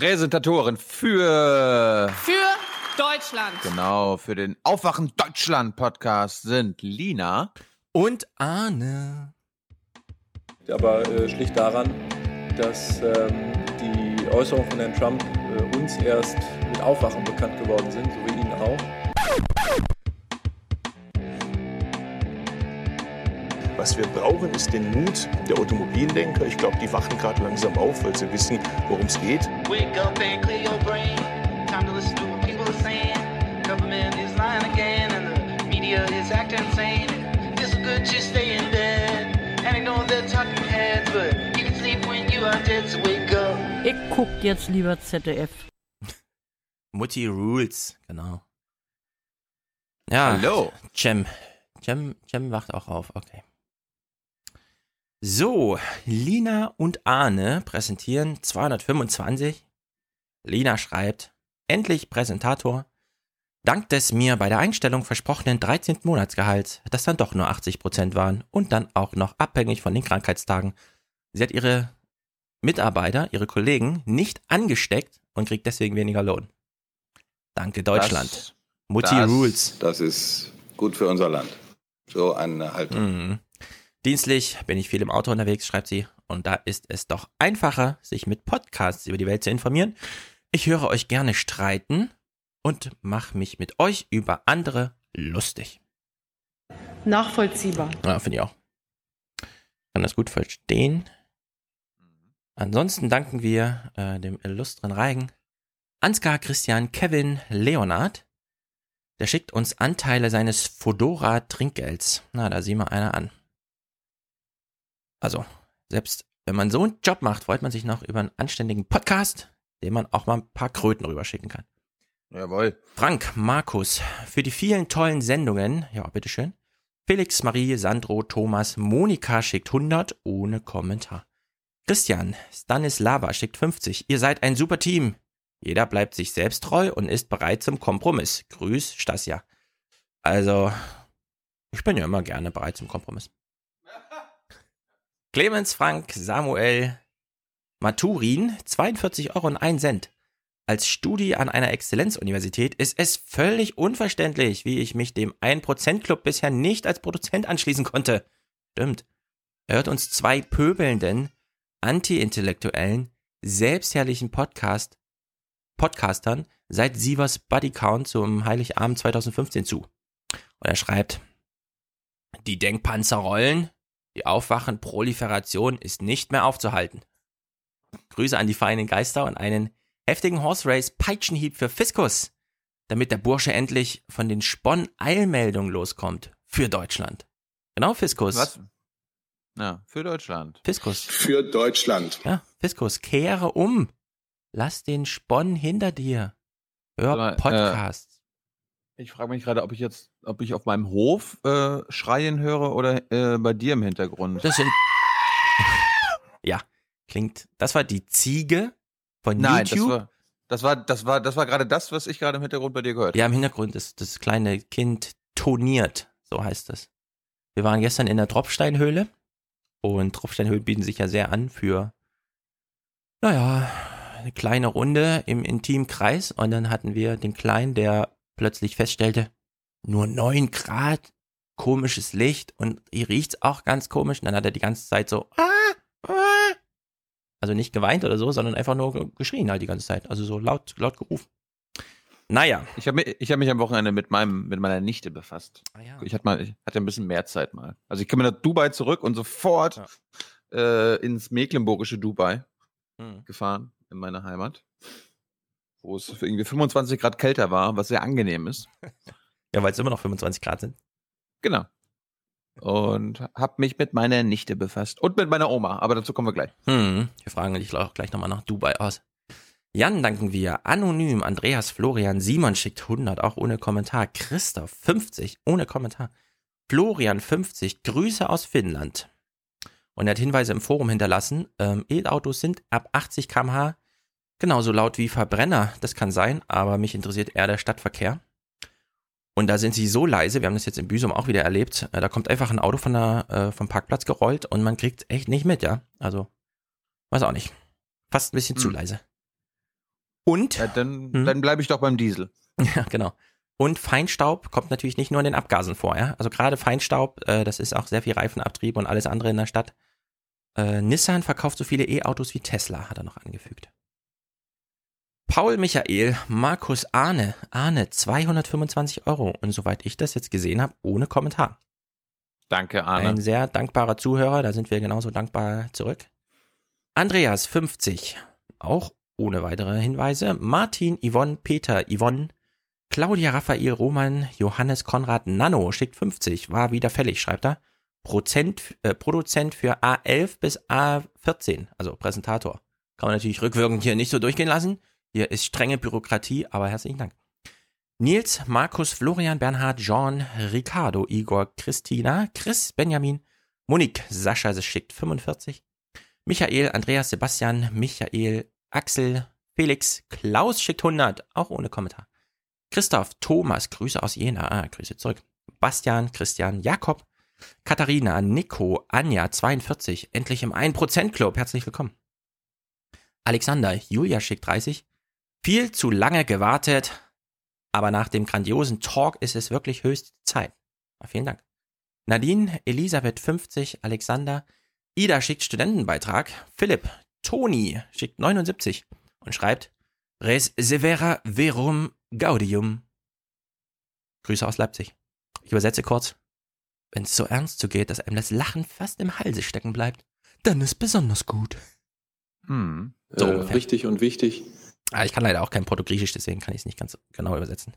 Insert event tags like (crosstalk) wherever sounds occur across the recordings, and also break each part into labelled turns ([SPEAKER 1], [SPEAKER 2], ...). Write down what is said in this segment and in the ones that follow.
[SPEAKER 1] Präsentatoren für
[SPEAKER 2] Für Deutschland.
[SPEAKER 1] genau für den Aufwachen Deutschland Podcast sind Lina.
[SPEAKER 3] Und Arne.
[SPEAKER 4] aber äh, schlicht daran, dass ähm, die Äußerungen von Herrn Trump äh, uns erst mit Aufwachen bekannt geworden sind, so wie Ihnen auch.
[SPEAKER 5] Was wir brauchen, ist den Mut der Automobillenker. Ich glaube, die wachen gerade langsam auf, weil sie wissen, worum es geht.
[SPEAKER 6] Wake up and clear your brain. Time to listen to what people are saying. Government is lying again, and the media is acting insane. It's good to stay in bed and ignore the talking heads, but you can sleep when you are dead. So wake up.
[SPEAKER 7] Ich guck jetzt lieber ZDF.
[SPEAKER 3] Mutti Rules, genau. Ja,
[SPEAKER 1] Hallo.
[SPEAKER 3] Cem. Cem, Cem wacht auch auf, okay. So, Lina und Arne präsentieren 225. Lina schreibt, endlich Präsentator. Dank des mir bei der Einstellung versprochenen 13. Monatsgehalts, das dann doch nur 80% waren und dann auch noch abhängig von den Krankheitstagen. Sie hat ihre Mitarbeiter, ihre Kollegen nicht angesteckt und kriegt deswegen weniger Lohn. Danke Deutschland.
[SPEAKER 1] Das,
[SPEAKER 3] Mutti
[SPEAKER 1] das-
[SPEAKER 3] Rules.
[SPEAKER 8] Das ist gut für unser Land. So eine Haltung.
[SPEAKER 3] Mhm. Dienstlich bin ich viel im Auto unterwegs, schreibt sie, und da ist es doch einfacher, sich mit Podcasts über die Welt zu informieren. Ich höre euch gerne streiten und mache mich mit euch über andere lustig.
[SPEAKER 2] Nachvollziehbar.
[SPEAKER 3] Ja, finde ich auch. Kann das gut verstehen. Ansonsten danken wir äh, dem illustren Reigen Ansgar, Christian, Kevin, Leonard. Der schickt uns Anteile seines Fodora-Trinkgelds. Na, da sieh mal einer an. Also, selbst wenn man so einen Job macht, freut man sich noch über einen anständigen Podcast, dem man auch mal ein paar Kröten rüberschicken kann.
[SPEAKER 1] Jawohl.
[SPEAKER 3] Frank, Markus, für die vielen tollen Sendungen, ja, bitteschön. Felix, Marie, Sandro, Thomas, Monika schickt 100 ohne Kommentar. Christian, Stanislava schickt 50. Ihr seid ein super Team. Jeder bleibt sich selbst treu und ist bereit zum Kompromiss. Grüß, Stasia. Also, ich bin ja immer gerne bereit zum Kompromiss. Clemens, Frank, Samuel, Maturin, 42 Euro und 1 Cent. Als Studie an einer Exzellenzuniversität ist es völlig unverständlich, wie ich mich dem 1%-Club bisher nicht als Produzent anschließen konnte. Stimmt. Er hört uns zwei pöbelnden, anti-intellektuellen, selbstherrlichen Podcast, Podcastern seit Sievers Bodycount zum Heiligabend 2015 zu. Und er schreibt, die Denkpanzer rollen, die Aufwachen-Proliferation ist nicht mehr aufzuhalten. Grüße an die feinen Geister und einen heftigen Horse Race Peitschenhieb für Fiskus, damit der Bursche endlich von den Spon-Eilmeldungen loskommt. Für Deutschland. Genau, Fiskus.
[SPEAKER 1] Was? Ja, für Deutschland.
[SPEAKER 3] Fiskus.
[SPEAKER 8] Für Deutschland.
[SPEAKER 3] Ja, Fiskus, kehre um. Lass den Spon hinter dir. Hör
[SPEAKER 1] äh,
[SPEAKER 3] Podcasts.
[SPEAKER 1] Ich frage mich gerade, ob ich jetzt, ob ich auf meinem Hof äh, schreien höre oder äh, bei dir im Hintergrund.
[SPEAKER 3] Das sind. (laughs) ja, klingt. Das war die Ziege von
[SPEAKER 1] Nein, das
[SPEAKER 3] YouTube.
[SPEAKER 1] war, das war, das war, das war gerade das, was ich gerade im Hintergrund bei dir gehört
[SPEAKER 3] Ja, im Hintergrund ist das kleine Kind toniert, so heißt es. Wir waren gestern in der Tropfsteinhöhle und Tropfsteinhöhlen bieten sich ja sehr an für, naja, eine kleine Runde im intimen Kreis und dann hatten wir den Kleinen, der plötzlich feststellte, nur neun Grad, komisches Licht und hier riecht's auch ganz komisch und dann hat er die ganze Zeit so, ah, ah. also nicht geweint oder so, sondern einfach nur geschrien halt die ganze Zeit, also so laut, laut gerufen. Naja.
[SPEAKER 1] Ich habe mich, ich hab mich am Wochenende mit meinem, mit meiner Nichte befasst.
[SPEAKER 3] Ah, ja.
[SPEAKER 1] Ich hatte mal, ich hatte ein bisschen mehr Zeit mal. Also ich komme nach Dubai zurück und sofort äh, ins mecklenburgische Dubai
[SPEAKER 3] Hm.
[SPEAKER 1] gefahren, in meine Heimat. Wo es irgendwie 25 Grad kälter war, was sehr angenehm ist. (laughs)
[SPEAKER 3] Ja, weil es immer noch 25 Grad sind.
[SPEAKER 1] Genau. Und habe mich mit meiner Nichte befasst. Und mit meiner Oma, aber dazu kommen wir gleich.
[SPEAKER 3] Hm, wir fragen dich auch gleich nochmal nach Dubai aus. Jan danken wir. Anonym, Andreas, Florian, Simon schickt 100, auch ohne Kommentar. Christoph 50, ohne Kommentar. Florian 50, Grüße aus Finnland. Und er hat Hinweise im Forum hinterlassen. Ähm, E-Autos sind ab 80 km/h genauso laut wie Verbrenner. Das kann sein, aber mich interessiert eher der Stadtverkehr. Und da sind sie so leise, wir haben das jetzt in Büsum auch wieder erlebt, äh, da kommt einfach ein Auto von der, äh, vom Parkplatz gerollt und man kriegt echt nicht mit, ja. Also, weiß auch nicht. Fast ein bisschen zu
[SPEAKER 1] Hm.
[SPEAKER 3] leise. Und,
[SPEAKER 1] Ja, dann
[SPEAKER 3] Hm?
[SPEAKER 1] dann bleibe ich doch beim Diesel. (laughs)
[SPEAKER 3] ja, genau. Und Feinstaub kommt natürlich nicht nur in den Abgasen vor, ja. Also gerade Feinstaub, äh, das ist auch sehr viel Reifenabtrieb und alles andere in der Stadt. Äh, Nissan verkauft so viele E-Autos wie Tesla, hat er noch angefügt. Paul Michael, Markus Arne, Arne, 225 Euro. Und soweit ich das jetzt gesehen habe, ohne Kommentar.
[SPEAKER 1] Danke,
[SPEAKER 3] Ein
[SPEAKER 1] Arne.
[SPEAKER 3] sehr dankbarer Zuhörer, da sind wir genauso dankbar zurück. Andreas, 50, auch ohne weitere Hinweise. Martin, Yvonne, Peter, Yvonne, Claudia, Raphael, Roman, Johannes, Konrad, Nano schickt 50, war wieder fällig, schreibt er. Prozent, äh, Produzent für A11 bis A14, also Präsentator. Kann man natürlich rückwirkend hier nicht so durchgehen lassen. Hier ist strenge Bürokratie, aber herzlichen Dank. Nils, Markus, Florian, Bernhard, Jean, Ricardo, Igor, Christina, Chris, Benjamin, Monique, Sascha, sie schickt 45, Michael, Andreas, Sebastian, Michael, Axel, Felix, Klaus schickt 100, auch ohne Kommentar. Christoph, Thomas, Grüße aus Jena, ah, Grüße zurück. Bastian, Christian, Jakob, Katharina, Nico, Anja, 42, endlich im 1% Club, herzlich willkommen. Alexander, Julia schickt 30, viel zu lange gewartet, aber nach dem grandiosen Talk ist es wirklich höchste Zeit. Vielen Dank. Nadine, Elisabeth 50, Alexander, Ida schickt Studentenbeitrag, Philipp, Toni schickt 79 und schreibt Res severa verum gaudium. Grüße aus Leipzig. Ich übersetze kurz. Wenn es so ernst zugeht, dass einem das Lachen fast im Halse stecken bleibt, dann ist besonders gut.
[SPEAKER 1] Hm.
[SPEAKER 3] So
[SPEAKER 4] äh, richtig und wichtig.
[SPEAKER 3] Ah, ich kann leider auch kein Portugiesisch, deswegen kann ich es nicht ganz genau übersetzen.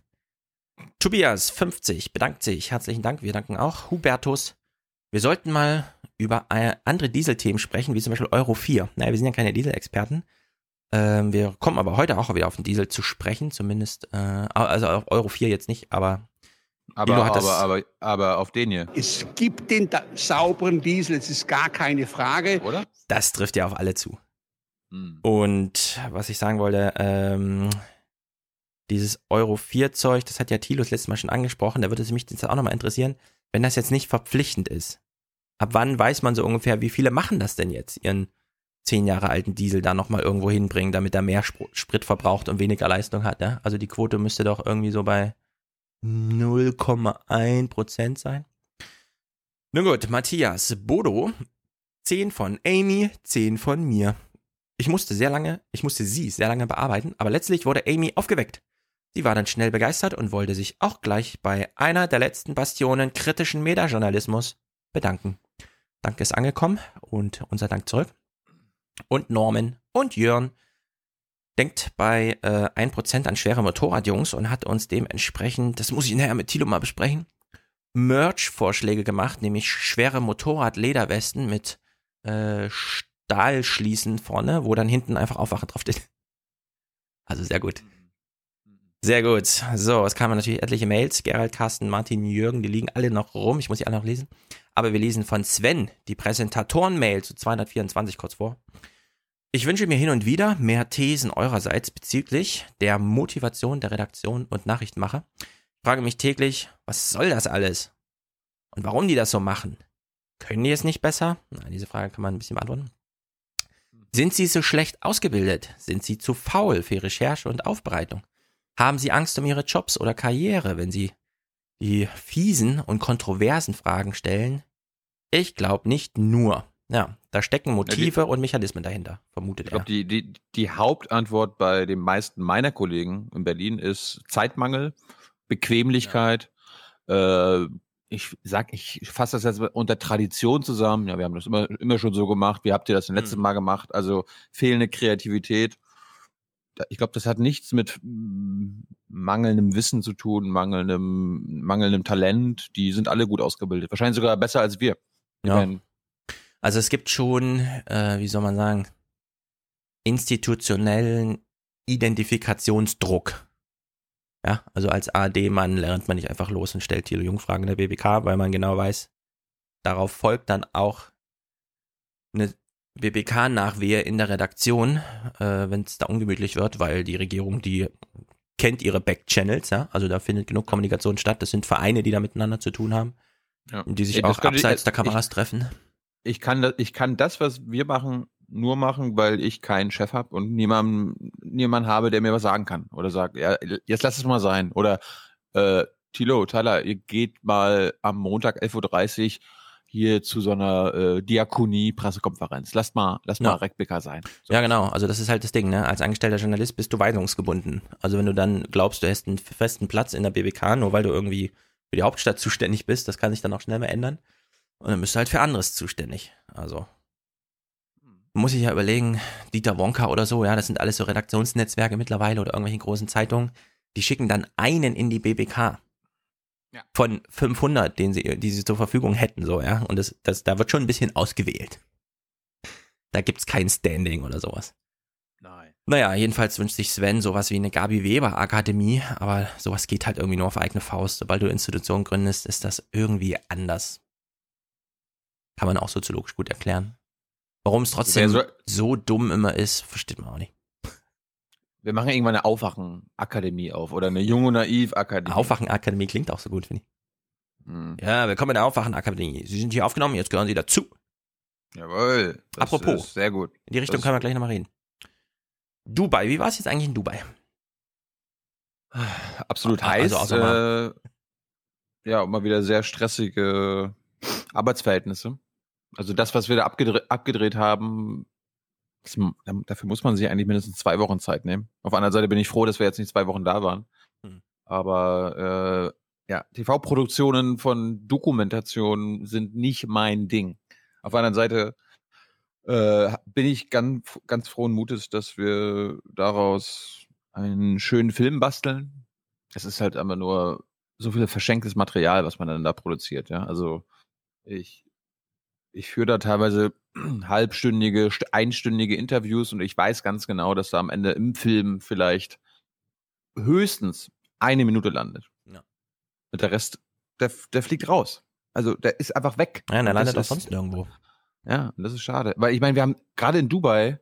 [SPEAKER 3] Tobias, 50, bedankt sich. Herzlichen Dank. Wir danken auch. Hubertus. Wir sollten mal über andere Dieselthemen sprechen, wie zum Beispiel Euro 4. Naja, wir sind ja keine Dieselexperten. Ähm, wir kommen aber heute auch wieder auf den Diesel zu sprechen, zumindest. Äh, also auf Euro 4 jetzt nicht, aber
[SPEAKER 1] Aber,
[SPEAKER 3] hat
[SPEAKER 1] aber, aber, aber auf den hier,
[SPEAKER 9] Es gibt den sauberen Diesel, es ist gar keine Frage.
[SPEAKER 1] oder?
[SPEAKER 3] das trifft ja auf alle zu.
[SPEAKER 1] Hm.
[SPEAKER 3] Und was ich sagen wollte, ähm, dieses Euro 4 Zeug, das hat ja Thilo das letzte Mal schon angesprochen, da würde es mich jetzt auch nochmal interessieren, wenn das jetzt nicht verpflichtend ist. Ab wann weiß man so ungefähr, wie viele machen das denn jetzt, ihren zehn Jahre alten Diesel da nochmal irgendwo hinbringen, damit er mehr Spr Sprit verbraucht und weniger Leistung hat, ne? Also die Quote müsste doch irgendwie so bei 0,1 Prozent sein. Nun gut, Matthias, Bodo, 10 von Amy, 10 von mir. Ich musste sehr lange, ich musste sie sehr lange bearbeiten, aber letztlich wurde Amy aufgeweckt. Sie war dann schnell begeistert und wollte sich auch gleich bei einer der letzten Bastionen kritischen Metajournalismus bedanken. Dank ist angekommen und unser Dank zurück. Und Norman und Jörn denkt bei äh, 1% an schwere Motorradjungs und hat uns dementsprechend, das muss ich nachher mit Thilo mal besprechen, Merch-Vorschläge gemacht, nämlich schwere Motorrad-Lederwesten mit äh, Stahlschließen vorne, wo dann hinten einfach Aufwachen drauf steht. Also sehr gut. Sehr gut. So, es kamen natürlich etliche Mails. Gerald, Carsten, Martin, Jürgen, die liegen alle noch rum. Ich muss die alle noch lesen. Aber wir lesen von Sven die Präsentatoren-Mail zu 224 kurz vor. Ich wünsche mir hin und wieder mehr Thesen eurerseits bezüglich der Motivation der Redaktion und Nachrichtenmacher. Ich frage mich täglich, was soll das alles? Und warum die das so machen? Können die es nicht besser? Na, diese Frage kann man ein bisschen beantworten. Sind sie so schlecht ausgebildet? Sind sie zu faul für Recherche und Aufbereitung? Haben sie Angst um ihre Jobs oder Karriere, wenn sie die fiesen und kontroversen Fragen stellen? Ich glaube nicht nur. Ja, da stecken Motive und Mechanismen dahinter, vermutet
[SPEAKER 1] Ich
[SPEAKER 3] er.
[SPEAKER 1] glaube, die, die, die Hauptantwort bei den meisten meiner Kollegen in Berlin ist Zeitmangel, Bequemlichkeit. Äh, ich sag, ich fasse das jetzt unter Tradition zusammen. Ja, wir haben das immer, immer schon so gemacht. Wie habt ihr das das letzte
[SPEAKER 3] Mhm.
[SPEAKER 1] Mal gemacht? Also fehlende Kreativität. Ich glaube, das hat nichts mit mm, mangelndem Wissen zu tun, mangelndem, mangelndem Talent. Die sind alle gut ausgebildet. Wahrscheinlich sogar besser als wir.
[SPEAKER 3] Ja. Also es gibt schon, äh, wie soll man sagen, institutionellen Identifikationsdruck. Ja, also als AD-Mann lernt man nicht einfach los und stellt Thilo Jungfragen in der BBK, weil man genau weiß, darauf folgt dann auch eine BBK-Nachwehe in der Redaktion, äh, wenn es da ungemütlich wird, weil die Regierung, die kennt ihre Backchannels, ja, also da findet genug Kommunikation statt. Das sind Vereine, die da miteinander zu tun haben,
[SPEAKER 1] ja.
[SPEAKER 3] die sich
[SPEAKER 1] Ey,
[SPEAKER 3] auch
[SPEAKER 1] ich-
[SPEAKER 3] abseits der
[SPEAKER 1] ich-
[SPEAKER 3] Kameras treffen.
[SPEAKER 1] ich kann, das, ich kann das, was wir machen, nur machen, weil ich keinen Chef habe und niemanden niemand habe, der mir was sagen kann. Oder sagt, ja, jetzt lass es mal sein. Oder äh, Tilo, Tyler, ihr geht mal am Montag 11.30 Uhr hier zu so einer äh, Diakonie-Pressekonferenz. Lasst mal, lasst mal
[SPEAKER 3] Ja.
[SPEAKER 1] Rekbecker sein. So.
[SPEAKER 3] Ja, genau. Also das ist halt das Ding, ne? Als angestellter Journalist bist du weisungsgebunden. Also wenn du dann glaubst, du hast einen festen Platz in der BBK, nur weil du irgendwie für die Hauptstadt zuständig bist, das kann sich dann auch schnell mal ändern. Und dann bist du halt für anderes zuständig. Also muss ich ja überlegen, Dieter Wonka oder so, ja, das sind alles so Redaktionsnetzwerke mittlerweile oder irgendwelche großen Zeitungen, die schicken dann einen in die BBK.
[SPEAKER 1] Ja.
[SPEAKER 3] Von 500, den sie, die sie zur Verfügung hätten, so, ja. Und das, das, da wird schon ein bisschen ausgewählt. Da gibt's kein Standing oder sowas.
[SPEAKER 1] Nein.
[SPEAKER 3] Naja, jedenfalls wünscht sich Sven sowas wie eine Gabi Weber Akademie, aber sowas geht halt irgendwie nur auf eigene Faust. Sobald du Institutionen gründest, ist das irgendwie anders. Kann man auch soziologisch gut erklären. Warum es trotzdem
[SPEAKER 1] Wer
[SPEAKER 3] so dumm immer ist, versteht man auch nicht.
[SPEAKER 1] Wir machen irgendwann eine Aufwachen-Akademie auf oder eine Jung und Naiv-Akademie.
[SPEAKER 3] Aufwachen-Akademie klingt auch so gut, finde ich.
[SPEAKER 1] Hm.
[SPEAKER 3] Ja, willkommen in der Aufwachen-Akademie. Sie sind hier aufgenommen, jetzt gehören Sie dazu.
[SPEAKER 1] Jawohl.
[SPEAKER 3] Apropos.
[SPEAKER 1] Sehr gut.
[SPEAKER 3] In die Richtung
[SPEAKER 1] Das-
[SPEAKER 3] können wir gleich nochmal reden. Dubai, wie war es jetzt eigentlich in Dubai?
[SPEAKER 1] Absolut
[SPEAKER 3] Ah,
[SPEAKER 1] heiß.
[SPEAKER 3] also
[SPEAKER 1] äh, ja, mal wieder sehr stressige Arbeitsverhältnisse. Also das, was wir da abgedreht, abgedreht haben, das, dafür muss man sich eigentlich mindestens zwei Wochen Zeit nehmen. Auf anderen Seite bin ich froh, dass wir jetzt nicht zwei Wochen da waren.
[SPEAKER 3] Hm.
[SPEAKER 1] Aber äh, ja, TV-Produktionen von Dokumentationen sind nicht mein Ding. Auf der anderen Seite äh, bin ich ganz, ganz frohen Mutes, dass wir daraus einen schönen Film basteln. Es ist halt aber nur so viel verschenktes Material, was man dann da produziert, ja. Also ich, ich führe da teilweise (clears throat) halbstündige, st- einstündige Interviews und ich weiß ganz genau, dass da am Ende im Film vielleicht höchstens eine Minute landet.
[SPEAKER 3] Ja.
[SPEAKER 1] Und der Rest, der, der fliegt raus. Also der ist einfach weg.
[SPEAKER 3] Ja, der landet auch sonst nirgendwo.
[SPEAKER 1] ja, und das ist schade. Weil ich meine, wir haben gerade in Dubai,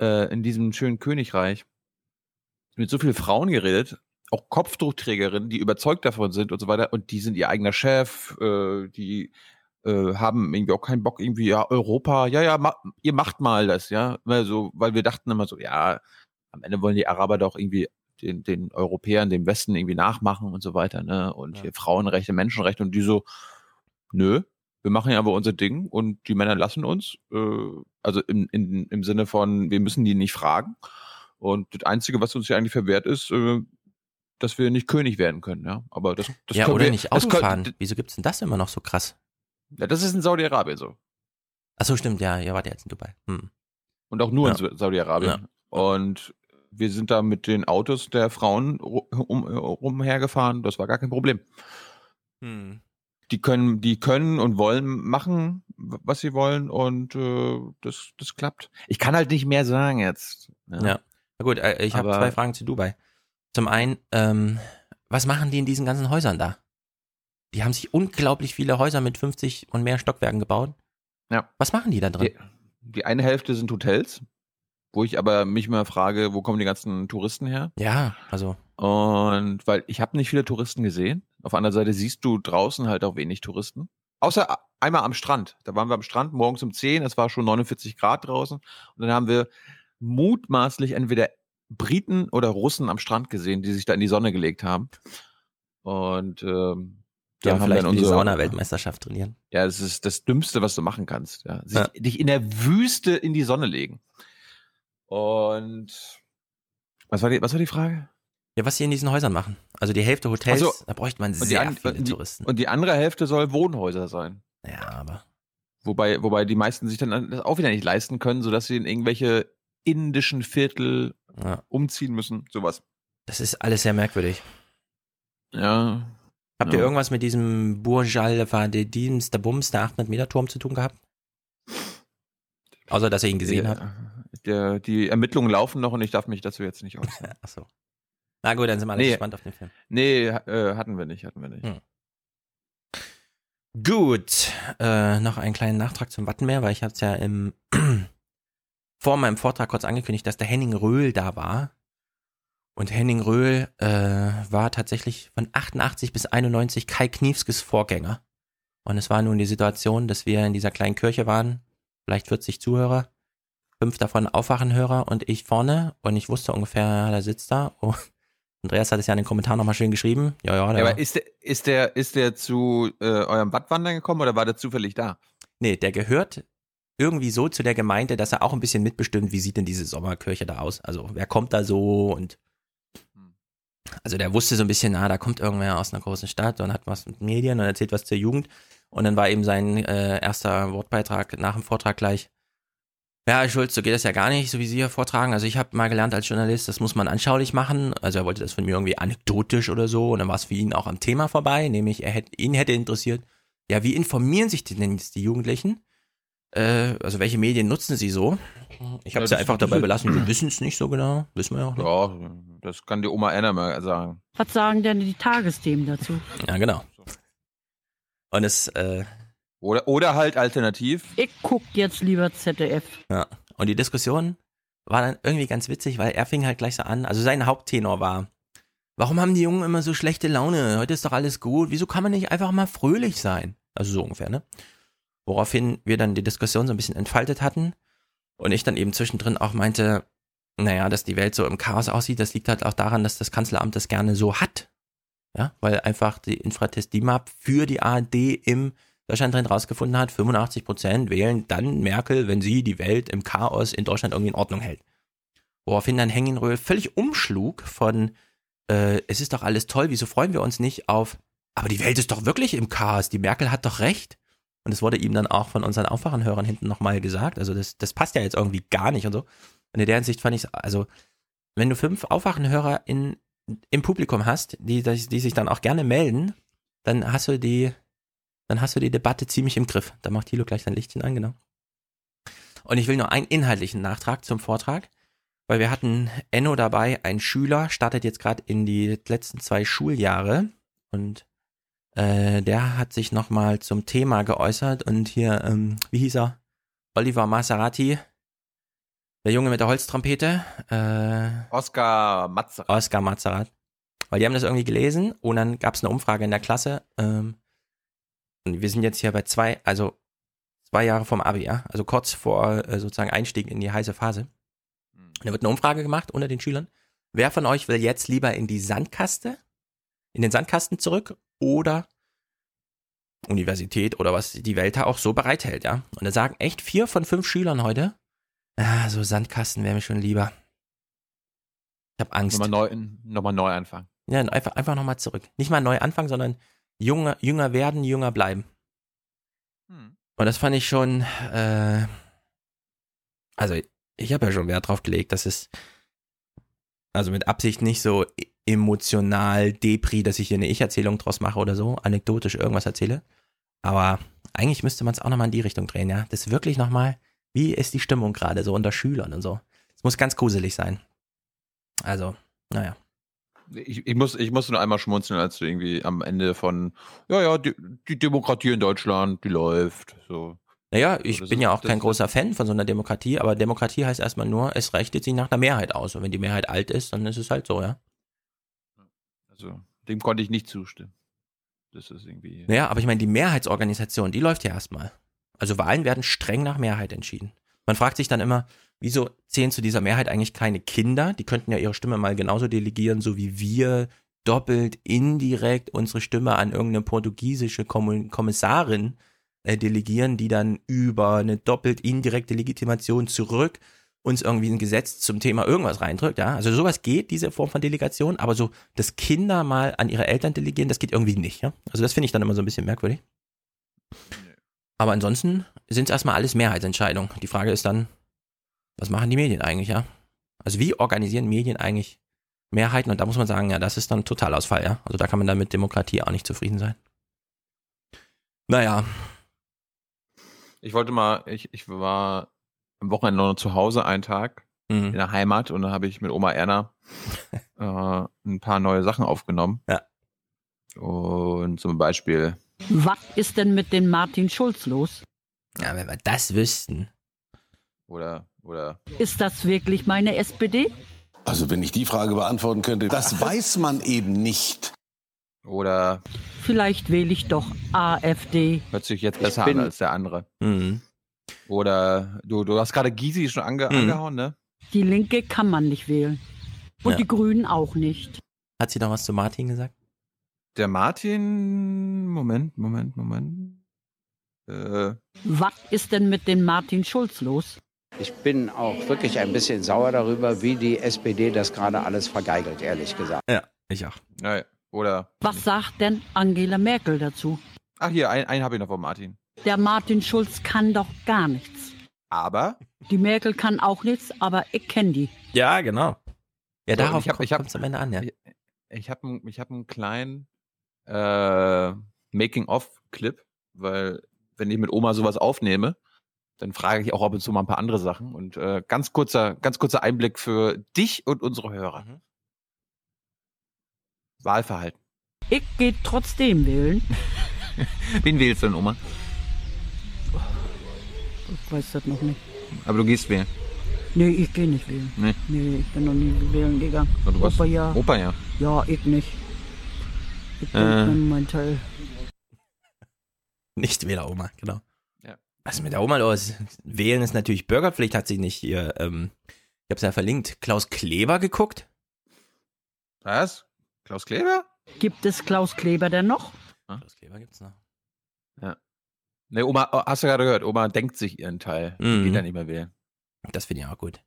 [SPEAKER 1] äh, in diesem schönen Königreich, mit so vielen Frauen geredet, auch Kopftuchträgerinnen, die überzeugt davon sind und so weiter, und die sind ihr eigener Chef, äh, die äh, haben irgendwie auch keinen Bock, irgendwie, ja, Europa, ja, ja, ma, ihr macht mal das, ja. Weil, so, weil wir dachten immer so, ja, am Ende wollen die Araber doch irgendwie den, den Europäern, dem Westen irgendwie nachmachen und so weiter, ne? Und
[SPEAKER 3] Ja.
[SPEAKER 1] hier Frauenrechte, Menschenrechte und die so, nö, wir machen ja aber unser Ding und die Männer lassen uns. Äh, also im, in, im Sinne von, wir müssen die nicht fragen. Und das Einzige, was uns hier eigentlich verwehrt ist, äh, dass wir nicht König werden können, ja. Aber das, das
[SPEAKER 3] ja, oder
[SPEAKER 1] wir,
[SPEAKER 3] nicht
[SPEAKER 1] das
[SPEAKER 3] Autofahren.
[SPEAKER 1] können-
[SPEAKER 3] Wieso gibt's denn das immer noch so krass?
[SPEAKER 1] Ja, das ist in Saudi-Arabien so.
[SPEAKER 3] Ach so, stimmt, ja, ihr wart ja jetzt in Dubai. Hm.
[SPEAKER 1] Und auch nur
[SPEAKER 3] Ja.
[SPEAKER 1] in Sa- Saudi-Arabien. Und wir sind da mit den Autos der Frauen um, umhergefahren. Das war gar kein Problem.
[SPEAKER 3] Hm.
[SPEAKER 1] Die können, die können und wollen machen, was sie wollen und äh, das, das klappt. Ich kann halt nicht mehr sagen jetzt.
[SPEAKER 3] Ja. Na gut, äh, ich habe zwei Fragen zu Dubai. Zum einen, ähm, was machen die in diesen ganzen Häusern da? Die haben sich unglaublich viele Häuser mit 50 und mehr Stockwerken gebaut.
[SPEAKER 1] Ja.
[SPEAKER 3] Was machen die da drin?
[SPEAKER 1] Die, die eine Hälfte sind Hotels, wo ich aber mich immer frage, wo kommen die ganzen Touristen her?
[SPEAKER 3] Ja, also,
[SPEAKER 1] Und weil ich habe nicht viele Touristen gesehen. Auf der anderen Seite siehst du draußen halt auch wenig Touristen. Außer einmal am Strand. Da waren wir am Strand morgens um 10, es war schon 49 Grad draußen. Und dann haben wir mutmaßlich entweder Briten oder Russen am Strand gesehen, die sich da in die Sonne gelegt haben. Und ähm,
[SPEAKER 3] haben vielleicht
[SPEAKER 1] dann unsere-
[SPEAKER 3] Sauna-Weltmeisterschaft trainieren.
[SPEAKER 1] Ja, das ist das Dümmste, was du machen kannst. Ja. Sich,
[SPEAKER 3] Ja.
[SPEAKER 1] Dich in der Wüste in die Sonne legen. Und was war die, was war die Frage?
[SPEAKER 3] Ja, was sie in diesen Häusern machen. Also die Hälfte Hotels,
[SPEAKER 1] so.
[SPEAKER 3] da bräuchte man
[SPEAKER 1] Und die
[SPEAKER 3] sehr
[SPEAKER 1] an-
[SPEAKER 3] viele
[SPEAKER 1] die-
[SPEAKER 3] Touristen.
[SPEAKER 1] Und die andere Hälfte soll Wohnhäuser sein.
[SPEAKER 3] ja, aber
[SPEAKER 1] Wobei, wobei die meisten sich dann das auch wieder nicht leisten können, sodass sie in irgendwelche indischen Viertel
[SPEAKER 3] ja,
[SPEAKER 1] umziehen müssen. Sowas.
[SPEAKER 3] das ist alles sehr merkwürdig.
[SPEAKER 1] Ja.
[SPEAKER 3] Habt
[SPEAKER 1] Ja.
[SPEAKER 3] ihr irgendwas mit diesem Burj Al Wadidims, der Bums, der 800 Meter Turm zu tun gehabt? Außer, dass ihr ihn gesehen habt.
[SPEAKER 1] Der, die Ermittlungen laufen noch und ich darf mich dazu jetzt nicht äußern. (laughs)
[SPEAKER 3] Ach so. Na gut, dann sind wir alle
[SPEAKER 1] Nee.
[SPEAKER 3] gespannt auf den Film.
[SPEAKER 1] nee, äh, hatten wir nicht, hatten wir nicht.
[SPEAKER 3] Hm. Gut, äh, noch einen kleinen Nachtrag zum Wattenmeer, weil ich hatte es ja im (clears throat) vor meinem Vortrag kurz angekündigt, dass der Henning Röhl da war. Und Henning Röhl äh, war tatsächlich von 88 bis 91 Kai Kniefskes Vorgänger. Und es war nun die Situation, dass wir in dieser kleinen Kirche waren, vielleicht 40 Zuhörer. fünf davon Aufwachenhörer und ich vorne und ich wusste ungefähr, der sitzt da. Oh. Andreas hat es ja in den Kommentaren nochmal schön geschrieben. Ja, ja,
[SPEAKER 1] Ja, aber ist der, ist der, ist der zu äh, eurem Wattwandern gekommen oder war der zufällig da?
[SPEAKER 3] nee, der gehört irgendwie so zu der Gemeinde, dass er auch ein bisschen mitbestimmt, wie sieht denn diese Sommerkirche da aus? Also wer kommt da so und also der wusste so ein bisschen, ah, da kommt irgendwer aus einer großen Stadt und hat was mit Medien und erzählt was zur Jugend. Und dann war eben sein äh, erster Wortbeitrag nach dem Vortrag gleich, ja, Herr Schulz, so geht das ja gar nicht, so wie Sie hier vortragen. Also ich habe mal gelernt als Journalist, das muss man anschaulich machen. Also er wollte das von mir irgendwie anekdotisch oder so. Und dann war es für ihn auch am Thema vorbei, nämlich er hätte, ihn hätte interessiert, ja, wie informieren sich denn jetzt die Jugendlichen? Äh, also welche Medien nutzen sie so? Ich habe
[SPEAKER 1] Ja,
[SPEAKER 3] es ja einfach dabei belassen, wir (clears throat) wissen es nicht so genau, wissen wir ja auch nicht.
[SPEAKER 1] Ja, das kann die Oma Anna mal sagen.
[SPEAKER 7] Was sagen denn die Tagesthemen dazu?
[SPEAKER 3] Ja, genau. Und es, äh,
[SPEAKER 1] Oder, oder halt alternativ.
[SPEAKER 7] Ich guck jetzt lieber ZDF.
[SPEAKER 3] Ja. Und die Diskussion war dann irgendwie ganz witzig, weil er fing halt gleich so an. Also sein Haupttenor war, warum haben die Jungen immer so schlechte Laune? Heute ist doch alles gut. Wieso kann man nicht einfach mal fröhlich sein? Also so ungefähr, ne? Woraufhin wir dann die Diskussion so ein bisschen entfaltet hatten und ich dann eben zwischendrin auch meinte, naja, dass die Welt so im Chaos aussieht, das liegt halt auch daran, dass das Kanzleramt das gerne so hat. Ja, weil einfach die Infratest DIMAP für die ARD im Deutschland drin rausgefunden hat, 85 Prozent wählen dann Merkel, wenn sie die Welt im Chaos in Deutschland irgendwie in Ordnung hält. Woraufhin dann Hengenröhl völlig umschlug von, äh, es ist doch alles toll, wieso freuen wir uns nicht auf, aber die Welt ist doch wirklich im Chaos, die Merkel hat doch recht. Und es wurde ihm dann auch von unseren Aufwachenhörern hinten nochmal gesagt, also das, das passt ja jetzt irgendwie gar nicht und so. Und in der Hinsicht fand ich also, wenn du fünf Aufwachenhörer in, im Publikum hast, die, die, sich dann auch gerne melden, dann hast du die, dann hast du die Debatte ziemlich im Griff. Da macht Thilo gleich sein Lichtchen an, genau. Und ich will nur einen inhaltlichen Nachtrag zum Vortrag, weil wir hatten Enno dabei, ein Schüler, startet jetzt gerade in die letzten zwei Schuljahre und äh, der hat sich nochmal zum Thema geäußert und hier, ähm, wie hieß er? Oliver Maserati, der Junge mit der Holztrompete, äh,
[SPEAKER 1] Oskar Matze.
[SPEAKER 3] Oskar Mazerat. Weil die haben das irgendwie gelesen und dann gab es eine Umfrage in der Klasse. Ähm, und wir sind jetzt hier bei zwei, also zwei Jahre vom Abi, ja. Also kurz vor äh, sozusagen Einstieg in die heiße Phase. Und da wird eine Umfrage gemacht unter den Schülern. Wer von euch will jetzt lieber in die Sandkaste, in den Sandkasten zurück oder Universität oder was die Welt da auch so bereithält, ja? Und da sagen echt vier von fünf Schülern heute, ah, so Sandkasten wäre mir schon lieber. Ich habe Angst.
[SPEAKER 1] Nochmal neu, nochmal neu anfangen.
[SPEAKER 3] Ja, einfach, einfach nochmal zurück. Nicht mal neu anfangen, sondern jünger, jünger werden, jünger bleiben.
[SPEAKER 1] Hm.
[SPEAKER 3] Und das fand ich schon, äh, also ich habe ja schon Wert drauf gelegt, dass es, also mit Absicht nicht so emotional Depri, dass ich hier eine Ich-Erzählung draus mache oder so, anekdotisch irgendwas erzähle. Aber eigentlich müsste man es auch nochmal in die Richtung drehen, ja. Das wirklich nochmal, wie ist die Stimmung gerade so unter Schülern und so. Es muss ganz gruselig sein. Also, naja.
[SPEAKER 1] Ich, ich, muss, ich musste nur einmal schmunzeln, als du irgendwie am Ende von, ja, ja, die, die Demokratie in Deutschland, die läuft. So.
[SPEAKER 3] Naja, ich bin ja auch kein großer Fan von so einer Demokratie, aber Demokratie heißt erstmal nur, es richtet sich nach der Mehrheit aus. Und wenn die Mehrheit alt ist, dann ist es halt so, ja.
[SPEAKER 1] Also, dem konnte ich nicht zustimmen. Das ist irgendwie.
[SPEAKER 3] Naja, aber ich meine, die Mehrheitsorganisation, die läuft ja erstmal. Also Wahlen werden streng nach Mehrheit entschieden. Man fragt sich dann immer, wieso zählen zu dieser Mehrheit eigentlich keine Kinder? Die könnten ja ihre Stimme mal genauso delegieren, so wie wir doppelt indirekt unsere Stimme an irgendeine portugiesische Kommissarin äh, delegieren, die dann über eine doppelt indirekte Legitimation zurück uns irgendwie ein Gesetz zum Thema irgendwas reindrückt, ja. Also sowas geht, diese Form von Delegation, aber so, dass Kinder mal an ihre Eltern delegieren, das geht irgendwie nicht, ja. Also das finde ich dann immer so ein bisschen merkwürdig. Aber ansonsten sind es erstmal alles Mehrheitsentscheidungen. Die Frage ist dann, was machen die Medien eigentlich, ja? Also wie organisieren Medien eigentlich Mehrheiten? Und da muss man sagen, ja, das ist dann Totalausfall, ja. Also da kann man dann mit Demokratie auch nicht zufrieden sein. Naja,
[SPEAKER 1] Ich wollte mal, ich, ich war am Wochenende noch zu Hause einen Tag in
[SPEAKER 3] mhm.
[SPEAKER 1] der Heimat und dann habe ich mit Oma Erna (laughs) äh, ein paar neue Sachen aufgenommen.
[SPEAKER 3] Ja.
[SPEAKER 1] Und zum Beispiel,
[SPEAKER 7] Was ist denn mit den Martin Schulz los?
[SPEAKER 3] ja, wenn wir das wüssten.
[SPEAKER 1] oder, oder,
[SPEAKER 7] Ist das wirklich meine SPD?
[SPEAKER 10] Also wenn ich die Frage beantworten könnte, das weiß man eben nicht.
[SPEAKER 1] oder
[SPEAKER 7] Vielleicht wähle ich doch AfD.
[SPEAKER 1] hört sich jetzt besser an als der andere.
[SPEAKER 3] Mhm.
[SPEAKER 1] Oder du, du hast gerade Gysi schon ange
[SPEAKER 3] Mhm.
[SPEAKER 1] angehauen, ne?
[SPEAKER 7] Die Linke kann man nicht wählen. Und
[SPEAKER 3] Ja.
[SPEAKER 7] die Grünen auch nicht.
[SPEAKER 3] Hat sie noch was zu Martin gesagt?
[SPEAKER 1] Der Martin, Moment, Moment, Moment. Äh,
[SPEAKER 7] Was ist denn mit dem Martin Schulz los?
[SPEAKER 11] Ich bin auch wirklich ein bisschen sauer darüber, wie die SPD das gerade alles vergeigelt, ehrlich gesagt.
[SPEAKER 3] Ja, ich auch.
[SPEAKER 1] naja, oder.
[SPEAKER 7] Was sagt denn Angela Merkel dazu?
[SPEAKER 1] Ach, hier, einen, einen habe ich noch von Martin.
[SPEAKER 7] Der Martin Schulz kann doch gar nichts.
[SPEAKER 1] Aber
[SPEAKER 7] Die Merkel kann auch nichts, aber ich kenne die.
[SPEAKER 3] Ja, genau. Ja,
[SPEAKER 1] So,
[SPEAKER 3] darauf
[SPEAKER 1] ich hab- ich hab-
[SPEAKER 3] kommt es am Ende an, ja.
[SPEAKER 1] ich habe ich hab einen kleinen äh, Making-of-Clip, weil wenn ich mit Oma sowas aufnehme, dann frage ich auch ab und zu mal ein paar andere Sachen. Und äh, ganz kurzer, ganz kurzer Einblick für dich und unsere Hörer.
[SPEAKER 3] Mhm.
[SPEAKER 1] Wahlverhalten.
[SPEAKER 7] Ich gehe trotzdem wählen. (laughs)
[SPEAKER 1] Wen wählst du denn, Oma?
[SPEAKER 7] Ich weiß das noch nicht.
[SPEAKER 1] Aber du gehst wählen.
[SPEAKER 7] Nee, ich gehe nicht wählen.
[SPEAKER 1] Nee.
[SPEAKER 7] Nee, ich bin noch nie wählen gegangen.
[SPEAKER 1] Du
[SPEAKER 7] Opa ja.
[SPEAKER 1] Opa ja.
[SPEAKER 7] Ja, ich nicht. Ich bin
[SPEAKER 1] Äh.
[SPEAKER 7] mein Teil.
[SPEAKER 3] Nicht Wähler Oma, genau.
[SPEAKER 1] Ja.
[SPEAKER 3] Was ist mit der Oma los? Wählen ist natürlich Bürgerpflicht, hat sie nicht hier, ähm, ich hab's ja verlinkt, Klaus Kleber geguckt?
[SPEAKER 1] Was? Klaus Kleber?
[SPEAKER 7] Gibt es Klaus Kleber denn noch?
[SPEAKER 3] Klaus Kleber gibt's noch.
[SPEAKER 1] Nee, Oma, oh, hast du gerade gehört, Oma denkt sich ihren Teil. Die
[SPEAKER 3] Mhm.
[SPEAKER 1] Geht ja nicht mehr.
[SPEAKER 3] Das finde ich auch gut.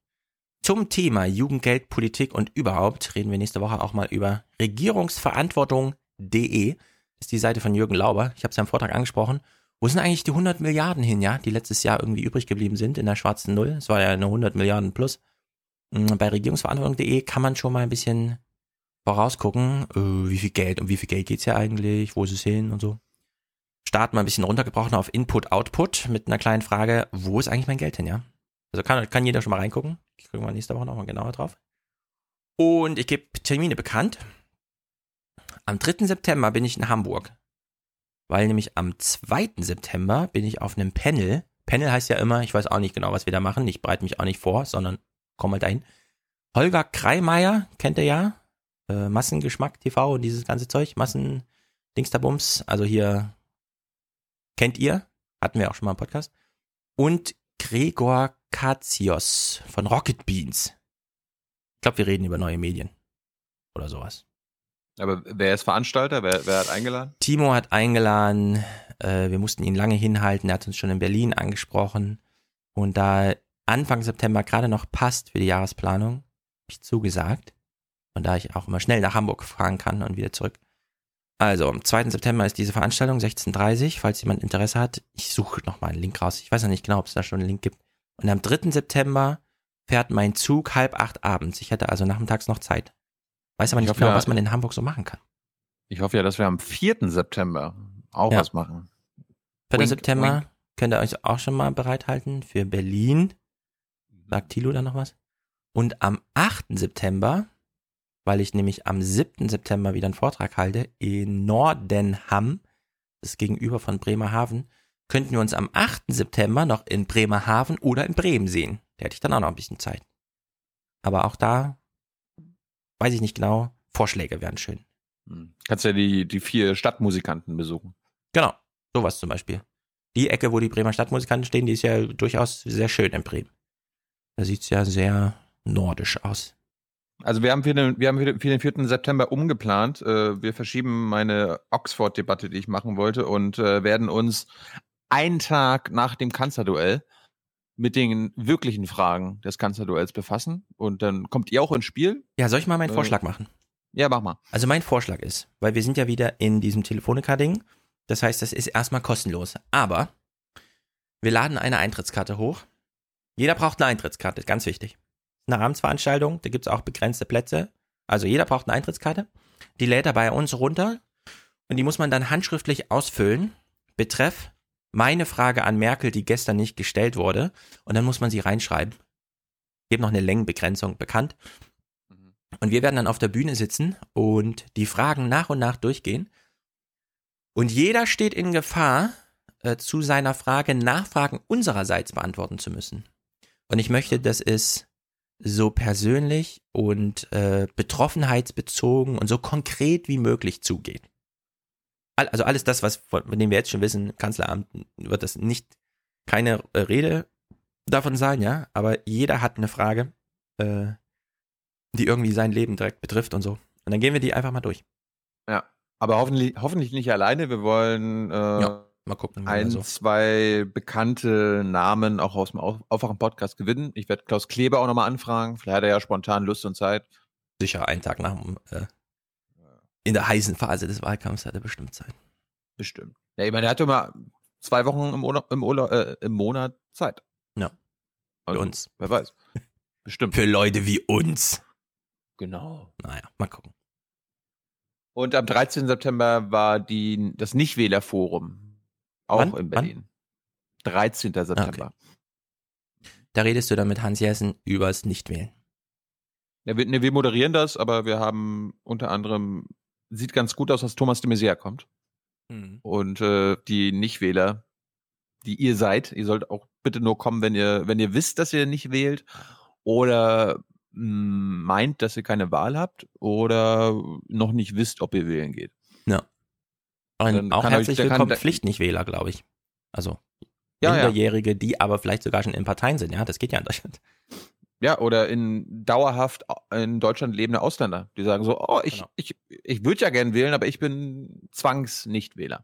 [SPEAKER 3] Zum Thema Jugendgeld, Politik und überhaupt reden wir nächste Woche auch mal über regierungsverantwortung.de. Ist die Seite von Jürgen Lauber. Ich habe es ja im Vortrag angesprochen. Wo sind eigentlich die 100 Milliarden hin, ja, die letztes Jahr irgendwie übrig geblieben sind in der schwarzen Null? Es war ja eine 100 Milliarden plus. Mm, Bei regierungsverantwortung.de kann man schon mal ein bisschen vorausgucken, äh, wie viel Geld, um wie viel Geld geht's hier eigentlich, wo ist es hin und so. Starten wir ein bisschen runtergebrochen auf Input, Output mit einer kleinen Frage, wo ist eigentlich mein Geld hin, ja? Also kann, kann jeder schon mal reingucken. Kriegen wir nächste Woche nochmal genauer drauf. Und ich gebe Termine bekannt. Am 3. September bin ich in Hamburg. Weil nämlich am 2. September bin ich auf einem Panel. Panel heißt ja immer, ich weiß auch nicht genau, was wir da machen. Ich bereite mich auch nicht vor, sondern komm mal dahin. Holger Kreimeier, kennt ihr ja. Äh, Massengeschmack TV und dieses ganze Zeug. Massen Dingsterbums. Also hier kennt ihr. Hatten wir auch schon mal im Podcast. Und Gregor Katsios von Rocket Beans. Ich glaube, wir reden über neue Medien. Oder sowas.
[SPEAKER 1] Aber wer ist Veranstalter? Wer, wer hat eingeladen?
[SPEAKER 3] Timo hat eingeladen, äh, wir mussten ihn lange hinhalten, er hat uns schon in Berlin angesprochen. Und da Anfang September gerade noch passt für die Jahresplanung, habe ich zugesagt. Und da ich auch immer schnell nach Hamburg fahren kann und wieder zurück. Also, am 2. September ist diese Veranstaltung, 16.30 falls jemand Interesse hat. Ich suche nochmal einen Link raus. Ich weiß noch nicht genau, ob es da schon einen Link gibt. Und am 3. September fährt mein Zug halb acht abends. Ich hätte also nachmittags noch Zeit. Weiß aber nicht
[SPEAKER 1] Ich
[SPEAKER 3] genau,
[SPEAKER 1] war-
[SPEAKER 3] was man in Hamburg so machen kann.
[SPEAKER 1] Ich hoffe ja, dass wir am 4. September auch
[SPEAKER 3] Ja.
[SPEAKER 1] was machen.
[SPEAKER 3] 4.
[SPEAKER 1] Wink,
[SPEAKER 3] September
[SPEAKER 1] wink.
[SPEAKER 3] könnt ihr euch auch schon mal bereithalten für Berlin. Sagt Thilo da noch was? Und am 8. September, weil ich nämlich am 7. September wieder einen Vortrag halte in Nordenham, das ist gegenüber von Bremerhaven, könnten wir uns am 8. September noch in Bremerhaven oder in Bremen sehen. Da hätte ich dann auch noch ein bisschen Zeit. Aber auch da weiß ich nicht genau. Vorschläge wären schön.
[SPEAKER 1] Hm. Kannst ja die, die vier Stadtmusikanten besuchen.
[SPEAKER 3] Genau, sowas zum Beispiel. Die Ecke, wo die Bremer Stadtmusikanten stehen, die ist ja durchaus sehr schön in Bremen. Da sieht's ja sehr nordisch aus.
[SPEAKER 1] Also wir haben für den, wir haben für den, für den 4. September umgeplant. Äh, wir verschieben meine Oxford-Debatte, die ich machen wollte, und äh, werden uns einen Tag nach dem Kanzlerduell mit den wirklichen Fragen des Kanzlerduells befassen. Und dann kommt ihr auch ins Spiel.
[SPEAKER 3] Ja, soll ich mal meinen
[SPEAKER 1] Äh,
[SPEAKER 3] Vorschlag machen?
[SPEAKER 1] Ja, mach mal.
[SPEAKER 3] Also mein Vorschlag ist, weil wir sind ja wieder in diesem Telefonica-Ding. Das heißt, das ist erstmal kostenlos. Aber wir laden eine Eintrittskarte hoch. Jeder braucht eine Eintrittskarte, ganz wichtig. Eine Abendsveranstaltung, da gibt's auch begrenzte Plätze. Also jeder braucht eine Eintrittskarte. Die lädt er bei uns runter und die muss man dann handschriftlich ausfüllen. Betreff meine Frage an Merkel, die gestern nicht gestellt wurde. Und dann muss man sie reinschreiben. Ich gebe noch eine Längenbegrenzung bekannt. Und wir werden dann auf der Bühne sitzen und die Fragen nach und nach durchgehen. Und jeder steht in Gefahr, äh, zu seiner Frage Nachfragen unsererseits beantworten zu müssen. Und ich möchte, dass es so persönlich und äh, betroffenheitsbezogen und so konkret wie möglich zugeht. All, also alles das, was von, von dem wir jetzt schon wissen, Kanzleramt wird das nicht keine äh, Rede davon sein, ja, aber jeder hat eine Frage, äh, die irgendwie sein Leben direkt betrifft und so. Und dann gehen wir die einfach mal durch.
[SPEAKER 1] Ja, aber hoffentlich, hoffentlich nicht alleine. Wir wollen äh,
[SPEAKER 3] Ja, mal gucken.
[SPEAKER 1] ein,
[SPEAKER 3] so.
[SPEAKER 1] zwei bekannte Namen auch aus dem Auf- Aufwachen-Podcast gewinnen. Ich werde Klaus Kleber auch nochmal anfragen. Vielleicht hat er ja spontan Lust und Zeit.
[SPEAKER 3] Sicher einen Tag nach dem, äh, in der heißen Phase des Wahlkampfs hat er bestimmt Zeit.
[SPEAKER 1] Bestimmt. Ja, ich meine, er hat immer zwei Wochen im, Urlaub, im, Urlaub, äh, im Monat Zeit.
[SPEAKER 3] Ja.
[SPEAKER 1] Also,
[SPEAKER 3] Für uns.
[SPEAKER 1] Wer weiß. (laughs) Bestimmt.
[SPEAKER 3] Für Leute wie uns.
[SPEAKER 1] Genau.
[SPEAKER 3] Naja, mal gucken.
[SPEAKER 1] Und am 13. September war die, das Nichtwählerforum. Auch
[SPEAKER 3] Wann?
[SPEAKER 1] in
[SPEAKER 3] Wann?
[SPEAKER 1] Berlin. 13. September.
[SPEAKER 3] Da redest du dann mit Hans Jessen übers Nichtwählen.
[SPEAKER 1] Ja, wir, ne, wir moderieren das, aber wir haben unter anderem, sieht ganz gut aus, dass Thomas de Maizière kommt. Und äh, die Nichtwähler, die ihr seid, ihr sollt auch bitte nur kommen, wenn ihr, wenn ihr wisst, dass ihr nicht wählt oder mh, meint, dass ihr keine Wahl habt oder noch nicht wisst, ob ihr wählen geht.
[SPEAKER 3] Ja.
[SPEAKER 1] Dann
[SPEAKER 3] auch
[SPEAKER 1] kann euch-
[SPEAKER 3] herzlich
[SPEAKER 1] kann-
[SPEAKER 3] willkommen
[SPEAKER 1] der-
[SPEAKER 3] Pflichtnichtwähler, glaube ich. Also
[SPEAKER 1] Ja, ja.
[SPEAKER 3] Minderjährige, die aber vielleicht sogar schon in Parteien sind. Ja, das geht ja in Deutschland.
[SPEAKER 1] Ja, oder in dauerhaft in Deutschland lebende Ausländer, die sagen so, oh, ich,
[SPEAKER 3] Genau.
[SPEAKER 1] ich, ich würde ja gern wählen, aber ich bin Zwangs-Nichtwähler.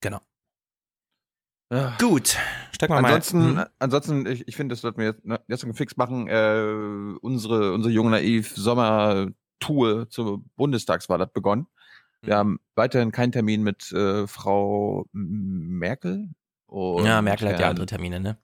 [SPEAKER 3] Genau.
[SPEAKER 1] Ja.
[SPEAKER 3] Gut. Steig mal
[SPEAKER 1] Ansonsten,
[SPEAKER 3] mal. Hm.
[SPEAKER 1] ansonsten, ich, ich finde, das sollten wir jetzt, ne, jetzt fix machen. Äh, unsere, unsere junge naiv Sommertour zur Bundestagswahl hat begonnen. Wir haben weiterhin keinen Termin mit äh, Frau Merkel.
[SPEAKER 3] Ja, Merkel hat ja andere Termine, ne?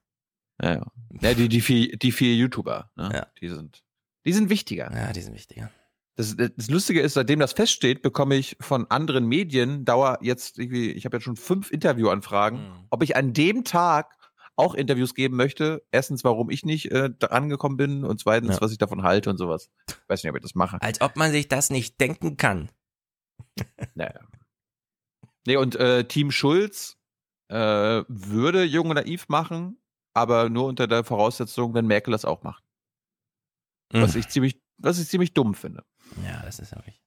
[SPEAKER 1] Ja, ja. ja die, die, vier, die vier YouTuber, ne?
[SPEAKER 3] Ja.
[SPEAKER 1] die sind, die sind wichtiger.
[SPEAKER 3] Ja, die sind wichtiger.
[SPEAKER 1] Das, das Lustige ist, seitdem das feststeht, bekomme ich von anderen Medien Dauer jetzt irgendwie, ich habe jetzt schon fünf Interviewanfragen,
[SPEAKER 3] Mhm.
[SPEAKER 1] ob ich an dem Tag auch Interviews geben möchte. Erstens, warum ich nicht äh, dran gekommen bin und zweitens,
[SPEAKER 3] Ja.
[SPEAKER 1] was ich davon halte und sowas. Ich weiß nicht, ob ich das mache.
[SPEAKER 3] Als ob man sich das nicht denken kann.
[SPEAKER 1] Naja. Nee, und äh, Team Schulz äh, würde Jung und Naiv machen, aber nur unter der Voraussetzung, wenn Merkel das auch macht. Was
[SPEAKER 3] Mhm.
[SPEAKER 1] ich ziemlich, was ich ziemlich dumm finde.
[SPEAKER 3] Ja, das ist wirklich.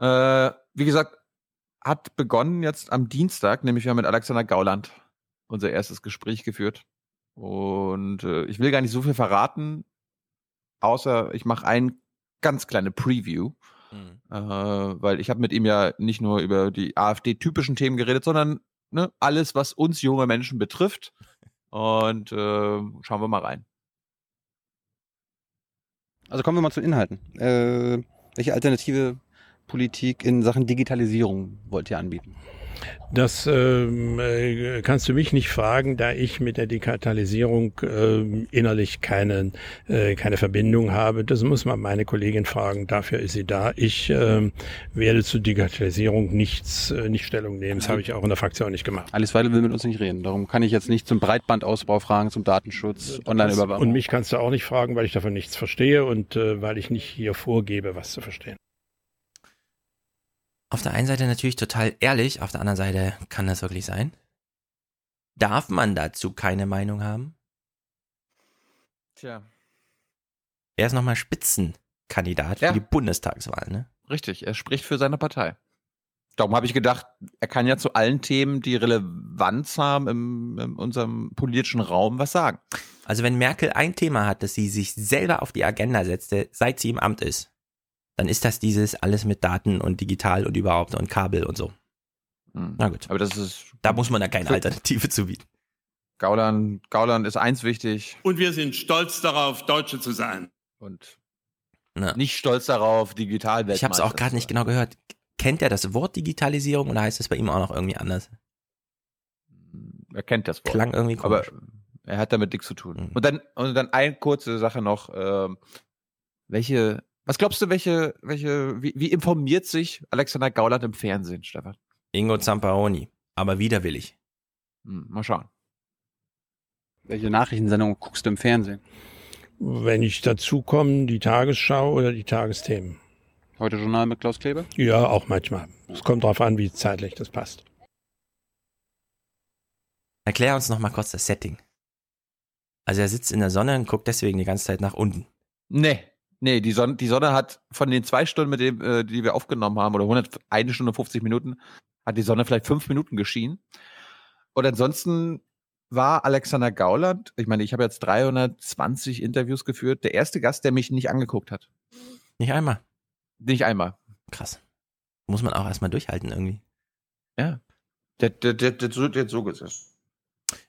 [SPEAKER 1] Äh, wie gesagt, hat begonnen jetzt am Dienstag, nämlich wir haben mit Alexander Gauland unser erstes Gespräch geführt. Und äh, ich will gar nicht so viel verraten, außer ich mache ein ganz kleine Preview,
[SPEAKER 3] Mhm.
[SPEAKER 1] äh, weil ich habe mit ihm ja nicht nur über die AfD-typischen Themen geredet, sondern ne, alles, was uns junge Menschen betrifft. Und äh, schauen wir mal rein.
[SPEAKER 12] Also kommen wir mal zu den Inhalten. Äh, welche alternative Politik in Sachen Digitalisierung wollt ihr anbieten?
[SPEAKER 13] Das ähm, äh, kannst du mich nicht fragen, da ich mit der Digitalisierung ähm, innerlich keine, äh, keine Verbindung habe. Das muss man meine Kollegin fragen, dafür ist sie da. Ich ähm, werde zur Digitalisierung nichts, äh, nicht Stellung nehmen. Das habe ich auch in der Fraktion nicht gemacht.
[SPEAKER 12] Alice Weidel will mit uns nicht reden. Darum kann ich jetzt nicht zum Breitbandausbau fragen, zum Datenschutz, Online-Überwachung.
[SPEAKER 13] Und mich kannst du auch nicht fragen, weil ich davon nichts verstehe und äh, weil ich nicht hier vorgebe, was zu verstehen.
[SPEAKER 3] Auf der einen Seite natürlich total ehrlich, auf der anderen Seite kann das wirklich sein. Darf man dazu keine Meinung haben?
[SPEAKER 1] Tja.
[SPEAKER 3] Er ist nochmal Spitzenkandidat
[SPEAKER 1] Ja.
[SPEAKER 3] für die Bundestagswahl, ne?
[SPEAKER 1] Richtig, er spricht für seine Partei. Darum habe ich gedacht, er kann ja zu allen Themen, die Relevanz haben im, in unserem politischen Raum, was sagen.
[SPEAKER 3] Also wenn Merkel ein Thema hat, das sie sich selber auf die Agenda setzte, seit sie im Amt ist, dann ist das dieses alles mit Daten und digital und überhaupt und Kabel und so.
[SPEAKER 1] Hm.
[SPEAKER 3] Na gut.
[SPEAKER 1] Aber das ist.
[SPEAKER 3] Da muss man da keine Alternative zu bieten.
[SPEAKER 1] Gauland, Gauland ist eins wichtig
[SPEAKER 14] Und wir sind stolz darauf, Deutsche zu sein.
[SPEAKER 1] und
[SPEAKER 3] Ja.
[SPEAKER 1] nicht stolz darauf, digital
[SPEAKER 3] Ich habe es auch gerade nicht genau gehört. Kennt er das Wort Digitalisierung oder heißt es bei ihm auch noch irgendwie anders?
[SPEAKER 1] Er kennt das Wort.
[SPEAKER 3] Klang irgendwie
[SPEAKER 1] aber
[SPEAKER 3] komisch.
[SPEAKER 1] er hat damit nichts zu tun.
[SPEAKER 3] Mhm.
[SPEAKER 1] Und dann und dann eine kurze Sache noch. Ähm, welche, was glaubst du, welche, welche, wie, wie informiert sich Alexander Gauland im Fernsehen, Stefan?
[SPEAKER 3] Ingo Zamparoni. Aber widerwillig.
[SPEAKER 1] Hm, mal schauen.
[SPEAKER 12] Welche Nachrichtensendung guckst du im Fernsehen?
[SPEAKER 13] Wenn ich dazu komme, die Tagesschau oder die Tagesthemen.
[SPEAKER 12] Heute Journal mit Klaus Kleber?
[SPEAKER 13] Ja, auch manchmal. Es kommt darauf an, wie zeitlich das passt.
[SPEAKER 3] Erklär uns noch mal kurz das Setting. Also er sitzt in der Sonne und guckt deswegen die ganze Zeit nach unten.
[SPEAKER 1] Nee. Nee, die Sonne, die Sonne hat von den zwei Stunden, mit dem, äh, die wir aufgenommen haben, oder 100, eine Stunde 50 Minuten, hat die Sonne vielleicht fünf Minuten geschienen. Und ansonsten war Alexander Gauland, ich meine, ich habe jetzt 320 Interviews geführt, der erste Gast, der mich nicht angeguckt hat.
[SPEAKER 3] Nicht einmal.
[SPEAKER 1] Nicht einmal.
[SPEAKER 3] Krass. Muss man auch erstmal durchhalten irgendwie.
[SPEAKER 1] Ja. Der, der, der, der, der, der so gesessen.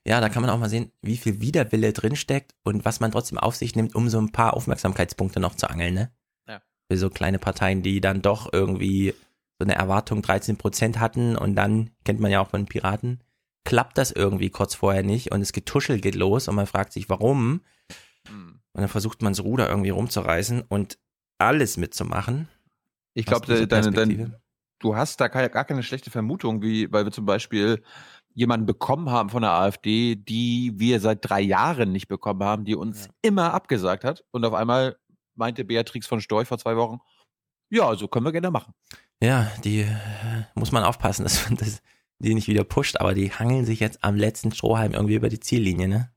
[SPEAKER 3] Ja, da kann man auch mal sehen, wie viel Widerwille drinsteckt und was man trotzdem auf sich nimmt, um so ein paar Aufmerksamkeitspunkte noch zu angeln, ne?
[SPEAKER 1] Ja.
[SPEAKER 3] Für so kleine Parteien, die dann doch irgendwie so eine Erwartung 13 Prozent hatten und dann, kennt man ja auch von Piraten, klappt das irgendwie kurz vorher nicht und das Getuschel geht los und man fragt sich, warum?
[SPEAKER 1] Hm.
[SPEAKER 3] Und dann versucht man das Ruder irgendwie rumzureißen und alles mitzumachen.
[SPEAKER 1] Ich glaube, deine, deine, du hast da gar keine schlechte Vermutung, wie, weil wir zum Beispiel jemanden bekommen haben von der AfD, die wir seit drei Jahren nicht bekommen haben, die uns immer abgesagt hat. Und auf einmal meinte Beatrix von Storch vor zwei Wochen, ja, so können wir gerne machen.
[SPEAKER 3] Ja, die äh, muss man aufpassen, (laughs) dass man das, die nicht wieder pusht, aber die hangeln sich jetzt am letzten Strohhalm irgendwie über die Ziellinie, ne?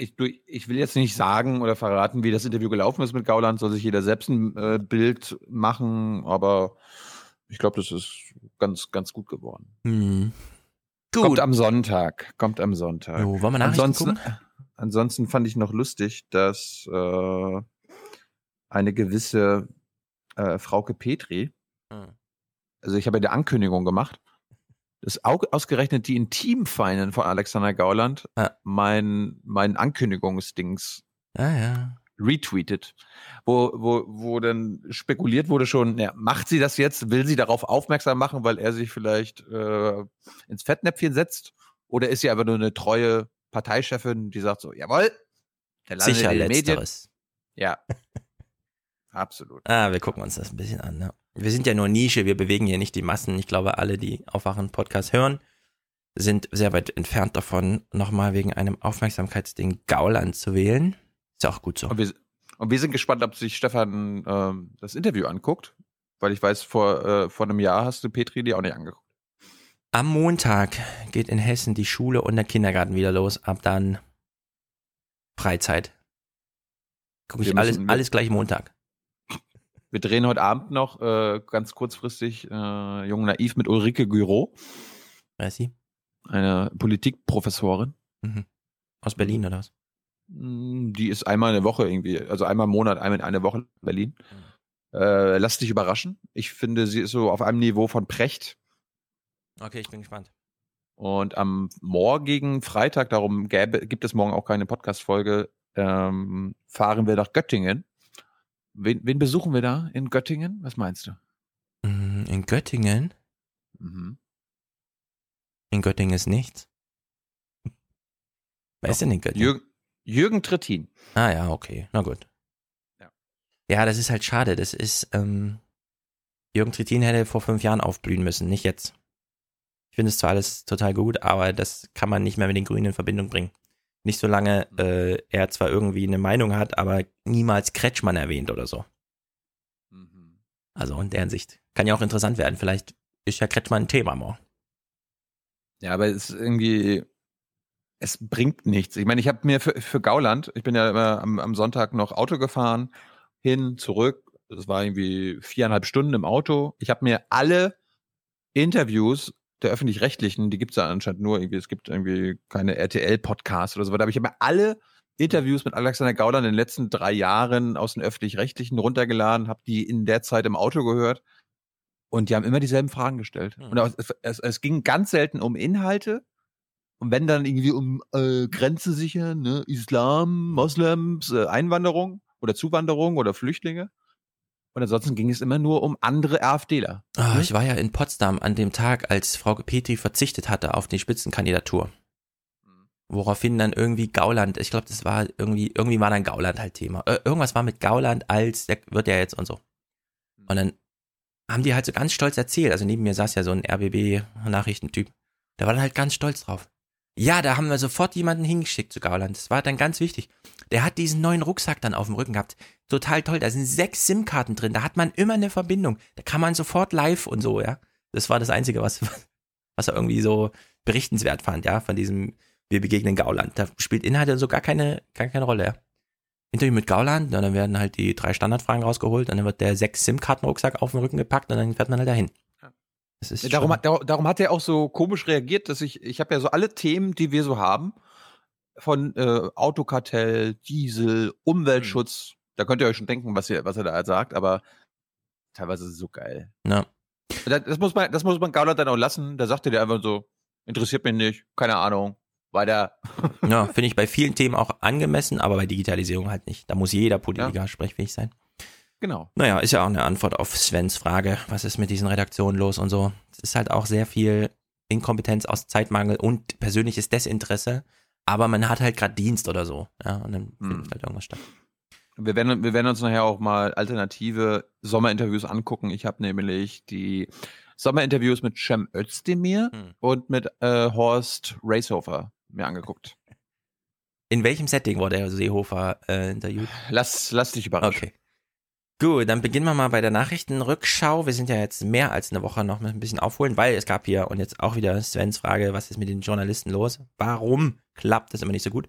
[SPEAKER 1] Ich, ich will jetzt nicht sagen oder verraten, wie das Interview gelaufen ist mit Gauland, soll sich jeder selbst ein äh, Bild machen, aber ich glaube, das ist ganz, ganz gut geworden.
[SPEAKER 3] Hm.
[SPEAKER 1] Kommt am Sonntag. Kommt am Sonntag.
[SPEAKER 3] Jo, wollen wir
[SPEAKER 1] ansonsten,
[SPEAKER 3] gucken?
[SPEAKER 1] ansonsten fand ich noch lustig, dass äh, eine gewisse äh, Frauke Petri,
[SPEAKER 3] Hm.
[SPEAKER 1] also ich habe ja die Ankündigung gemacht, dass au ausgerechnet die Intimfeindin von Alexander Gauland mein, mein Ankündigungsdings
[SPEAKER 3] Ah, ja.
[SPEAKER 1] Retweetet, wo, wo, wo dann spekuliert wurde schon, ja, macht sie das jetzt, will sie darauf aufmerksam machen, weil er sich vielleicht äh, ins Fettnäpfchen setzt? Oder ist sie einfach nur eine treue Parteichefin, die sagt so, jawohl, der landet
[SPEAKER 3] Sicher
[SPEAKER 1] in den Medien.
[SPEAKER 3] letzteres.
[SPEAKER 1] Ja. (laughs) Absolut.
[SPEAKER 3] Ah, wir gucken uns das ein bisschen an. Ne? Wir sind ja nur Nische, wir bewegen hier nicht die Massen. Ich glaube, alle, die Aufwachen-Podcast hören, sind sehr weit entfernt davon, nochmal wegen einem Aufmerksamkeitsding Gauland zu wählen. Ist ja auch gut so.
[SPEAKER 1] Und wir, und wir sind gespannt, ob sich Stefan ähm, das Interview anguckt, weil ich weiß, vor, äh, vor einem Jahr hast du Petri die auch nicht angeguckt.
[SPEAKER 3] Am Montag geht in Hessen die Schule und der Kindergarten wieder los. Ab dann Freizeit. Gucke ich alles, alles gleich Montag.
[SPEAKER 1] Wir drehen heute Abend noch äh, ganz kurzfristig äh, Jung Naiv mit Ulrike Güro,
[SPEAKER 3] Wer ist sie?
[SPEAKER 1] eine Politikprofessorin.
[SPEAKER 3] Mhm. Aus Berlin oder was?
[SPEAKER 1] Mm, Die ist einmal eine Woche irgendwie, also einmal im Monat, einmal in eine Woche in Berlin. Äh, lass dich überraschen. Ich finde, sie ist so auf einem Niveau von Precht.
[SPEAKER 3] Okay, ich bin gespannt.
[SPEAKER 1] Und am morgigen Freitag, darum gäbe, gibt es morgen auch keine Podcast-Folge, ähm, fahren wir nach Göttingen. Wen, wen besuchen wir da in Göttingen? Was meinst du?
[SPEAKER 3] Mm, In Göttingen?
[SPEAKER 1] Mhm.
[SPEAKER 3] In Göttingen ist nichts. Wer ist denn in Göttingen?
[SPEAKER 1] Jürgen, Jürgen Trittin.
[SPEAKER 3] Ah ja, okay, na gut.
[SPEAKER 1] Ja.
[SPEAKER 3] Ja, das ist halt schade. Das ist, ähm, Jürgen Trittin hätte vor fünf Jahren aufblühen müssen, nicht jetzt. Ich finde es zwar alles total gut, aber das kann man nicht mehr mit den Grünen in Verbindung bringen. Nicht solange äh, er zwar irgendwie eine Meinung hat, aber niemals Kretschmann erwähnt oder so. Also in deren Sicht. Kann ja auch interessant werden. Vielleicht ist ja Kretschmann ein Thema morgen.
[SPEAKER 1] Ja, aber es ist irgendwie, es bringt nichts. Ich meine, ich habe mir für, für Gauland, ich bin ja immer am, am Sonntag noch Auto gefahren, hin, zurück. Das war irgendwie viereinhalb Stunden im Auto. Ich habe mir alle Interviews der öffentlich-rechtlichen, die gibt es ja anscheinend nur irgendwie, es gibt irgendwie keine RTL-Podcasts oder so weiter, aber ich habe mir alle Interviews mit Alexander Gauland in den letzten drei Jahren aus den öffentlich-rechtlichen runtergeladen, habe die in der Zeit im Auto gehört und die haben immer dieselben Fragen gestellt. Und auch, es, es, es ging ganz selten um Inhalte und wenn dann irgendwie um äh, Grenze sichern, ne, Islam, Moslems, äh, Einwanderung oder Zuwanderung oder Flüchtlinge. Und ansonsten ging es immer nur um andere AfDler.
[SPEAKER 3] Ah, ich war ja in Potsdam an dem Tag, als Frau Petri verzichtet hatte auf die Spitzenkandidatur. Woraufhin dann irgendwie Gauland, ich glaube, das war irgendwie, irgendwie war dann Gauland halt Thema. Irgendwas war mit Gauland als, der wird ja jetzt und so. Und dann haben die halt so ganz stolz erzählt. Also neben mir saß ja so ein RBB-Nachrichtentyp. Der war dann halt ganz stolz drauf. Ja, da haben wir sofort jemanden hingeschickt zu Gauland. Das war dann ganz wichtig. Der hat diesen neuen Rucksack dann auf dem Rücken gehabt. Total toll. Da sind sechs SIM-Karten drin. Da hat man immer eine Verbindung. Da kann man sofort live und so, ja. Das war das Einzige, was, (laughs) was er irgendwie so berichtenswert fand, ja, von diesem Wir begegnen Gauland. Da spielt Inhalt so gar keine, gar keine Rolle, ja. Interview mit Gauland, na, dann werden halt die drei Standardfragen rausgeholt und dann wird der sechs SIM-Karten-Rucksack auf den Rücken gepackt und dann fährt man halt dahin.
[SPEAKER 1] Darum,
[SPEAKER 3] schon-
[SPEAKER 1] hat, dar- darum hat er auch so komisch reagiert, dass ich, ich habe ja so alle Themen, die wir so haben, von äh, Autokartell, Diesel, Umweltschutz, da könnt ihr euch schon denken, was, ihr, was er da sagt, aber teilweise ist es so geil.
[SPEAKER 3] Ja.
[SPEAKER 1] Das, das muss man, das muss man Gauland dann auch lassen. Da sagt er dir einfach so, interessiert mich nicht, keine Ahnung, weiter.
[SPEAKER 3] Ja, finde ich bei vielen Themen auch angemessen, aber bei Digitalisierung halt nicht. Da muss jeder Politiker sprechfähig sein.
[SPEAKER 1] Genau.
[SPEAKER 3] Naja, ist ja auch eine Antwort auf Svens Frage, was ist mit diesen Redaktionen los und so. Es ist halt auch sehr viel Inkompetenz aus Zeitmangel und persönliches Desinteresse, aber man hat halt gerade Dienst oder so. Ja, und dann findet halt irgendwas statt.
[SPEAKER 1] Wir werden, wir werden uns nachher auch mal alternative Sommerinterviews angucken. Ich habe nämlich die Sommerinterviews mit Cem Özdemir und mit äh, Horst Racehofer mir angeguckt.
[SPEAKER 3] In welchem Setting wurde Seehofer äh, interviewt?
[SPEAKER 1] Lass, lass dich überraschen.
[SPEAKER 3] Okay. Gut, dann beginnen wir mal bei der Nachrichtenrückschau. Wir sind ja jetzt mehr als eine Woche noch mit ein bisschen aufholen, weil es gab hier und jetzt auch wieder Svens Frage, was ist mit den Journalisten los? Warum klappt das immer nicht so gut?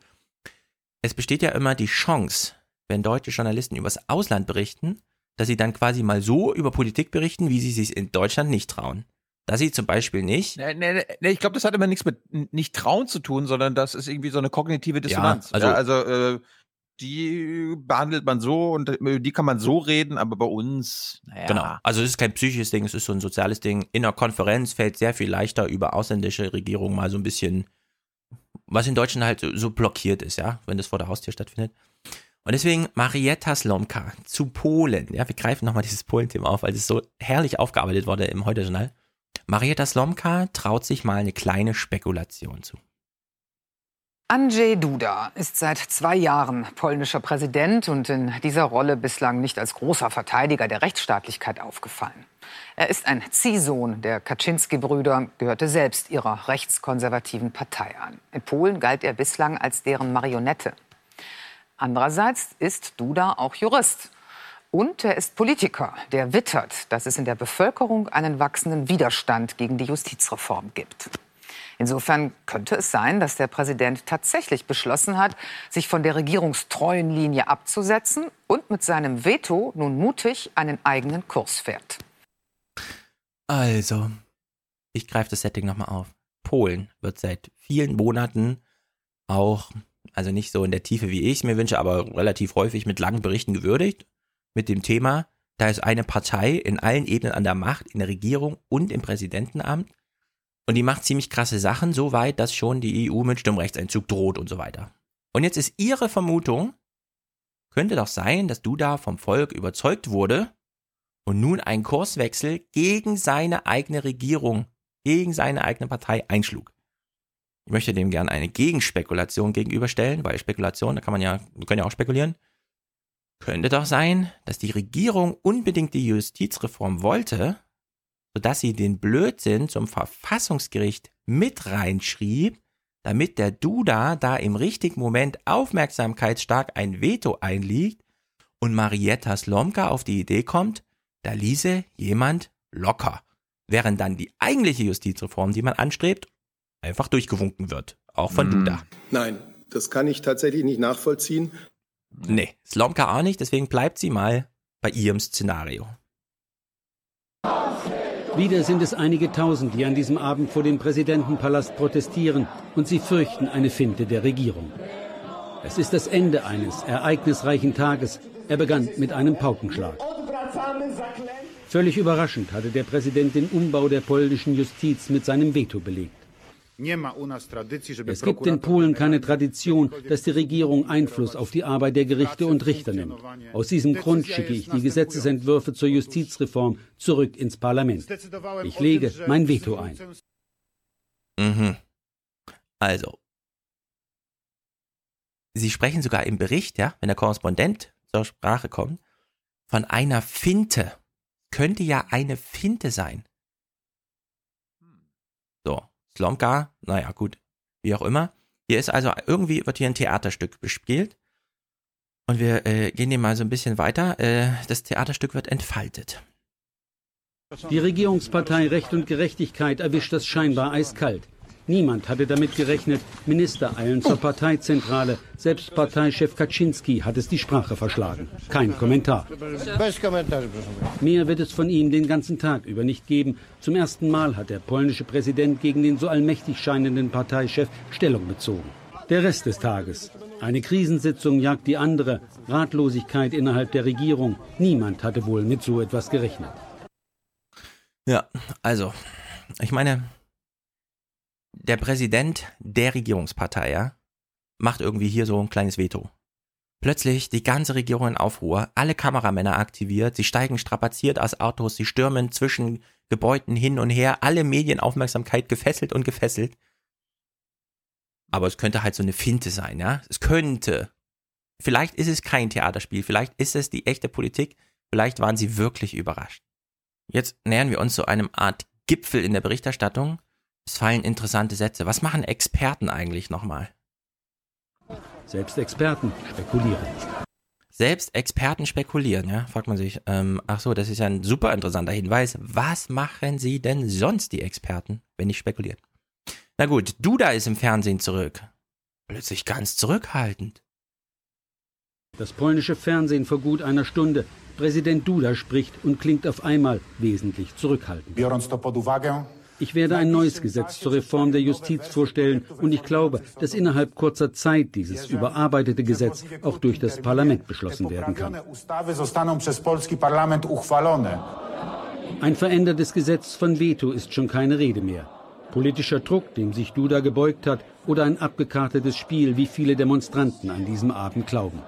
[SPEAKER 3] Es besteht ja immer die Chance, wenn deutsche Journalisten übers Ausland berichten, dass sie dann quasi mal so über Politik berichten, wie sie sich in Deutschland nicht trauen. Dass sie zum Beispiel nicht
[SPEAKER 1] Nee, nee, nee, nee, ich glaube, das hat immer nichts mit nicht trauen zu tun, sondern das ist irgendwie so eine kognitive Dissonanz.
[SPEAKER 3] also-
[SPEAKER 1] Ja, also, äh, die behandelt man so und über die kann man so reden, aber bei uns, naja.
[SPEAKER 3] Genau. Also es ist kein psychisches Ding, es ist so ein soziales Ding. In einer Konferenz fällt sehr viel leichter über ausländische Regierungen mal so ein bisschen, was in Deutschland halt so, so blockiert ist, ja, wenn das vor der Haustür stattfindet. Und deswegen Marietta Slomka zu Polen. Ja, wir greifen nochmal dieses Polen-Thema auf, weil es so herrlich aufgearbeitet wurde im Heute-Journal. Marietta Slomka traut sich mal eine kleine Spekulation zu.
[SPEAKER 15] Andrzej Duda ist seit zwei Jahren polnischer Präsident und in dieser Rolle bislang nicht als großer Verteidiger der Rechtsstaatlichkeit aufgefallen. Er ist ein Ziehsohn der Kaczynski-Brüder, gehörte selbst ihrer rechtskonservativen Partei an. In Polen galt er bislang als deren Marionette. Andererseits ist Duda auch Jurist. Und er ist Politiker, der wittert, dass es in der Bevölkerung einen wachsenden Widerstand gegen die Justizreform gibt. Insofern könnte es sein, dass der Präsident tatsächlich beschlossen hat, sich von der regierungstreuen Linie abzusetzen und mit seinem Veto nun mutig einen eigenen Kurs fährt.
[SPEAKER 3] Also, ich greife das Setting nochmal auf. Polen wird seit vielen Monaten auch, also nicht so in der Tiefe, wie ich es mir wünsche, aber relativ häufig mit langen Berichten gewürdigt, mit dem Thema, da ist eine Partei in allen Ebenen an der Macht, in der Regierung und im Präsidentenamt. Und die macht ziemlich krasse Sachen, so weit, dass schon die EU mit Stimmrechtseinzug droht und so weiter. Und jetzt ist ihre Vermutung, könnte doch sein, dass Duda vom Volk überzeugt wurde und nun einen Kurswechsel gegen seine eigene Regierung, gegen seine eigene Partei einschlug. Ich möchte dem gerne eine Gegenspekulation gegenüberstellen, weil Spekulation, da kann man ja, wir können ja auch spekulieren. Könnte doch sein, dass die Regierung unbedingt die Justizreform wollte, sodass sie den Blödsinn zum Verfassungsgericht mit reinschrieb, damit der Duda da im richtigen Moment aufmerksamkeitsstark ein Veto einlegt und Marietta Slomka auf die Idee kommt, da ließe jemand locker, während dann die eigentliche Justizreform, die man anstrebt, einfach durchgewunken wird, auch von Duda.
[SPEAKER 16] Nein, das kann ich tatsächlich nicht nachvollziehen.
[SPEAKER 3] Nee, Slomka auch nicht, deswegen bleibt sie mal bei ihrem Szenario.
[SPEAKER 17] Wieder sind es einige Tausend, die an diesem Abend vor dem Präsidentenpalast protestieren und sie fürchten eine Finte der Regierung. Es ist das Ende eines ereignisreichen Tages. Er begann mit einem Paukenschlag. Völlig überraschend hatte der Präsident den Umbau der polnischen Justiz mit seinem Veto belegt. Es gibt in Polen keine Tradition, dass die Regierung Einfluss auf die Arbeit der Gerichte und Richter nimmt. Aus diesem Grund schicke ich die Gesetzesentwürfe zur Justizreform zurück ins Parlament. Ich lege mein Veto ein.
[SPEAKER 3] Mhm. Also. Sie sprechen sogar im Bericht, ja, wenn der Korrespondent zur Sprache kommt, von einer Finte. Könnte ja eine Finte sein. Slomka, naja, gut, wie auch immer. Hier ist also, irgendwie wird hier ein Theaterstück bespielt. Und wir äh, gehen hier mal so ein bisschen weiter. Äh, das Theaterstück wird entfaltet.
[SPEAKER 17] Die Regierungspartei Recht und Gerechtigkeit erwischt das scheinbar eiskalt. Niemand hatte damit gerechnet. Minister eilen zur Parteizentrale. Selbst Parteichef Kaczynski hat es die Sprache verschlagen. Kein Kommentar. Mehr wird es von ihm den ganzen Tag über nicht geben. Zum ersten Mal hat der polnische Präsident gegen den so allmächtig scheinenden Parteichef Stellung bezogen. Der Rest des Tages. Eine Krisensitzung jagt die andere. Ratlosigkeit innerhalb der Regierung. Niemand hatte wohl mit so etwas gerechnet.
[SPEAKER 3] Ja, also, ich meine, der Präsident der Regierungspartei, ja, macht irgendwie hier so ein kleines Veto. Plötzlich die ganze Regierung in Aufruhr, alle Kameramänner aktiviert, sie steigen strapaziert aus Autos, sie stürmen zwischen Gebäuden hin und her, alle Medienaufmerksamkeit gefesselt und gefesselt. Aber es könnte halt so eine Finte sein, ja? Es könnte. Vielleicht ist es kein Theaterspiel, vielleicht ist es die echte Politik, vielleicht waren sie wirklich überrascht. Jetzt nähern wir uns zu einem Art Gipfel in der Berichterstattung. Es fallen interessante Sätze. Was machen Experten eigentlich nochmal?
[SPEAKER 17] Selbst Experten spekulieren.
[SPEAKER 3] Selbst Experten spekulieren, ja, fragt man sich. Ähm, ach so, das ist ja ein super interessanter Hinweis. Was machen sie denn sonst, die Experten, wenn nicht spekulieren? Na gut, Duda ist im Fernsehen zurück. Plötzlich ganz zurückhaltend.
[SPEAKER 17] Das polnische Fernsehen vor gut einer Stunde. Präsident Duda spricht und klingt auf einmal wesentlich zurückhaltend. Ich werde ein neues Gesetz zur Reform der Justiz vorstellen und ich glaube, dass innerhalb kurzer Zeit dieses überarbeitete Gesetz auch durch das Parlament beschlossen werden kann. Ein verändertes Gesetz von Veto ist schon keine Rede mehr. Politischer Druck, dem sich Duda gebeugt hat, oder ein abgekartetes Spiel, wie viele Demonstranten an diesem Abend glauben.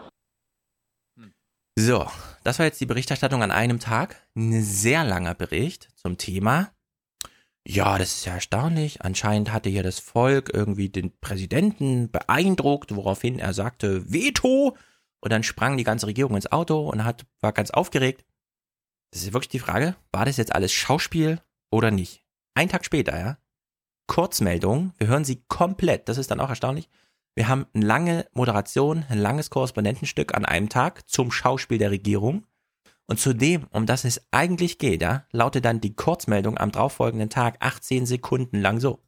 [SPEAKER 3] So, das war jetzt die Berichterstattung an einem Tag. Ein sehr langer Bericht zum Thema. Ja, das ist ja erstaunlich. Anscheinend hatte hier das Volk irgendwie den Präsidenten beeindruckt, woraufhin er sagte Veto. Und dann sprang die ganze Regierung ins Auto und hat, war ganz aufgeregt. Das ist wirklich die Frage, war das jetzt alles Schauspiel oder nicht? Ein Tag später, ja. Kurzmeldung, wir hören sie komplett, das ist dann auch erstaunlich. Wir haben eine lange Moderation, ein langes Korrespondentenstück an einem Tag zum Schauspiel der Regierung. Und zu dem, um das es eigentlich geht, ja, lautet dann die Kurzmeldung am darauffolgenden Tag 18 Sekunden lang so.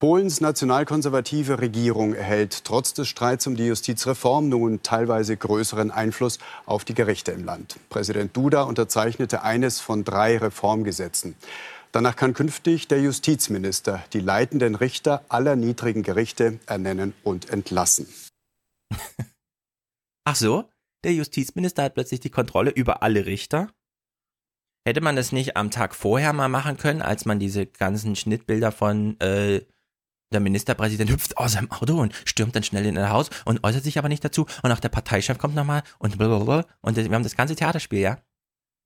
[SPEAKER 18] Polens nationalkonservative Regierung erhält trotz des Streits um die Justizreform nun teilweise größeren Einfluss auf die Gerichte im Land. Präsident Duda unterzeichnete eines von drei Reformgesetzen. Danach kann künftig der Justizminister die leitenden Richter aller niedrigen Gerichte ernennen und entlassen. (laughs)
[SPEAKER 3] Ach so, der Justizminister hat plötzlich die Kontrolle über alle Richter. Hätte man das nicht am Tag vorher mal machen können, als man diese ganzen Schnittbilder von äh, der Ministerpräsident hüpft aus seinem Auto und stürmt dann schnell in ein Haus und äußert sich aber nicht dazu und auch der Parteichef kommt nochmal und blablabla und wir haben das ganze Theaterspiel, ja.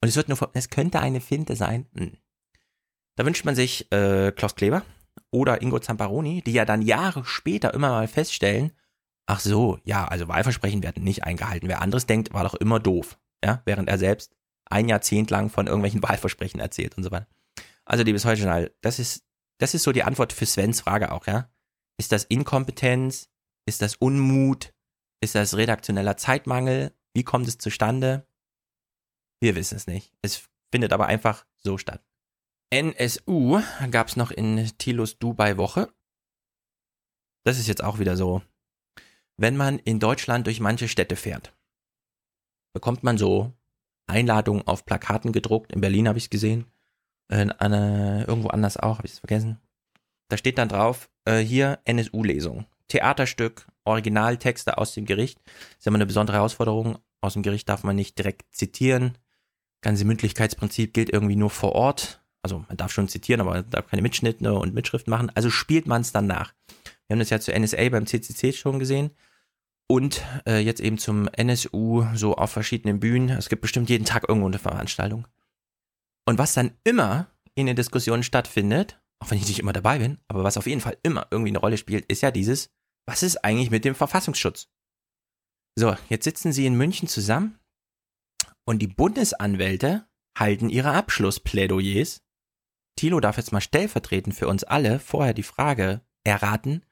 [SPEAKER 3] Und es wird nur, es könnte eine Finte sein. Hm. Da wünscht man sich äh, Klaus Kleber oder Ingo Zamparoni, die ja dann Jahre später immer mal feststellen, ach so, ja, also Wahlversprechen werden nicht eingehalten. Wer anderes denkt, war doch immer doof. Ja, während er selbst ein Jahrzehnt lang von irgendwelchen (laughs) Wahlversprechen erzählt und so weiter. Also, liebes Heute-Journal, das ist, das ist so die Antwort für Svens Frage auch, ja. Ist das Inkompetenz? Ist das Unmut? Ist das redaktioneller Zeitmangel? Wie kommt es zustande? Wir wissen es nicht. Es findet aber einfach so statt. NSU gab es noch in Tilos Dubai-Woche. Das ist jetzt auch wieder so. Wenn man in Deutschland durch manche Städte fährt, bekommt man so Einladungen auf Plakaten gedruckt. In Berlin habe ich es gesehen. Äh, äh, irgendwo anders auch, habe ich es vergessen. Da steht dann drauf, äh, hier NSU-Lesung. Theaterstück, Originaltexte aus dem Gericht. Das ist immer eine besondere Herausforderung. Aus dem Gericht darf man nicht direkt zitieren. Ganze Mündlichkeitsprinzip gilt irgendwie nur vor Ort also man darf schon zitieren, aber man darf keine Mitschnitte und Mitschrift machen. Also spielt man es dann nach. Wir haben das ja zur NSA beim CCC schon gesehen und äh, jetzt eben zum NSU so auf verschiedenen Bühnen. Es gibt bestimmt jeden Tag irgendwo eine Veranstaltung. Und was dann immer in den Diskussionen stattfindet, auch wenn ich nicht immer dabei bin, aber was auf jeden Fall immer irgendwie eine Rolle spielt, ist ja dieses, was ist eigentlich mit dem Verfassungsschutz? So, jetzt sitzen sie in München zusammen und die Bundesanwälte halten ihre Abschlussplädoyers Thilo darf jetzt mal stellvertretend für uns alle vorher die Frage erraten,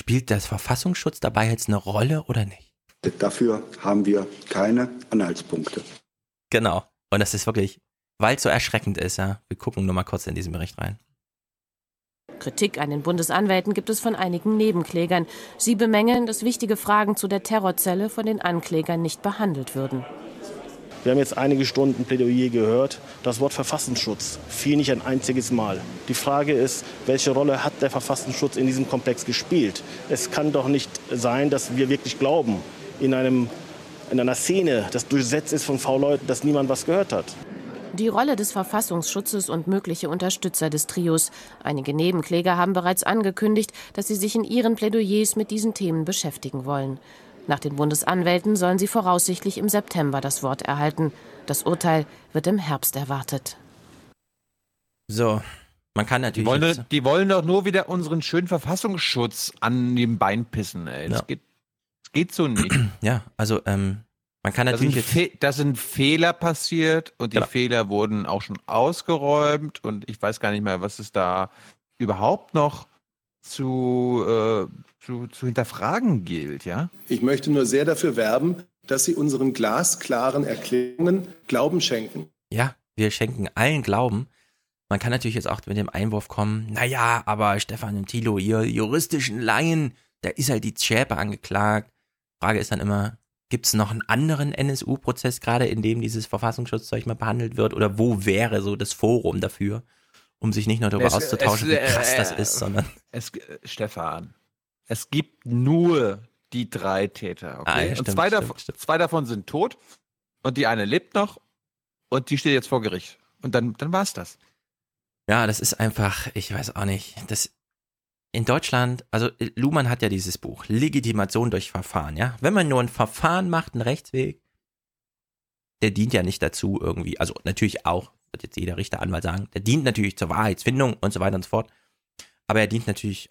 [SPEAKER 3] spielt das Verfassungsschutz dabei jetzt eine Rolle oder nicht?
[SPEAKER 19] Dafür haben wir keine Anhaltspunkte.
[SPEAKER 3] Genau. Und das ist wirklich, weil es so erschreckend ist, ja. Wir gucken nur mal kurz in diesen Bericht rein.
[SPEAKER 20] Kritik an den Bundesanwälten gibt es von einigen Nebenklägern. Sie bemängeln, dass wichtige Fragen zu der Terrorzelle von den Anklägern nicht behandelt würden.
[SPEAKER 21] Wir haben jetzt einige Stunden Plädoyer gehört. Das Wort Verfassungsschutz fiel nicht ein einziges Mal. Die Frage ist, welche Rolle hat der Verfassungsschutz in diesem Komplex gespielt? Es kann doch nicht sein, dass wir wirklich glauben, in, einem, in einer Szene, das durchsetzt ist von V-Leuten, dass niemand was gehört hat.
[SPEAKER 20] Die Rolle des Verfassungsschutzes und mögliche Unterstützer des Trios. Einige Nebenkläger haben bereits angekündigt, dass sie sich in ihren Plädoyers mit diesen Themen beschäftigen wollen. Nach den Bundesanwälten sollen sie voraussichtlich im September das Wort erhalten. Das Urteil wird im Herbst erwartet.
[SPEAKER 3] So, man kann natürlich.
[SPEAKER 1] Die wollen, die wollen doch nur wieder unseren schönen Verfassungsschutz an dem Bein pissen, ey. Das,
[SPEAKER 3] Ja.
[SPEAKER 1] geht, das geht so nicht. (clears throat)
[SPEAKER 3] Ja, also ähm, man kann
[SPEAKER 1] Da
[SPEAKER 3] natürlich
[SPEAKER 1] sind,
[SPEAKER 3] jetzt.
[SPEAKER 1] Fe da sind Fehler passiert und die
[SPEAKER 3] Genau.
[SPEAKER 1] Fehler wurden auch schon ausgeräumt und ich weiß gar nicht mehr, was es da überhaupt noch zu, äh, zu, zu hinterfragen gilt, ja?
[SPEAKER 16] Ich möchte nur sehr dafür werben, dass Sie unseren glasklaren Erklärungen Glauben schenken.
[SPEAKER 3] Ja, wir schenken allen Glauben. Man kann natürlich jetzt auch mit dem Einwurf kommen, naja, aber Stefan und Thilo, ihr juristischen Laien, da ist halt die Zschäpe angeklagt. Frage ist dann immer, gibt es noch einen anderen NSU-Prozess gerade, in dem dieses Verfassungsschutzzeug mal behandelt wird? Oder wo wäre so das Forum dafür, um sich nicht nur darüber
[SPEAKER 1] Es-
[SPEAKER 3] auszutauschen,
[SPEAKER 1] es-
[SPEAKER 3] wie krass
[SPEAKER 1] äh,
[SPEAKER 3] das ist, sondern
[SPEAKER 1] Es, Stefan, es gibt nur die drei Täter. Okay?
[SPEAKER 3] Ah, ja,
[SPEAKER 1] und
[SPEAKER 3] stimmt,
[SPEAKER 1] zwei,
[SPEAKER 3] stimmt,
[SPEAKER 1] davon, zwei davon sind tot und die eine lebt noch und die steht jetzt vor Gericht. Und dann, dann war's das.
[SPEAKER 3] Ja, das ist einfach, ich weiß auch nicht, das in Deutschland, also äh, Luhmann hat ja dieses Buch, Legitimation durch Verfahren, ja. Wenn man nur ein Verfahren macht, einen Rechtsweg, der dient ja nicht dazu irgendwie, also natürlich auch, wird jetzt jeder Richter, Anwalt sagen, der dient natürlich zur Wahrheitsfindung und so weiter und so fort. Aber er dient natürlich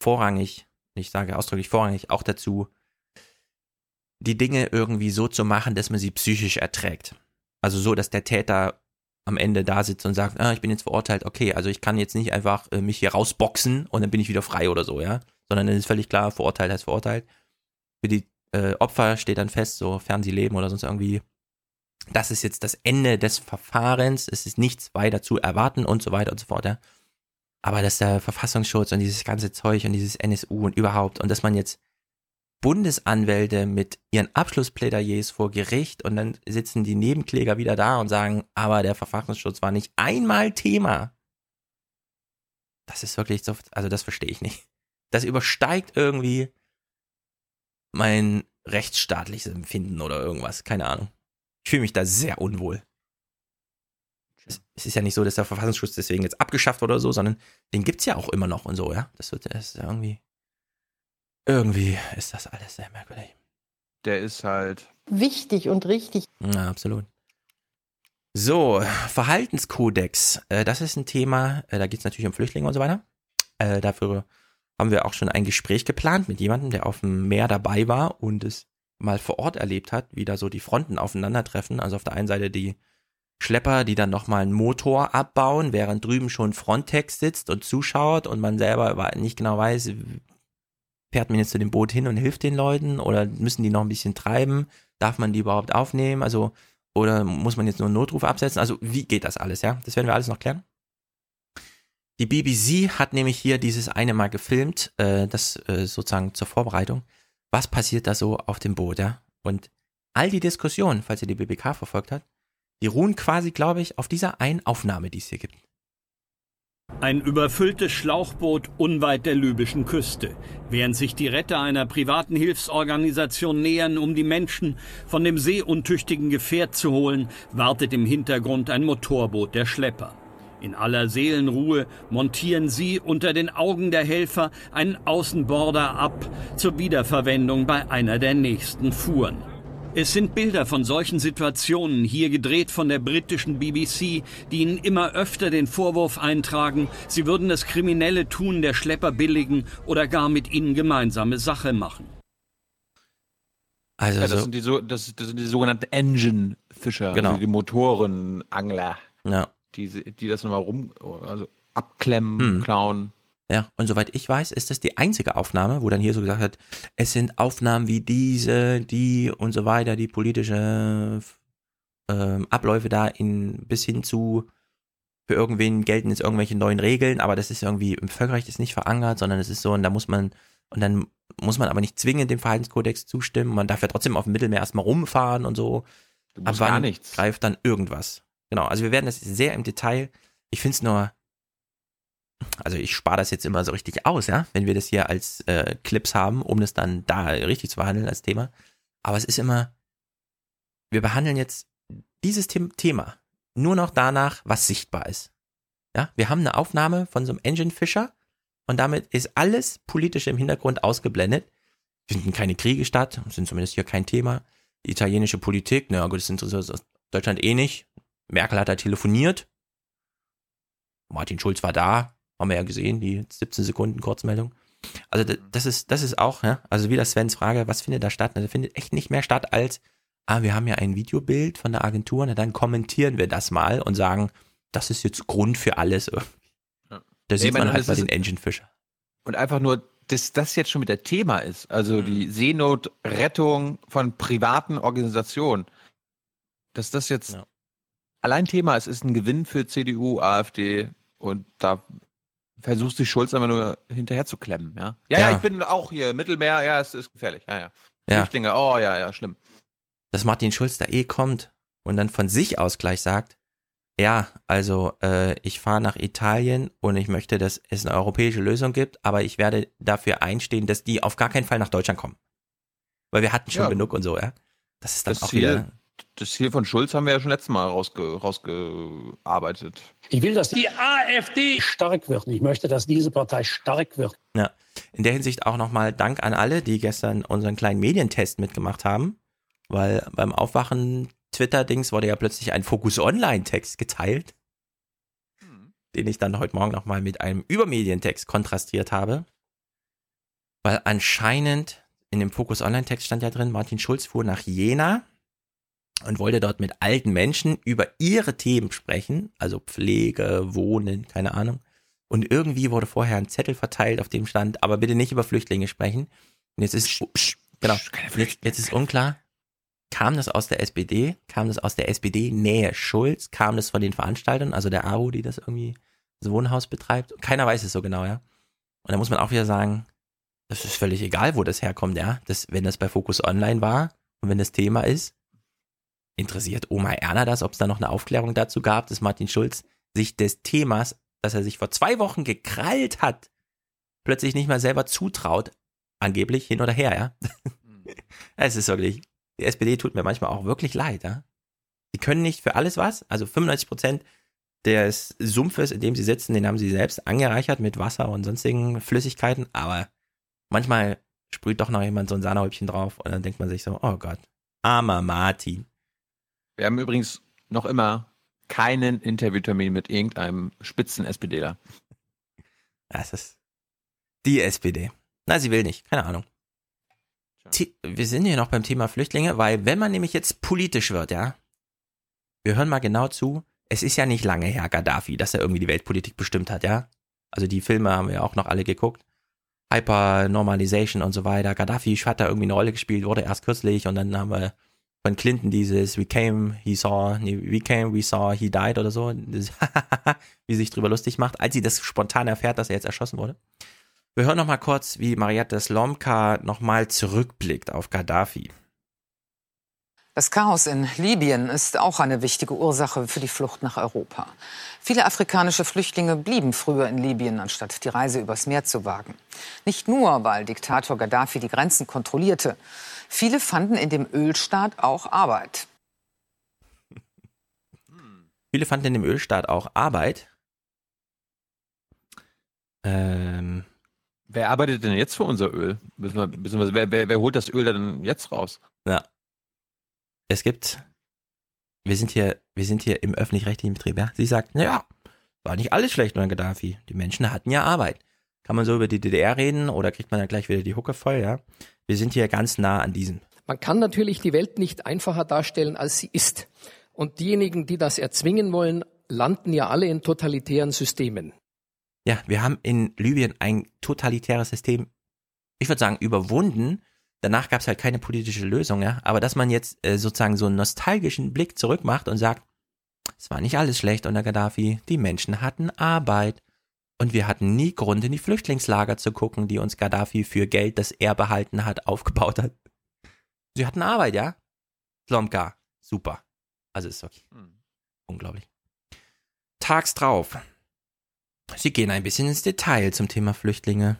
[SPEAKER 3] vorrangig, ich sage ausdrücklich vorrangig, auch dazu, die Dinge irgendwie so zu machen, dass man sie psychisch erträgt. Also so, dass der Täter am Ende da sitzt und sagt, ah, ich bin jetzt verurteilt, okay, also ich kann jetzt nicht einfach äh, mich hier rausboxen und dann bin ich wieder frei oder so, ja. Sondern dann ist völlig klar, verurteilt heißt verurteilt. Für die äh, Opfer steht dann fest, sofern sie leben oder sonst irgendwie, das ist jetzt das Ende des Verfahrens, es ist nichts weiter zu erwarten und so weiter und so fort, ja. Aber dass der Verfassungsschutz und dieses ganze Zeug und dieses NSU und überhaupt und dass man jetzt Bundesanwälte mit ihren Abschlussplädoyers vor Gericht und dann sitzen die Nebenkläger wieder da und sagen, aber der Verfassungsschutz war nicht einmal Thema. Das ist wirklich so, also das verstehe ich nicht. Das übersteigt irgendwie mein rechtsstaatliches Empfinden oder irgendwas, keine Ahnung. Ich fühle mich da sehr unwohl. Es, es ist ja nicht so, dass der Verfassungsschutz deswegen jetzt abgeschafft oder so, sondern den gibt's ja auch immer noch und so, ja. Das wird das irgendwie. Irgendwie ist das alles sehr merkwürdig.
[SPEAKER 1] Der ist halt.
[SPEAKER 22] Wichtig und richtig.
[SPEAKER 3] Ja, absolut. So, Verhaltenskodex. Äh, das ist ein Thema, äh, da geht es natürlich um Flüchtlinge und so weiter. Äh, dafür haben wir auch schon ein Gespräch geplant mit jemandem, der auf dem Meer dabei war und es mal vor Ort erlebt hat, wie da so die Fronten aufeinandertreffen. Also auf der einen Seite die Schlepper, die dann nochmal einen Motor abbauen, während drüben schon Frontex sitzt und zuschaut und man selber nicht genau weiß, fährt man jetzt zu dem Boot hin und hilft den Leuten oder müssen die noch ein bisschen treiben? Darf man die überhaupt aufnehmen? Also, oder muss man jetzt nur einen Notruf absetzen? Also, wie geht das alles, ja? Das werden wir alles noch klären. Die BBC hat nämlich hier dieses eine Mal gefilmt, äh, das äh, sozusagen zur Vorbereitung. Was passiert da so auf dem Boot, ja? Und all die Diskussionen, falls ihr die BBK verfolgt habt, die ruhen quasi, glaube ich, auf dieser einen Aufnahme, die es hier gibt.
[SPEAKER 23] Ein überfülltes Schlauchboot unweit der libyschen Küste. Während sich die Retter einer privaten Hilfsorganisation nähern, um die Menschen von dem seeuntüchtigen Gefährt zu holen, wartet im Hintergrund ein Motorboot der Schlepper. In aller Seelenruhe montieren sie unter den Augen der Helfer einen Außenborder ab zur Wiederverwendung bei einer der nächsten Fuhren. Es sind Bilder von solchen Situationen, hier gedreht von der britischen BBC, die ihnen immer öfter den Vorwurf eintragen, sie würden das kriminelle Tun der Schlepper billigen oder gar mit ihnen gemeinsame Sache machen.
[SPEAKER 3] Also
[SPEAKER 1] ja, das,
[SPEAKER 3] so-
[SPEAKER 1] sind die, so, das, das sind die sogenannten Engine-Fischer,
[SPEAKER 3] Genau.
[SPEAKER 1] also die Motorenangler,
[SPEAKER 3] Ja.
[SPEAKER 1] die, die das nochmal rum, also abklemmen,
[SPEAKER 3] Hm.
[SPEAKER 1] klauen.
[SPEAKER 3] Ja, und soweit ich weiß, ist das die einzige Aufnahme, wo dann hier so gesagt hat, es sind Aufnahmen wie diese, die und so weiter, die politische ähm, Abläufe da in bis hin zu für irgendwen gelten jetzt irgendwelche neuen Regeln, aber das ist irgendwie im Völkerrecht ist nicht verankert, sondern es ist so, und da muss man, und dann muss man aber nicht zwingend dem Verhaltenskodex zustimmen. Man darf ja trotzdem auf dem Mittelmeer erstmal rumfahren und so.
[SPEAKER 1] Du musst
[SPEAKER 3] Ab wann
[SPEAKER 1] gar nichts.
[SPEAKER 3] greift dann irgendwas? Genau, also wir werden das sehr im Detail. Ich finde es nur, also ich spare das jetzt immer so richtig aus, ja, wenn wir das hier als äh, Clips haben, um das dann da richtig zu behandeln als Thema. Aber es ist immer, wir behandeln jetzt dieses The Thema nur noch danach, was sichtbar ist. Ja, wir haben eine Aufnahme von so einem Engine Fisher und damit ist alles Politische im Hintergrund ausgeblendet. Finden keine Kriege statt, sind zumindest hier kein Thema. Italienische Politik, na gut, das interessiert uns Deutschland eh nicht. Merkel hat da telefoniert. Martin Schulz war da, haben wir ja gesehen, die 17 Sekunden Kurzmeldung. Also das ist, das ist auch, ja, also wieder Svens Frage, was findet da statt? Also findet echt nicht mehr statt als, ah, wir haben ja ein Videobild von der Agentur, na dann kommentieren wir das mal und sagen, das ist jetzt Grund für alles. Da sieht
[SPEAKER 1] meine,
[SPEAKER 3] man halt
[SPEAKER 1] ist-
[SPEAKER 3] den Engine Fisher.
[SPEAKER 1] Und einfach nur, dass das jetzt schon wieder Thema ist. Also die Seenotrettung von privaten Organisationen. Dass das jetzt allein Thema ist, ist ein Gewinn für CDU, AfD und da versuchst du Schulz einfach nur hinterher zu klemmen, ja? Ja, ja,
[SPEAKER 3] Ja.
[SPEAKER 1] ich bin auch hier, Mittelmeer, ja, es ist gefährlich, ja, ja.
[SPEAKER 3] Ja.
[SPEAKER 1] Flüchtlinge, oh ja, ja, schlimm.
[SPEAKER 3] dass Martin Schulz da eh kommt und dann von sich aus gleich sagt, ja, also äh, ich fahre nach Italien und ich möchte, dass es eine europäische Lösung gibt, aber ich werde dafür einstehen, dass die auf gar keinen Fall nach Deutschland kommen. Weil wir hatten schon
[SPEAKER 1] Ja.
[SPEAKER 3] genug und so, ja. Das ist dann
[SPEAKER 1] Das
[SPEAKER 3] auch
[SPEAKER 1] Ziel,
[SPEAKER 3] wieder.
[SPEAKER 1] Das Ziel von Schulz haben wir ja schon letztes Mal rausge, rausgearbeitet.
[SPEAKER 24] Ich will, dass die AfD stark wird. Ich möchte, dass diese Partei stark wird.
[SPEAKER 3] Ja. In der Hinsicht auch nochmal Dank an alle, die gestern unseren kleinen Medientest mitgemacht haben, weil beim Aufwachen Twitter-Dings wurde ja plötzlich ein Fokus Online-Text geteilt, den ich dann heute Morgen nochmal mit einem Übermedientext kontrastiert habe. Weil anscheinend in dem Fokus Online-Text stand ja drin, Martin Schulz fuhr nach Jena und wollte dort mit alten Menschen über ihre Themen sprechen, also Pflege, Wohnen, keine Ahnung. Und irgendwie wurde vorher ein Zettel verteilt, auf dem stand, aber bitte nicht über Flüchtlinge sprechen. Und jetzt ist, genau, Und jetzt, jetzt ist unklar, kam das aus der SPD, kam das aus der SPD Nähe Schulz, kam das von den Veranstaltern, also der AWO, die das irgendwie, das Wohnhaus betreibt. Keiner weiß es so genau, ja. Und da muss man auch wieder sagen, das ist völlig egal, wo das herkommt, ja. Das, wenn das bei Focus Online war und wenn das Thema ist, interessiert Oma Erna das, ob es da noch eine Aufklärung dazu gab, dass Martin Schulz sich des Themas, das er sich vor zwei Wochen gekrallt hat, plötzlich nicht mal selber zutraut, angeblich hin oder her, ja. (laughs) es ist wirklich, die SPD tut mir manchmal auch wirklich leid, ja. Die können nicht für alles was, also 95 Prozent des Sumpfes, in dem sie sitzen, den haben sie selbst angereichert mit Wasser und sonstigen Flüssigkeiten, aber manchmal sprüht doch noch jemand so ein Sahnehäubchen drauf und dann denkt man sich so, oh Gott, armer Martin.
[SPEAKER 1] Wir haben übrigens noch immer keinen Interviewtermin mit irgendeinem Spitzen-SPDler.
[SPEAKER 3] Das ist die SPD. Na, sie will nicht, keine Ahnung. Wir sind hier noch beim Thema Flüchtlinge, weil wenn man nämlich jetzt politisch wird, ja, wir hören mal genau zu, es ist ja nicht lange her, Gaddafi, dass er irgendwie die Weltpolitik bestimmt hat, ja. Also die Filme haben wir auch noch alle geguckt. Hyper-Normalization und so weiter. Gaddafi hat da irgendwie eine Rolle gespielt, wurde erst kürzlich und dann haben wir von Clinton dieses We came, he saw, nee, we came, we saw, he died oder so, (laughs) wie sie sich drüber lustig macht, als sie das spontan erfährt, dass er jetzt erschossen wurde. Wir hören noch mal kurz, wie Mariette Slomka noch mal zurückblickt auf Gaddafi.
[SPEAKER 15] Das Chaos in Libyen ist auch eine wichtige Ursache für die Flucht nach Europa. Viele afrikanische Flüchtlinge blieben früher in Libyen, anstatt die Reise übers Meer zu wagen. Nicht nur, weil Diktator Gaddafi die Grenzen kontrollierte. Viele fanden in dem Ölstaat auch Arbeit.
[SPEAKER 3] Viele fanden in dem Ölstaat auch Arbeit. Ähm,
[SPEAKER 1] Wer arbeitet denn jetzt für unser Öl? Beziehungsweise, wer, wer, wer holt das Öl dann jetzt raus?
[SPEAKER 3] ja. Es gibt, wir sind hier, wir sind hier im öffentlich-rechtlichen Betrieb, ja. Sie sagt, ja, war nicht alles schlecht unter Gaddafi. Die Menschen hatten ja Arbeit. Kann man so über die DDR reden oder kriegt man dann gleich wieder die Hucke voll, ja? Wir sind hier ganz nah an diesem.
[SPEAKER 24] Man kann natürlich die Welt nicht einfacher darstellen, als sie ist. Und diejenigen, die das erzwingen wollen, landen ja alle in totalitären Systemen.
[SPEAKER 3] Ja, wir haben in Libyen ein totalitäres System, ich würde sagen, überwunden. Danach gab es halt keine politische Lösung, ja. Aber dass man jetzt äh, sozusagen so einen nostalgischen Blick zurück macht und sagt, Es war nicht alles schlecht unter Gaddafi. Die Menschen hatten Arbeit. Und wir hatten nie Grund, in die Flüchtlingslager zu gucken, die uns Gaddafi für Geld, das er behalten hat, (laughs) aufgebaut hat. Sie hatten Arbeit, ja? Slomka, super. Also ist okay. Hm. Unglaublich. Tags drauf. Sie gehen ein bisschen ins Detail zum Thema Flüchtlinge.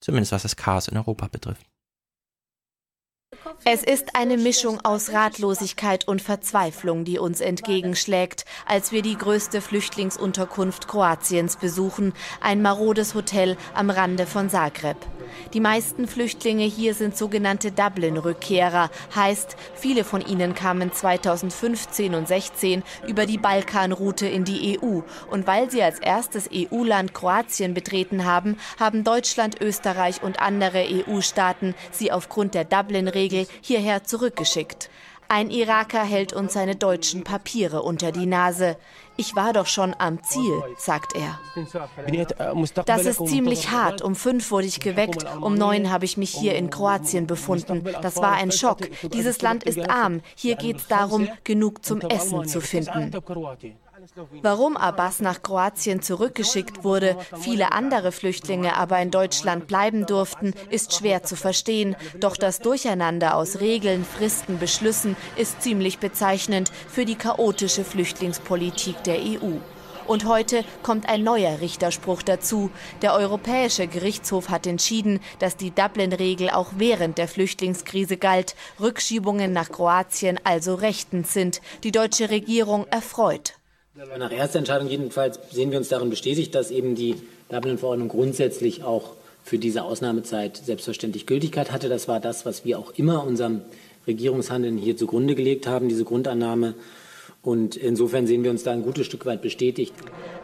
[SPEAKER 3] Zumindest was das Chaos in Europa betrifft.
[SPEAKER 20] Es ist eine Mischung aus Ratlosigkeit und Verzweiflung, die uns entgegenschlägt, als wir die größte Flüchtlingsunterkunft Kroatiens besuchen, ein marodes Hotel am Rande von Zagreb. Die meisten Flüchtlinge hier sind sogenannte Dublin-Rückkehrer, heißt, viele von ihnen kamen 2015 und 16 über die Balkanroute in die EU. Und weil sie als erstes EU-Land Kroatien betreten haben, haben Deutschland, Österreich und andere EU-Staaten sie aufgrund der Dublin-Regel hierher zurückgeschickt. Ein Iraker hält uns seine deutschen Papiere unter die Nase. Ich war doch schon am Ziel, sagt er. Das ist ziemlich hart. Um fünf wurde ich geweckt, um neun habe ich mich hier in Kroatien befunden. Das war ein Schock. Dieses Land ist arm. Hier geht es darum, genug zum Essen zu finden. Warum Abbas nach Kroatien zurückgeschickt wurde, viele andere Flüchtlinge aber in Deutschland bleiben durften, ist schwer zu verstehen. Doch das Durcheinander aus Regeln, Fristen, Beschlüssen ist ziemlich bezeichnend für die chaotische Flüchtlingspolitik der EU. Und heute kommt ein neuer Richterspruch dazu. Der Europäische Gerichtshof hat entschieden, dass die Dublin-Regel auch während der Flüchtlingskrise galt. Rückschiebungen nach Kroatien also rechtens sind. Die deutsche Regierung erfreut.
[SPEAKER 25] Nach erster Entscheidung jedenfalls sehen wir uns darin bestätigt, dass eben die Dublin-Verordnung grundsätzlich auch für diese Ausnahmezeit selbstverständlich Gültigkeit hatte. Das war das, was wir auch immer unserem Regierungshandeln hier zugrunde gelegt haben, diese Grundannahme. Und insofern sehen wir uns da ein gutes Stück weit bestätigt.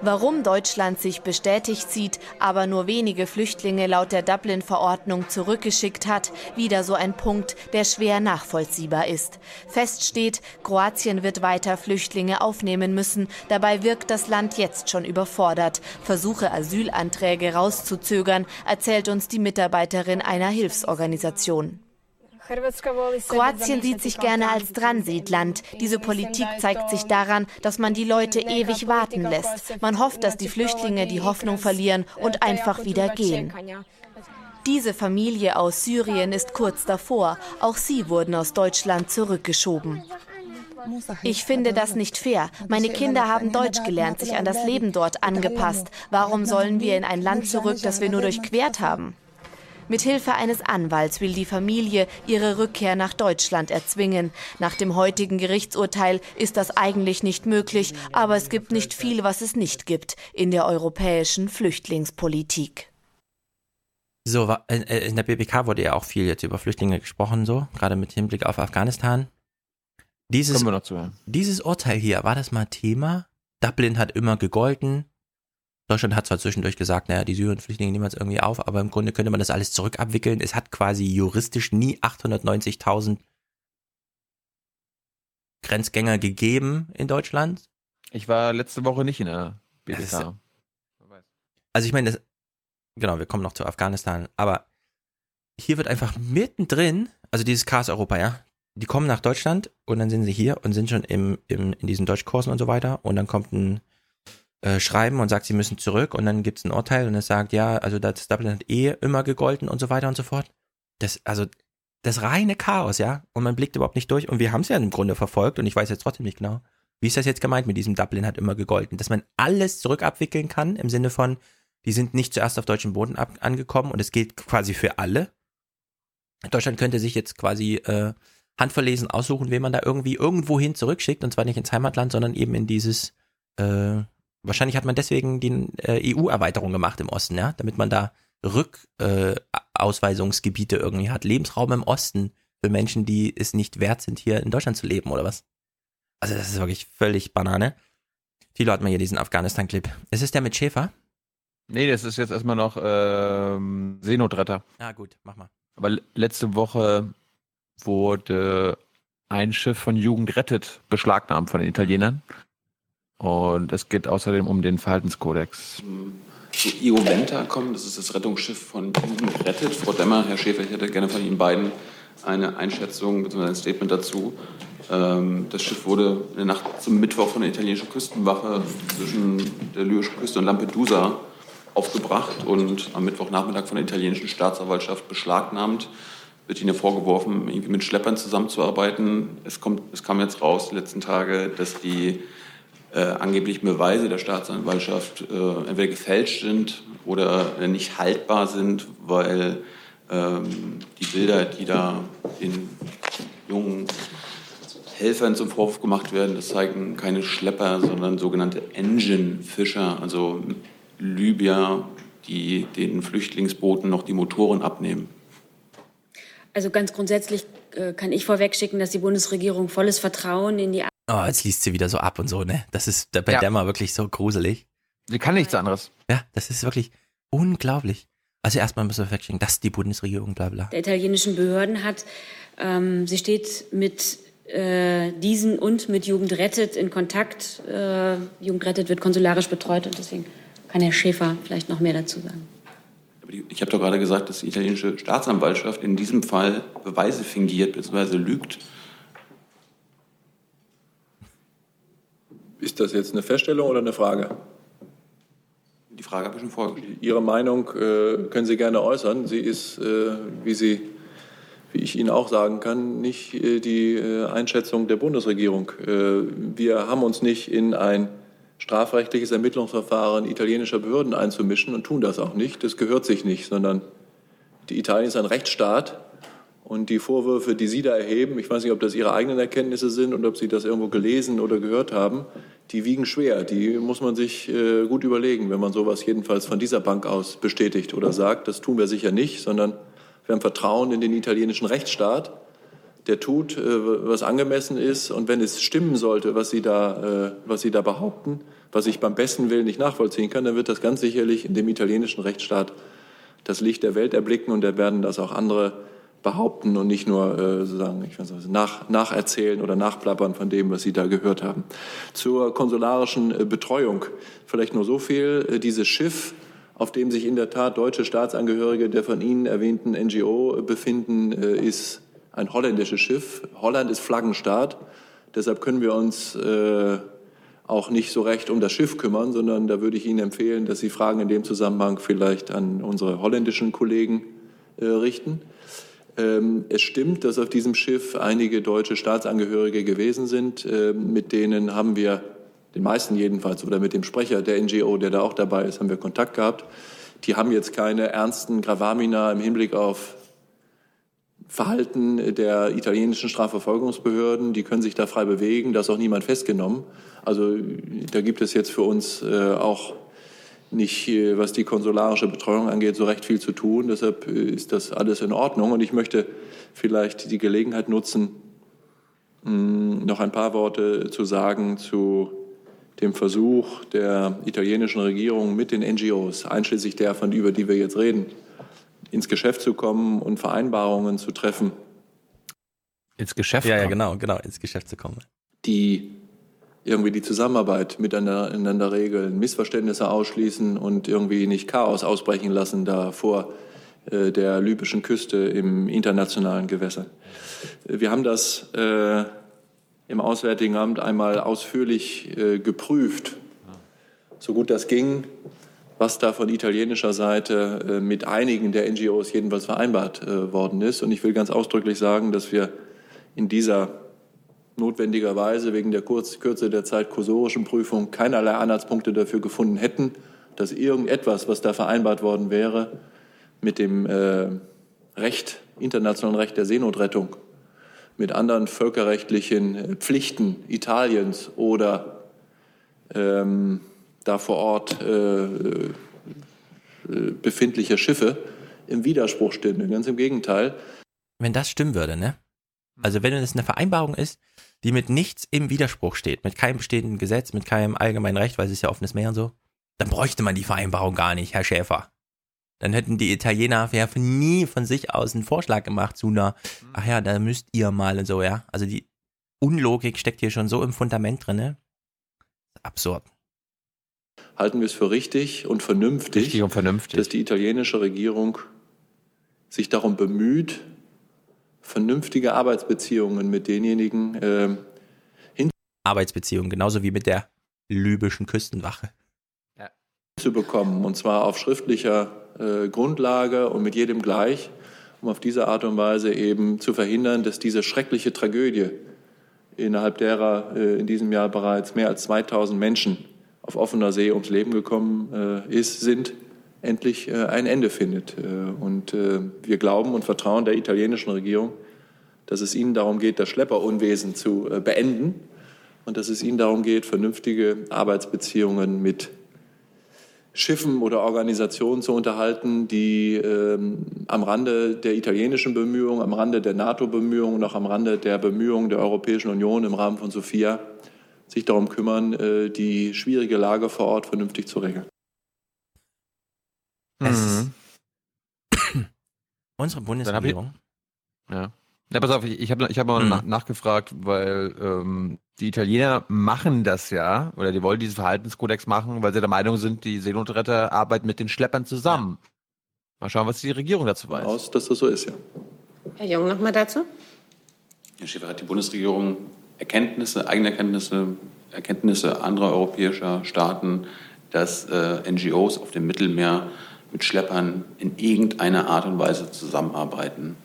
[SPEAKER 20] Warum Deutschland sich bestätigt sieht, aber nur wenige Flüchtlinge laut der Dublin-Verordnung zurückgeschickt hat, wieder so ein Punkt, der schwer nachvollziehbar ist. Fest steht, Kroatien wird weiter Flüchtlinge aufnehmen müssen. Dabei wirkt das Land jetzt schon überfordert. Versuche, Asylanträge rauszuzögern, erzählt uns die Mitarbeiterin einer Hilfsorganisation. Kroatien sieht sich gerne als Transitland. Diese Politik zeigt sich daran, dass man die Leute ewig warten lässt. Man hofft, dass die Flüchtlinge die Hoffnung verlieren und einfach wieder gehen. Diese Familie aus Syrien ist kurz davor. Auch sie wurden aus Deutschland zurückgeschoben. Ich finde das nicht fair. Meine Kinder haben Deutsch gelernt, sich an das Leben dort angepasst. Warum sollen wir in ein Land zurück, das wir nur durchquert haben? Mit Hilfe eines Anwalts will die Familie ihre Rückkehr nach Deutschland erzwingen. Nach dem heutigen Gerichtsurteil ist das eigentlich nicht möglich, aber es gibt nicht viel, was es nicht gibt in der europäischen Flüchtlingspolitik.
[SPEAKER 3] So, äh, in der BBK wurde ja auch viel jetzt über Flüchtlinge gesprochen, so, gerade mit Hinblick auf Afghanistan. Dieses,
[SPEAKER 1] Kommen wir noch zu hören.
[SPEAKER 3] Dieses Urteil hier, war das mal Thema? Dublin hat immer gegolten. Deutschland hat zwar zwischendurch gesagt, naja, die Syrien-Flüchtlinge nehmen wir jetzt irgendwie auf, aber im Grunde könnte man das alles zurückabwickeln. Es hat quasi juristisch nie 890.000 Grenzgänger gegeben in Deutschland.
[SPEAKER 1] Ich war letzte Woche nicht in der BDK.
[SPEAKER 3] Also ich meine, das, genau, wir kommen noch zu Afghanistan, aber hier wird einfach mittendrin, also dieses Chaos Europa, ja, die kommen nach Deutschland und dann sind sie hier und sind schon im, im, in diesen Deutschkursen und so weiter und dann kommt ein äh, schreiben und sagt, sie müssen zurück und dann gibt es ein Urteil und es sagt, ja, also das Dublin hat eh immer gegolten und so weiter und so fort. Das, also das reine Chaos, ja, und man blickt überhaupt nicht durch und wir haben es ja im Grunde verfolgt und ich weiß jetzt trotzdem nicht genau, wie ist das jetzt gemeint mit diesem Dublin hat immer gegolten, dass man alles zurückabwickeln kann im Sinne von, die sind nicht zuerst auf deutschem Boden ab angekommen und es gilt quasi für alle. Deutschland könnte sich jetzt quasi äh, handverlesen aussuchen, wen man da irgendwie irgendwohin zurückschickt und zwar nicht ins Heimatland, sondern eben in dieses äh, Wahrscheinlich hat man deswegen die äh, EU-Erweiterung gemacht im Osten, ja, damit man da Rückausweisungsgebiete äh, irgendwie hat, Lebensraum im Osten für Menschen, die es nicht wert sind, hier in Deutschland zu leben oder was. Also das ist wirklich völlig Banane. Tilo hat mal hier diesen Afghanistan-Clip. Ist es der mit Schäfer?
[SPEAKER 1] Nee, das ist jetzt erstmal noch ähm, Seenotretter.
[SPEAKER 3] Ah, gut, mach mal.
[SPEAKER 1] Aber letzte Woche wurde ein Schiff von Jugend rettet beschlagnahmt von den Italienern. Und es geht außerdem um den Verhaltenskodex.
[SPEAKER 26] Zu Ioventa kommen, das ist das Rettungsschiff von Jugend rettet. Frau Demmer, Herr Schäfer, ich hätte gerne von Ihnen beiden eine Einschätzung bzw. ein Statement dazu. Ähm, das Schiff wurde in der Nacht zum Mittwoch von der italienischen Küstenwache zwischen der libyschen Küste und Lampedusa aufgebracht und am Mittwochnachmittag von der italienischen Staatsanwaltschaft beschlagnahmt. Wird ihnen vorgeworfen, irgendwie mit Schleppern zusammenzuarbeiten. Es, kommt, es kam jetzt raus die letzten Tage, dass die äh, angeblichen Beweise der Staatsanwaltschaft äh, entweder gefälscht sind oder nicht haltbar sind, weil ähm, die Bilder, die da den jungen Helfern zum Vorwurf gemacht werden, das zeigen keine Schlepper, sondern sogenannte Engine-Fischer, also Libyer, die den Flüchtlingsbooten noch die Motoren abnehmen.
[SPEAKER 27] Also ganz grundsätzlich äh, kann ich vorwegschicken, dass die Bundesregierung volles Vertrauen in die.
[SPEAKER 3] Oh, jetzt liest sie wieder so ab und so, ne? Das ist bei
[SPEAKER 1] Ja.
[SPEAKER 3] der mal wirklich so gruselig.
[SPEAKER 1] Sie kann nichts anderes.
[SPEAKER 3] Ja, das ist wirklich unglaublich. Also erstmal müssen wir vorwegschicken, dass die Bundesregierung, bla bla.
[SPEAKER 27] der italienischen Behörden hat. Ähm, sie steht mit äh, diesen und mit Jugend rettet in Kontakt. Äh, Jugend rettet wird konsularisch betreut und deswegen kann Herr Schäfer vielleicht noch mehr dazu sagen.
[SPEAKER 26] Aber die- Ich habe doch gerade gesagt, dass die italienische Staatsanwaltschaft in diesem Fall Beweise fingiert bzw. lügt.
[SPEAKER 4] Ist das jetzt eine Feststellung oder eine Frage?
[SPEAKER 26] Die Frage habe ich schon vorgestellt.
[SPEAKER 4] Ihre Meinung äh, können Sie gerne äußern. Sie ist, äh, wie, Sie, wie ich Ihnen auch sagen kann, nicht äh, die äh, Einschätzung der Bundesregierung. Äh, wir haben uns nicht in ein strafrechtliches Ermittlungsverfahren italienischer Behörden einzumischen und tun das auch nicht. Das gehört sich nicht, sondern die Italien ist ein Rechtsstaat und die Vorwürfe, die Sie da erheben, ich weiß nicht, ob das Ihre eigenen Erkenntnisse sind und ob Sie das irgendwo gelesen oder gehört haben, die wiegen schwer. Die muss man sich äh, gut überlegen, wenn man sowas jedenfalls von dieser Bank aus bestätigt oder sagt. Das tun wir sicher nicht, sondern wir haben Vertrauen in den italienischen Rechtsstaat. Der tut, äh, was angemessen ist. Und wenn es stimmen sollte, was Sie, da, äh, was Sie da behaupten, was ich beim besten Willen nicht nachvollziehen kann, dann wird das ganz sicherlich in dem italienischen Rechtsstaat das Licht der Welt erblicken und da werden das auch andere behaupten und nicht nur äh, sozusagen ich weiß nicht, nach, nacherzählen oder nachplappern von dem, was Sie da gehört haben. Zur konsularischen äh, Betreuung vielleicht nur so viel. Äh, dieses Schiff, auf dem sich in der Tat deutsche Staatsangehörige der von Ihnen erwähnten NGO befinden, äh, ist ein holländisches Schiff. Holland ist Flaggenstaat. Deshalb können wir uns äh, auch nicht so recht um das Schiff kümmern, sondern da würde ich Ihnen empfehlen, dass Sie Fragen in dem Zusammenhang vielleicht an unsere holländischen Kollegen äh, richten. Ähm, es stimmt, dass auf diesem Schiff einige deutsche Staatsangehörige gewesen sind. Ähm, mit denen haben wir, den meisten jedenfalls, oder mit dem Sprecher der NGO, der da auch dabei ist, haben wir Kontakt gehabt. Die haben jetzt keine ernsten Gravamina im Hinblick auf Verhalten der italienischen Strafverfolgungsbehörden. Die können sich da frei bewegen, da ist auch niemand festgenommen. Also da gibt es jetzt für uns äh, auch nicht, was die konsularische Betreuung angeht, so recht viel zu tun. Deshalb äh, ist das alles in Ordnung. Und ich möchte vielleicht die Gelegenheit nutzen, noch ein paar Worte zu sagen zu dem Versuch der italienischen Regierung mit den NGOs, einschließlich der, von über die wir jetzt reden, ins Geschäft zu kommen und Vereinbarungen zu treffen,
[SPEAKER 1] Ins Geschäft
[SPEAKER 3] Ja, ja, genau, genau, ins Geschäft zu kommen.
[SPEAKER 4] die irgendwie die Zusammenarbeit miteinander regeln, Missverständnisse ausschließen und irgendwie nicht Chaos ausbrechen lassen da vor äh, der libyschen Küste im internationalen Gewässer. Wir haben das äh, im Auswärtigen Amt einmal ausführlich äh, geprüft, so gut das ging, was da von italienischer Seite mit einigen der NGOs jedenfalls vereinbart worden ist. Und ich will ganz ausdrücklich sagen, dass wir in dieser notwendigerweise wegen der Kurz Kürze der Zeit kursorischen Prüfung keinerlei Anhaltspunkte dafür gefunden hätten, dass irgendetwas, was da vereinbart worden wäre, mit dem äh, Recht, internationalen Recht der Seenotrettung, mit anderen völkerrechtlichen äh, Pflichten Italiens oder ähm, da vor Ort äh, äh, befindlicher Schiffe im Widerspruch stünde. Ganz im Gegenteil.
[SPEAKER 3] Wenn das stimmen würde, ne? Also wenn es eine Vereinbarung ist, die mit nichts im Widerspruch steht, mit keinem bestehenden Gesetz, mit keinem allgemeinen Recht, weil es ist ja offenes Meer und so, dann bräuchte man die Vereinbarung gar nicht, Herr Schäfer. Dann hätten die Italiener ja nie von sich aus einen Vorschlag gemacht zu einer, ach ja, da müsst ihr mal und so, ja. Also die Unlogik steckt hier schon so im Fundament drin, ne? Absurd.
[SPEAKER 4] halten wir es für richtig und vernünftig,
[SPEAKER 1] Richtig und vernünftig.
[SPEAKER 4] dass die italienische Regierung sich darum bemüht, vernünftige Arbeitsbeziehungen mit denjenigen äh,
[SPEAKER 3] Arbeitsbeziehungen, genauso wie mit der libyschen Küstenwache.
[SPEAKER 4] zu bekommen, und zwar auf schriftlicher äh, Grundlage und mit jedem gleich, um auf diese Art und Weise eben zu verhindern, dass diese schreckliche Tragödie, innerhalb derer äh, in diesem Jahr bereits mehr als 2000 Menschen auf offener See ums Leben gekommen äh, ist, sind, endlich äh, ein Ende findet. Äh, Und äh, wir glauben und vertrauen der italienischen Regierung, dass es ihnen darum geht, das Schlepperunwesen zu beenden und dass es ihnen darum geht, vernünftige Arbeitsbeziehungen mit Schiffen oder Organisationen zu unterhalten, die ähm, am Rande der italienischen Bemühungen, am Rande der NATO-Bemühungen und auch am Rande der Bemühungen der Europäischen Union im Rahmen von Sophia sich darum kümmern, die schwierige Lage vor Ort vernünftig zu regeln.
[SPEAKER 3] Es (coughs) Unsere Bundesregierung.
[SPEAKER 1] Ja. Ja, pass auf, ich, ich habe ich hab mal
[SPEAKER 3] Hm.
[SPEAKER 1] nach, nachgefragt, weil ähm, die Italiener machen das ja, oder die wollen diesen Verhaltenskodex machen, weil sie der Meinung sind, die Seenotretter arbeiten mit den Schleppern zusammen. Mal schauen, was die Regierung dazu weiß.
[SPEAKER 4] Aus, dass das so ist, ja.
[SPEAKER 20] Herr Jung, nochmal dazu?
[SPEAKER 26] Herr Schäfer, hat die Bundesregierung Erkenntnisse, eigene Erkenntnisse, Erkenntnisse anderer europäischer Staaten, dass äh, NGOs auf dem Mittelmeer mit Schleppern in irgendeiner Art und Weise zusammenarbeiten?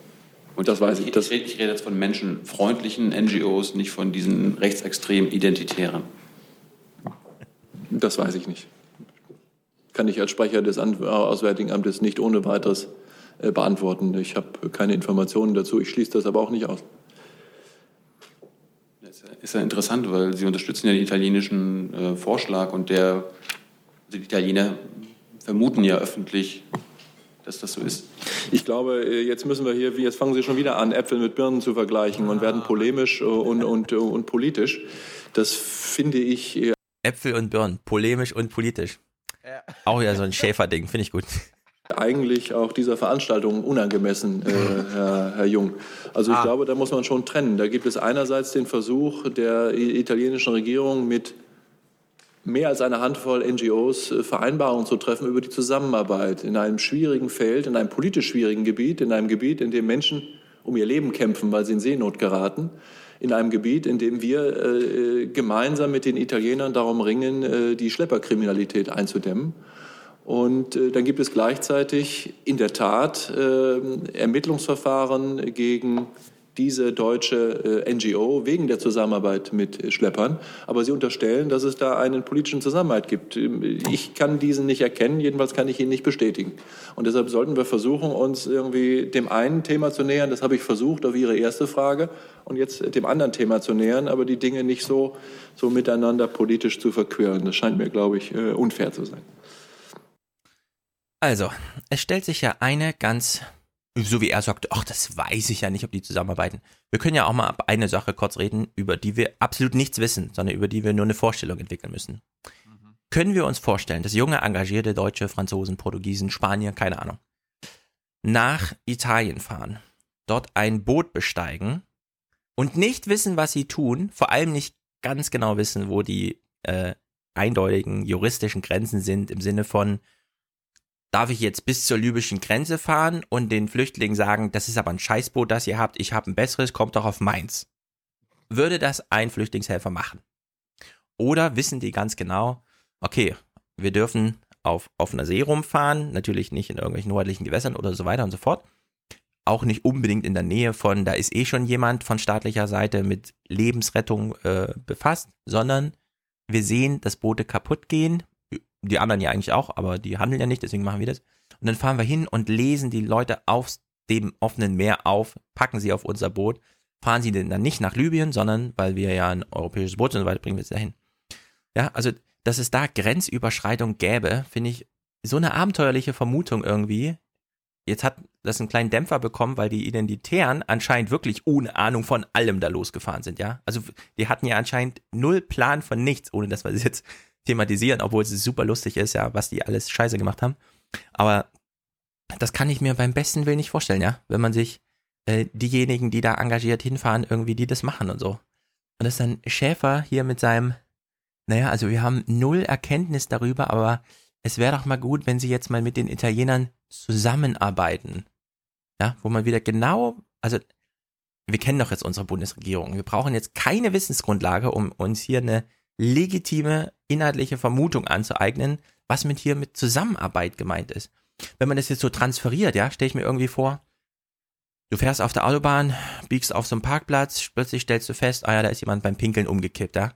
[SPEAKER 26] Und das weiß ich. Ich, rede, ich rede jetzt von menschenfreundlichen NGOs, nicht von diesen rechtsextremen Identitären.
[SPEAKER 4] Das weiß ich nicht. Kann ich als Sprecher des An- Auswärtigen Amtes nicht ohne weiteres äh, beantworten. Ich habe keine Informationen dazu. Ich schließe das aber auch nicht aus.
[SPEAKER 26] Ist ja interessant, weil Sie unterstützen ja den italienischen äh, Vorschlag und der, also die Italiener vermuten ja öffentlich, dass das so ist.
[SPEAKER 4] Ich glaube, äh, jetzt müssen wir hier, jetzt fangen Sie schon wieder an, Äpfel mit Birnen zu vergleichen und werden polemisch äh, und, und, äh, und politisch. Das finde ich
[SPEAKER 3] Äpfel und Birnen, polemisch und politisch. Auch ja so ein Schäferding, finde ich gut.
[SPEAKER 4] eigentlich auch dieser Veranstaltung unangemessen, äh, Herr, Herr Jung. Also ich
[SPEAKER 3] Ah.
[SPEAKER 4] glaube, da muss man schon trennen. Da gibt es einerseits den Versuch der italienischen Regierung mit mehr als einer Handvoll NGOs äh, Vereinbarungen zu treffen über die Zusammenarbeit in einem schwierigen Feld, in einem politisch schwierigen Gebiet, in einem Gebiet, in dem Menschen um ihr Leben kämpfen, weil sie in Seenot geraten, in einem Gebiet, in dem wir äh, gemeinsam mit den Italienern darum ringen, äh, die Schlepperkriminalität einzudämmen. Und äh, dann gibt es gleichzeitig in der Tat äh, Ermittlungsverfahren gegen diese deutsche äh, NGO wegen der Zusammenarbeit mit äh, Schleppern. Aber Sie unterstellen, dass es da einen politischen Zusammenhalt gibt. Ähm, Ich kann diesen nicht erkennen, jedenfalls kann ich ihn nicht bestätigen. Und deshalb sollten wir versuchen, uns irgendwie dem einen Thema zu nähern. Das habe ich versucht auf Ihre erste Frage. Und jetzt äh, dem anderen Thema zu nähern, aber die Dinge nicht so, so miteinander politisch zu verqueren. Das scheint mir, glaube ich, unfair zu sein.
[SPEAKER 3] Also, es stellt sich ja eine ganz, so wie er sagt, ach, das weiß ich ja nicht, ob die zusammenarbeiten. Wir können ja auch mal ab eine Sache kurz reden, über die wir absolut nichts wissen, sondern über die wir nur eine Vorstellung entwickeln müssen. Können wir uns vorstellen, dass junge, engagierte Deutsche, Franzosen, Portugiesen, Spanier, keine Ahnung, nach Italien fahren, dort ein Boot besteigen und nicht wissen, was sie tun, vor allem nicht ganz genau wissen, wo die äh, eindeutigen juristischen Grenzen sind im Sinne von, darf ich jetzt bis zur libyschen Grenze fahren und den Flüchtlingen sagen, das ist aber ein Scheißboot, das ihr habt, ich habe ein besseres, kommt doch auf meins. Würde das ein Flüchtlingshelfer machen? Oder wissen die ganz genau, okay, wir dürfen auf offener See rumfahren, natürlich nicht in irgendwelchen nördlichen Gewässern oder so weiter und so fort. Auch nicht unbedingt in der Nähe von, da ist eh schon jemand von staatlicher Seite mit Lebensrettung äh, befasst, sondern wir sehen, dass Boote kaputt gehen, die anderen ja eigentlich auch, aber die handeln ja nicht, deswegen machen wir das. Und dann fahren wir hin und lesen die Leute auf dem offenen Meer auf, packen sie auf unser Boot, fahren sie denn dann nicht nach Libyen, sondern, weil wir ja ein europäisches Boot sind und so weiter, bringen wir es dahin. Ja, also, dass es da Grenzüberschreitung gäbe, finde ich so eine abenteuerliche Vermutung irgendwie. Jetzt hat das einen kleinen Dämpfer bekommen, weil die Identitären anscheinend wirklich ohne Ahnung von allem da losgefahren sind, ja. Also die hatten ja anscheinend null Plan von nichts, ohne dass wir das jetzt thematisieren, obwohl es super lustig ist, ja, was die alles scheiße gemacht haben. Aber das kann ich mir beim besten Willen nicht vorstellen, ja, wenn man sich äh, diejenigen, die da engagiert hinfahren, irgendwie die das machen und so. Und das ist dann Schäfer hier mit seinem, naja, also wir haben null Erkenntnis darüber, aber es wäre doch mal gut, wenn sie jetzt mal mit den Italienern zusammenarbeiten. Ja, wo man wieder genau, also wir kennen doch jetzt unsere Bundesregierung. Wir brauchen jetzt keine Wissensgrundlage, um uns hier eine legitime inhaltliche Vermutung anzueignen, was mit hier mit Zusammenarbeit gemeint ist. Wenn man das jetzt so transferiert, ja, stelle ich mir irgendwie vor, du fährst auf der Autobahn, biegst auf so einen Parkplatz, plötzlich stellst du fest, ah ja, da ist jemand beim Pinkeln umgekippt, ja.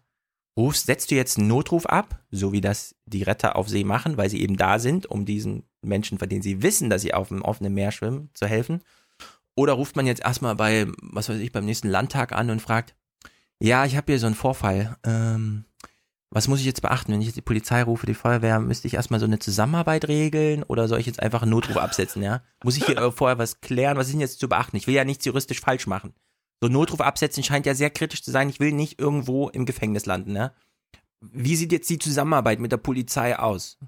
[SPEAKER 3] Rufst, setzt du jetzt einen Notruf ab, so wie das die Retter auf See machen, weil sie eben da sind, um diesen Menschen, von denen sie wissen, dass sie auf dem offenen Meer schwimmen, zu helfen? Oder ruft man jetzt erstmal bei, was weiß ich, beim nächsten Landtag an und fragt, ja, ich habe hier so einen Vorfall. Ähm, was muss ich jetzt beachten, wenn ich jetzt die Polizei rufe, die Feuerwehr, müsste ich erstmal so eine Zusammenarbeit regeln oder soll ich jetzt einfach einen Notruf absetzen, ja? Muss ich hier vorher was klären? Was ist denn jetzt zu beachten? Ich will ja nichts juristisch falsch machen. So Notruf absetzen scheint ja sehr kritisch zu sein. Ich will nicht irgendwo im Gefängnis landen, ja? Wie sieht jetzt die Zusammenarbeit mit der Polizei aus?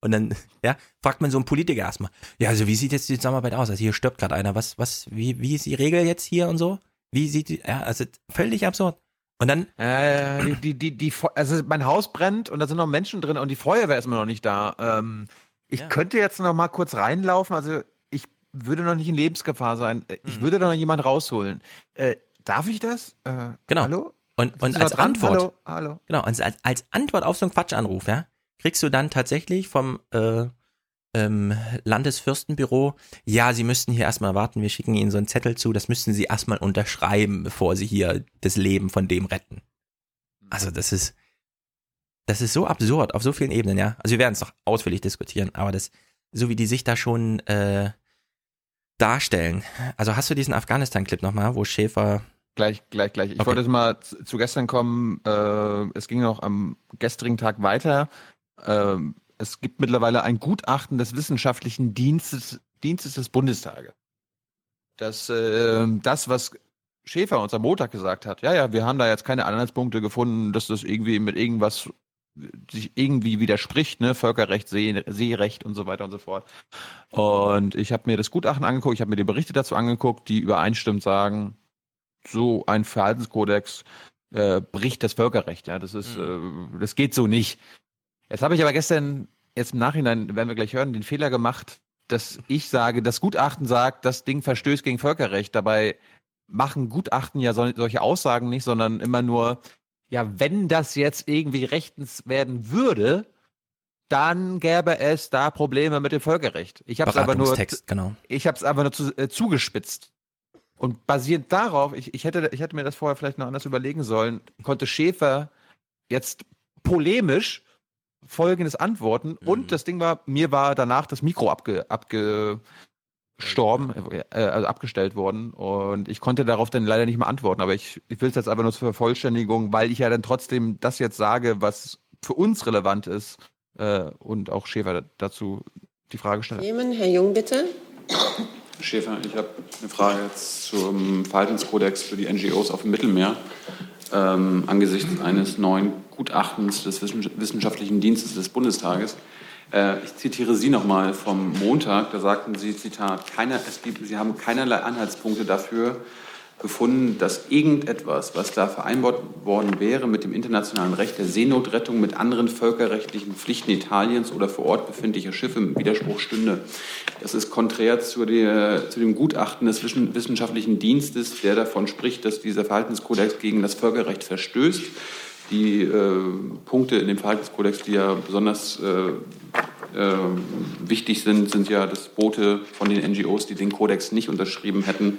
[SPEAKER 3] Und dann, (laughs) ja, fragt man so einen Politiker erstmal, ja, also wie sieht jetzt die Zusammenarbeit aus? Also hier stirbt gerade einer, was, was, wie, wie ist die Regel jetzt hier und so? Wie sieht die, ja, also völlig absurd. Und dann.
[SPEAKER 1] Äh, die, die, die, also mein Haus brennt und da sind noch Menschen drin und die Feuerwehr ist immer noch nicht da. Ähm, ich ja. könnte jetzt noch mal kurz reinlaufen, also ich würde noch nicht in Lebensgefahr sein. Ich mhm. würde da noch jemanden rausholen. Äh, darf ich das? Äh,
[SPEAKER 3] genau.
[SPEAKER 1] Hallo?
[SPEAKER 3] Und, und als Antwort.
[SPEAKER 1] Hallo, hallo.
[SPEAKER 3] Genau, als, als Antwort auf so einen Quatschanruf, ja, kriegst du dann tatsächlich vom äh, ähm, Landesfürstenbüro, ja, Sie müssten hier erstmal warten, wir schicken Ihnen so einen Zettel zu, das müssten Sie erstmal unterschreiben, bevor Sie hier das Leben von dem retten. Also das ist, das ist so absurd auf so vielen Ebenen, ja. Also wir werden es noch ausführlich diskutieren, aber das, so wie die sich da schon äh, darstellen. Also hast du diesen Afghanistan-Clip nochmal, wo Schäfer
[SPEAKER 1] Gleich, gleich, gleich. Ich okay. wollte jetzt mal zu, zu gestern kommen. Äh, es ging noch am gestrigen Tag weiter. Ähm, es gibt mittlerweile ein Gutachten des Wissenschaftlichen Dienstes, Dienstes des Bundestages. Das, äh, das, was Schäfer uns am Montag gesagt hat, ja, ja, wir haben da jetzt keine Anhaltspunkte gefunden, dass das irgendwie mit irgendwas sich irgendwie widerspricht, ne, Völkerrecht, See, Seerecht und so weiter und so fort. Und ich habe mir das Gutachten angeguckt, ich habe mir die Berichte dazu angeguckt, die übereinstimmend sagen, so ein Verhaltenskodex äh, bricht das Völkerrecht, ja, das ist, mhm. äh, das geht so nicht. Jetzt habe ich aber gestern, jetzt im Nachhinein, werden wir gleich hören, den Fehler gemacht, dass ich sage, das Gutachten sagt, das Ding verstößt gegen Völkerrecht. Dabei machen Gutachten ja solche Aussagen nicht, sondern immer nur, ja, wenn das jetzt irgendwie rechtens werden würde, dann gäbe es da Probleme mit dem Völkerrecht. Ich habe es aber nur,
[SPEAKER 3] genau.
[SPEAKER 1] ich habe es aber nur zu, äh, zugespitzt. Und basierend darauf, ich, ich, hätte, ich hätte mir das vorher vielleicht noch anders überlegen sollen, konnte Schäfer jetzt polemisch folgendes antworten. Mhm. Und das Ding war, mir war danach das Mikro abge, abgestorben, äh, also abgestellt worden. Und ich konnte darauf dann leider nicht mehr antworten. Aber ich, ich will es jetzt einfach nur zur Vervollständigung, weil ich ja dann trotzdem das jetzt sage, was für uns relevant ist. Äh, und auch Schäfer dazu die Frage stelle.
[SPEAKER 28] Herr Jung, bitte.
[SPEAKER 26] Schäfer, ich habe eine Frage jetzt zum Verhaltenskodex für die NGOs auf dem Mittelmeer ähm, angesichts eines neuen Gutachtens des Wissenschaftlichen Dienstes des Bundestages. Äh, ich zitiere Sie nochmal vom Montag. Da sagten Sie, Zitat, keiner, es gibt, Sie haben keinerlei Anhaltspunkte dafür, gefunden, dass irgendetwas, was da vereinbart worden wäre mit dem internationalen Recht der Seenotrettung, mit anderen völkerrechtlichen Pflichten Italiens oder vor Ort befindlicher Schiffe im Widerspruch stünde. Das ist konträr zu, der, zu dem Gutachten des Wissenschaftlichen Dienstes, der davon spricht, dass dieser Verhaltenskodex gegen das Völkerrecht verstößt. Die äh, Punkte in dem Verhaltenskodex, die ja besonders äh, äh, wichtig sind, sind ja, dass Boote von den NGOs, die den Kodex nicht unterschrieben hätten,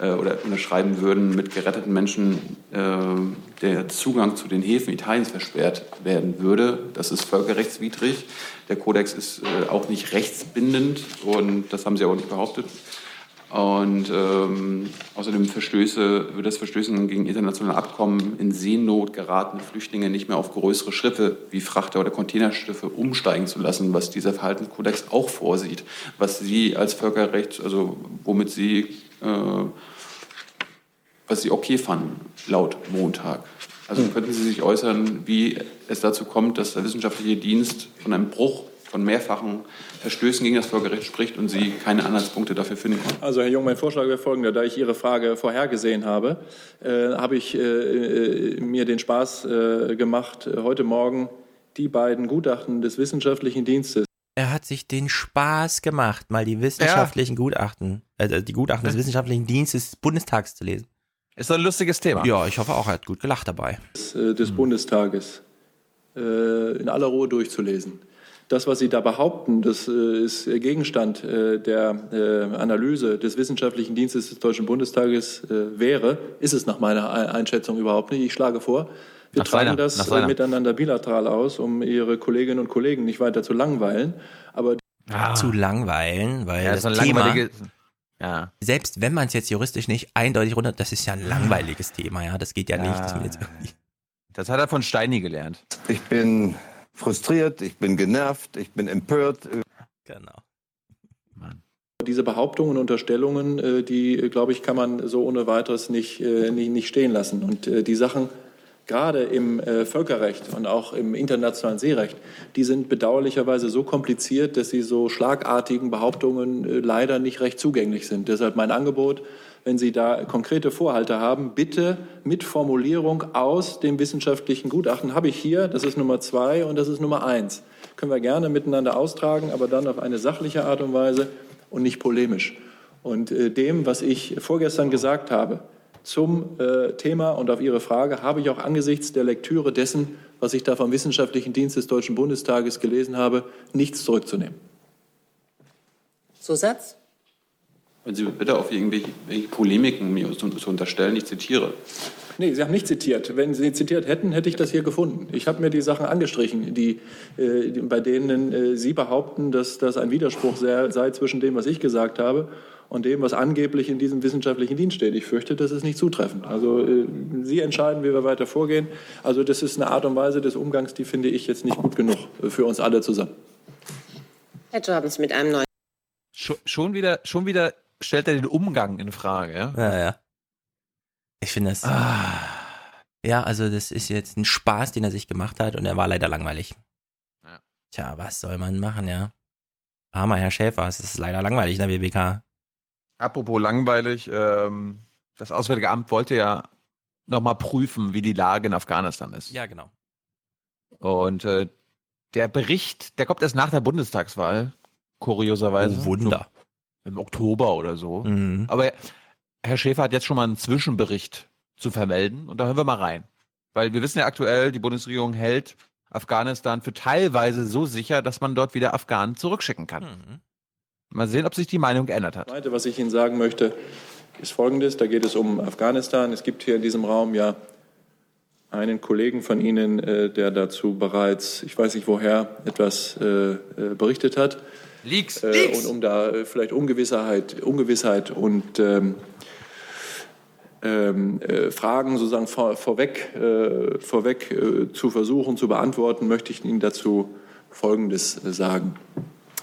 [SPEAKER 26] äh, oder unterschreiben würden, mit geretteten Menschen äh, der Zugang zu den Häfen Italiens versperrt werden würde. Das ist völkerrechtswidrig. Der Kodex ist äh, auch nicht rechtsbindend und das haben Sie auch nicht behauptet. Und ähm, außerdem Verstöße, würde das Verstößen gegen internationale Abkommen in Seenot geratene Flüchtlinge nicht mehr auf größere Schiffe wie Frachter- oder Containerschiffe umsteigen zu lassen, was dieser Verhaltenskodex auch vorsieht, was Sie als Völkerrecht, also womit Sie äh, was Sie okay fanden, laut Montag. Also hm. könnten Sie sich äußern, wie es dazu kommt, dass der wissenschaftliche Dienst von einem Bruch von mehrfachen Verstößen gegen das Völkerrecht spricht und Sie keine Anhaltspunkte dafür finden
[SPEAKER 4] Also Herr Jung, mein Vorschlag wäre folgender. Da ich Ihre Frage vorhergesehen habe, äh, habe ich äh, äh mir den Spaß äh, gemacht, heute Morgen die beiden Gutachten des wissenschaftlichen Dienstes
[SPEAKER 3] er hat sich den Spaß gemacht, mal die wissenschaftlichen ja. Gutachten, also die Gutachten des wissenschaftlichen Dienstes des Bundestags zu lesen.
[SPEAKER 1] Ist doch ein lustiges Thema.
[SPEAKER 3] Ja, ich hoffe auch, er hat gut gelacht dabei.
[SPEAKER 4] des, äh, des Bundestages äh, in aller Ruhe durchzulesen. Das, was Sie da behaupten, das äh, ist Gegenstand äh, der äh, Analyse des Wissenschaftlichen Dienstes des Deutschen Bundestages äh, wäre, ist es nach meiner Ein- Einschätzung überhaupt nicht. Ich schlage vor, wir
[SPEAKER 1] Nach
[SPEAKER 4] tragen
[SPEAKER 1] seiner-
[SPEAKER 4] das äh, miteinander bilateral aus, um Ihre Kolleginnen und Kollegen nicht weiter zu langweilen. Aber
[SPEAKER 3] Zu langweilen, weil
[SPEAKER 1] Ja,
[SPEAKER 3] das
[SPEAKER 1] ein
[SPEAKER 3] Thema,
[SPEAKER 1] Ja.
[SPEAKER 3] selbst wenn man es jetzt juristisch nicht eindeutig runter, das ist ja ein langweiliges Thema, ja, das geht ja, nicht.
[SPEAKER 1] Ja.
[SPEAKER 3] dass man jetzt irgendwie-
[SPEAKER 1] Das hat er von Steini gelernt.
[SPEAKER 28] Ich bin frustriert, ich bin genervt, ich bin empört.
[SPEAKER 3] Genau.
[SPEAKER 4] Diese Behauptungen und Unterstellungen, äh, die, äh, glaube ich, kann man so ohne weiteres nicht, äh, nicht, nicht stehen lassen. Und die Sachen, gerade im äh, Völkerrecht und auch im internationalen Seerecht, die sind bedauerlicherweise so kompliziert, dass sie so schlagartigen Behauptungen äh, leider nicht recht zugänglich sind. Deshalb mein Angebot, wenn Sie da konkrete Vorhalte haben, bitte mit Formulierung aus dem wissenschaftlichen Gutachten. Habe ich hier, das ist Nummer zwei und das ist Nummer eins. Können wir gerne miteinander austragen, aber dann auf eine sachliche Art und Weise und nicht polemisch. Und äh, dem, was ich vorgestern gesagt habe zum äh, Thema und auf Ihre Frage, habe ich auch angesichts der Lektüre dessen, was ich da vom Wissenschaftlichen Dienst des Deutschen Bundestages gelesen habe, nichts zurückzunehmen.
[SPEAKER 26] Zusatz? Wenn Sie bitte auf irgendwelche irgendwelche Polemiken mir zu, zu unterstellen, ich zitiere.
[SPEAKER 4] Nee, Sie haben nicht zitiert. Wenn Sie zitiert hätten, hätte ich das hier gefunden. Ich habe mir die Sachen angestrichen, die, äh, die, bei denen äh, Sie behaupten, dass das ein Widerspruch sei, sei zwischen dem, was ich gesagt habe und dem, was angeblich in diesem wissenschaftlichen Dienst steht. Ich fürchte, das ist nicht zutreffend. Also äh, Sie entscheiden, wie wir weiter vorgehen. Also das ist eine Art und Weise des Umgangs, die finde ich jetzt nicht gut genug für uns alle zusammen.
[SPEAKER 29] Herr Jordans mit einem neuen.
[SPEAKER 1] Schon, schon wieder, schon wieder stellt er den Umgang in Frage, ja?
[SPEAKER 3] Ja, ja. Ich finde das. Ja, also das ist jetzt ein Spaß, den er sich gemacht hat und er war leider langweilig.
[SPEAKER 1] Ja.
[SPEAKER 3] Tja, was soll man machen, ja? Armer Herr Schäfer, es ist leider langweilig in der WBK.
[SPEAKER 1] Apropos langweilig, ähm, das Auswärtige Amt wollte ja nochmal prüfen, wie die Lage in Afghanistan ist.
[SPEAKER 3] Ja, genau.
[SPEAKER 1] Und äh, der Bericht, der kommt erst nach der Bundestagswahl, kurioserweise.
[SPEAKER 3] Oh, Wunder.
[SPEAKER 1] So Im Oktober oder so.
[SPEAKER 3] Mhm.
[SPEAKER 1] Aber Herr Schäfer hat jetzt schon mal einen Zwischenbericht zu vermelden und da hören wir mal rein. Weil wir wissen ja aktuell, die Bundesregierung hält Afghanistan für teilweise so sicher, dass man dort wieder Afghanen zurückschicken kann.
[SPEAKER 3] Mhm.
[SPEAKER 1] Mal sehen, ob sich die Meinung geändert hat.
[SPEAKER 4] Das Zweite, was ich Ihnen sagen möchte, ist Folgendes. Da geht es um Afghanistan. Es gibt hier in diesem Raum ja einen Kollegen von Ihnen, äh, der dazu bereits, ich weiß nicht woher, etwas äh, äh, berichtet hat.
[SPEAKER 1] Leaks,
[SPEAKER 4] äh,
[SPEAKER 1] Leaks.
[SPEAKER 4] Und um da vielleicht Ungewissheit, Ungewissheit und ähm, äh, Fragen sozusagen vor, vorweg, äh, vorweg äh, zu versuchen zu beantworten, möchte ich Ihnen dazu Folgendes äh, sagen.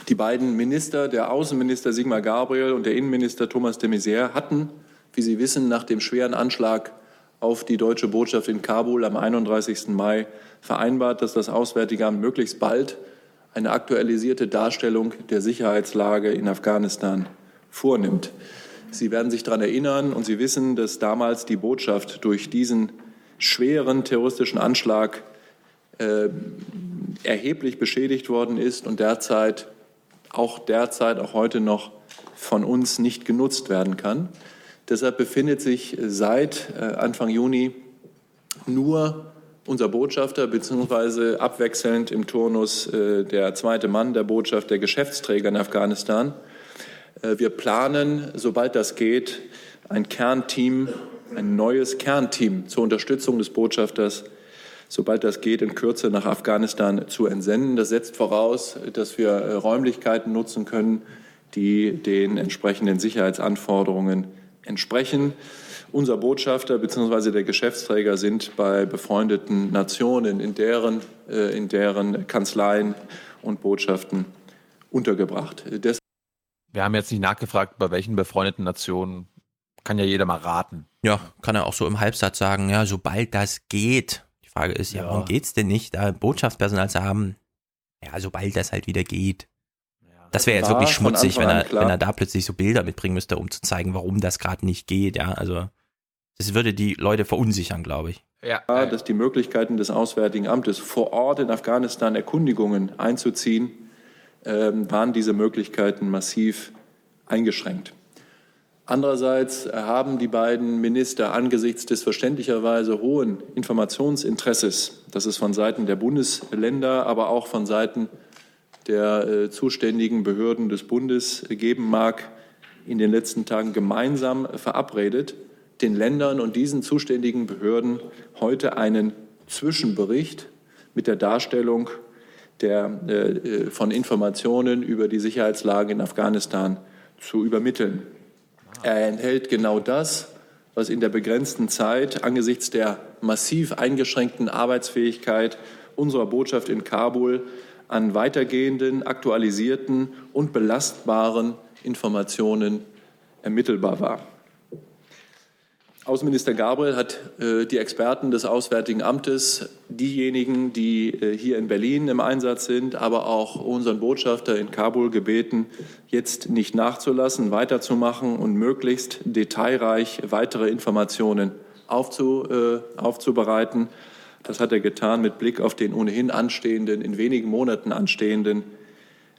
[SPEAKER 4] Die beiden Minister, der Außenminister Sigmar Gabriel und der Innenminister Thomas de Maizière, hatten, wie Sie wissen, nach dem schweren Anschlag auf die deutsche Botschaft in Kabul am 31. Mai vereinbart, dass das Auswärtige Amt möglichst bald eine aktualisierte Darstellung der Sicherheitslage in Afghanistan vornimmt. Sie werden sich daran erinnern und Sie wissen, dass damals die Botschaft durch diesen schweren terroristischen Anschlag äh, erheblich beschädigt worden ist und derzeit auch derzeit, auch heute noch von uns nicht genutzt werden kann. Deshalb befindet sich seit äh, Anfang Juni nur unser Botschafter beziehungsweise abwechselnd im Turnus äh, der zweite Mann der Botschaft, der Geschäftsträger in Afghanistan. Äh, wir planen, sobald das geht, ein Kernteam, ein neues Kernteam zur Unterstützung des Botschafters, sobald das geht, in Kürze nach Afghanistan zu entsenden. Das setzt voraus, dass wir äh, Räumlichkeiten nutzen können, die den entsprechenden Sicherheitsanforderungen entsprechen. Unser Botschafter bzw. der Geschäftsträger sind bei befreundeten Nationen in deren, äh, in deren Kanzleien und Botschaften untergebracht.
[SPEAKER 1] Wir haben jetzt nicht nachgefragt, bei welchen befreundeten Nationen. Kann ja jeder mal raten.
[SPEAKER 3] Ja, kann er auch so im Halbsatz sagen, ja, sobald das geht. Die Frage ist ja,
[SPEAKER 1] Ja.
[SPEAKER 3] warum geht's denn nicht, da Botschaftspersonal zu haben? Ja, sobald das halt wieder geht. Das wäre jetzt wirklich schmutzig, wenn er, wenn er da plötzlich so Bilder mitbringen müsste, um zu zeigen, warum das gerade nicht geht. Ja, also das würde die Leute verunsichern, glaube ich.
[SPEAKER 1] Ja,
[SPEAKER 4] dass die Möglichkeiten des Auswärtigen Amtes vor Ort in Afghanistan Erkundigungen einzuziehen, waren diese Möglichkeiten massiv eingeschränkt. Andererseits haben die beiden Minister angesichts des verständlicherweise hohen Informationsinteresses, das es von Seiten der Bundesländer, aber auch von Seiten der äh, zuständigen Behörden des Bundes geben mag, in den letzten Tagen gemeinsam verabredet, den Ländern und diesen zuständigen Behörden heute einen Zwischenbericht mit der Darstellung der, äh, von Informationen über die Sicherheitslage in Afghanistan zu übermitteln. Er enthält genau das, was in der begrenzten Zeit angesichts der massiv eingeschränkten Arbeitsfähigkeit unserer Botschaft in Kabul an weitergehenden, aktualisierten und belastbaren Informationen ermittelbar war. Außenminister Gabriel hat äh, die Experten des Auswärtigen Amtes, diejenigen, die äh, hier in Berlin im Einsatz sind, aber auch unseren Botschafter in Kabul gebeten, jetzt nicht nachzulassen, weiterzumachen und möglichst detailreich weitere Informationen aufzu, äh, aufzubereiten. Das hat er getan mit Blick auf den ohnehin anstehenden, in wenigen Monaten anstehenden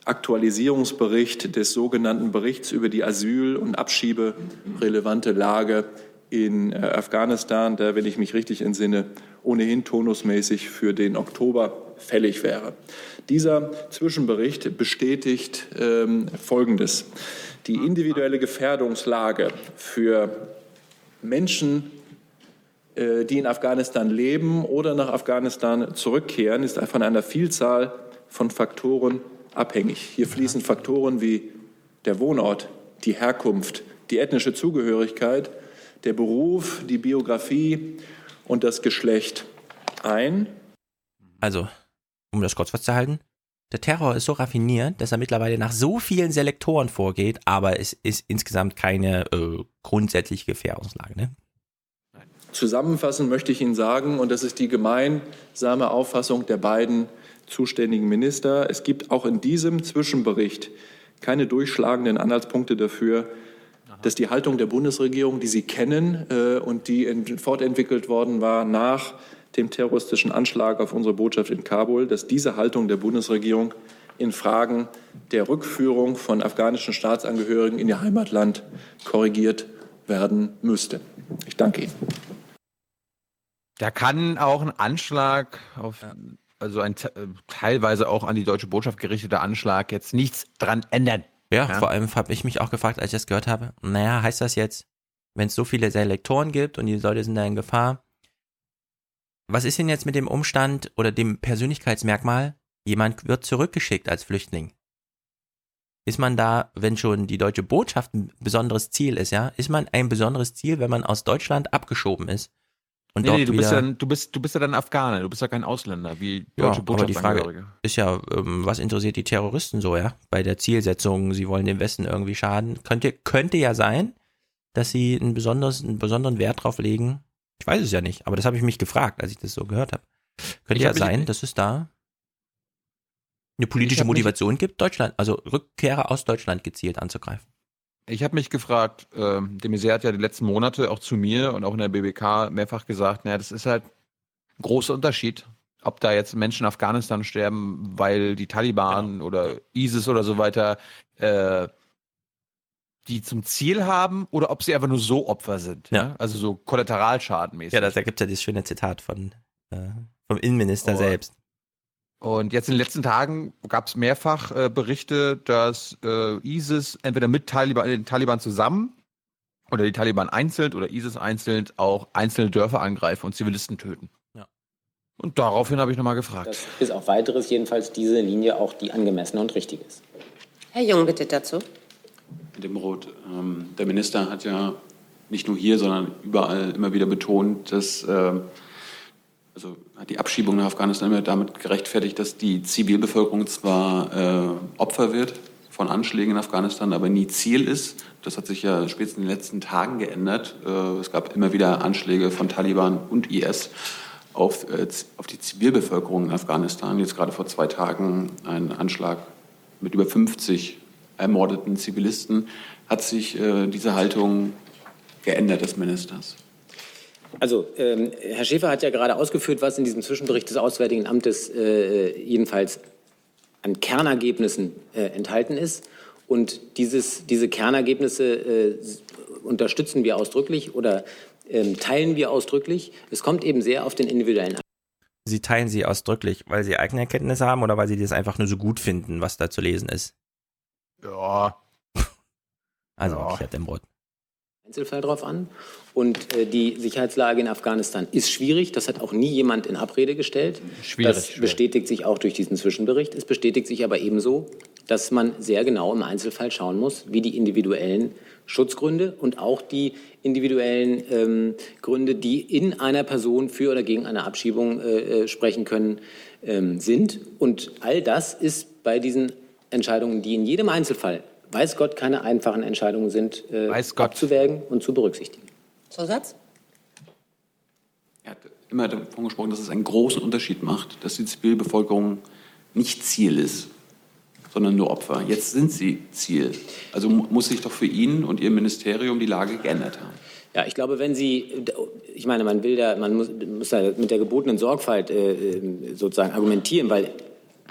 [SPEAKER 4] Aktualisierungsbericht des sogenannten Berichts über die asyl- und abschieberelevante Lage in äh, Afghanistan, der, wenn ich mich richtig entsinne, ohnehin tonusmäßig für den Oktober fällig wäre. Dieser Zwischenbericht bestätigt ähm, Folgendes. Die individuelle Gefährdungslage für Menschen, äh, die in Afghanistan leben oder nach Afghanistan zurückkehren, ist von einer Vielzahl von Faktoren abhängig. Hier fließen Faktoren wie der Wohnort, die Herkunft, die ethnische Zugehörigkeit der Beruf, die Biografie und das Geschlecht ein.
[SPEAKER 3] Also, um das kurz festzuhalten, der Terror ist so raffiniert, dass er mittlerweile nach so vielen Selektoren vorgeht, aber es ist insgesamt keine äh, grundsätzliche Gefährdungslage. Ne?
[SPEAKER 4] Zusammenfassend möchte ich Ihnen sagen, und das ist die gemeinsame Auffassung der beiden zuständigen Minister, es gibt auch in diesem Zwischenbericht keine durchschlagenden Anhaltspunkte dafür, dass die Haltung der Bundesregierung, die Sie kennen äh, und die in, fortentwickelt worden war nach dem terroristischen Anschlag auf unsere Botschaft in Kabul, dass diese Haltung der Bundesregierung in Fragen der Rückführung von afghanischen Staatsangehörigen in ihr Heimatland korrigiert werden müsste. Ich danke Ihnen.
[SPEAKER 1] Da kann auch ein Anschlag auf, also ein teilweise auch an die deutsche Botschaft gerichteter Anschlag jetzt nichts dran ändern.
[SPEAKER 3] Ja, ja. vor allem habe ich mich auch gefragt, als ich das gehört habe, naja, heißt das jetzt, wenn es so viele Selektoren gibt und die Leute sind da in Gefahr, was ist denn jetzt mit dem Umstand oder dem Persönlichkeitsmerkmal, jemand wird zurückgeschickt als Flüchtling? Ist man da, wenn schon die deutsche Botschaft ein besonderes Ziel ist, ja, ist man ein besonderes Ziel, wenn man aus Deutschland abgeschoben ist?
[SPEAKER 1] Und nee, nee, du, bist ja, du, bist, du bist ja dann Afghaner, du bist ja kein Ausländer, wie deutsche ja,
[SPEAKER 3] aber die Frage ist ja, ähm, was interessiert die Terroristen so, ja? Bei der Zielsetzung, sie wollen dem Westen irgendwie schaden. Könnte, könnte ja sein, dass sie einen, besonders, einen besonderen Wert drauf legen. Ich weiß es ja nicht, aber das habe ich mich gefragt, als ich das so gehört habe. Könnte ich ja sein, dass es da eine politische Motivation gibt, Deutschland, also Rückkehrer aus Deutschland gezielt anzugreifen.
[SPEAKER 1] Ich habe mich gefragt, äh, de Maizière hat ja die letzten Monate auch zu mir und auch in der BBK mehrfach gesagt, naja, das ist halt ein großer Unterschied, ob da jetzt Menschen in Afghanistan sterben, weil die Taliban genau. oder ISIS oder so weiter äh, die zum Ziel haben oder ob sie einfach nur so Opfer sind. Ja. Ne? Also so kollateralschadenmäßig.
[SPEAKER 3] Ja, das, da gibt es ja dieses schöne Zitat von, äh, vom Innenminister oh. selbst.
[SPEAKER 1] Und jetzt in den letzten Tagen gab es mehrfach äh, Berichte, dass äh, ISIS entweder mit Taliban, den Taliban zusammen oder die Taliban einzeln oder ISIS einzeln auch einzelne Dörfer angreifen und Zivilisten töten. Ja. Und daraufhin habe ich nochmal gefragt.
[SPEAKER 25] Dass bis auf weiteres jedenfalls diese Linie auch die angemessene und richtig ist.
[SPEAKER 29] Herr Jung, bitte dazu.
[SPEAKER 26] Herr Demroth, ähm, der Minister hat ja nicht nur hier, sondern überall immer wieder betont, dass äh, also hat die Abschiebung nach Afghanistan immer damit gerechtfertigt, dass die Zivilbevölkerung zwar äh, Opfer wird von Anschlägen in Afghanistan, aber nie Ziel ist. Das hat sich ja spätestens in den letzten Tagen geändert. Äh, es gab immer wieder Anschläge von Taliban und IS auf, äh, auf die Zivilbevölkerung in Afghanistan. Jetzt gerade vor zwei Tagen ein Anschlag mit über 50 ermordeten Zivilisten. Hat sich äh, diese Haltung geändert des Ministers?
[SPEAKER 25] Also ähm, Herr Schäfer hat ja gerade ausgeführt, was in diesem Zwischenbericht des Auswärtigen Amtes äh, jedenfalls an Kernergebnissen äh, enthalten ist. Und dieses, diese Kernergebnisse äh, unterstützen wir ausdrücklich oder ähm, teilen wir ausdrücklich. Es kommt eben sehr auf den individuellen
[SPEAKER 3] Sie teilen sie ausdrücklich, weil sie eigene Erkenntnisse haben oder weil sie das einfach nur so gut finden, was da zu lesen ist?
[SPEAKER 1] Ja.
[SPEAKER 3] Also,
[SPEAKER 1] Ja.
[SPEAKER 3] okay, hat dem Brot.
[SPEAKER 25] Einzelfall drauf an. Und äh, die Sicherheitslage in Afghanistan ist schwierig. Das hat auch nie jemand in Abrede gestellt.
[SPEAKER 1] Schwierig,
[SPEAKER 25] Das
[SPEAKER 1] schwierig.
[SPEAKER 25] bestätigt sich auch durch diesen Zwischenbericht. Es bestätigt sich aber ebenso, dass man sehr genau im Einzelfall schauen muss, wie die individuellen Schutzgründe und auch die individuellen ähm, Gründe, die in einer Person für oder gegen eine Abschiebung äh, äh, sprechen können, ähm, sind. Und all das ist bei diesen Entscheidungen, die in jedem Einzelfall, weiß Gott, keine einfachen Entscheidungen sind, äh, abzuwägen und zu berücksichtigen.
[SPEAKER 29] Zusatz?
[SPEAKER 26] Er hat immer davon gesprochen, dass es einen großen Unterschied macht, dass die Zivilbevölkerung nicht Ziel ist, sondern nur Opfer. Jetzt sind sie Ziel. Also mu- muss sich doch für ihn und Ihr Ministerium die Lage geändert haben.
[SPEAKER 25] Ja, ich glaube, wenn Sie, ich meine, man will da, man muss, muss da mit der gebotenen Sorgfalt äh, sozusagen argumentieren, weil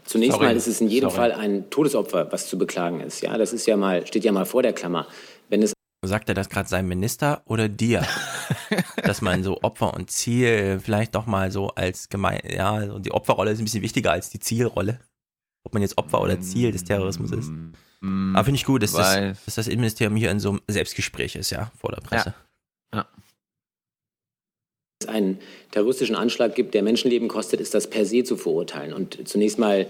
[SPEAKER 25] zunächst
[SPEAKER 3] Sorry.
[SPEAKER 25] mal ist es in jedem
[SPEAKER 3] Sorry.
[SPEAKER 25] Fall ein Todesopfer, was zu beklagen ist. Ja, das ist ja mal, steht ja mal vor der Klammer. Wenn es
[SPEAKER 3] Sagt er das gerade seinem Minister oder dir? (laughs) Dass man so Opfer und Ziel vielleicht doch mal so als gemein, ja, und die Opferrolle ist ein bisschen wichtiger als die Zielrolle. Ob man jetzt Opfer oder Ziel des Terrorismus ist. Aber finde ich gut, dass das, dass das Innenministerium hier in so einem Selbstgespräch ist, ja, vor der Presse.
[SPEAKER 25] Es einen terroristischen Anschlag gibt, der Menschenleben kostet, ist das per se zu verurteilen. Und zunächst mal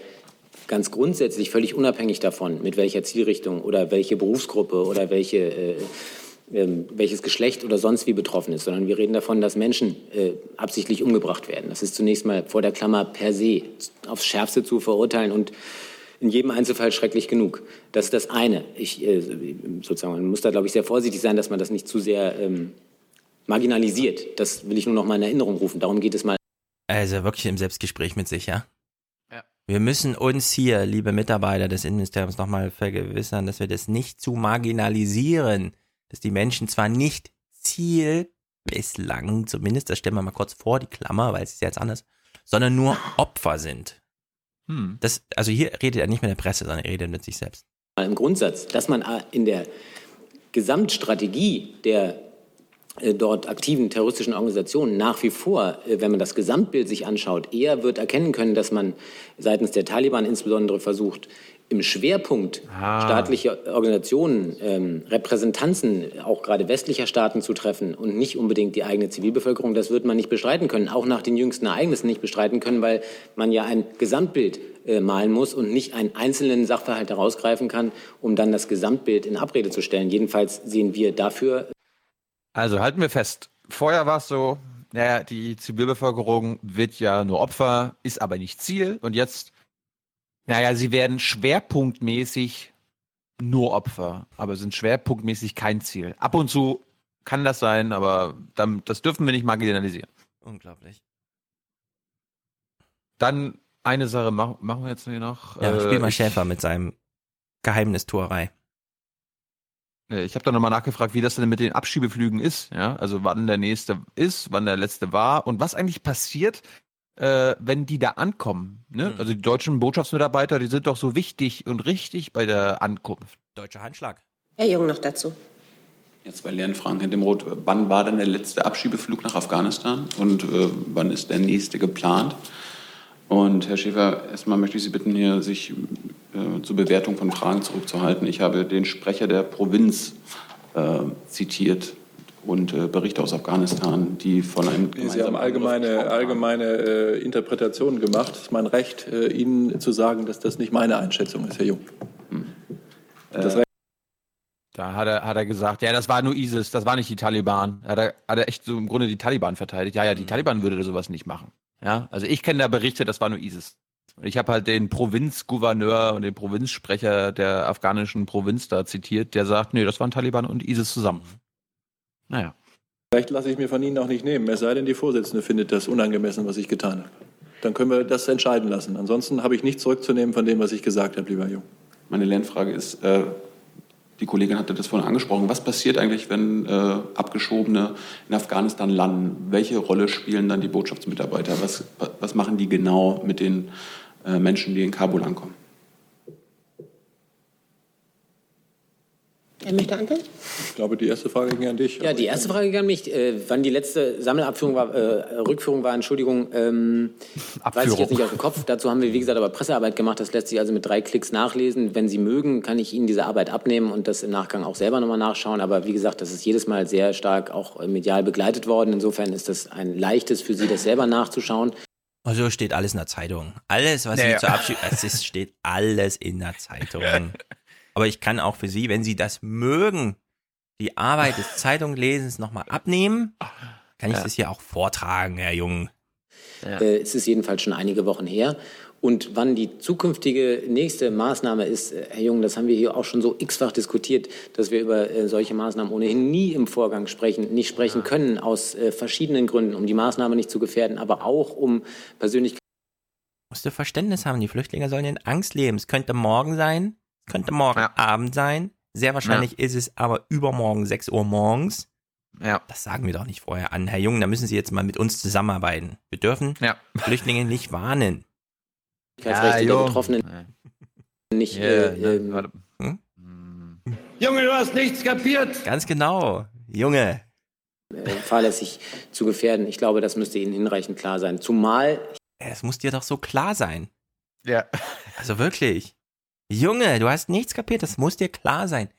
[SPEAKER 25] ganz grundsätzlich, völlig unabhängig davon, mit welcher Zielrichtung oder welche Berufsgruppe oder welche, äh, ähm, welches Geschlecht oder sonst wie betroffen ist, sondern wir reden davon, dass Menschen äh, absichtlich umgebracht werden. Das ist zunächst mal vor der Klammer per se aufs Schärfste zu verurteilen und in jedem Einzelfall schrecklich genug. Das ist das eine. Ich, äh, sozusagen, man muss da, glaube ich, sehr vorsichtig sein, dass man das nicht zu sehr ähm, marginalisiert. Das will ich nur noch mal in Erinnerung rufen. Darum geht es mal.
[SPEAKER 3] Also wirklich im Selbstgespräch mit sich, ja?
[SPEAKER 1] Ja.
[SPEAKER 3] Wir müssen uns hier, liebe Mitarbeiter des Innenministeriums, nochmal vergewissern, dass wir das nicht zu marginalisieren. Dass die Menschen zwar nicht Ziel bislang, zumindest, das stellen wir mal kurz vor, die Klammer, weil es ist ja jetzt anders, sondern nur Opfer sind.
[SPEAKER 1] Hm.
[SPEAKER 3] Das, also hier redet er nicht mit der Presse, sondern er redet mit sich selbst.
[SPEAKER 25] Im Grundsatz, dass man äh, in der Gesamtstrategie der dort aktiven terroristischen Organisationen nach wie vor, äh, wenn man das Gesamtbild sich anschaut, eher wird erkennen können, dass man seitens der Taliban insbesondere versucht, im Schwerpunkt
[SPEAKER 1] Ah.
[SPEAKER 25] staatliche Organisationen, ähm, Repräsentanzen auch gerade westlicher Staaten zu treffen und nicht unbedingt die eigene Zivilbevölkerung, das wird man nicht bestreiten können, auch nach den jüngsten Ereignissen nicht bestreiten können, weil man ja ein Gesamtbild äh, malen muss und nicht einen einzelnen Sachverhalt herausgreifen kann, um dann das Gesamtbild in Abrede zu stellen. Jedenfalls sehen wir dafür
[SPEAKER 1] Also halten wir fest. Vorher war es so, naja, die Zivilbevölkerung wird ja nur Opfer, ist aber nicht Ziel. Und jetzt, naja, sie werden schwerpunktmäßig nur Opfer, aber sind schwerpunktmäßig kein Ziel. Ab und zu kann das sein, aber dann, das dürfen wir nicht marginalisieren.
[SPEAKER 3] Unglaublich.
[SPEAKER 1] Dann eine Sache mach, machen wir jetzt noch.
[SPEAKER 3] Ja,
[SPEAKER 1] Äh,
[SPEAKER 3] spiel mal Schäfer mit seinem Geheimnistuerei.
[SPEAKER 1] Äh, Ich habe da nochmal nachgefragt, wie das denn mit den Abschiebeflügen ist. Ja, also wann der nächste ist, wann der letzte war und was eigentlich passiert, äh, wenn die da ankommen. Ne? Also die deutschen Botschaftsmitarbeiter, die sind doch so wichtig und richtig bei der Ankunft.
[SPEAKER 3] Deutscher Handschlag.
[SPEAKER 29] Herr Jung noch dazu.
[SPEAKER 26] Jetzt zwei Lernfragen, Herr Demroth. Wann war denn der letzte Abschiebeflug nach Afghanistan und äh, wann ist der nächste geplant? Und Herr Schäfer, erstmal möchte ich Sie bitten, hier sich äh, zur Bewertung von Fragen zurückzuhalten. Ich habe den Sprecher der Provinz äh, zitiert und äh, Berichte aus Afghanistan, die von einem
[SPEAKER 4] Sie haben
[SPEAKER 26] gemeinsamen
[SPEAKER 4] allgemeine, allgemeine äh, Interpretationen gemacht. Es ist mein Recht, äh, Ihnen zu sagen, dass das nicht meine Einschätzung ist, Herr Jung. Das Recht
[SPEAKER 1] Da hat er, hat er gesagt, ja, das war nur ISIS, das war nicht die Taliban. Hat er, hat er echt so im Grunde die Taliban verteidigt. Ja, ja, die Taliban würde sowas nicht machen. Ja, also ich kenne da Berichte, das war nur ISIS. Ich habe halt den Provinzgouverneur und den Provinzsprecher der afghanischen Provinz da zitiert, der sagt, nee, das waren Taliban und ISIS zusammen. Naja.
[SPEAKER 4] Recht lasse ich mir von Ihnen auch nicht nehmen, es sei denn, die Vorsitzende findet das unangemessen, was ich getan habe. Dann können wir das entscheiden lassen. Ansonsten habe ich nichts zurückzunehmen von dem, was ich gesagt habe, lieber Jung.
[SPEAKER 26] Meine Lernfrage ist, äh, die Kollegin hatte das vorhin angesprochen, was passiert eigentlich, wenn äh, Abgeschobene in Afghanistan landen? Welche Rolle spielen dann die Botschaftsmitarbeiter? Was, was machen die genau mit den äh, Menschen, die in Kabul ankommen?
[SPEAKER 29] Wer möchte antworten?
[SPEAKER 4] Ich glaube, die erste Frage ging an dich.
[SPEAKER 25] Ja, die erste Frage ging an mich. Äh, wann die letzte Sammelabführung war, äh, Rückführung war, Entschuldigung, ähm, weiß ich jetzt nicht aus dem Kopf. Dazu haben wir, wie gesagt, aber Pressearbeit gemacht. Das lässt sich also mit drei Klicks nachlesen. Wenn Sie mögen, kann ich Ihnen diese Arbeit abnehmen und das im Nachgang auch selber nochmal nachschauen. Aber wie gesagt, das ist jedes Mal sehr stark auch äh, medial begleitet worden. Insofern ist das ein leichtes für Sie, das selber nachzuschauen.
[SPEAKER 3] Also steht alles in der Zeitung. Alles, was
[SPEAKER 25] Ja,
[SPEAKER 3] Sie
[SPEAKER 25] ja.
[SPEAKER 3] zur Abschied, es ist, steht alles in der Zeitung. Aber ich kann auch für Sie, wenn Sie das mögen, die Arbeit des Zeitunglesens nochmal abnehmen, kann ich
[SPEAKER 25] Ja.
[SPEAKER 3] das hier auch vortragen, Herr Jung.
[SPEAKER 25] Äh, es ist jedenfalls schon einige Wochen her. Und wann die zukünftige nächste Maßnahme ist, äh, Herr Jung, das haben wir hier auch schon so x-fach diskutiert, dass wir über äh, solche Maßnahmen ohnehin nie im Vorgang sprechen, nicht sprechen können, aus äh, verschiedenen Gründen, um die Maßnahme nicht zu gefährden, aber auch um persönlich
[SPEAKER 3] Musst du Verständnis haben, die Flüchtlinge sollen in Angst leben. Es könnte morgen sein, es könnte morgen Abend sein. Sehr wahrscheinlich ist es aber übermorgen 6 Uhr morgens.
[SPEAKER 1] Ja.
[SPEAKER 3] Das sagen wir doch nicht vorher an. Herr Jung, da müssen Sie jetzt mal mit uns zusammenarbeiten. Wir dürfen Flüchtlinge nicht warnen.
[SPEAKER 25] Rechte der Betroffenen nicht
[SPEAKER 1] Ja,
[SPEAKER 25] äh,
[SPEAKER 1] ne,
[SPEAKER 25] ähm,
[SPEAKER 1] warte.
[SPEAKER 3] Junge, du hast nichts kapiert. Ganz genau. Junge.
[SPEAKER 25] äh, fahrlässig zu gefährden. Ich glaube, das müsste Ihnen hinreichend klar sein. Zumal
[SPEAKER 3] Es muss dir doch so klar sein.
[SPEAKER 1] Ja.
[SPEAKER 3] Also wirklich. Junge, du hast nichts kapiert, das muss dir klar sein.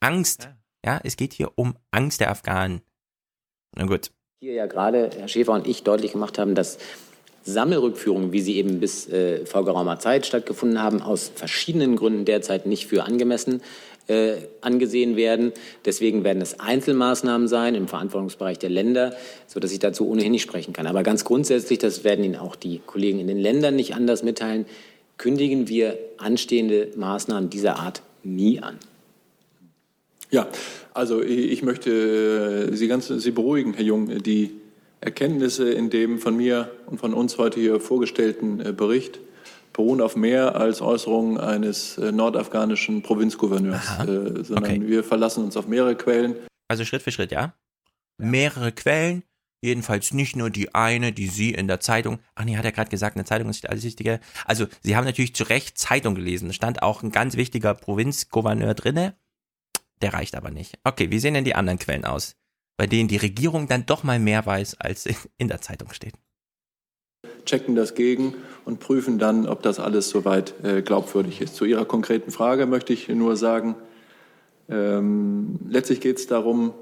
[SPEAKER 3] Angst. Ja, es geht hier um Angst der Afghanen. Na gut.
[SPEAKER 25] hier ja gerade Herr Schäfer und ich deutlich gemacht haben, dass Sammelrückführungen, wie sie eben bis äh, vor geraumer Zeit stattgefunden haben, aus verschiedenen Gründen derzeit nicht für angemessen äh, angesehen werden. Deswegen werden es Einzelmaßnahmen sein im Verantwortungsbereich der Länder, sodass ich dazu ohnehin nicht sprechen kann. Aber ganz grundsätzlich, das werden Ihnen auch die Kollegen in den Ländern nicht anders mitteilen, kündigen wir anstehende Maßnahmen dieser Art nie an.
[SPEAKER 4] Ja, also ich ich möchte äh, Sie ganz Sie beruhigen, Herr Jung. Die Erkenntnisse in dem von mir und von uns heute hier vorgestellten äh, Bericht beruhen auf mehr als Äußerungen eines äh, nordafghanischen Provinzgouverneurs, äh, sondern wir verlassen uns auf mehrere Quellen.
[SPEAKER 3] Also Schritt für Schritt, ja? Mehrere Quellen, jedenfalls nicht nur die eine, die Sie in der Zeitung, ach nee, hat er gerade gesagt, eine Zeitung ist alles Wichtige. Also Sie haben natürlich zu Recht Zeitung gelesen, da stand auch ein ganz wichtiger Provinzgouverneur drinne, der reicht aber nicht. Okay, wie sehen denn die anderen Quellen aus, bei denen die Regierung dann doch mal mehr weiß, als in der Zeitung steht?
[SPEAKER 4] checken das gegen und prüfen dann, ob das alles soweit äh, glaubwürdig ist. Zu Ihrer konkreten Frage möchte ich nur sagen, ähm, letztlich geht es darum,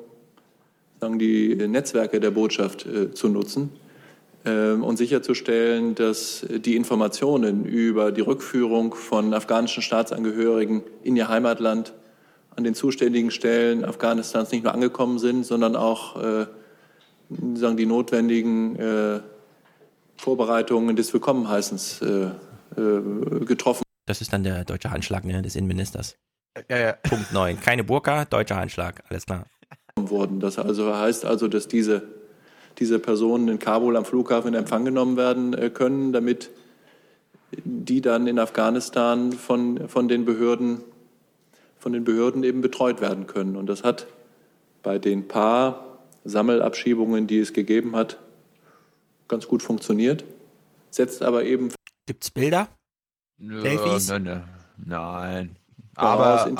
[SPEAKER 4] sagen, die Netzwerke der Botschaft äh, zu nutzen ähm, und sicherzustellen, dass die Informationen über die Rückführung von afghanischen Staatsangehörigen in ihr Heimatland an den zuständigen Stellen Afghanistans nicht nur angekommen sind, sondern auch äh, sagen, die notwendigen äh, Vorbereitungen des Willkommenheißens äh, äh, getroffen.
[SPEAKER 3] Das ist dann der deutsche Handschlag ne, des Innenministers.
[SPEAKER 1] Ja, ja.
[SPEAKER 3] Punkt 9. Keine Burka, deutscher Handschlag, alles klar.
[SPEAKER 4] wurden. Das also heißt also, dass diese, diese Personen in Kabul am Flughafen in Empfang genommen werden äh, können, damit die dann in Afghanistan von, von, den Behörden, von den Behörden eben betreut werden können. Und das hat bei den paar Sammelabschiebungen, die es gegeben hat, ganz gut funktioniert. Setzt aber eben.
[SPEAKER 3] Gibt's Bilder?
[SPEAKER 1] Nö, nö, nö. Nein. Aber,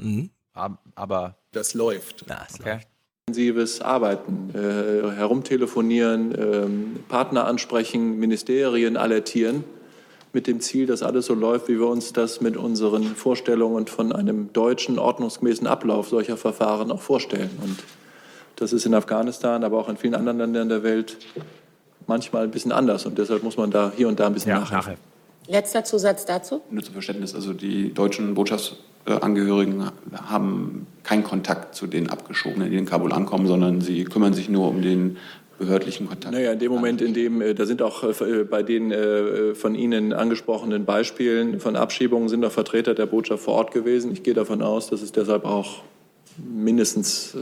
[SPEAKER 3] Mhm.
[SPEAKER 1] aber, aber
[SPEAKER 16] das läuft.
[SPEAKER 3] Ja, das
[SPEAKER 1] okay.
[SPEAKER 4] intensives Arbeiten, äh, herumtelefonieren, ähm, Partner ansprechen, Ministerien alertieren, mit dem Ziel, dass alles so läuft, wie wir uns das mit unseren Vorstellungen von einem deutschen, ordnungsgemäßen Ablauf solcher Verfahren auch vorstellen. Und das ist in Afghanistan, aber auch in vielen anderen Ländern der Welt manchmal ein bisschen anders. Und deshalb muss man da hier und da ein bisschen nachhelfen.
[SPEAKER 29] Letzter Zusatz dazu.
[SPEAKER 26] Nur zum Verständnis, also die deutschen Botschaftsangehörigen haben keinen Kontakt zu den Abgeschobenen, die in Kabul ankommen, sondern sie kümmern sich nur um den behördlichen Kontakt.
[SPEAKER 4] Naja, in dem Moment, in dem, äh, da sind auch äh, bei den äh, von Ihnen angesprochenen Beispielen von Abschiebungen sind auch Vertreter der Botschaft vor Ort gewesen. Ich gehe davon aus, dass es deshalb auch mindestens äh,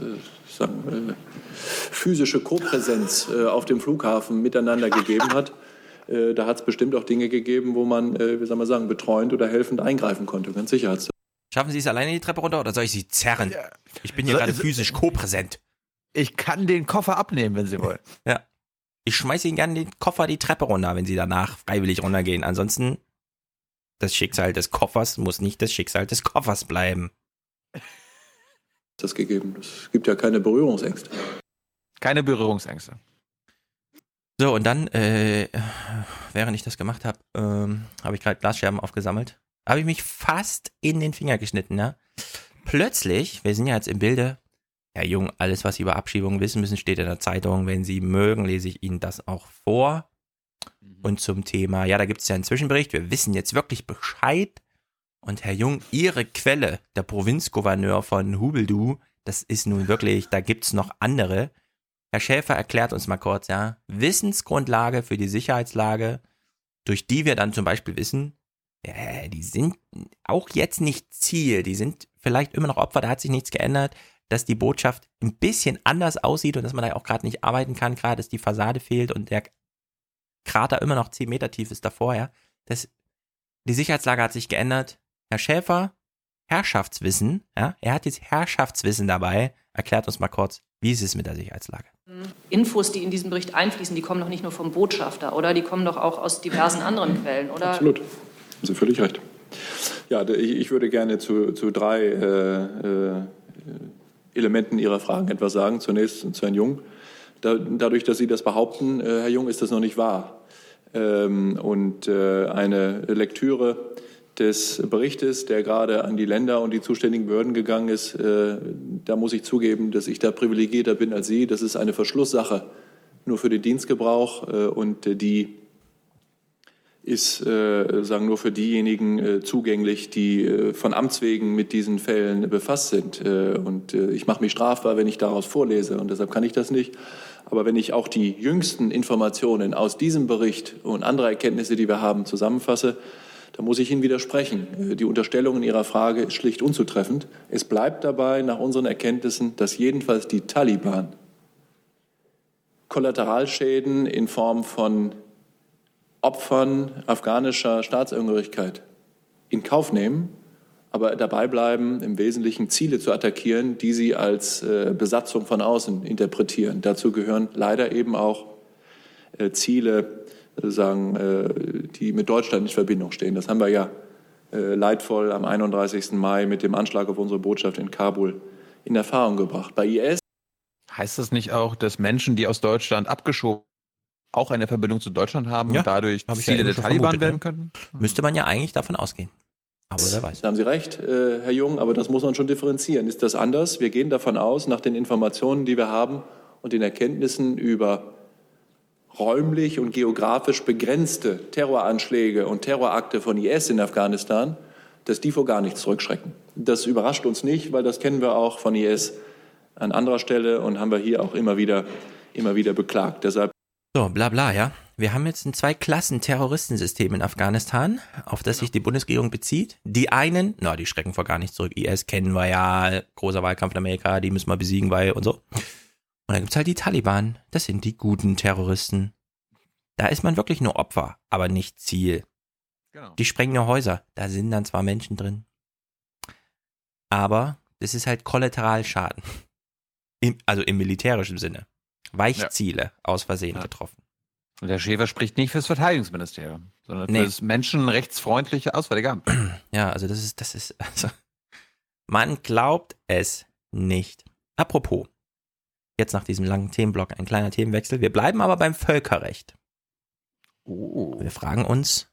[SPEAKER 4] sagen, äh, physische Kopräsenz äh, auf dem Flughafen miteinander gegeben hat. Äh, Da hat es bestimmt auch Dinge gegeben, wo man, äh, wie soll man sagen, betreuend oder helfend eingreifen konnte, ganz sicher.
[SPEAKER 3] Schaffen Sie es alleine die Treppe runter oder soll ich Sie zerren? Ich bin hier
[SPEAKER 1] So-
[SPEAKER 3] gerade physisch kopräsent.
[SPEAKER 1] Ich kann den Koffer abnehmen, wenn Sie wollen.
[SPEAKER 3] Ja. Ich schmeiße Ihnen gerne den Koffer die Treppe runter, wenn Sie danach freiwillig runtergehen. Ansonsten, das Schicksal des Koffers muss nicht das Schicksal des Koffers bleiben.
[SPEAKER 4] das gegeben. Es gibt ja keine Berührungsängste.
[SPEAKER 1] Keine Berührungsängste.
[SPEAKER 3] So, und dann, äh, während ich das gemacht habe, ähm, habe ich gerade Glasscherben aufgesammelt. Habe ich mich fast in den Finger geschnitten, ja. Plötzlich, wir sind ja jetzt im Bilde, Herr Jung, alles, was Sie über Abschiebungen wissen müssen, steht in der Zeitung. Wenn Sie mögen, lese ich Ihnen das auch vor. Und zum Thema, ja, da gibt es ja einen Zwischenbericht, wir wissen jetzt wirklich Bescheid. Und Herr Jung, Ihre Quelle, der Provinzgouverneur von Hubeldu, das ist nun wirklich, da gibt's noch andere. Herr Schäfer erklärt uns mal kurz, ja, Wissensgrundlage für die Sicherheitslage, durch die wir dann zum Beispiel wissen, ja, die sind auch jetzt nicht Ziel, die sind vielleicht immer noch Opfer, da hat sich nichts geändert, dass die Botschaft ein bisschen anders aussieht und dass man da auch gerade nicht arbeiten kann, gerade dass die Fassade fehlt und der Krater immer noch 10 Meter tief ist davor, ja. Das, die Sicherheitslage hat sich geändert. Herr Schäfer, Herrschaftswissen, ja, er hat jetzt Herrschaftswissen dabei. Erklärt uns mal kurz, wie ist es mit der Sicherheitslage?
[SPEAKER 30] Infos, die in diesen Bericht einfließen, die kommen doch nicht nur vom Botschafter, oder? Die kommen doch auch aus diversen anderen Quellen, oder?
[SPEAKER 4] Absolut. Haben Sie völlig recht. Ja, ich würde gerne zu, zu drei äh, äh, Elementen Ihrer Fragen etwas sagen. Zunächst zu Herrn Jung. Da, dadurch, dass Sie das behaupten, äh, Herr Jung, ist das noch nicht wahr. Ähm, und äh, eine Lektüre des Berichtes, der gerade an die Länder und die zuständigen Behörden gegangen ist, äh, da muss ich zugeben, dass ich da privilegierter bin als Sie. Das ist eine Verschlusssache nur für den Dienstgebrauch äh, und die ist äh, sagen nur für diejenigen äh, zugänglich, die äh, von Amts wegen mit diesen Fällen befasst sind. Äh, und äh, ich mache mich strafbar, wenn ich daraus vorlese und deshalb kann ich das nicht. Aber wenn ich auch die jüngsten Informationen aus diesem Bericht und andere Erkenntnisse, die wir haben, zusammenfasse, da muss ich Ihnen widersprechen. Äh, die Unterstellung in Ihrer Frage ist schlicht unzutreffend. Es bleibt dabei nach unseren Erkenntnissen, dass jedenfalls die Taliban Kollateralschäden in Form von Opfern afghanischer Staatsangehörigkeit in Kauf nehmen, aber dabei bleiben, im Wesentlichen Ziele zu attackieren, die sie als äh, Besatzung von außen interpretieren. Dazu gehören leider eben auch äh, Ziele sagen, äh, die mit Deutschland in Verbindung stehen. Das haben wir ja äh, leidvoll am 31. Mai mit dem Anschlag auf unsere Botschaft in Kabul in Erfahrung gebracht. Bei IS
[SPEAKER 1] heißt das nicht auch, dass Menschen, die aus Deutschland abgeschoben auch eine Verbindung zu Deutschland haben ja, und dadurch Ziele ja der Taliban vermutet, werden können?
[SPEAKER 3] Müsste man ja eigentlich davon ausgehen. Aber wer weiß.
[SPEAKER 4] Da haben Sie recht, äh, Herr Jung, aber das muss man schon differenzieren. Ist das anders? Wir gehen davon aus, nach den Informationen, die wir haben und den Erkenntnissen über räumlich und geografisch begrenzte Terroranschläge und Terrorakte von IS in Afghanistan, dass die vor gar nichts zurückschrecken. Das überrascht uns nicht, weil das kennen wir auch von IS an anderer Stelle und haben wir hier auch immer wieder, immer wieder beklagt. Deshalb
[SPEAKER 3] so, bla bla, ja. Wir haben jetzt ein Zwei-Klassen-Terroristensystem in Afghanistan, auf das sich die Bundesregierung bezieht. Die einen, na, die schrecken vor gar nicht zurück. IS kennen wir ja, großer Wahlkampf in Amerika, die müssen wir besiegen, weil und so. Und dann gibt's halt die Taliban. Das sind die guten Terroristen. Da ist man wirklich nur Opfer, aber nicht Ziel. Genau. Die sprengen nur Häuser. Da sind dann zwar Menschen drin. Aber das ist halt Kollateralschaden. Im, also im militärischen Sinne. Weichziele ja. aus Versehen ja. getroffen.
[SPEAKER 1] Und der Schäfer spricht nicht fürs Verteidigungsministerium, sondern nee. fürs menschenrechtsfreundliche Auswärtige Amt.
[SPEAKER 3] Ja, also das ist, das ist, also, man glaubt es nicht. Apropos, Jetzt nach diesem langen Themenblock ein kleiner Themenwechsel. Wir bleiben aber beim Völkerrecht. Oh. Wir fragen uns,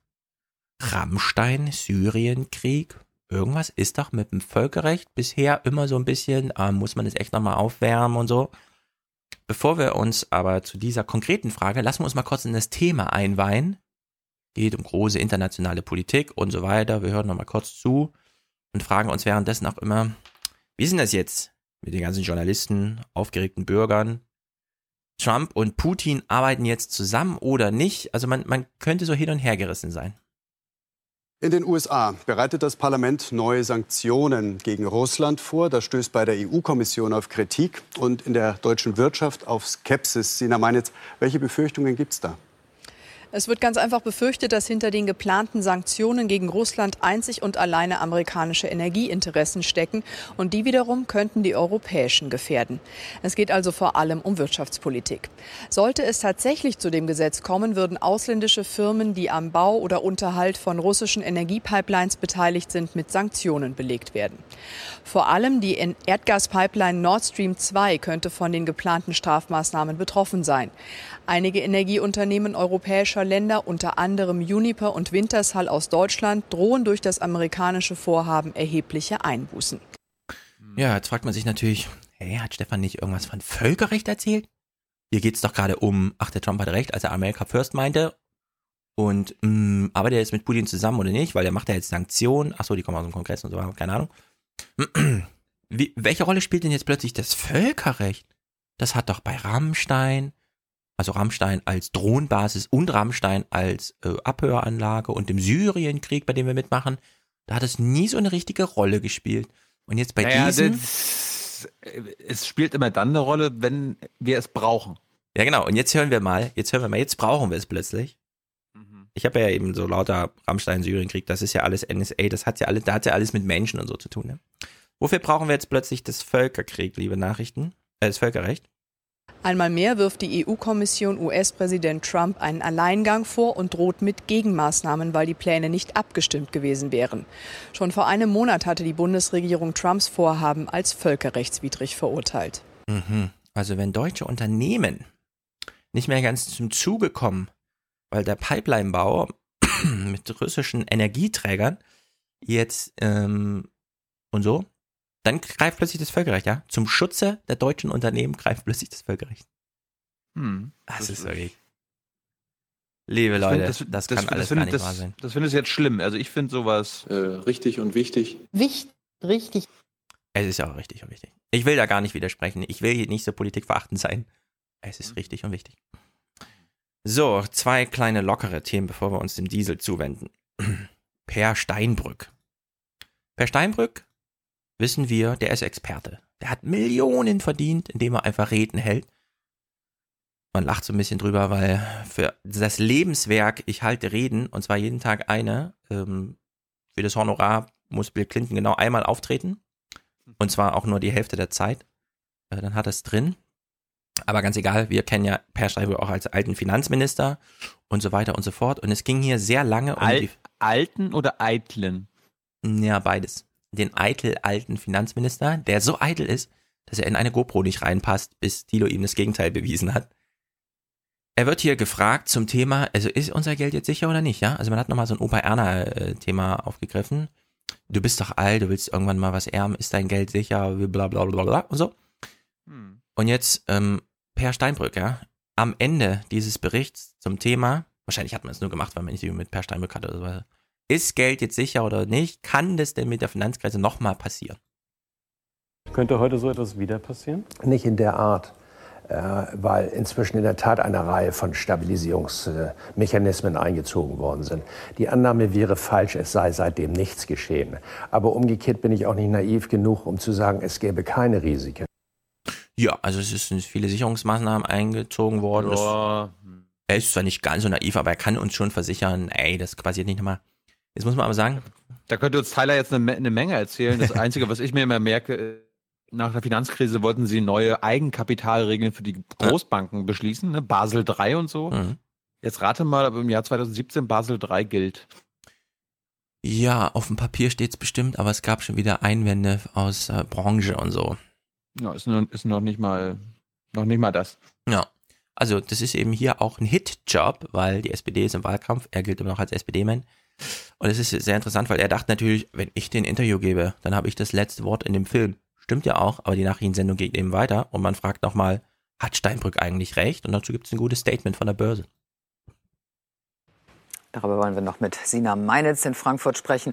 [SPEAKER 3] Rammstein, Syrienkrieg, irgendwas ist doch mit dem Völkerrecht bisher immer so ein bisschen, äh, muss man es echt nochmal aufwärmen und so. Bevor wir uns aber zu dieser konkreten Frage, lassen wir uns mal kurz in das Thema einweihen. Geht um große internationale Politik und so weiter. Wir hören nochmal kurz zu und fragen uns währenddessen auch immer, wie denn das jetzt? mit den ganzen Journalisten, aufgeregten Bürgern. Trump und Putin arbeiten jetzt zusammen oder nicht. Also man, man könnte so hin und her gerissen sein.
[SPEAKER 18] In den USA bereitet das Parlament neue Sanktionen gegen Russland vor. Das stößt bei der EU-Kommission auf Kritik und in der deutschen Wirtschaft auf Skepsis. Sina Meinitz, welche Befürchtungen gibt es da?
[SPEAKER 31] Es wird ganz einfach befürchtet, dass hinter den geplanten Sanktionen gegen Russland einzig und alleine amerikanische Energieinteressen stecken und die wiederum könnten die europäischen gefährden. Es geht also vor allem um Wirtschaftspolitik. Sollte es tatsächlich zu dem Gesetz kommen, würden ausländische Firmen, die am Bau oder Unterhalt von russischen Energiepipelines beteiligt sind, mit Sanktionen belegt werden. Vor allem die Erdgaspipeline Nord Stream 2 könnte von den geplanten Strafmaßnahmen betroffen sein. Einige Energieunternehmen europäischer Länder, unter anderem Uniper und Wintershall aus Deutschland, drohen durch das amerikanische Vorhaben erhebliche Einbußen.
[SPEAKER 3] Ja, jetzt fragt man sich natürlich, hey, hat Stefan nicht irgendwas von Völkerrecht erzählt? Hier geht es doch gerade um, ach, der Trump hatte recht, als er America First meinte. Und mh, arbeitet er jetzt mit Putin zusammen oder nicht? Weil der macht ja jetzt Sanktionen. Ach so, die kommen aus dem Kongress und so, keine Ahnung. (clears throat) Wie, welche Rolle spielt denn jetzt plötzlich das Völkerrecht? Das hat doch bei Rammstein, also Rammstein als Drohnenbasis und Rammstein als äh, Abhöranlage und im Syrienkrieg, bei dem wir mitmachen, da hat es nie so eine richtige Rolle gespielt. Und jetzt bei
[SPEAKER 1] naja,
[SPEAKER 3] diesem...
[SPEAKER 1] das, es spielt immer dann eine Rolle, wenn wir es brauchen.
[SPEAKER 3] Ja, genau. Und jetzt hören wir mal, jetzt hören wir mal, jetzt brauchen wir es plötzlich. Ich habe ja eben so lauter Rammstein-Syrienkrieg, das ist ja alles NSA, das hat ja alles, da hat ja alles mit Menschen und so zu tun. Ne? Wofür brauchen wir jetzt plötzlich das Völkerkrieg, liebe Nachrichten? Äh, das Völkerrecht?
[SPEAKER 31] Einmal mehr wirft die EU-Kommission US-Präsident Trump einen Alleingang vor und droht mit Gegenmaßnahmen, weil die Pläne nicht abgestimmt gewesen wären. Schon vor einem Monat hatte die Bundesregierung Trumps Vorhaben als völkerrechtswidrig verurteilt.
[SPEAKER 3] Mhm. Also wenn deutsche Unternehmen nicht mehr ganz zum Zuge kommen, weil der Pipelinebau (clears throat) mit russischen Energieträgern jetzt ähm, und so, dann greift plötzlich das Völkerrecht, ja? Zum Schutze der deutschen Unternehmen greift plötzlich das Völkerrecht.
[SPEAKER 1] Hm.
[SPEAKER 3] Das, das ist wirklich. Liebe Leute, das, das, das kann alles
[SPEAKER 1] find,
[SPEAKER 3] gar nicht wahr sein.
[SPEAKER 1] Das finde ich jetzt schlimm. Also ich finde sowas
[SPEAKER 4] äh, richtig und wichtig.
[SPEAKER 29] Wichtig, richtig.
[SPEAKER 3] Es ist auch richtig und wichtig. Ich will da gar nicht widersprechen. Ich will hier nicht so politikverachtend sein. Es ist richtig und wichtig. So, zwei kleine lockere Themen, bevor wir uns dem Diesel zuwenden. (clears throat) Per Steinbrück. Per Steinbrück wissen wir, der ist Experte. Der hat Millionen verdient, indem er einfach Reden hält. Man lacht so ein bisschen drüber, weil für das Lebenswerk, ich halte Reden, und zwar jeden Tag eine, ähm, für das Honorar muss Bill Clinton genau einmal auftreten. Und zwar auch nur die Hälfte der Zeit. Äh, dann hat er es drin. Aber ganz egal, wir kennen ja Per Steinbrück auch als alten Finanzminister und so weiter und so fort. Und es ging hier sehr lange um
[SPEAKER 1] Al
[SPEAKER 3] die.
[SPEAKER 1] Alten oder Eitlen?
[SPEAKER 3] Ja, beides. Den eitel alten Finanzminister, der so eitel ist, dass er in eine GoPro nicht reinpasst, bis Thilo ihm das Gegenteil bewiesen hat. Er wird hier gefragt zum Thema, also ist unser Geld jetzt sicher oder nicht, ja? Also man hat nochmal so ein Opa Erna-Thema aufgegriffen. Du bist doch alt, du willst irgendwann mal was erben, ist dein Geld sicher, bla bla bla bla und so.
[SPEAKER 1] Hm.
[SPEAKER 3] Und jetzt ähm, Per Steinbrück, ja, am Ende dieses Berichts zum Thema, wahrscheinlich hat man es nur gemacht, weil man ein Interview mit Per Steinbrück hatte oder so, ist Geld jetzt sicher oder nicht? Kann das denn mit der Finanzkrise nochmal passieren?
[SPEAKER 32] Könnte heute so etwas wieder passieren?
[SPEAKER 22] Nicht in der Art, äh, weil inzwischen in der Tat eine Reihe von Stabilisierungsmechanismen eingezogen worden sind. Die Annahme wäre falsch, es sei seitdem nichts geschehen. Aber umgekehrt bin ich auch nicht naiv genug, um zu sagen, es gäbe keine Risiken.
[SPEAKER 3] Ja, also es sind viele Sicherungsmaßnahmen eingezogen worden.
[SPEAKER 1] Ja.
[SPEAKER 3] Er ist zwar nicht ganz so naiv, aber er kann uns schon versichern, ey, das passiert nicht nochmal. Jetzt muss man aber sagen.
[SPEAKER 1] Da könnte uns Tyler jetzt eine, eine Menge erzählen. Das Einzige, was ich mir immer merke, nach der Finanzkrise wollten sie neue Eigenkapitalregeln für die Großbanken beschließen, ne? Basel III und so.
[SPEAKER 3] Mhm.
[SPEAKER 1] Jetzt rate mal, ob im Jahr 2017 Basel III gilt.
[SPEAKER 3] Ja, auf dem Papier steht es bestimmt, aber es gab schon wieder Einwände aus äh, Branche und so.
[SPEAKER 1] Ja, ist, noch, ist noch nicht mal noch nicht mal das.
[SPEAKER 3] Ja. Also, das ist eben hier auch ein Hit-Job, weil die SPD ist im Wahlkampf. Er gilt immer noch als SPD-Man. Und es ist sehr interessant, weil er dachte natürlich, wenn ich den Interview gebe, dann habe ich das letzte Wort in dem Film. Stimmt ja auch, aber die Nachrichtensendung geht eben weiter und man fragt nochmal, hat Steinbrück eigentlich recht? Und dazu gibt es ein gutes Statement von der Börse.
[SPEAKER 15] Darüber wollen wir noch mit Sina Meinitz in Frankfurt sprechen.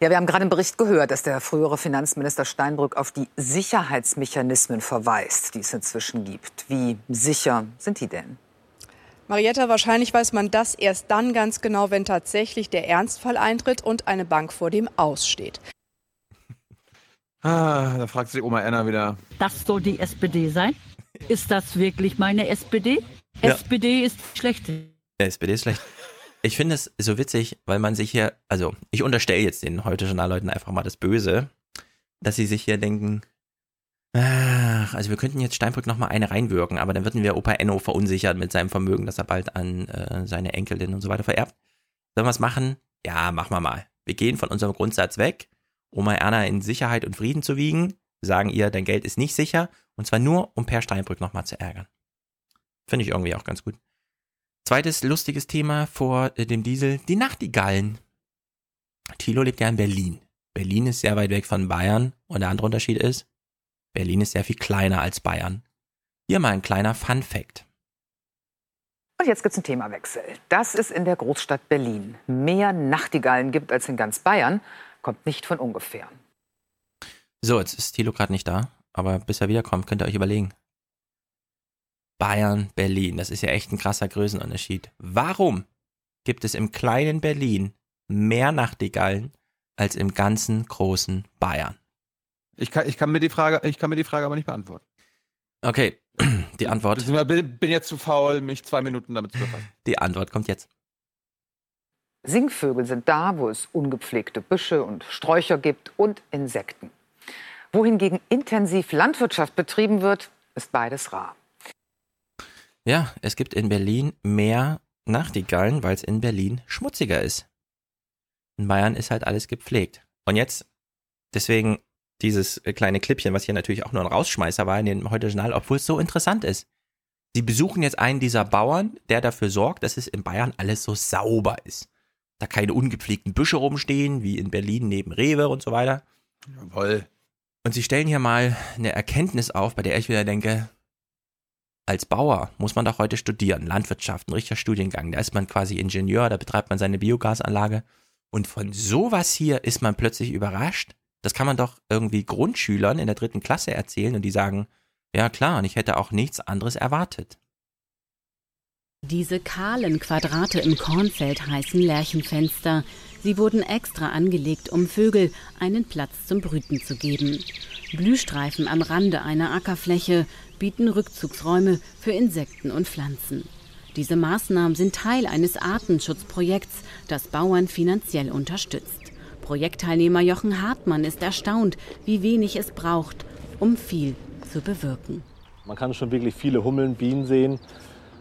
[SPEAKER 15] Ja, wir haben gerade im Bericht gehört, dass der frühere Finanzminister Steinbrück auf die Sicherheitsmechanismen verweist, die es inzwischen gibt. Wie sicher sind die denn?
[SPEAKER 31] Marietta, wahrscheinlich weiß man das erst dann ganz genau, wenn tatsächlich der Ernstfall eintritt und eine Bank vor dem Aussteht. (laughs)
[SPEAKER 1] Ah, da fragt sich Oma Erna wieder.
[SPEAKER 33] Das soll die SPD sein? Ist das wirklich meine SPD?
[SPEAKER 3] Ja.
[SPEAKER 33] SPD ist schlecht.
[SPEAKER 3] Der SPD ist schlecht. Ich finde es so witzig, weil man sich hier, also ich unterstelle jetzt den heute Journalleuten einfach mal das Böse, dass sie sich hier denken, ach, also wir könnten jetzt Steinbrück noch mal eine reinwirken, aber dann würden wir Opa Enno verunsichern mit seinem Vermögen, das er bald an äh, seine Enkelin und so weiter vererbt. Sollen wir es machen? Ja, machen wir mal. Wir gehen von unserem Grundsatz weg, Oma Erna in Sicherheit und Frieden zu wiegen, sagen ihr, dein Geld ist nicht sicher, und zwar nur, um Per Steinbrück nochmal zu ärgern. Finde ich irgendwie auch ganz gut. Zweites lustiges Thema vor äh, dem Diesel, die Nachtigallen. Thilo lebt ja in Berlin. Berlin ist sehr weit weg von Bayern und der andere Unterschied ist, Berlin ist sehr viel kleiner als Bayern. Hier mal ein kleiner Fun Fact.
[SPEAKER 15] Und jetzt gibt es einen Themawechsel. Dass es in der Großstadt Berlin mehr Nachtigallen gibt als in ganz Bayern, kommt nicht von ungefähr.
[SPEAKER 3] So, jetzt ist Thilo gerade nicht da, aber bis er wiederkommt, könnt ihr euch überlegen. Bayern, Berlin, das ist ja echt ein krasser Größenunterschied. Warum gibt es im kleinen Berlin mehr Nachtigallen als im ganzen großen Bayern?
[SPEAKER 1] Ich kann, ich kann, mir, die Frage, ich kann mir die Frage aber nicht beantworten.
[SPEAKER 3] Okay, (clears throat) die Antwort.
[SPEAKER 1] Ich bin jetzt zu faul, mich zwei Minuten damit zu befassen.
[SPEAKER 3] Die Antwort kommt jetzt.
[SPEAKER 15] Singvögel sind da, wo es ungepflegte Büsche und Sträucher gibt und Insekten. Wohingegen intensiv Landwirtschaft betrieben wird, ist beides rar.
[SPEAKER 3] Ja, es gibt in Berlin mehr Nachtigallen, weil es in Berlin schmutziger ist. In Bayern ist halt alles gepflegt. Und jetzt, deswegen dieses kleine Klippchen, was hier natürlich auch nur ein Rausschmeißer war in dem heute Journal, obwohl es so interessant ist. Sie besuchen jetzt einen dieser Bauern, der dafür sorgt, dass es in Bayern alles so sauber ist. Da keine ungepflegten Büsche rumstehen, wie in Berlin neben Rewe und so weiter.
[SPEAKER 1] Jawohl.
[SPEAKER 3] Und sie stellen hier mal eine Erkenntnis auf, bei der ich wieder denke, als Bauer muss man doch heute studieren, Landwirtschaft, ein richtiger Studiengang. Da ist man quasi Ingenieur, da betreibt man seine Biogasanlage. Und von sowas hier ist man plötzlich überrascht. Das kann man doch irgendwie Grundschülern in der dritten Klasse erzählen und die sagen, ja klar, und ich hätte auch nichts anderes erwartet.
[SPEAKER 34] Diese kahlen Quadrate im Kornfeld heißen Lärchenfenster. Sie wurden extra angelegt, um Vögel einen Platz zum Brüten zu geben. Blühstreifen am Rande einer Ackerfläche bieten Rückzugsräume für Insekten und Pflanzen. Diese Maßnahmen sind Teil eines Artenschutzprojekts, das Bauern finanziell unterstützt. Projektteilnehmer Jochen Hartmann ist erstaunt, wie wenig es braucht, um viel zu bewirken.
[SPEAKER 21] Man kann schon wirklich viele Hummeln, Bienen sehen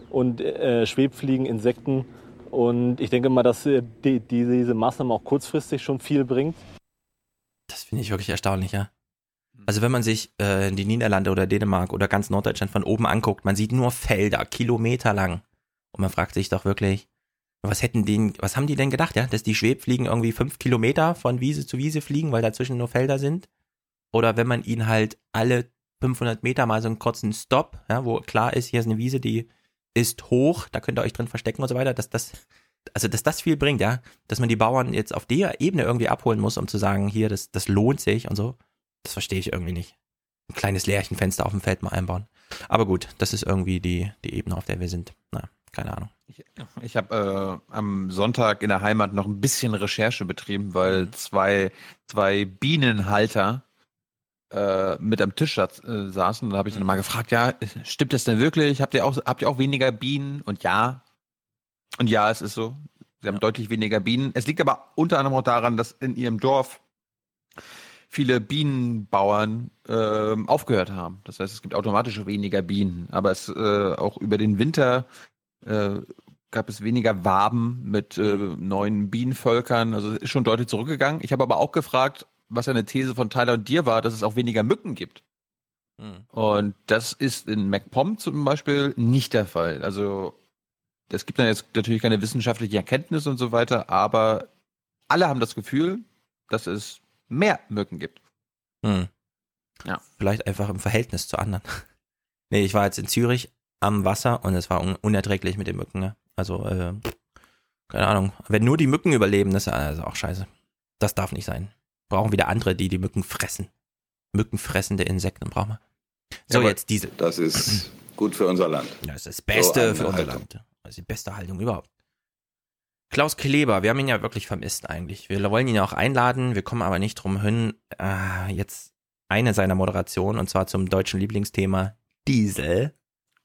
[SPEAKER 21] und äh, Schwebfliegen, Insekten. Und ich denke mal, dass äh, die, die, diese Maßnahme auch kurzfristig schon viel bringt.
[SPEAKER 3] Das finde ich wirklich erstaunlich, ja. Also wenn man sich äh, die Niederlande oder Dänemark oder ganz Norddeutschland von oben anguckt, man sieht nur Felder, kilometerlang. Und man fragt sich doch wirklich, was hätten die, was haben die denn gedacht, ja? Dass die Schwebfliegen irgendwie fünf Kilometer von Wiese zu Wiese fliegen, weil dazwischen nur Felder sind? Oder wenn man ihnen halt alle 500 Meter mal so einen kurzen Stop, ja, wo klar ist, hier ist eine Wiese, die ist hoch, da könnt ihr euch drin verstecken und so weiter, dass das, also dass das viel bringt, ja, dass man die Bauern jetzt auf der Ebene irgendwie abholen muss, um zu sagen, hier, das, das lohnt sich und so, das verstehe ich irgendwie nicht. Ein kleines Lärchenfenster auf dem Feld mal einbauen. Aber gut, das ist irgendwie die, die Ebene, auf der wir sind. Na, keine Ahnung.
[SPEAKER 1] Ich, ich habe äh, am Sonntag in der Heimat noch ein bisschen Recherche betrieben, weil
[SPEAKER 3] Mhm.
[SPEAKER 1] zwei, zwei Bienenhalter äh, mit am Tisch äh, saßen. Und da habe ich dann mal gefragt, ja, stimmt das denn wirklich? Habt ihr auch, habt ihr auch weniger Bienen? Und ja. Und ja, es ist so. Sie haben deutlich weniger Bienen. Es liegt aber unter anderem auch daran, dass in ihrem Dorf viele Bienenbauern ähm, aufgehört haben. Das heißt, es gibt automatisch weniger Bienen. Aber es äh, auch über den Winter äh, gab es weniger Waben mit äh, neuen Bienenvölkern. Also es ist schon deutlich zurückgegangen. Ich habe aber auch gefragt, was eine These von Tyler und dir war, dass es auch weniger Mücken gibt.
[SPEAKER 3] Hm.
[SPEAKER 1] Und das ist in MacPom zum Beispiel nicht der Fall. Also es gibt dann jetzt natürlich keine wissenschaftliche Erkenntnis und so weiter, aber alle haben das Gefühl, dass es mehr Mücken gibt.
[SPEAKER 3] Hm.
[SPEAKER 1] Ja.
[SPEAKER 3] Vielleicht einfach im Verhältnis zu anderen. (laughs) nee, ich war jetzt in Zürich am Wasser und es war un unerträglich mit den Mücken. Ne? Also, äh, keine Ahnung. Wenn nur die Mücken überleben, das ist also auch scheiße. Das darf nicht sein. Brauchen wieder andere, die die Mücken fressen. Mückenfressende Insekten brauchen wir. So,
[SPEAKER 28] aber
[SPEAKER 3] jetzt diese.
[SPEAKER 28] Das ist (clears throat) gut für unser Land.
[SPEAKER 3] Das ist das Beste
[SPEAKER 28] eine
[SPEAKER 3] für unser
[SPEAKER 28] Haltung.
[SPEAKER 3] Land. Das ist die beste Haltung überhaupt. Klaus Kleber, wir haben ihn ja wirklich vermisst eigentlich. Wir wollen ihn ja auch einladen, wir kommen aber nicht drum hin, äh, jetzt eine seiner Moderationen, und zwar zum deutschen Lieblingsthema Diesel.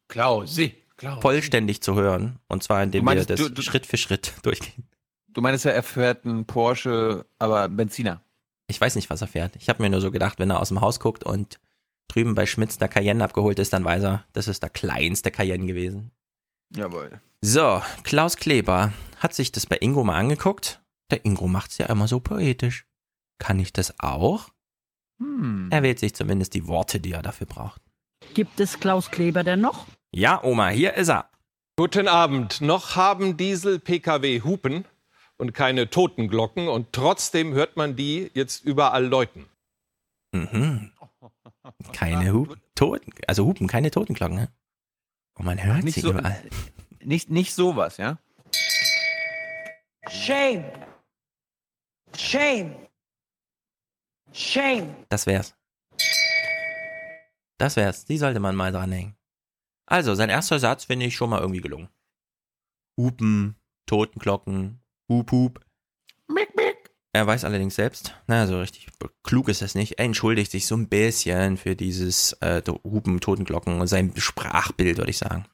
[SPEAKER 1] Klausi. Klaus.
[SPEAKER 3] vollständig zu hören. Und zwar indem
[SPEAKER 1] meinst,
[SPEAKER 3] wir das
[SPEAKER 1] du- du-
[SPEAKER 3] Schritt für Schritt (laughs) durchgehen.
[SPEAKER 1] Du meinst ja, er fährt einen Porsche, aber Benziner.
[SPEAKER 3] Ich weiß nicht, was er fährt. Ich habe mir nur so gedacht, wenn er aus dem Haus guckt und drüben bei Schmitz der Cayenne abgeholt ist, dann weiß er, das ist der kleinste Cayenne gewesen.
[SPEAKER 1] Jawohl.
[SPEAKER 3] So, Klaus Kleber hat sich das bei Ingo mal angeguckt. Der Ingo macht's ja immer so poetisch. Kann ich das auch?
[SPEAKER 1] Hm.
[SPEAKER 3] Er wählt sich zumindest die Worte, die er dafür braucht.
[SPEAKER 33] Gibt es Klaus Kleber denn noch?
[SPEAKER 3] Ja, Oma, hier ist er.
[SPEAKER 35] Guten Abend. Noch haben Diesel-Pkw Hupen und keine Totenglocken und trotzdem hört man die jetzt überall läuten.
[SPEAKER 3] Mhm. Keine Hupen, Toten, also Hupen, keine Totenglocken, ne? Und man hört
[SPEAKER 1] Nicht
[SPEAKER 3] sie
[SPEAKER 1] so-
[SPEAKER 3] überall.
[SPEAKER 1] Nicht, nicht sowas, ja?
[SPEAKER 36] Shame. Shame. Shame.
[SPEAKER 3] Das wär's. Das wär's. Die sollte man mal dranhängen. Also, sein erster Satz finde ich schon mal irgendwie gelungen. Hupen, Totenglocken, Hup, Hup. Er weiß allerdings selbst, naja, so richtig klug ist es nicht. Er entschuldigt sich so ein bisschen für dieses äh, Hupen, Totenglocken und sein Sprachbild, würde ich sagen.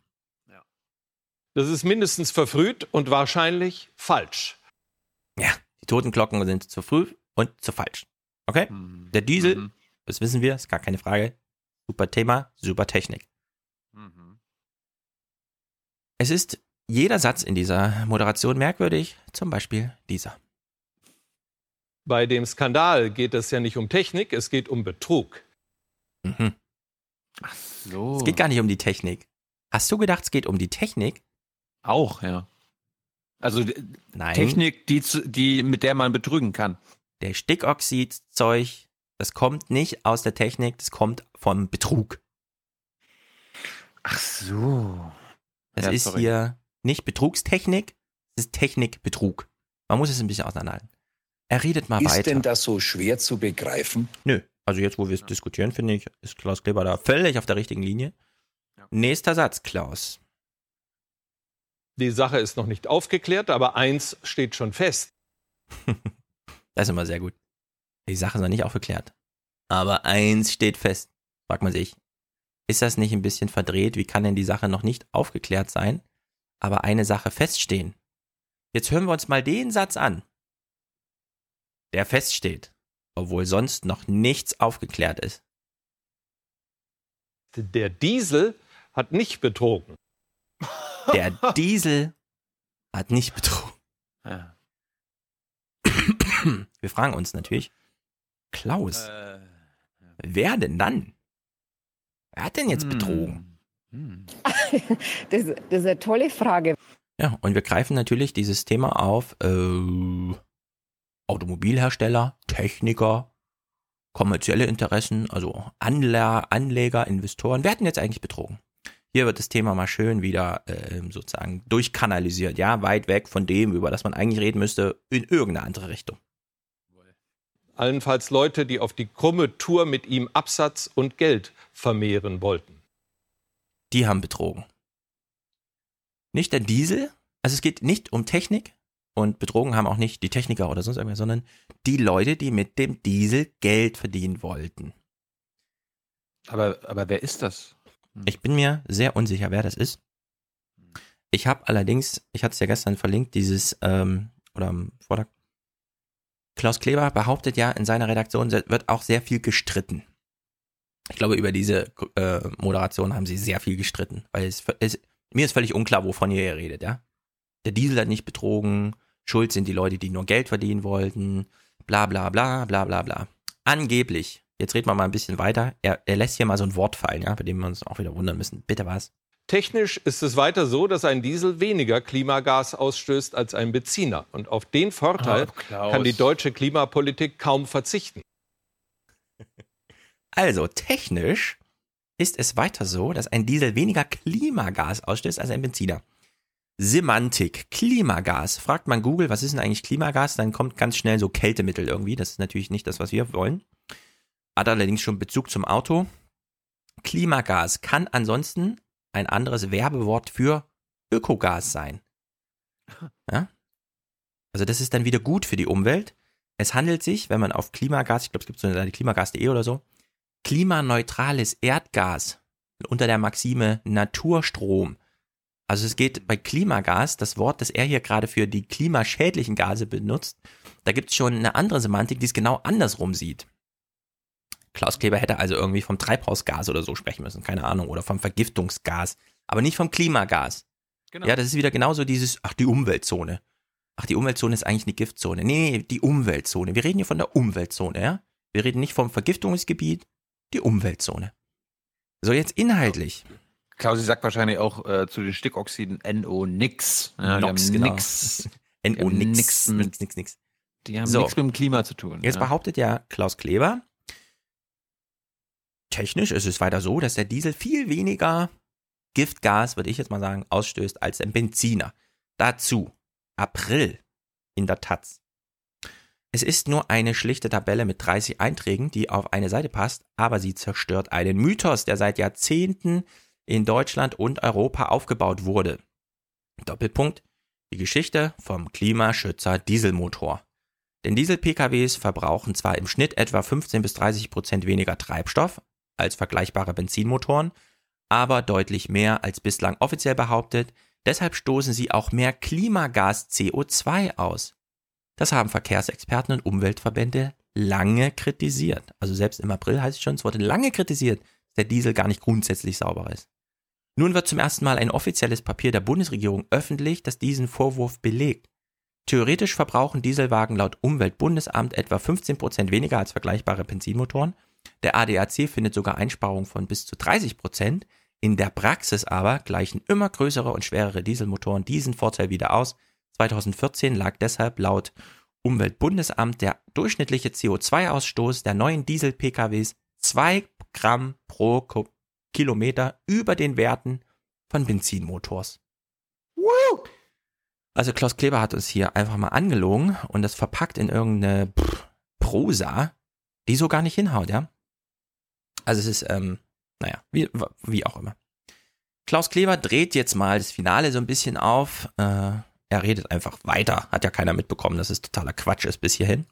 [SPEAKER 35] Das ist mindestens verfrüht und wahrscheinlich falsch.
[SPEAKER 3] Ja, die Totenglocken sind zu früh und zu falsch. Okay? Der Diesel, das wissen wir, ist gar keine Frage. Super Thema, super Technik. Es ist jeder Satz in dieser Moderation merkwürdig, zum Beispiel dieser.
[SPEAKER 35] Bei dem Skandal geht es ja nicht um Technik, es geht um Betrug.
[SPEAKER 3] Mhm.
[SPEAKER 1] Ach so.
[SPEAKER 3] Es geht gar nicht um die Technik. Hast du gedacht, es geht um die Technik?
[SPEAKER 1] Auch, ja. Also
[SPEAKER 3] Nein.
[SPEAKER 1] Technik, die, die, mit der man betrügen kann.
[SPEAKER 3] Der Stickoxidzeug, das kommt nicht aus der Technik, das kommt vom Betrug.
[SPEAKER 1] Ach so.
[SPEAKER 3] Es
[SPEAKER 1] Ja,
[SPEAKER 3] ist
[SPEAKER 1] sorry.
[SPEAKER 3] hier nicht Betrugstechnik, es ist Technikbetrug. Man muss es ein bisschen auseinanderhalten. Er redet mal
[SPEAKER 37] Ist
[SPEAKER 3] weiter.
[SPEAKER 37] denn das so schwer zu begreifen?
[SPEAKER 3] Nö, also jetzt, wo wir es diskutieren, finde ich, ist Klaus Kleber da völlig auf der richtigen Linie. Nächster Satz, Klaus.
[SPEAKER 35] Die Sache ist noch nicht aufgeklärt, aber eins steht schon fest. (laughs)
[SPEAKER 3] Das ist immer sehr gut. Die Sache ist noch nicht aufgeklärt. Aber eins steht fest, fragt man sich. Ist das nicht ein bisschen verdreht? Wie kann denn die Sache noch nicht aufgeklärt sein, aber eine Sache feststehen? Jetzt hören wir uns mal den Satz an, der feststeht, obwohl sonst noch nichts aufgeklärt ist.
[SPEAKER 35] Der Diesel hat nicht betrogen.
[SPEAKER 3] Der Diesel hat nicht betrogen.
[SPEAKER 1] Ja.
[SPEAKER 3] Wir fragen uns natürlich, Klaus,
[SPEAKER 1] Äh,
[SPEAKER 3] wer denn dann? Wer hat denn
[SPEAKER 1] Hm.
[SPEAKER 3] jetzt betrogen? (laughs)
[SPEAKER 29] Das, das ist eine tolle Frage.
[SPEAKER 3] Ja, und wir greifen natürlich dieses Thema auf äh, Automobilhersteller, Techniker, kommerzielle Interessen, also Anleger, Anleger, Investoren. Wer hat denn jetzt eigentlich betrogen? Hier wird das Thema mal schön wieder äh, sozusagen durchkanalisiert, ja, weit weg von dem, über das man eigentlich reden müsste, in irgendeine andere Richtung.
[SPEAKER 35] Allenfalls Leute, die auf die krumme Tour mit ihm Absatz und Geld vermehren wollten.
[SPEAKER 3] Die haben betrogen. Nicht der Diesel, also es geht nicht um Technik und betrogen haben auch nicht die Techniker oder sonst irgendwer, sondern die Leute, die mit dem Diesel Geld verdienen wollten.
[SPEAKER 1] Aber, aber wer ist das?
[SPEAKER 3] Ich bin mir sehr unsicher, wer das ist. Ich habe allerdings, ich hatte es ja gestern verlinkt, dieses, ähm, oder am Vortag, Klaus Kleber behauptet ja, in seiner Redaktion wird auch sehr viel gestritten. Ich glaube, über diese äh, Moderation haben sie sehr viel gestritten, weil es, es mir ist völlig unklar, wovon ihr hier redet, ja. Der Diesel hat nicht betrogen, schuld sind die Leute, die nur Geld verdienen wollten, bla bla bla bla bla bla. Angeblich, jetzt reden wir mal ein bisschen weiter, er, er lässt hier mal so ein Wort fallen, ja, bei dem wir uns auch wieder wundern müssen. Bitte was?
[SPEAKER 35] Technisch ist es weiter so, dass ein Diesel weniger Klimagas ausstößt als ein Benziner. Und auf den Vorteil
[SPEAKER 1] Oh,
[SPEAKER 35] kann die deutsche Klimapolitik kaum verzichten. (laughs)
[SPEAKER 3] Also, technisch ist es weiter so, dass ein Diesel weniger Klimagas ausstößt als ein Benziner. Semantik, Klimagas. Fragt man Google, was ist denn eigentlich Klimagas, dann kommt ganz schnell so Kältemittel irgendwie. Das ist natürlich nicht das, was wir wollen. Hat allerdings schon Bezug zum Auto. Klimagas kann ansonsten ein anderes Werbewort für Ökogas sein. (laughs) Ja? Also das ist dann wieder gut für die Umwelt. Es handelt sich, wenn man auf Klimagas, ich glaube, es gibt so eine Seite klimagas.de oder so, klimaneutrales Erdgas unter der Maxime Naturstrom Also es geht bei Klimagas, das Wort, das er hier gerade für die klimaschädlichen Gase benutzt, da gibt es schon eine andere Semantik, die es genau andersrum sieht. Klaus Kleber hätte also irgendwie vom Treibhausgas oder so sprechen müssen, keine Ahnung, oder vom Vergiftungsgas, aber nicht vom Klimagas.
[SPEAKER 1] Genau.
[SPEAKER 3] Ja, das ist wieder genauso dieses, ach, die Umweltzone. Ach, die Umweltzone ist eigentlich eine Giftzone. Nee, nee, die Umweltzone. Wir reden hier von der Umweltzone, ja? Wir reden nicht vom Vergiftungsgebiet, die Umweltzone. So, jetzt inhaltlich.
[SPEAKER 1] Klausi sagt wahrscheinlich auch äh, zu den Stickoxiden NO nix. Ja,
[SPEAKER 3] Nox, genau.
[SPEAKER 1] nix. (laughs)
[SPEAKER 3] NO nix,
[SPEAKER 1] nix,
[SPEAKER 3] nix, nix.
[SPEAKER 1] Die haben
[SPEAKER 3] So.
[SPEAKER 1] nichts mit dem Klima zu tun.
[SPEAKER 3] Jetzt
[SPEAKER 1] ja.
[SPEAKER 3] behauptet ja Klaus Kleber, technisch ist es weiter so, dass der Diesel viel weniger Giftgas, würde ich jetzt mal sagen, ausstößt als ein Benziner. Dazu April in der Taz. Es ist nur eine schlichte Tabelle mit 30 Einträgen, die auf eine Seite passt, aber sie zerstört einen Mythos, der seit Jahrzehnten in Deutschland und Europa aufgebaut wurde. Doppelpunkt. Die Geschichte vom Klimaschützer Dieselmotor. Denn Diesel-PKWs verbrauchen zwar im Schnitt etwa 15 bis 30 Prozent weniger Treibstoff als vergleichbare Benzinmotoren, aber deutlich mehr als bislang offiziell behauptet. Deshalb stoßen sie auch mehr Klimagas CO2 aus. Das haben Verkehrsexperten und Umweltverbände lange kritisiert. Also selbst im April heißt es schon, es wurde lange kritisiert, dass der Diesel gar nicht grundsätzlich sauber ist. Nun wird zum ersten Mal ein offizielles Papier der Bundesregierung öffentlich, das diesen Vorwurf belegt. Theoretisch verbrauchen Dieselwagen laut Umweltbundesamt etwa 15% weniger als vergleichbare Benzinmotoren. Der ADAC findet sogar Einsparungen von bis zu 30%. In der Praxis aber gleichen immer größere und schwerere Dieselmotoren diesen Vorteil wieder aus. 2014 lag deshalb laut Umweltbundesamt der durchschnittliche CO2-Ausstoß der neuen Diesel-PKWs 2 Gramm pro Kilometer über den Werten von Benzinmotors. Also Klaus Kleber hat uns hier einfach mal angelogen und das verpackt in irgendeine pff, Prosa, die so gar nicht hinhaut, ja. Also es ist, ähm, naja, wie, wie auch immer. Klaus Kleber dreht jetzt mal das Finale so ein bisschen auf. Äh, er redet einfach weiter. Hat ja keiner mitbekommen, dass es totaler Quatsch ist bis hierhin.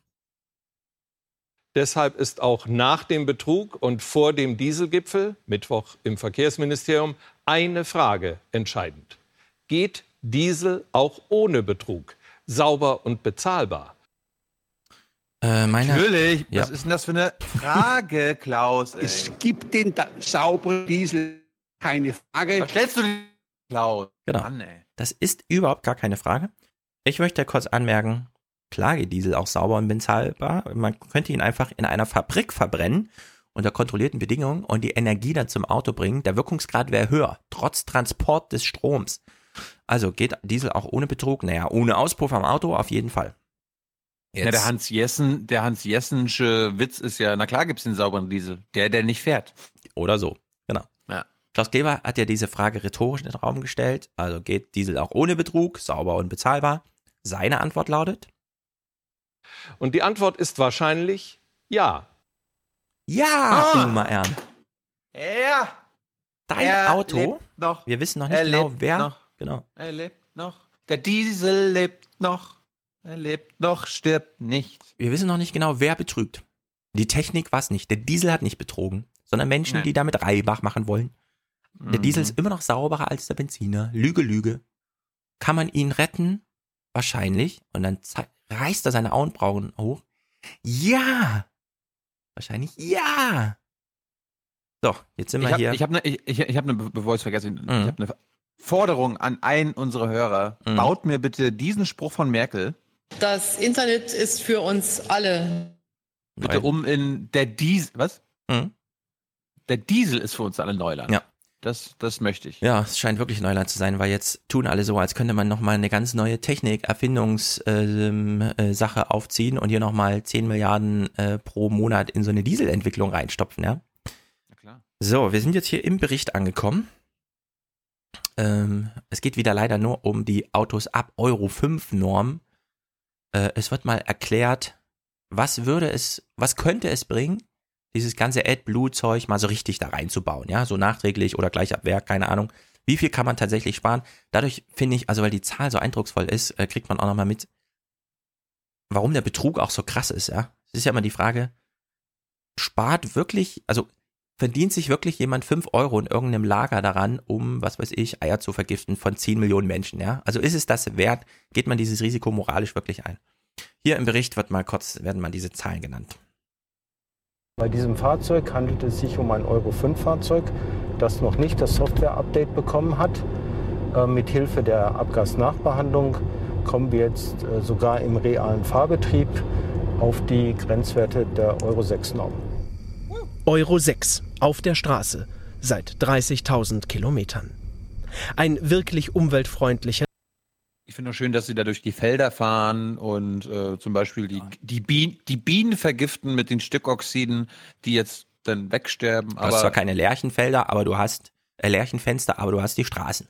[SPEAKER 35] Deshalb ist auch nach dem Betrug und vor dem Dieselgipfel, Mittwoch im Verkehrsministerium, eine Frage entscheidend. Geht Diesel auch ohne Betrug sauber und bezahlbar?
[SPEAKER 3] Äh, meine,
[SPEAKER 1] Natürlich.
[SPEAKER 3] Ja.
[SPEAKER 1] Was ist denn das für eine Frage, Klaus? Ey?
[SPEAKER 38] Es gibt den da sauberen Diesel, keine Frage.
[SPEAKER 1] Was stellst du denn, Klaus?
[SPEAKER 3] Genau.
[SPEAKER 1] Mann.
[SPEAKER 3] Das ist überhaupt gar keine Frage. Ich möchte kurz anmerken, klar geht Diesel auch sauber und bezahlbar. Man könnte ihn einfach in einer Fabrik verbrennen unter kontrollierten Bedingungen und die Energie dann zum Auto bringen. Der Wirkungsgrad wäre höher, trotz Transport des Stroms. Also geht Diesel auch ohne Betrug? Naja, ohne Auspuff am Auto auf jeden Fall.
[SPEAKER 1] Ja, der Hans Jessen, der Hans Jessensche Witz ist ja, na klar gibt's den sauberen Diesel. Der, der nicht fährt.
[SPEAKER 3] Oder so, genau.
[SPEAKER 1] Ja.
[SPEAKER 3] Klaus Kleber hat ja diese Frage rhetorisch in den Raum gestellt. Also geht Diesel auch ohne Betrug, sauber und bezahlbar? Seine Antwort lautet?
[SPEAKER 35] Und die Antwort ist wahrscheinlich ja.
[SPEAKER 3] Ja,
[SPEAKER 1] Ah.
[SPEAKER 3] Ingmar Ern.
[SPEAKER 1] Ja.
[SPEAKER 3] Dein
[SPEAKER 1] Er
[SPEAKER 3] Auto?
[SPEAKER 1] lebt noch.
[SPEAKER 3] Wir wissen noch nicht
[SPEAKER 1] Er
[SPEAKER 3] genau,
[SPEAKER 1] lebt
[SPEAKER 3] wer.
[SPEAKER 1] noch.
[SPEAKER 3] Genau.
[SPEAKER 1] Er lebt noch. Der Diesel lebt noch. Er lebt noch, stirbt nicht.
[SPEAKER 3] Wir wissen noch nicht genau, wer betrügt. Die Technik war es nicht. Der Diesel hat nicht betrogen, sondern Menschen,
[SPEAKER 1] Nein.
[SPEAKER 3] die damit Reibach machen wollen. Der
[SPEAKER 1] Mhm.
[SPEAKER 3] Diesel ist immer noch sauberer als der Benziner. Lüge, Lüge. Kann man ihn retten? Wahrscheinlich. Und dann reißt er seine Augenbrauen hoch. Ja! Wahrscheinlich ja! So, jetzt sind wir
[SPEAKER 1] Ich habe
[SPEAKER 3] hier.
[SPEAKER 1] ich hab ne, ich, ich, ich hab ne, be- bevor ich es vergesse, ich
[SPEAKER 3] Mhm.
[SPEAKER 1] habe eine Forderung an einen unserer Hörer.
[SPEAKER 3] Mhm.
[SPEAKER 1] Baut mir bitte diesen Spruch von Merkel
[SPEAKER 39] Das Internet ist für uns alle.
[SPEAKER 1] bitte
[SPEAKER 3] Nein.
[SPEAKER 1] um in der Diesel, was?
[SPEAKER 3] Mhm.
[SPEAKER 1] Der Diesel ist für uns alle Neuland.
[SPEAKER 3] Ja.
[SPEAKER 1] Das, das möchte ich.
[SPEAKER 3] Ja, es scheint wirklich Neuland zu sein, weil jetzt tun alle so, als könnte man nochmal eine ganz neue Technik, Erfindungssache ähm, äh, Sache aufziehen und hier nochmal 10 Milliarden äh, pro Monat in so eine Dieselentwicklung reinstopfen, ja?
[SPEAKER 1] Na klar.
[SPEAKER 3] So, wir sind jetzt hier im Bericht angekommen. Ähm, es geht wieder leider nur um die Autos ab Euro 5 Norm. Äh, es wird mal erklärt, was würde es, was könnte es bringen, dieses ganze AdBlue-Zeug mal so richtig da reinzubauen, ja, so nachträglich oder gleich ab Werk, keine Ahnung. Wie viel kann man tatsächlich sparen? Dadurch finde ich, also weil die Zahl so eindrucksvoll ist, äh, kriegt man auch nochmal mit, warum der Betrug auch so krass ist, ja. Es ist ja immer die Frage, spart wirklich, also verdient sich wirklich jemand 5 Euro in irgendeinem Lager daran, um, was weiß ich, Eier zu vergiften von 10 Millionen Menschen, ja? Also ist es das wert? Geht man dieses Risiko moralisch wirklich ein? Hier im Bericht wird mal kurz, werden mal diese Zahlen genannt.
[SPEAKER 40] Bei diesem Fahrzeug handelt es sich um ein Euro 5 Fahrzeug, das noch nicht das Software-Update bekommen hat. Äh, mit Hilfe der Abgasnachbehandlung kommen wir jetzt äh, sogar im realen Fahrbetrieb auf die Grenzwerte der Euro 6 Norm.
[SPEAKER 36] Euro 6 auf der Straße seit 30.000 Kilometern. Ein wirklich umweltfreundlicher.
[SPEAKER 1] Ich finde auch schön, dass sie da durch die Felder fahren und äh, zum Beispiel die, die, Bien, die Bienen vergiften mit den Stickoxiden, die jetzt dann wegsterben.
[SPEAKER 3] Du hast zwar keine Lärchenfelder, aber du hast äh, Lärchenfenster, aber du hast die Straßen.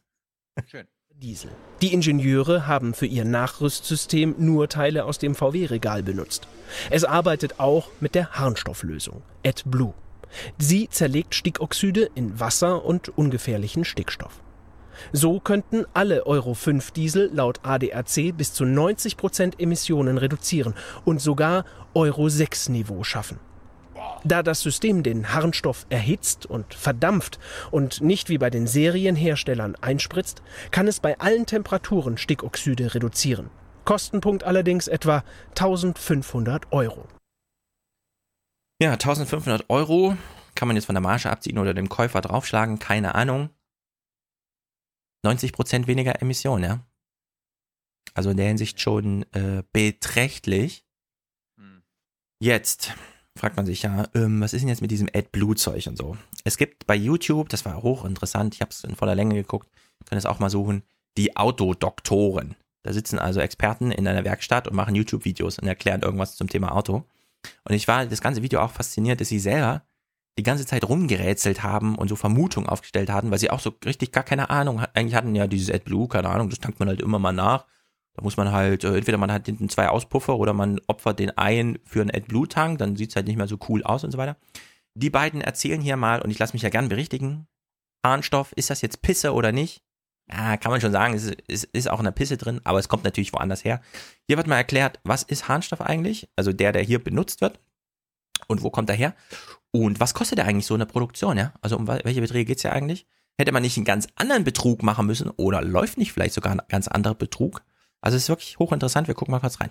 [SPEAKER 36] Schön. Diesel. Die Ingenieure haben für ihr Nachrüstsystem nur Teile aus dem VW-Regal benutzt. Es arbeitet auch mit der Harnstofflösung AdBlue. Sie zerlegt Stickoxide in Wasser und ungefährlichen Stickstoff. So könnten alle Euro 5 Diesel laut ADAC bis zu 90 Prozent Emissionen reduzieren und sogar Euro 6 Niveau schaffen. Da das System den Harnstoff erhitzt und verdampft und nicht wie bei den Serienherstellern einspritzt, kann es bei allen Temperaturen Stickoxide reduzieren. Kostenpunkt allerdings etwa 1500 Euro.
[SPEAKER 3] Ja, 1500 Euro kann man jetzt von der Marge abziehen oder dem Käufer draufschlagen, keine Ahnung. 90 Prozent weniger Emissionen, ja. Also in der Hinsicht schon äh, beträchtlich. Jetzt fragt man sich ja, ähm, was ist denn jetzt mit diesem AdBlue-Zeug und so? Es gibt bei YouTube, das war hochinteressant, ich habe es in voller Länge geguckt, können es auch mal suchen, die Autodoktoren. Da sitzen also Experten in einer Werkstatt und machen YouTube-Videos und erklären irgendwas zum Thema Auto. Und ich war das ganze Video auch fasziniert, dass sie selber die ganze Zeit rumgerätselt haben und so Vermutungen aufgestellt hatten, weil sie auch so richtig gar keine Ahnung eigentlich hatten, ja, dieses AdBlue, keine Ahnung, das tankt man halt immer mal nach. Da muss man halt, äh, entweder man hat hinten zwei Auspuffer oder man opfert den einen für einen AdBlue-Tank, dann sieht es halt nicht mehr so cool aus und so weiter. Die beiden erzählen hier mal, und ich lasse mich ja gern berichtigen, Harnstoff, ist das jetzt Pisse oder nicht? Ja, kann man schon sagen, es ist, es ist auch in der Pisse drin, aber es kommt natürlich woanders her. Hier wird mal erklärt, was ist Harnstoff eigentlich? Also der, der hier benutzt wird. Und wo kommt er her? Und was kostet er eigentlich so in der Produktion, ja? Also um welche Beträge geht es ja eigentlich? Hätte man nicht einen ganz anderen Betrug machen müssen oder läuft nicht vielleicht sogar ein ganz anderer Betrug? Also es ist wirklich hochinteressant, wir gucken mal kurz rein.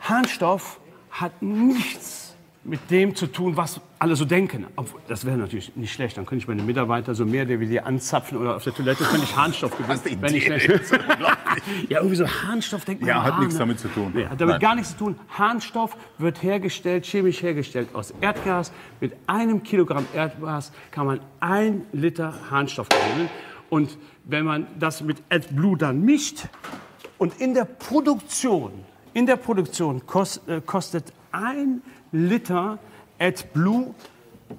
[SPEAKER 38] Harnstoff hat nichts mit dem zu tun, was alle so denken. Das wäre natürlich nicht schlecht. Dann könnte ich meine Mitarbeiter so mehr der wie anzapfen oder auf der Toilette könnte ich Harnstoff gewinnen. Wenn ich (laughs) ja, irgendwie so Harnstoff denkt man.
[SPEAKER 41] Ja, hat nichts damit zu tun.
[SPEAKER 38] Nee, hat damit
[SPEAKER 41] Nein.
[SPEAKER 38] gar nichts zu tun. Harnstoff wird hergestellt, chemisch hergestellt aus Erdgas. Mit einem Kilogramm Erdgas kann man ein Liter Harnstoff gewinnen. Und wenn man das mit AdBlue dann mischt und in der Produktion, in der Produktion kost, äh, kostet ein Liter AdBlue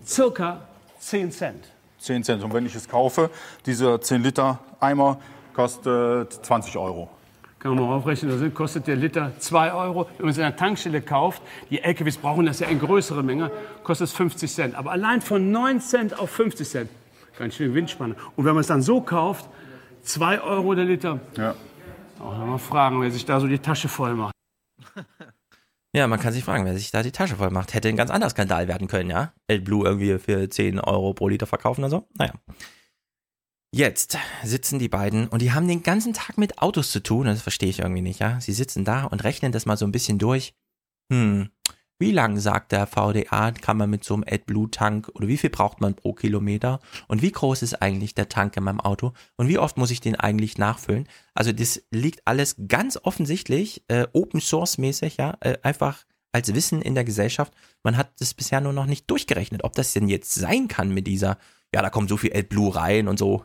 [SPEAKER 38] circa 10 Cent.
[SPEAKER 41] 10 Cent. Und wenn ich es kaufe, dieser 10 Liter Eimer kostet 20 Euro.
[SPEAKER 38] Kann man mal aufrechnen, da sind- kostet der Liter 2 Euro. Wenn man es in einer Tankstelle kauft, die LKWs brauchen das ja in größere Menge, kostet es 50 Cent. Aber allein von 9 Cent auf 50 Cent, ganz schön Windspanne. Und wenn man es dann so kauft, 2 Euro der Liter.
[SPEAKER 41] Ja.
[SPEAKER 38] Auch mal fragen, wer sich da so die Tasche voll macht. (laughs)
[SPEAKER 3] Ja, man kann sich fragen, wer sich da die Tasche voll macht. Hätte ein ganz anderer Skandal werden können, ja? AdBlue irgendwie für 10 Euro pro Liter verkaufen oder so. Naja. Jetzt sitzen die beiden und die haben den ganzen Tag mit Autos zu tun. Das verstehe ich irgendwie nicht, ja? Sie sitzen da und rechnen das mal so ein bisschen durch. Hm, wie lang, sagt der VDA, kann man mit so einem AdBlue-Tank oder wie viel braucht man pro Kilometer? Und wie groß ist eigentlich der Tank in meinem Auto? Und wie oft muss ich den eigentlich nachfüllen? Also das liegt alles ganz offensichtlich äh, Open Source mäßig, ja, äh, einfach als Wissen in der Gesellschaft. Man hat das bisher nur noch nicht durchgerechnet, ob das denn jetzt sein kann mit dieser, ja, da kommt so viel AdBlue rein und so.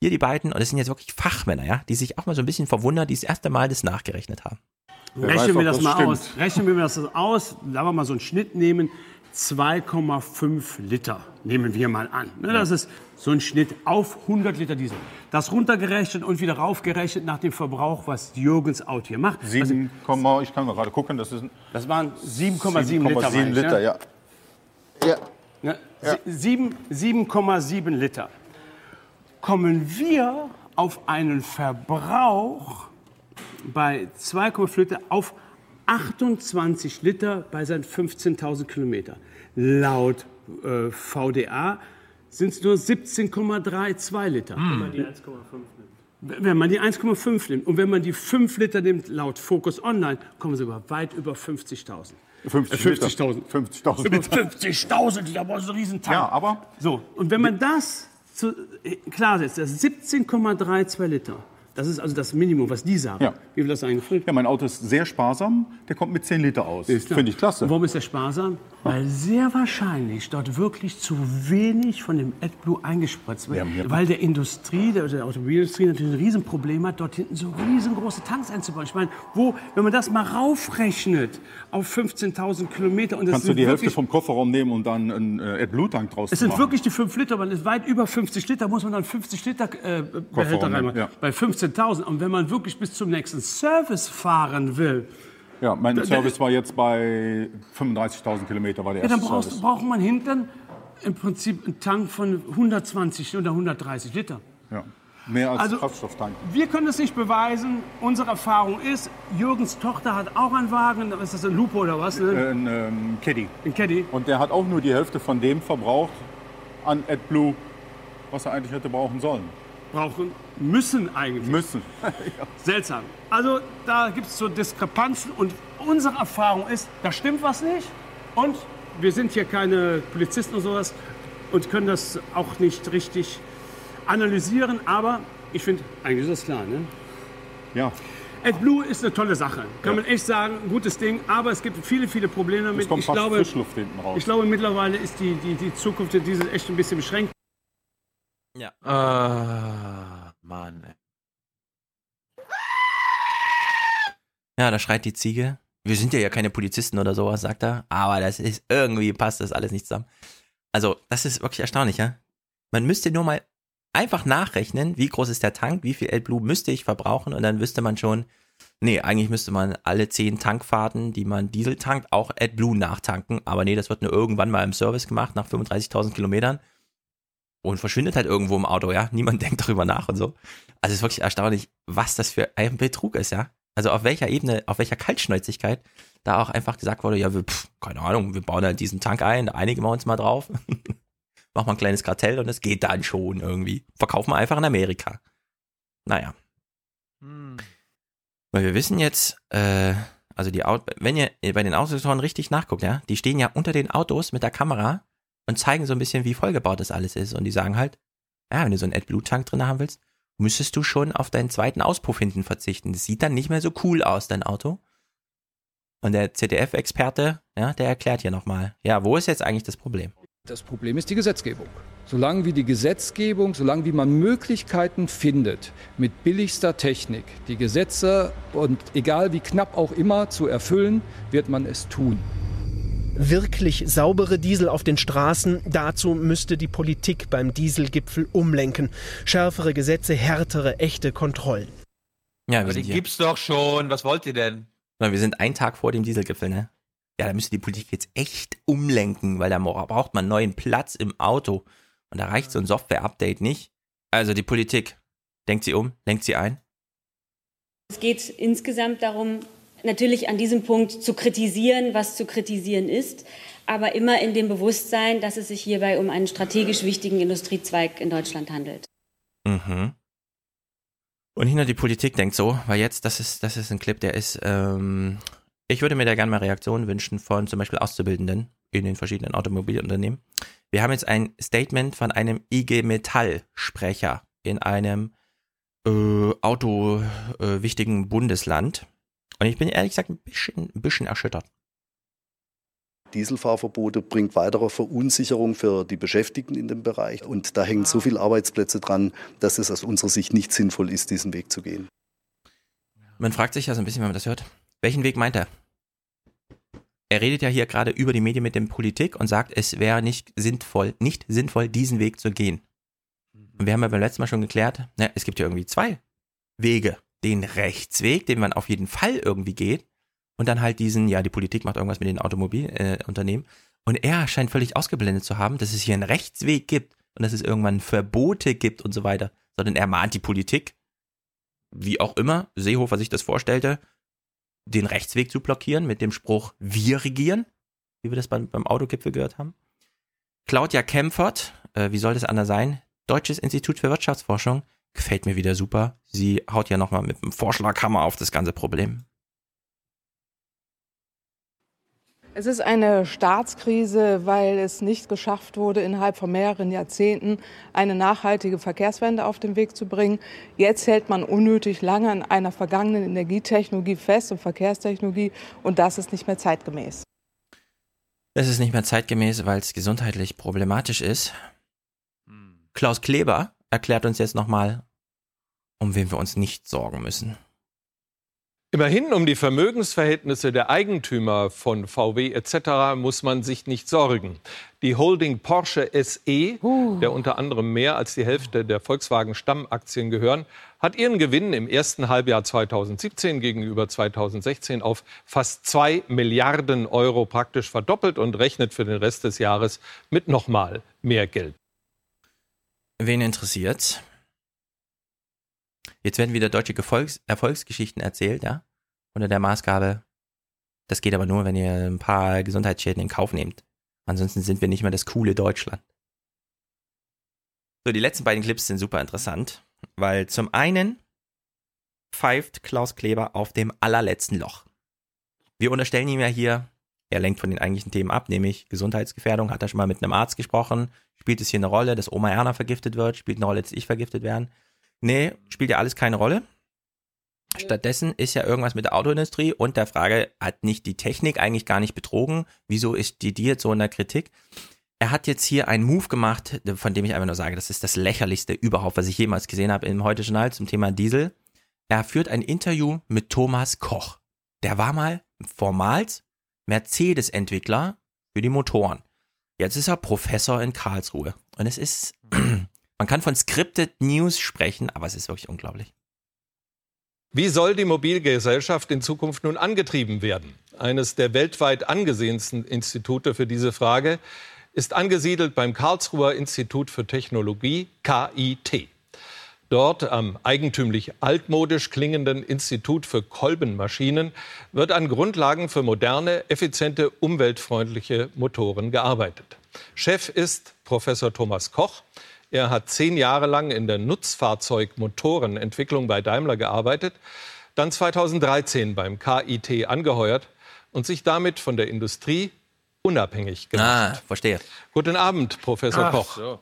[SPEAKER 3] Hier die beiden, und das sind jetzt wirklich Fachmänner, ja, die sich auch mal so ein bisschen verwundern, die das erste Mal das nachgerechnet haben.
[SPEAKER 38] Rechnen wir das, mal aus. Rechnen wir das aus. Sagen wir mal so einen Schnitt nehmen. 2,5 Liter nehmen wir mal an. Ne, das ist so ein Schnitt auf 100 Liter Diesel. Das runtergerechnet und wieder raufgerechnet nach dem Verbrauch, was Jürgens Auto hier macht.
[SPEAKER 41] 7, Komma- ich kann mal gerade gucken, das ist
[SPEAKER 38] Das waren 7,7 Liter.
[SPEAKER 41] 7,7
[SPEAKER 38] meine ich,
[SPEAKER 41] Liter,
[SPEAKER 38] ne?
[SPEAKER 41] ja. Ja.
[SPEAKER 38] Ne? Sieben- 7,7 Liter. Kommen wir auf einen Verbrauch bei 2,5 Liter auf 28 Liter bei seinen 15.000 Kilometer. Laut äh, VDA sind es nur 17,32 Liter.
[SPEAKER 21] Wenn man die 1,5 nimmt.
[SPEAKER 38] Wenn man die 1,5 nimmt und wenn man die 5 Liter nimmt, laut Focus Online, kommen sie über weit über 50.000.
[SPEAKER 41] 50
[SPEAKER 38] Äh,
[SPEAKER 41] Liter.
[SPEAKER 38] 50.000.
[SPEAKER 41] 50.000
[SPEAKER 38] Über
[SPEAKER 41] Liter.
[SPEAKER 38] 50.000, die haben so einen riesen Tank.
[SPEAKER 41] Ja, aber
[SPEAKER 38] So, und wenn man das zu, äh, klar setzt, das ist 17,32 Liter. Das ist also das Minimum, was die sagen.
[SPEAKER 41] Ja.
[SPEAKER 38] Wie viel das eigentlich?
[SPEAKER 41] Ja, mein Auto ist sehr sparsam. Der kommt mit 10 Liter aus. Finde ich klasse.
[SPEAKER 38] Und warum ist der sparsam? Weil sehr wahrscheinlich dort wirklich zu wenig von dem AdBlue eingespritzt wird.
[SPEAKER 41] Hier-
[SPEAKER 38] Weil der Industrie, der, der Automobilindustrie natürlich ein Riesenproblem hat, dort hinten so riesengroße Tanks einzubauen. Ich meine, wo, wenn man das mal raufrechnet auf 15.000 Kilometer und das
[SPEAKER 41] Kannst du die Hälfte vom Kofferraum nehmen und dann einen äh, AdBlue-Tank draus
[SPEAKER 38] es sind
[SPEAKER 41] machen?
[SPEAKER 38] wirklich die 5 Liter, man ist weit über 50 Liter, muss man dann 50 Liter äh, Behälter reinmachen.
[SPEAKER 41] ja.
[SPEAKER 38] Bei 15.000. Und wenn man wirklich bis zum nächsten Service fahren will,
[SPEAKER 41] Ja, mein
[SPEAKER 38] Da-
[SPEAKER 41] Service war jetzt bei 35.000 Kilometer, war der
[SPEAKER 38] ja,
[SPEAKER 41] erste
[SPEAKER 38] dann brauchst,
[SPEAKER 41] Service.
[SPEAKER 38] braucht man hinten im Prinzip einen Tank von 120 oder 130 Liter.
[SPEAKER 41] Ja. Mehr als
[SPEAKER 38] Also-
[SPEAKER 41] Kraftstofftank.
[SPEAKER 38] Wir können es nicht beweisen. Unsere Erfahrung ist, Jürgens Tochter hat auch einen Wagen. Ist das, ein Lupo oder was? Ne?
[SPEAKER 41] Äh, Ein ähm, Caddy.
[SPEAKER 38] Ein Caddy.
[SPEAKER 41] Und der hat auch nur die Hälfte von dem verbraucht an AdBlue, was er eigentlich hätte brauchen sollen.
[SPEAKER 38] Brauchen müssen eigentlich.
[SPEAKER 41] Müssen. (laughs)
[SPEAKER 38] Seltsam. Also da gibt es so Diskrepanzen und unsere Erfahrung ist, da stimmt was nicht. Und wir sind hier keine Polizisten oder sowas und können das auch nicht richtig analysieren. Aber ich finde, eigentlich ist das klar. Ne?
[SPEAKER 41] Ja.
[SPEAKER 38] AdBlue ist eine tolle Sache. Kann man echt sagen, ein gutes Ding. Aber es gibt viele, viele Probleme damit.
[SPEAKER 41] Es kommt
[SPEAKER 38] ich,
[SPEAKER 41] fast
[SPEAKER 38] glaube,
[SPEAKER 41] Frischluft hinten raus.
[SPEAKER 38] ich glaube, mittlerweile ist die, die, die Zukunft der Diesel echt ein bisschen beschränkt.
[SPEAKER 3] Ja.
[SPEAKER 1] Ah, Mann.
[SPEAKER 3] Ja, da schreit die Ziege. Wir sind ja ja keine Polizisten oder sowas, sagt er. Aber das ist irgendwie passt das alles nicht zusammen. Also, das ist wirklich erstaunlich, ja. Man müsste nur mal einfach nachrechnen, wie groß ist der Tank, wie viel AdBlue müsste ich verbrauchen und dann wüsste man schon, nee, eigentlich müsste man alle zehn Tankfahrten, die man Diesel tankt, auch AdBlue nachtanken. Aber nee, das wird nur irgendwann mal im Service gemacht nach 35.000 Kilometern und verschwindet halt irgendwo im Auto, ja. Niemand (laughs) denkt darüber nach und so. Also es ist wirklich erstaunlich, was das für ein Betrug ist, ja. Also auf welcher Ebene, auf welcher Kaltschnäuzigkeit da auch einfach gesagt wurde, ja, wir, pff, keine Ahnung, wir bauen halt diesen Tank ein, einigen wir uns mal drauf. (laughs) Machen wir ein kleines Kartell und es geht dann schon irgendwie. Verkaufen wir einfach in Amerika. Naja. Weil wir wissen jetzt, äh, also die Auto, wenn ihr bei den Autosektoren richtig nachguckt, ja, die stehen ja unter den Autos mit der Kamera und zeigen so ein bisschen, wie vollgebaut das alles ist. Und die sagen halt, ja, wenn du so einen AdBlue-Tank drin haben willst, müsstest du schon auf deinen zweiten Auspuff hinten verzichten. Das sieht dann nicht mehr so cool aus, dein Auto. Und der ZDF-Experte, ja, der erklärt hier nochmal, ja, wo ist jetzt eigentlich das Problem?
[SPEAKER 42] Das Problem ist die Gesetzgebung. Solange wie die Gesetzgebung, solange wie man Möglichkeiten findet, mit billigster Technik die Gesetze und egal wie knapp auch immer zu erfüllen, wird man es tun.
[SPEAKER 36] Wirklich saubere Diesel auf den Straßen, dazu müsste die Politik beim Dieselgipfel umlenken. Schärfere Gesetze, härtere, echte Kontrollen.
[SPEAKER 3] Ja,
[SPEAKER 1] Aber
[SPEAKER 3] wir
[SPEAKER 1] die
[SPEAKER 3] hier.
[SPEAKER 1] gibt's doch schon. Was wollt ihr denn?
[SPEAKER 3] Wir sind einen Tag vor dem Dieselgipfel, ne? Ja, da müsste die Politik jetzt echt umlenken, weil da braucht man neuen Platz im Auto. Und da reicht so ein Software-Update nicht. Also die Politik, denkt sie um, lenkt sie ein?
[SPEAKER 43] Es geht insgesamt darum, natürlich an diesem Punkt zu kritisieren, was zu kritisieren ist, aber immer in dem Bewusstsein, dass es sich hierbei um einen strategisch wichtigen Industriezweig in Deutschland handelt.
[SPEAKER 3] Mhm. Und hinter die Politik denkt so, weil jetzt, das ist, das ist ein Clip, der ist, ähm, ich würde mir da gerne mal Reaktionen wünschen von zum Beispiel Auszubildenden in den verschiedenen Automobilunternehmen. Wir haben jetzt ein Statement von einem IG Metall-Sprecher in einem äh, Auto äh, Bundesland. Und ich bin ehrlich gesagt ein bisschen, ein bisschen erschüttert.
[SPEAKER 44] Dieselfahrverbote bringt weitere Verunsicherung für die Beschäftigten in dem Bereich. Und da hängen so viele Arbeitsplätze dran, dass es aus unserer Sicht nicht sinnvoll ist, diesen Weg zu gehen.
[SPEAKER 3] Man fragt sich ja so ein bisschen, wenn man das hört, welchen Weg meint er? Er redet ja hier gerade über die Medien mit der Politik und sagt, es wäre nicht sinnvoll, nicht sinnvoll, diesen Weg zu gehen. Und wir haben ja beim letzten Mal schon geklärt, na, es gibt ja irgendwie zwei Wege. Den Rechtsweg, den man auf jeden Fall irgendwie geht, und dann halt diesen, ja, die Politik macht irgendwas mit den Automobilunternehmen. Äh, und er scheint völlig ausgeblendet zu haben, dass es hier einen Rechtsweg gibt und dass es irgendwann Verbote gibt und so weiter, sondern er mahnt die Politik, wie auch immer Seehofer sich das vorstellte, den Rechtsweg zu blockieren mit dem Spruch, wir regieren, wie wir das beim, beim Autogipfel gehört haben. Claudia Kempfert, äh, wie soll das anders sein? Deutsches Institut für Wirtschaftsforschung. Gefällt mir wieder super. Sie haut ja nochmal mit dem Vorschlaghammer auf das ganze Problem.
[SPEAKER 45] Es ist eine Staatskrise, weil es nicht geschafft wurde, innerhalb von mehreren Jahrzehnten eine nachhaltige Verkehrswende auf den Weg zu bringen. Jetzt hält man unnötig lange an einer vergangenen Energietechnologie fest und Verkehrstechnologie und das ist nicht mehr zeitgemäß.
[SPEAKER 3] Es ist nicht mehr zeitgemäß, weil es gesundheitlich problematisch ist. Klaus Kleber erklärt uns jetzt nochmal, um wen wir uns nicht sorgen müssen.
[SPEAKER 35] Immerhin um die Vermögensverhältnisse der Eigentümer von VW etc. muss man sich nicht sorgen. Die Holding Porsche SE, der unter anderem mehr als die Hälfte der Volkswagen Stammaktien gehören, hat ihren Gewinn im ersten Halbjahr 2017 gegenüber 2016 auf fast zwei Milliarden Euro praktisch verdoppelt und rechnet für den Rest des Jahres mit nochmal mehr Geld.
[SPEAKER 3] Wen interessiert's? Jetzt werden wieder deutsche Erfolgs Erfolgsgeschichten erzählt, ja? Unter der Maßgabe, das geht aber nur, wenn ihr ein paar Gesundheitsschäden in Kauf nehmt. Ansonsten sind wir nicht mehr das coole Deutschland. So, die letzten beiden Clips sind super interessant, weil zum einen pfeift Klaus Kleber auf dem allerletzten Loch. Wir unterstellen ihm ja hier, er lenkt von den eigentlichen Themen ab, nämlich Gesundheitsgefährdung, hat er schon mal mit einem Arzt gesprochen, spielt es hier eine Rolle, dass Oma Erna vergiftet wird, spielt eine Rolle, dass ich vergiftet werden. Nee, spielt ja alles keine Rolle. Stattdessen ist ja irgendwas mit der Autoindustrie und der Frage, hat nicht die Technik eigentlich gar nicht betrogen? Wieso ist die, die jetzt so in der Kritik? Er hat jetzt hier einen Move gemacht, von dem ich einfach nur sage, das ist das lächerlichste überhaupt, was ich jemals gesehen habe im Heute Journal zum Thema Diesel. Er führt ein Interview mit Thomas Koch. Der war mal vormals Mercedes-Entwickler für die Motoren. Jetzt ist er Professor in Karlsruhe. Und es ist, man kann von Scripted News sprechen, aber es ist wirklich unglaublich.
[SPEAKER 35] Wie soll die Mobilgesellschaft in Zukunft nun angetrieben werden? Eines der weltweit angesehensten Institute für diese Frage ist angesiedelt beim Karlsruher Institut für Technologie KIT. Dort am eigentümlich altmodisch klingenden Institut für Kolbenmaschinen wird an Grundlagen für moderne, effiziente, umweltfreundliche Motoren gearbeitet. Chef ist Professor Thomas Koch. Er hat zehn Jahre lang in der Nutzfahrzeugmotorenentwicklung bei Daimler gearbeitet, dann 2013 beim KIT angeheuert und sich damit von der Industrie unabhängig gemacht.
[SPEAKER 3] Ah, verstehe.
[SPEAKER 35] Guten Abend, Professor
[SPEAKER 46] Ach,
[SPEAKER 35] Koch.
[SPEAKER 46] So.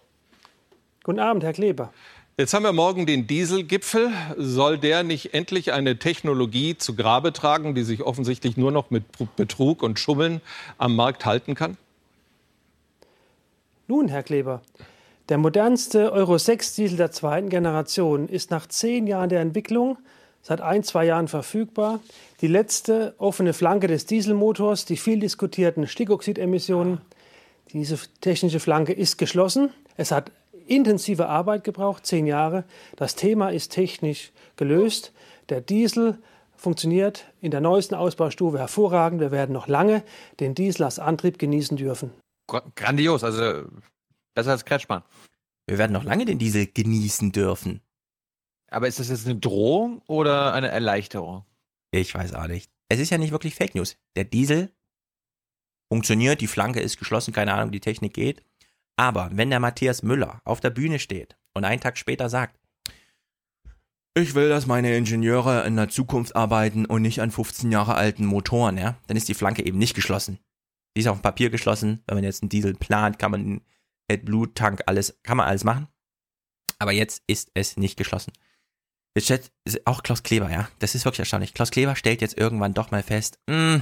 [SPEAKER 46] Guten Abend, Herr Kleber.
[SPEAKER 35] Jetzt haben wir morgen den Dieselgipfel. Soll der nicht endlich eine Technologie zu Grabe tragen, die sich offensichtlich nur noch mit Betrug und Schummeln am Markt halten kann?
[SPEAKER 46] Nun, Herr Kleber, der modernste Euro 6 Diesel der zweiten Generation ist nach zehn Jahren der Entwicklung seit ein, zwei Jahren verfügbar. Die letzte offene Flanke des Dieselmotors, die viel diskutierten Stickoxidemissionen, diese technische Flanke ist geschlossen. Es hat intensive Arbeit gebraucht, zehn Jahre. Das Thema ist technisch gelöst. Der Diesel funktioniert in der neuesten Ausbaustufe hervorragend. Wir werden noch lange den Diesel als Antrieb genießen dürfen.
[SPEAKER 1] Grandios, also besser als Kretschmann.
[SPEAKER 3] Wir werden noch lange den Diesel genießen dürfen.
[SPEAKER 1] Aber ist das jetzt eine Drohung oder eine Erleichterung?
[SPEAKER 3] Ich weiß auch nicht. Es ist ja nicht wirklich Fake News. Der Diesel funktioniert, die Flanke ist geschlossen, keine Ahnung, die Technik geht. Aber wenn der Matthias Müller auf der Bühne steht und einen Tag später sagt, ich will, dass meine Ingenieure in der Zukunft arbeiten und nicht an 15 Jahre alten Motoren, ja, dann ist die Flanke eben nicht geschlossen. Die ist auf dem Papier geschlossen. Wenn man jetzt einen Diesel plant, kann man einen AdBlue-Tank, alles, kann man alles machen. Aber jetzt ist es nicht geschlossen. Jetzt auch Klaus Kleber, ja, das ist wirklich erstaunlich. Klaus Kleber stellt jetzt irgendwann doch mal fest, mh,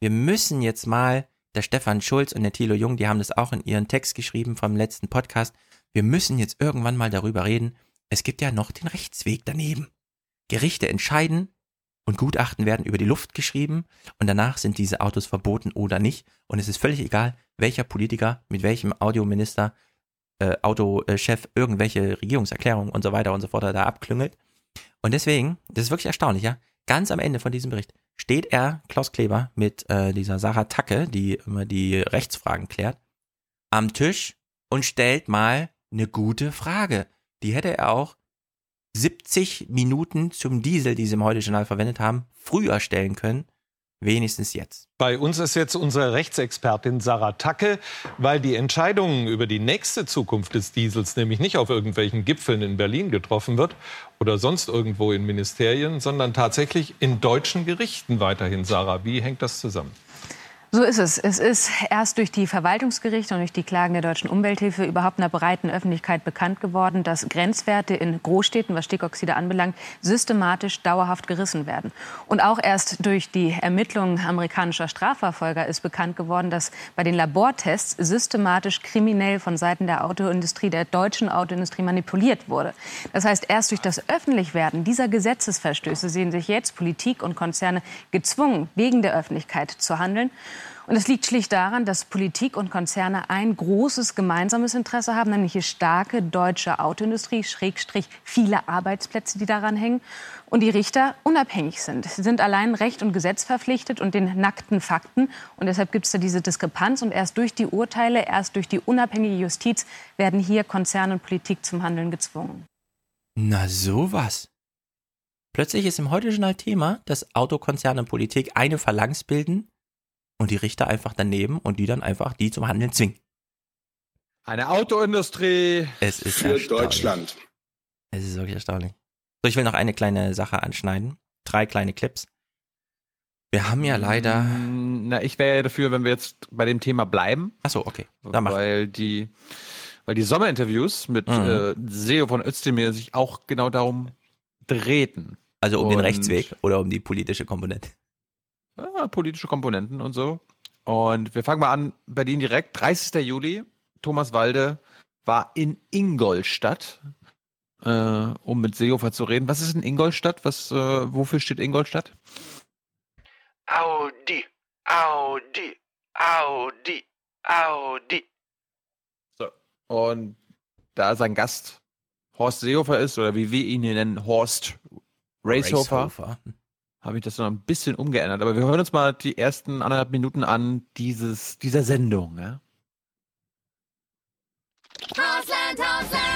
[SPEAKER 3] wir müssen jetzt mal, der Stefan Schulz und der Thilo Jung, die haben das auch in ihren Text geschrieben vom letzten Podcast, wir müssen jetzt irgendwann mal darüber reden, es gibt ja noch den Rechtsweg daneben. Gerichte entscheiden und Gutachten werden über die Luft geschrieben und danach sind diese Autos verboten oder nicht. Und es ist völlig egal, welcher Politiker mit welchem Audiominister, äh, Autochef irgendwelche Regierungserklärungen und so weiter und so fort da abklüngelt. Und deswegen, das ist wirklich erstaunlich, ja. Ganz am Ende von diesem Bericht steht er, Klaus Kleber, mit äh, dieser Sarah Tacke, die immer die Rechtsfragen klärt, am Tisch und stellt mal eine gute Frage. Die hätte er auch 70 Minuten zum Diesel, die sie im Heute-Journal verwendet haben, früher stellen können, Wenigstens jetzt.
[SPEAKER 35] Bei uns ist jetzt unsere Rechtsexpertin Sarah Tacke, weil die Entscheidung über die nächste Zukunft des Diesels nämlich nicht auf irgendwelchen Gipfeln in Berlin getroffen wird oder sonst irgendwo in Ministerien, sondern tatsächlich in deutschen Gerichten weiterhin. Sarah, wie hängt das zusammen?
[SPEAKER 47] So ist es. Es ist erst durch die Verwaltungsgerichte und durch die Klagen der deutschen Umwelthilfe überhaupt einer breiten Öffentlichkeit bekannt geworden, dass Grenzwerte in Großstädten, was Stickoxide anbelangt, systematisch dauerhaft gerissen werden. Und auch erst durch die Ermittlungen amerikanischer Strafverfolger ist bekannt geworden, dass bei den Labortests systematisch kriminell von Seiten der Autoindustrie, der deutschen Autoindustrie manipuliert wurde. Das heißt, erst durch das Öffentlichwerden dieser Gesetzesverstöße sehen sich jetzt Politik und Konzerne gezwungen, wegen der Öffentlichkeit zu handeln. Und es liegt schlicht daran, dass Politik und Konzerne ein großes gemeinsames Interesse haben, nämlich die starke deutsche Autoindustrie, Schrägstrich viele Arbeitsplätze, die daran hängen. Und die Richter unabhängig sind. Sie sind allein Recht und Gesetz verpflichtet und den nackten Fakten. Und deshalb gibt es da diese Diskrepanz. Und erst durch die Urteile, erst durch die unabhängige Justiz werden hier Konzerne und Politik zum Handeln gezwungen.
[SPEAKER 3] Na sowas. Plötzlich ist im Heute-Journal Thema, dass Autokonzerne und Politik eine Phalanx bilden und die Richter einfach daneben und die dann einfach die zum Handeln zwingen.
[SPEAKER 1] Eine Autoindustrie
[SPEAKER 3] es ist
[SPEAKER 1] für Deutschland.
[SPEAKER 3] Es ist wirklich erstaunlich. So, ich will noch eine kleine Sache anschneiden. Drei kleine Clips. Wir haben ja leider.
[SPEAKER 1] Mm, Na, ich wäre ja dafür, wenn wir jetzt bei dem Thema bleiben.
[SPEAKER 3] Ach so, okay. Dann mach.
[SPEAKER 1] Weil die, weil die Sommerinterviews mit mhm. äh, Seo von Özdemir sich auch genau darum drehten.
[SPEAKER 3] Also um und den Rechtsweg oder um die politische Komponente
[SPEAKER 1] ja, politische Komponenten und so. Und wir fangen mal an, Berlin direkt. 30. Juli, Thomas Walde war in Ingolstadt, äh, um mit Seehofer zu reden. Was ist in Ingolstadt? Was, äh, wofür steht Ingolstadt?
[SPEAKER 48] Audi, Audi, Audi, Audi.
[SPEAKER 1] So. Und da sein Gast Horst Seehofer ist, oder wie wir ihn hier nennen, Horst Racehofer, Racehofer habe ich das noch ein bisschen umgeändert. Aber wir hören uns mal die ersten anderthalb Minuten an dieses, dieser Sendung. Ja? Hausland,
[SPEAKER 49] Hausland!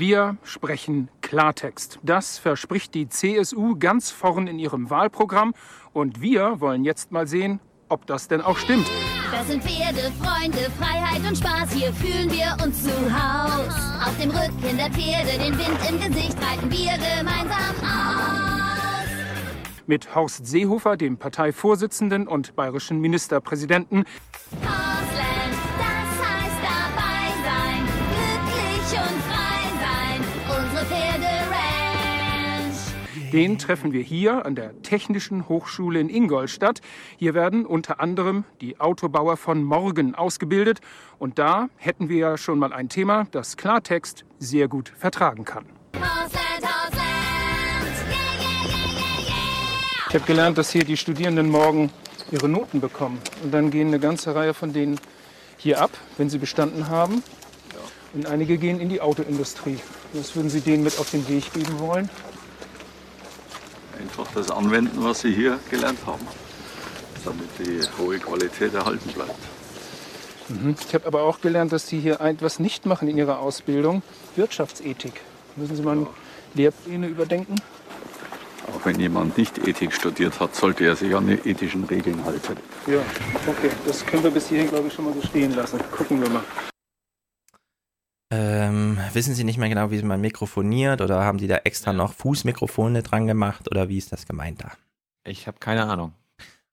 [SPEAKER 49] Yeah, wir sprechen Klartext. Das verspricht die CSU ganz vorn in ihrem Wahlprogramm. Und wir wollen jetzt mal sehen, ob das denn auch stimmt.
[SPEAKER 50] Das sind Pferde, Freunde, Freiheit und Spaß. Hier fühlen wir uns zu Haus. Auf dem Rücken der Pferde, den Wind im Gesicht, reiten wir gemeinsam aus.
[SPEAKER 49] Mit Horst Seehofer, dem Parteivorsitzenden und bayerischen Ministerpräsidenten.
[SPEAKER 50] Hausland,
[SPEAKER 49] den treffen wir hier an der Technischen Hochschule in Ingolstadt. Hier werden unter anderem die Autobauer von morgen ausgebildet. Und da hätten wir ja schon mal ein Thema, das Klartext sehr gut vertragen kann. Ich habe gelernt, dass hier die Studierenden morgen ihre Noten bekommen. Und dann gehen eine ganze Reihe von denen hier ab, wenn sie bestanden haben. Und einige gehen in die Autoindustrie. Was würden Sie denen mit auf den Weg geben wollen?
[SPEAKER 51] Einfach das anwenden, was sie hier gelernt haben, damit die hohe Qualität erhalten bleibt.
[SPEAKER 49] Mhm. Ich habe aber auch gelernt, dass Sie hier etwas nicht machen in Ihrer Ausbildung, Wirtschaftsethik. Müssen Sie mal ja. Lehrpläne überdenken?
[SPEAKER 51] Auch wenn jemand nicht Ethik studiert hat, sollte er sich an die ethischen Regeln halten.
[SPEAKER 49] Ja, okay. Das können wir bis hierhin, glaube ich, schon mal so stehen lassen. Gucken wir mal.
[SPEAKER 3] Ähm, wissen Sie nicht mehr genau, wie man mikrofoniert oder haben Sie da extra noch Fußmikrofone dran gemacht oder wie ist das gemeint da?
[SPEAKER 1] Ich habe keine Ahnung.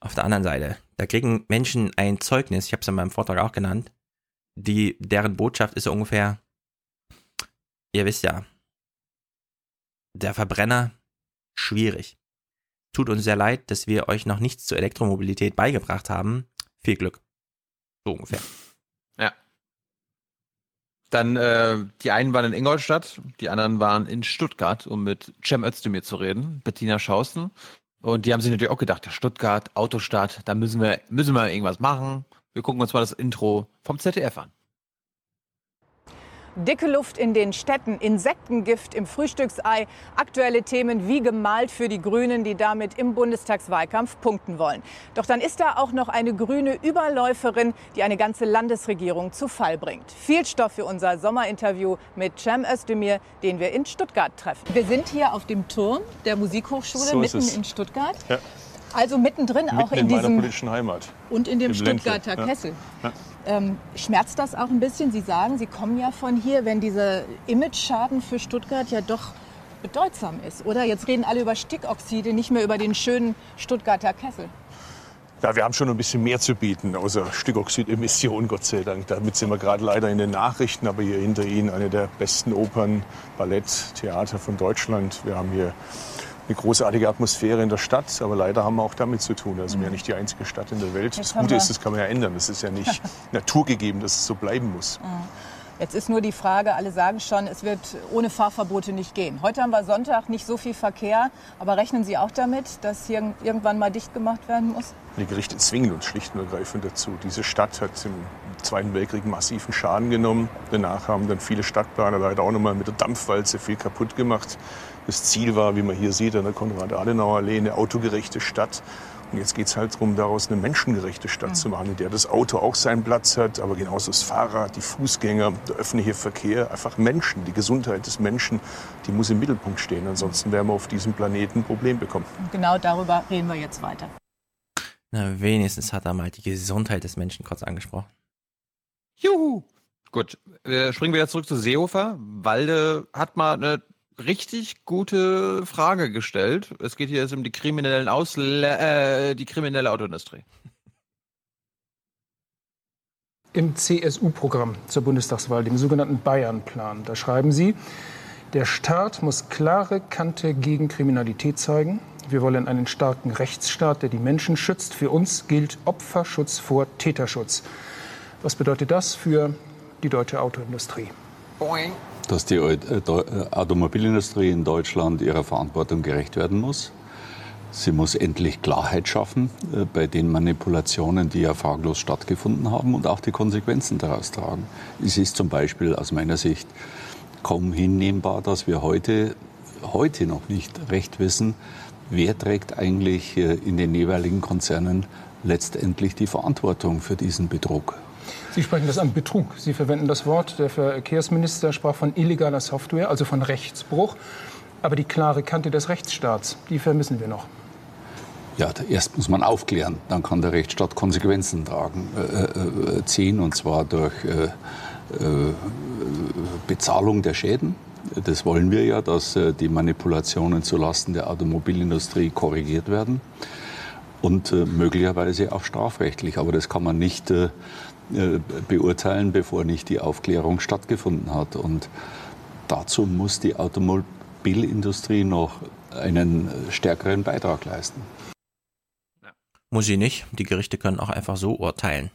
[SPEAKER 3] Auf der anderen Seite, da kriegen Menschen ein Zeugnis, ich habe es in meinem Vortrag auch genannt, die, deren Botschaft ist ungefähr, ihr wisst ja, der Verbrenner, schwierig. Tut uns sehr leid, dass wir euch noch nichts zur Elektromobilität beigebracht haben. Viel Glück. So ungefähr.
[SPEAKER 1] Dann, äh, die einen waren in Ingolstadt, die anderen waren in Stuttgart, um mit Cem Özdemir zu reden, Bettina Schausten. Und die haben sich natürlich auch gedacht, Stuttgart, Autostadt, da müssen wir, müssen wir irgendwas machen. Wir gucken uns mal das Intro vom ZDF an.
[SPEAKER 52] Dicke Luft in den Städten, Insektengift im Frühstücksei, aktuelle Themen wie gemalt für die Grünen, die damit im Bundestagswahlkampf punkten wollen. Doch dann ist da auch noch eine grüne Überläuferin, die eine ganze Landesregierung zu Fall bringt. Viel Stoff für unser Sommerinterview mit Cem Özdemir, den wir in Stuttgart treffen. Wir sind hier auf dem Turm der Musikhochschule
[SPEAKER 53] So
[SPEAKER 52] mitten in Stuttgart.
[SPEAKER 53] Ja.
[SPEAKER 52] Also mittendrin auch
[SPEAKER 53] Mitten
[SPEAKER 52] in
[SPEAKER 53] in meiner
[SPEAKER 52] diesem
[SPEAKER 53] politischen Heimat.
[SPEAKER 52] und in dem. Stuttgarter
[SPEAKER 53] Ja.
[SPEAKER 52] Kessel.
[SPEAKER 53] Ja.
[SPEAKER 52] Ähm, schmerzt das auch ein bisschen? Sie sagen, Sie kommen ja von hier, wenn dieser Image-Schaden für Stuttgart ja doch bedeutsam ist, oder? Jetzt reden alle über Stickoxide, nicht mehr über den schönen Stuttgarter Kessel.
[SPEAKER 53] Ja, wir haben schon ein bisschen mehr zu bieten, außer Stickoxidemissionen, Gott sei Dank. Damit sind wir gerade leider in den Nachrichten, aber hier hinter Ihnen eine der besten Opern, Ballett, Theater von Deutschland. Wir haben hier eine großartige Atmosphäre in der Stadt, aber leider haben wir auch damit zu tun. Also wir sind ja nicht die einzige Stadt in der Welt.
[SPEAKER 52] Jetzt
[SPEAKER 53] Das Gute ist, das kann man ja ändern. Das ist ja nicht (laughs) naturgegeben, dass es so bleiben muss.
[SPEAKER 52] Jetzt ist nur die Frage, alle sagen schon, es wird ohne Fahrverbote nicht gehen. Heute haben wir Sonntag, nicht so viel Verkehr, aber rechnen Sie auch damit, dass hier irgendwann mal dicht gemacht werden muss?
[SPEAKER 53] Die Gerichte zwingen uns schlicht und ergreifend dazu. Diese Stadt hat im Zweiten Weltkrieg massiven Schaden genommen. Danach haben dann viele Stadtplaner leider auch noch mal mit der Dampfwalze viel kaputt gemacht. Das Ziel war, wie man hier sieht, an der Konrad-Adenauer-Allee, eine autogerechte Stadt. Und jetzt geht es halt darum, daraus eine menschengerechte Stadt zu machen, in der das Auto auch seinen Platz hat, aber genauso das Fahrrad, die Fußgänger, der öffentliche Verkehr, einfach Menschen, die Gesundheit des Menschen, die muss im Mittelpunkt stehen. Ansonsten werden wir auf diesem Planeten ein Problem bekommen.
[SPEAKER 52] Und genau darüber reden wir jetzt weiter.
[SPEAKER 3] Na, wenigstens hat er mal die Gesundheit des Menschen kurz angesprochen.
[SPEAKER 1] Juhu! Gut, wir springen wieder zurück zu Seehofer. Walde hat mal eine richtig gute Frage gestellt. Es geht hier jetzt um die kriminellen Ausle äh, die kriminelle Autoindustrie.
[SPEAKER 49] Im CSU-Programm zur Bundestagswahl, dem sogenannten Bayern-Plan, da schreiben Sie, der Staat muss klare Kante gegen Kriminalität zeigen. Wir wollen einen starken Rechtsstaat, der die Menschen schützt. Für uns gilt Opferschutz vor Täterschutz. Was bedeutet das für die deutsche Autoindustrie?
[SPEAKER 54] Dass die äh, äh, Automobilindustrie in Deutschland ihrer Verantwortung gerecht werden muss. Sie muss endlich Klarheit schaffen äh, bei den Manipulationen, die ja fraglos stattgefunden haben und auch die Konsequenzen daraus tragen. Es ist zum Beispiel aus meiner Sicht kaum hinnehmbar, dass wir heute, heute noch nicht recht wissen, wer trägt eigentlich in den jeweiligen Konzernen letztendlich die Verantwortung für diesen Betrug.
[SPEAKER 49] Sie sprechen das an Betrug. Sie verwenden das Wort. Der Verkehrsminister sprach von illegaler Software, also von Rechtsbruch. Aber die klare Kante des Rechtsstaats, die vermissen wir noch.
[SPEAKER 54] Ja, erst muss man aufklären, dann kann der Rechtsstaat Konsequenzen tragen, äh, äh, ziehen, und zwar durch äh, äh, Bezahlung der Schäden. Das wollen wir ja, dass äh, die Manipulationen zulasten der Automobilindustrie korrigiert werden und äh, möglicherweise auch strafrechtlich. Aber das kann man nicht äh, äh, beurteilen, bevor nicht die Aufklärung stattgefunden hat. Und dazu muss die Automobilindustrie noch einen äh, stärkeren Beitrag leisten.
[SPEAKER 3] Muss sie nicht. Die Gerichte können auch einfach so urteilen.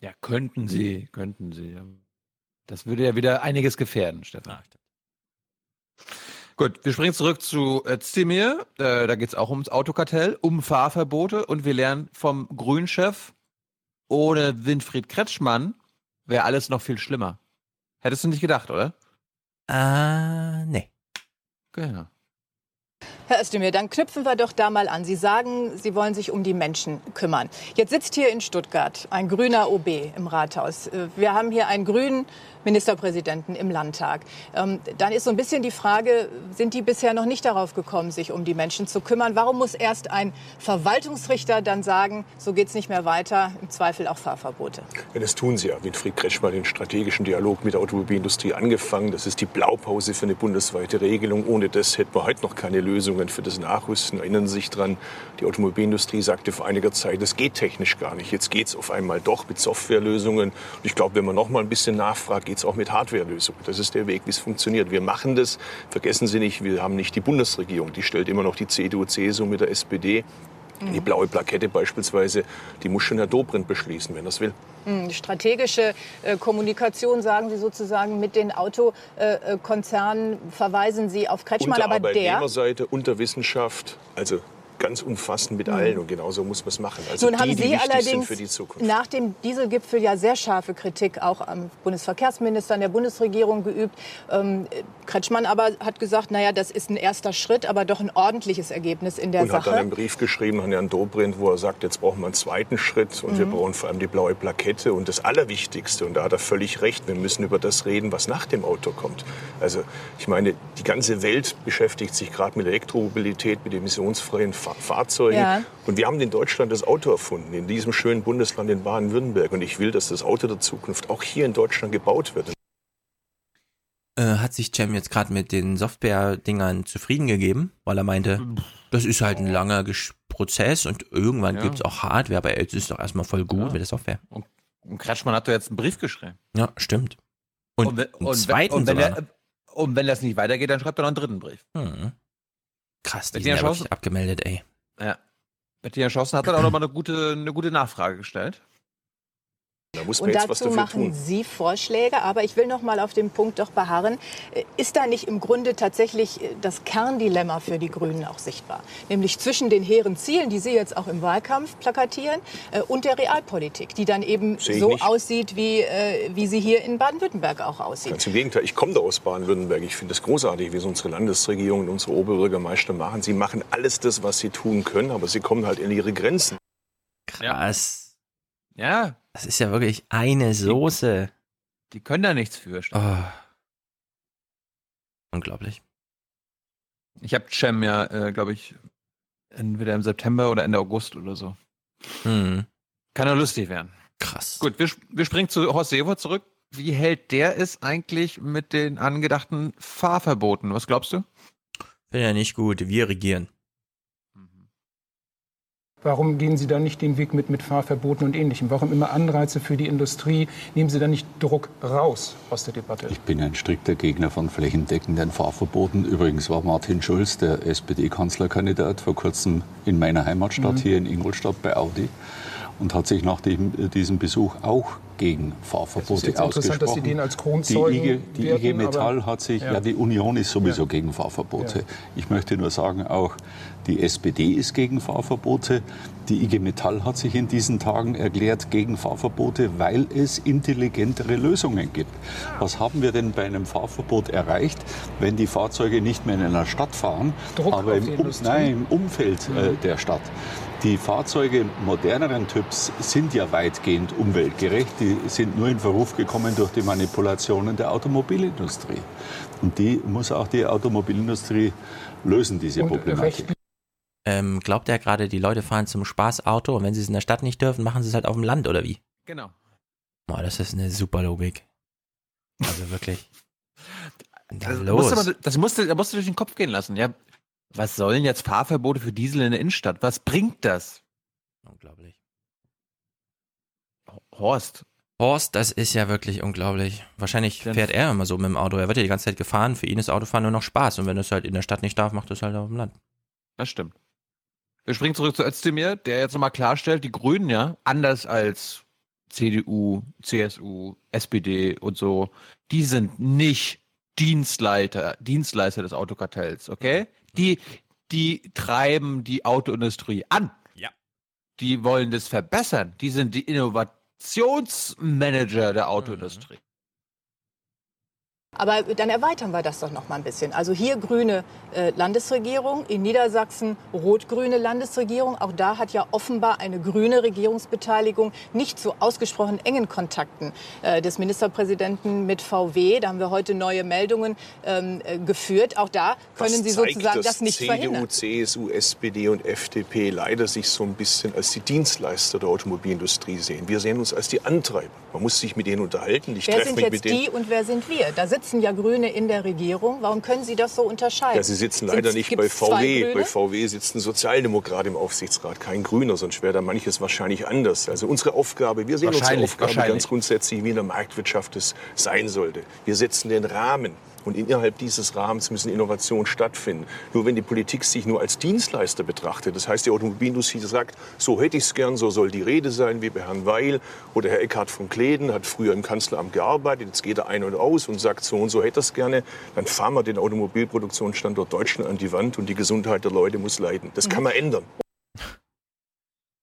[SPEAKER 1] Ja, könnten sie, könnten sie. Das würde ja wieder einiges gefährden, Stefan. Gut, wir springen zurück zu äh, Zimir. Äh, da geht es auch ums Autokartell, um Fahrverbote und wir lernen vom Grünchef, ohne Winfried Kretschmann wäre alles noch viel schlimmer. Hättest du nicht gedacht, oder?
[SPEAKER 3] Äh, nee.
[SPEAKER 1] Genau.
[SPEAKER 52] Herr Özdemir, dann knüpfen wir doch da mal an. Sie sagen, Sie wollen sich um die Menschen kümmern. Jetzt sitzt hier in Stuttgart ein grüner OB im Rathaus. Äh, Wir haben hier einen grünen Ministerpräsidenten im Landtag. Ähm, Dann ist so ein bisschen die Frage, sind die bisher noch nicht darauf gekommen, sich um die Menschen zu kümmern? Warum muss erst ein Verwaltungsrichter dann sagen, so geht es nicht mehr weiter, im Zweifel auch Fahrverbote?
[SPEAKER 53] Ja, das tun sie ja. Winfried Kretschmann den strategischen Dialog mit der Automobilindustrie angefangen. Das ist die Blaupause für eine bundesweite Regelung. Ohne das hätten wir heute noch keine Lösungen für das Nachrüsten. Erinnern Sie sich dran, die Automobilindustrie sagte vor einiger Zeit, das geht technisch gar nicht. Jetzt geht es auf einmal doch mit Softwarelösungen. Und ich glaube, wenn man noch mal ein bisschen nachfragt, geht es auch mit Hardwarelösungen. Das ist der Weg, wie es funktioniert. Wir machen das. Vergessen Sie nicht, wir haben nicht die Bundesregierung. Die stellt immer noch die CDU, CSU mit der SPD. Die blaue Plakette beispielsweise, die muss schon Herr Dobrindt beschließen, wenn er es will.
[SPEAKER 52] Hm, Strategische äh, Kommunikation, sagen Sie sozusagen, mit den Autokonzernen verweisen Sie auf Kretschmann.
[SPEAKER 53] Unter
[SPEAKER 52] Aber der,
[SPEAKER 53] Arbeitnehmerseite, unter Wissenschaft, also ganz umfassend mit allen. Und genauso muss man es machen. Also
[SPEAKER 52] Nun
[SPEAKER 53] die,
[SPEAKER 52] haben
[SPEAKER 53] die
[SPEAKER 52] Sie
[SPEAKER 53] wichtig
[SPEAKER 52] allerdings
[SPEAKER 53] für die Zukunft.
[SPEAKER 52] nach dem Dieselgipfel ja sehr scharfe Kritik auch am Bundesverkehrsminister und der Bundesregierung geübt. Ähm, Kretschmann aber hat gesagt, naja, das ist ein erster Schritt, aber doch ein ordentliches Ergebnis in der
[SPEAKER 53] und hat dann
[SPEAKER 52] Sache.
[SPEAKER 53] einen Brief geschrieben an Herrn Dobrindt, wo er sagt, jetzt brauchen wir einen zweiten Schritt und wir
[SPEAKER 52] Mhm.
[SPEAKER 53] brauchen vor allem die blaue Plakette. Und das Allerwichtigste, und da hat er völlig recht, wir müssen über das reden, was nach dem Auto kommt. Also ich meine, die ganze Welt beschäftigt sich gerade mit Elektromobilität, mit emissionsfreien Fa Fahrzeugen.
[SPEAKER 52] Ja.
[SPEAKER 53] Und wir haben in Deutschland das Auto erfunden, in diesem schönen Bundesland in Baden-Württemberg. Und ich will, dass das Auto der Zukunft auch hier in Deutschland gebaut wird.
[SPEAKER 3] Äh, hat sich Cem jetzt gerade mit den Software-Dingern zufrieden gegeben, weil er meinte, das ist halt ein langer Gesch Prozess und irgendwann
[SPEAKER 1] Ja.
[SPEAKER 3] gibt's auch Hardware, aber jetzt ist doch erstmal voll gut
[SPEAKER 1] Ja.
[SPEAKER 3] mit der Software.
[SPEAKER 1] Und, und Kretschmann hat doch jetzt einen Brief geschrieben.
[SPEAKER 3] Ja, stimmt. Und,
[SPEAKER 1] wenn-
[SPEAKER 3] einen
[SPEAKER 1] wenn-
[SPEAKER 3] zweiten
[SPEAKER 1] und wenn, er, und wenn das nicht weitergeht, dann schreibt er noch einen dritten Brief.
[SPEAKER 3] Mhm. Krass, die
[SPEAKER 1] Bettina
[SPEAKER 3] sind ja abgemeldet, ey.
[SPEAKER 1] Ja. Bettina Schossen hat dann auch nochmal eine gute, eine gute Nachfrage gestellt.
[SPEAKER 53] Da muss
[SPEAKER 52] Und dazu machen Sie Vorschläge, aber ich will noch mal auf den Punkt doch beharren. Äh, Ist da nicht im Grunde tatsächlich äh, das Kerndilemma für die Grünen auch sichtbar? Nämlich zwischen den hehren Zielen, die Sie jetzt auch im Wahlkampf plakatieren, äh, und der Realpolitik, die dann eben so
[SPEAKER 53] nicht.
[SPEAKER 52] aussieht, wie, wie sie hier in Baden-Württemberg auch aussieht.
[SPEAKER 53] Ganz im Gegenteil, ich komme da aus Baden-Württemberg. Ich finde es großartig, wie es unsere Landesregierung und unsere Oberbürgermeister machen. Sie machen alles das, was sie tun können, aber sie kommen halt in ihre Grenzen.
[SPEAKER 3] Krass.
[SPEAKER 1] Ja.
[SPEAKER 3] Das ist ja wirklich eine Soße.
[SPEAKER 1] Die können da nichts für.
[SPEAKER 3] Oh. Unglaublich.
[SPEAKER 1] Ich habe Cem ja, äh, glaube ich, entweder im September oder Ende August oder so.
[SPEAKER 3] Hm.
[SPEAKER 1] Kann ja lustig werden.
[SPEAKER 3] Krass.
[SPEAKER 1] Gut, wir, wir springen zu Horst Seehofer zurück. Wie hält der es eigentlich mit den angedachten Fahrverboten? Was glaubst du?
[SPEAKER 3] Finde ja nicht gut. Wir regieren.
[SPEAKER 49] Warum gehen Sie da nicht den Weg mit, mit Fahrverboten und Ähnlichem? Warum immer Anreize für die Industrie? Nehmen Sie da nicht Druck raus aus der Debatte?
[SPEAKER 54] Ich bin ein strikter Gegner von flächendeckenden Fahrverboten. Übrigens war Martin Schulz, der SPD-Kanzlerkandidat, vor kurzem in meiner Heimatstadt
[SPEAKER 49] Mhm.
[SPEAKER 54] hier in Ingolstadt bei Audi und hat sich nach dem, diesem Besuch auch gegen Fahrverbote
[SPEAKER 49] interessant,
[SPEAKER 54] ausgesprochen.
[SPEAKER 49] dass Sie den als Kronzeugen
[SPEAKER 54] die IG, die
[SPEAKER 49] werten,
[SPEAKER 54] IG Metall hat sich,
[SPEAKER 49] Ja.
[SPEAKER 54] ja. die Union ist sowieso gegen Fahrverbote.
[SPEAKER 49] Ja.
[SPEAKER 54] Ich möchte nur sagen, auch die SPD ist gegen Fahrverbote. Die IG Metall hat sich in diesen Tagen erklärt gegen Fahrverbote, weil es intelligentere Lösungen gibt. Was haben wir denn bei einem Fahrverbot erreicht, wenn die Fahrzeuge nicht mehr in einer Stadt fahren,
[SPEAKER 49] Druck
[SPEAKER 54] aber im, um, nein, im Umfeld äh,
[SPEAKER 49] Mhm.
[SPEAKER 54] der Stadt? Die Fahrzeuge moderneren Typs sind ja weitgehend umweltgerecht. Die sind nur in Verruf gekommen durch die Manipulationen der Automobilindustrie. Und die muss auch die Automobilindustrie lösen, diese Problematik.
[SPEAKER 3] Ähm, glaubt er gerade, die Leute fahren zum Spaßauto und wenn sie es in der Stadt nicht dürfen, machen sie es halt auf dem Land oder wie?
[SPEAKER 1] Genau.
[SPEAKER 3] Boah, das ist eine super Logik. Also wirklich. (laughs) Da
[SPEAKER 1] Das
[SPEAKER 3] los.
[SPEAKER 1] musste, man, das musste, da musste durch den Kopf gehen lassen. Ja, was sollen jetzt Fahrverbote für Diesel in der Innenstadt? Was bringt das?
[SPEAKER 3] Unglaublich.
[SPEAKER 1] Horst.
[SPEAKER 3] Horst, das ist ja wirklich unglaublich. Wahrscheinlich fährt er immer so mit dem Auto. Er wird ja die ganze Zeit gefahren. Für ihn ist Autofahren nur noch Spaß. Und wenn es halt in der Stadt nicht darf, macht es halt auf dem Land.
[SPEAKER 1] Das stimmt. Wir springen zurück zu Özdemir, der jetzt nochmal klarstellt, die Grünen ja, anders als CDU, CSU, SPD und so, die sind nicht Dienstleiter, Dienstleister des Autokartells, okay? Die, die treiben die Autoindustrie an.
[SPEAKER 3] Ja.
[SPEAKER 1] Die wollen das verbessern. Die sind die Innovationsmanager der Autoindustrie.
[SPEAKER 52] Aber dann erweitern wir das doch noch mal ein bisschen. Also hier grüne äh, Landesregierung, in Niedersachsen rot-grüne Landesregierung. Auch da hat ja offenbar eine grüne Regierungsbeteiligung nicht zu ausgesprochen engen Kontakten äh, des Ministerpräsidenten mit VW. Da haben wir heute neue Meldungen ähm, äh, geführt. Auch da können
[SPEAKER 53] Was
[SPEAKER 52] Sie
[SPEAKER 53] zeigt,
[SPEAKER 52] sozusagen das nicht
[SPEAKER 53] CDU,
[SPEAKER 52] verhindern.
[SPEAKER 53] CSU, SPD und FDP leider sich so ein bisschen als die Dienstleister der Automobilindustrie sehen. Wir sehen uns als die Antreiber. Man muss sich mit denen unterhalten. Ich
[SPEAKER 52] Wer sind
[SPEAKER 53] mich
[SPEAKER 52] jetzt
[SPEAKER 53] mit denen.
[SPEAKER 52] die und wer sind wir? Da sitzen ja Grüne in der Regierung. Warum können Sie das so unterscheiden?
[SPEAKER 53] Ja, sie sitzen leider
[SPEAKER 52] Sind's-
[SPEAKER 53] nicht bei VW. Bei VW sitzt ein Sozialdemokrat im Aufsichtsrat, kein Grüner, sonst wäre da manches wahrscheinlich anders. Also unsere Aufgabe, wir sehen unsere Aufgabe ganz grundsätzlich, wie in der Marktwirtschaft es sein sollte. Wir setzen den Rahmen. Und innerhalb dieses Rahmens müssen Innovationen stattfinden. Nur wenn die Politik sich nur als Dienstleister betrachtet, das heißt, die Automobilindustrie sagt, so hätte ich es gern, so soll die Rede sein, wie bei Herrn Weil oder Herr Eckhard von Kleden hat früher im Kanzleramt gearbeitet, jetzt geht er ein und aus und sagt, so und so hätte er es gerne, dann fahren wir den Automobilproduktionsstandort Deutschland an die Wand und die Gesundheit der Leute muss leiden. Das kann man ändern.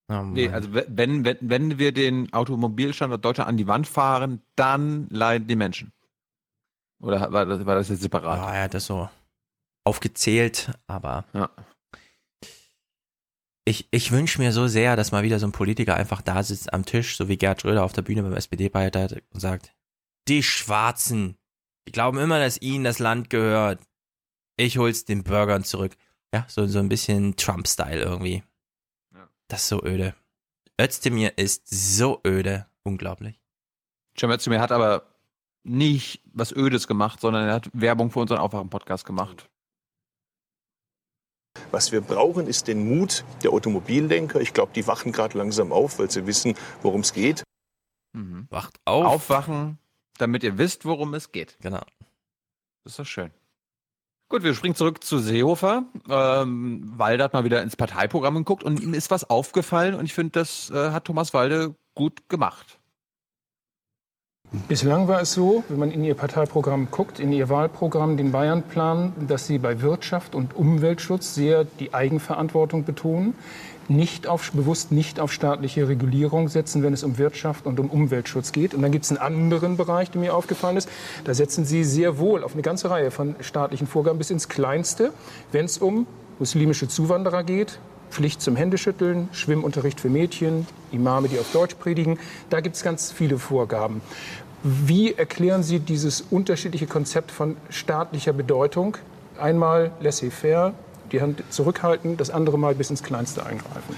[SPEAKER 3] Oh
[SPEAKER 1] nee, also wenn, wenn, wenn wir den Automobilstandort Deutschland an die Wand fahren, dann leiden die Menschen. Oder war das, war das jetzt separat?
[SPEAKER 3] Ja, er hat das so aufgezählt, aber
[SPEAKER 1] ja.
[SPEAKER 3] ich, ich wünsche mir so sehr, dass mal wieder so ein Politiker einfach da sitzt am Tisch, so wie Gerd Schröder auf der Bühne beim SPD-Beirat und sagt, die Schwarzen, die glauben immer, dass ihnen das Land gehört. Ich hol's den Bürgern zurück. Ja, so, so ein bisschen Trump-Style irgendwie. Das ist so öde. Özdemir ist so öde. Unglaublich.
[SPEAKER 1] Cem Özdemir hat aber nicht was Ödes gemacht, sondern er hat Werbung für unseren Aufwachen-Podcast gemacht.
[SPEAKER 53] Was wir brauchen, ist den Mut der Automobillenker. Ich glaube, die wachen gerade langsam auf, weil sie wissen, worum es geht.
[SPEAKER 1] Mhm.
[SPEAKER 3] Wacht auf.
[SPEAKER 1] Aufwachen, damit ihr wisst, worum es geht.
[SPEAKER 3] Genau.
[SPEAKER 1] Das ist doch schön. Gut, wir springen zurück zu Seehofer. Ähm, Walde hat mal wieder ins Parteiprogramm geguckt und ihm ist was aufgefallen und ich finde, das äh, hat Thomas Walde gut gemacht.
[SPEAKER 49] Bislang war es so, wenn man in Ihr Parteiprogramm guckt, in Ihr Wahlprogramm, den Bayernplan, dass Sie bei Wirtschaft und Umweltschutz sehr die Eigenverantwortung betonen, nicht auf, bewusst nicht auf staatliche Regulierung setzen, wenn es um Wirtschaft und um Umweltschutz geht. Und dann gibt es einen anderen Bereich, der mir aufgefallen ist. Da setzen Sie sehr wohl auf eine ganze Reihe von staatlichen Vorgaben bis ins Kleinste, wenn es um muslimische Zuwanderer geht, Pflicht zum Händeschütteln, Schwimmunterricht für Mädchen, Imame, die auf Deutsch predigen. Da gibt es ganz viele Vorgaben. Wie erklären Sie dieses unterschiedliche Konzept von staatlicher Bedeutung? Einmal laissez-faire, die Hand zurückhalten, das andere Mal bis ins Kleinste eingreifen.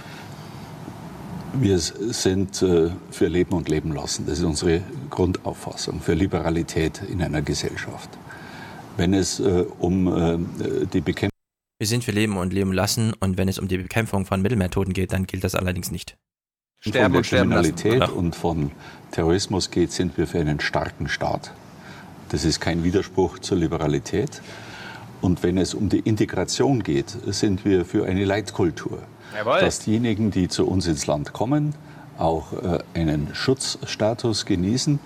[SPEAKER 54] Wir sind äh, für Leben und Leben lassen. Das ist unsere Grundauffassung für Liberalität in einer Gesellschaft. Wenn es äh, um äh, die Bekämpfung
[SPEAKER 3] Wir sind für Leben und Leben lassen und wenn es um die Bekämpfung von Mittelmeertoten geht, dann gilt das allerdings nicht.
[SPEAKER 54] von der Kriminalität und von Terrorismus geht, sind wir für einen starken Staat. Das ist kein Widerspruch zur Liberalität. Und wenn es um die Integration geht, sind wir für eine Leitkultur.
[SPEAKER 1] Jawohl.
[SPEAKER 54] Dass diejenigen, die zu uns ins Land kommen, auch äh, einen Schutzstatus genießen,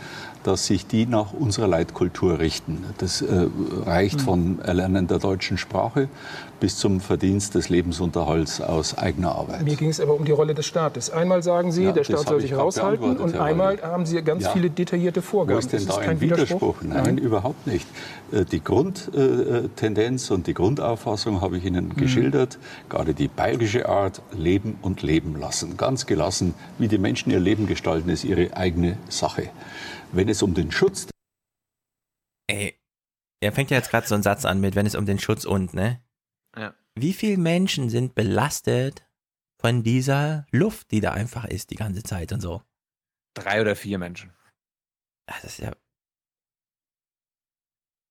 [SPEAKER 54] dass sich die nach unserer Leitkultur richten. Das äh, reicht von Erlernen der deutschen Sprache bis zum Verdienst des Lebensunterhalts aus eigener Arbeit.
[SPEAKER 49] Mir ging es aber um die Rolle des Staates. Einmal sagen Sie,
[SPEAKER 54] Ja,
[SPEAKER 49] der Staat soll sich raushalten und
[SPEAKER 54] Herr
[SPEAKER 49] einmal
[SPEAKER 54] Walde.
[SPEAKER 49] haben Sie ganz
[SPEAKER 54] Ja.
[SPEAKER 49] viele detaillierte
[SPEAKER 54] Wo
[SPEAKER 49] Vorgaben.
[SPEAKER 54] ist denn
[SPEAKER 49] Ist
[SPEAKER 54] da ein Widerspruch? Nein,
[SPEAKER 49] Nein.
[SPEAKER 54] überhaupt nicht. Äh, Die Grundtendenz und die Grundauffassung habe ich Ihnen
[SPEAKER 49] Mhm.
[SPEAKER 54] geschildert. Gerade die bayerische Art, leben und leben lassen. Ganz gelassen, wie die Menschen ihr Leben gestalten, ist ihre eigene Sache. Wenn es um den Schutz
[SPEAKER 3] Ey, er fängt ja jetzt gerade so einen Satz an mit, wenn es um den Schutz und, ne?
[SPEAKER 1] Ja.
[SPEAKER 3] Wie viele Menschen sind belastet von dieser Luft, die da einfach ist die ganze Zeit und so?
[SPEAKER 1] Drei oder vier Menschen.
[SPEAKER 3] Das ist ja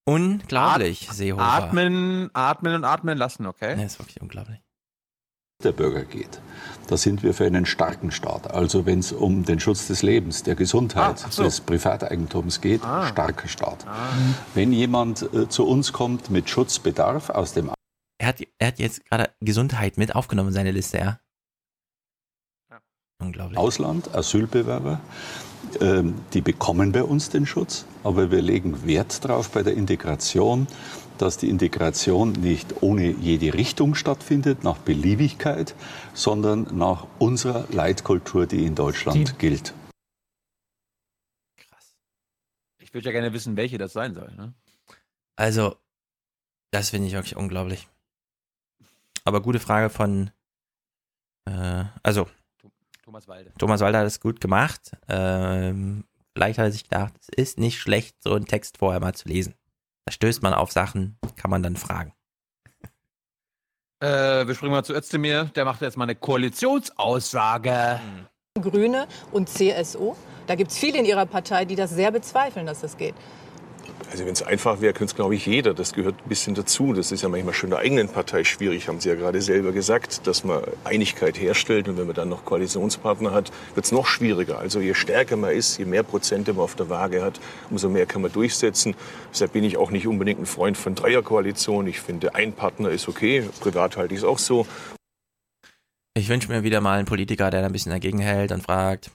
[SPEAKER 3] unglaublich, Seehofer.
[SPEAKER 1] Atmen, atmen und atmen lassen, okay?
[SPEAKER 3] Das ist wirklich unglaublich.
[SPEAKER 54] Der Bürger geht, da sind wir für einen starken Staat. Also wenn es um den Schutz des Lebens, der Gesundheit,
[SPEAKER 1] Ah, so.
[SPEAKER 54] des Privateigentums geht,
[SPEAKER 1] Ah.
[SPEAKER 54] starker Staat. Wenn jemand äh, zu uns kommt mit Schutzbedarf aus dem
[SPEAKER 3] Er hat, er hat jetzt gerade Gesundheit mit aufgenommen in seine Liste, ja? Unglaublich.
[SPEAKER 54] Ausland, Asylbewerber, ähm, die bekommen bei uns den Schutz, aber wir legen Wert darauf bei der Integration, dass die Integration nicht ohne jede Richtung stattfindet, nach Beliebigkeit, sondern nach unserer Leitkultur, die in Deutschland gilt.
[SPEAKER 1] Ich würde ja gerne wissen, welche das sein soll. Ne?
[SPEAKER 3] Also, das finde ich wirklich unglaublich. Aber gute Frage von, äh, also,
[SPEAKER 1] Thomas Walde.
[SPEAKER 3] Thomas Walder hat es gut gemacht. Ähm, vielleicht hat er sich gedacht, es ist nicht schlecht, so einen Text vorher mal zu lesen. Da stößt man auf Sachen, kann man dann fragen.
[SPEAKER 1] Äh, wir springen mal zu Özdemir. Der macht jetzt mal eine Koalitionsaussage.
[SPEAKER 52] Grüne und CSU. Da gibt es viele in Ihrer Partei, die das sehr bezweifeln, dass das geht.
[SPEAKER 53] Also wenn es einfach wäre, könnte es, glaube ich, jeder. Das gehört ein bisschen dazu. Das ist ja manchmal schon der eigenen Partei schwierig, haben Sie ja gerade selber gesagt, dass man Einigkeit herstellt. Und wenn man dann noch Koalitionspartner hat, wird es noch schwieriger. Also je stärker man ist, je mehr Prozente man auf der Waage hat, umso mehr kann man durchsetzen. Deshalb bin ich auch nicht unbedingt ein Freund von Dreierkoalition. Ich finde, ein Partner ist okay. Privat halte ich es auch so.
[SPEAKER 3] Ich wünsche mir wieder mal einen Politiker, der da ein bisschen dagegen hält und fragt,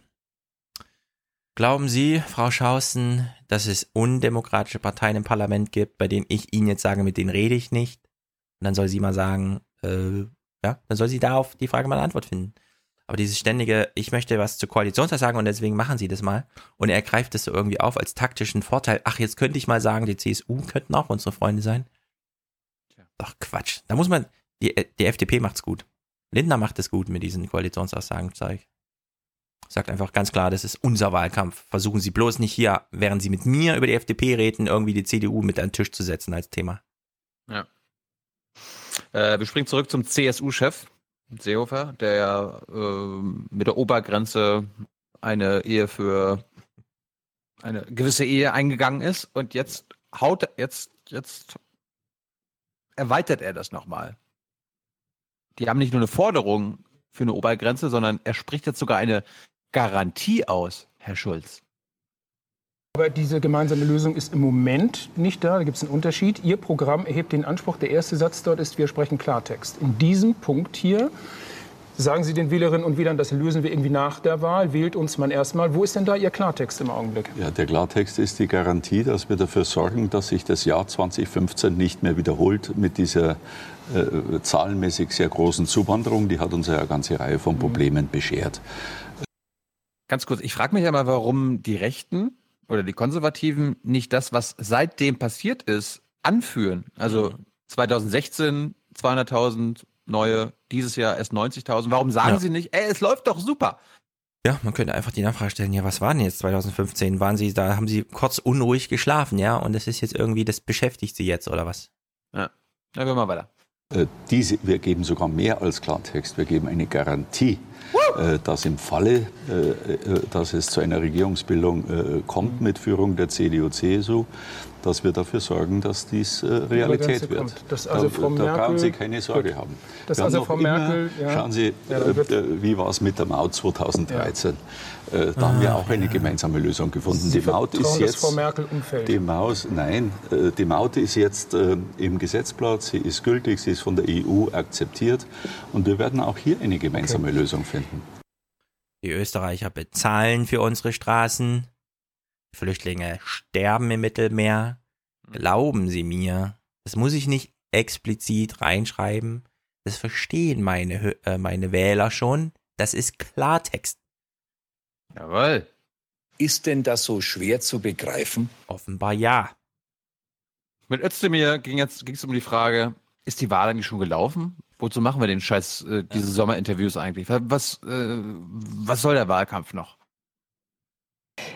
[SPEAKER 3] Glauben Sie, Frau Schausen, dass es undemokratische Parteien im Parlament gibt, bei denen ich Ihnen jetzt sage, mit denen rede ich nicht? Und dann soll sie mal sagen, äh, ja, dann soll sie da auf die Frage mal eine Antwort finden. Aber dieses ständige, ich möchte was zur Koalitionsversagen sagen und deswegen machen sie das mal. Und er greift das so irgendwie auf als taktischen Vorteil. Ach, jetzt könnte ich mal sagen, die CSU könnten auch unsere Freunde sein. Doch Quatsch. Da muss man, die, die FDP macht's gut. Lindner macht es gut mit diesen Koalitionsaussagen, zeig. Sagt einfach ganz klar, das ist unser Wahlkampf. Versuchen Sie bloß nicht hier, während Sie mit mir über die FDP reden, irgendwie die CDU mit an den Tisch zu setzen als Thema.
[SPEAKER 1] Ja. Äh, wir springen zurück zum CSU-Chef Seehofer, der ja äh, mit der Obergrenze eine Ehe für eine gewisse Ehe eingegangen ist und jetzt haut jetzt jetzt erweitert er das nochmal. Die haben nicht nur eine Forderung für eine Obergrenze, sondern er spricht jetzt sogar eine Garantie aus, Herr Schulz.
[SPEAKER 49] Aber diese gemeinsame Lösung ist im Moment nicht da. Da gibt es einen Unterschied. Ihr Programm erhebt den Anspruch. Der erste Satz dort ist, wir sprechen Klartext. In diesem Punkt hier sagen Sie den Wählerinnen und Wählern, das lösen wir irgendwie nach der Wahl. Wählt uns man erstmal. Wo ist denn da Ihr Klartext im Augenblick?
[SPEAKER 54] Ja, der Klartext ist die Garantie, dass wir dafür sorgen, dass sich das Jahr 2015 nicht mehr wiederholt mit dieser äh, zahlenmäßig sehr großen Zuwanderung. Die hat uns ja eine ganze Reihe von Problemen beschert.
[SPEAKER 1] Ganz kurz, ich frage mich ja mal, warum die Rechten oder die Konservativen nicht das, was seitdem passiert ist, anführen. Also 2016 200.000 neue, dieses Jahr erst 90.000. Warum sagen
[SPEAKER 3] Ja.
[SPEAKER 1] sie nicht, ey, es läuft doch super?
[SPEAKER 3] Ja, man könnte einfach die Nachfrage stellen, ja, was war denn jetzt 2015? Waren Sie, da haben Sie kurz unruhig geschlafen, ja? Und das ist jetzt irgendwie, das beschäftigt Sie jetzt, oder was?
[SPEAKER 1] Ja, dann gehen wir weiter.
[SPEAKER 54] Äh, Diese, wir geben sogar mehr als Klartext. Wir geben eine Garantie, äh, dass im Falle, äh, dass es zu einer Regierungsbildung kommt mit Führung der CDU-CSU, dass wir dafür sorgen, dass dies äh, Realität wird.
[SPEAKER 49] Dass also
[SPEAKER 54] da, da brauchen
[SPEAKER 49] Merkel-
[SPEAKER 54] Sie keine Sorge
[SPEAKER 49] Gut.
[SPEAKER 54] haben. Wir haben
[SPEAKER 49] also
[SPEAKER 54] noch
[SPEAKER 49] Frau
[SPEAKER 54] immer-
[SPEAKER 49] Merkel, ja.
[SPEAKER 54] Schauen Sie,
[SPEAKER 49] Ja,
[SPEAKER 54] äh, äh, wie war es mit der Maut 2013? Äh, da haben wir auch eine gemeinsame Lösung gefunden.
[SPEAKER 49] Sie
[SPEAKER 54] die Maut ist jetzt
[SPEAKER 49] Frau Merkel umfällt.
[SPEAKER 54] die Maus, nein, äh, die Maut ist jetzt äh, im Gesetzblatt, sie ist gültig, sie ist von der EU akzeptiert und wir werden auch hier eine gemeinsame Lösung finden.
[SPEAKER 3] Die Österreicher bezahlen für unsere Straßen. Flüchtlinge sterben im Mittelmeer. Glauben Sie mir, das muss ich nicht explizit reinschreiben. Das verstehen meine, äh, meine Wähler schon. Das ist Klartext.
[SPEAKER 1] Jawohl.
[SPEAKER 55] Ist denn das so schwer zu begreifen?
[SPEAKER 3] Offenbar ja.
[SPEAKER 1] Mit Özdemir ging jetzt ging es um die Frage, ist die Wahl eigentlich schon gelaufen? Wozu machen wir den Scheiß, äh, diese Sommerinterviews eigentlich? Was, äh, was soll der Wahlkampf noch?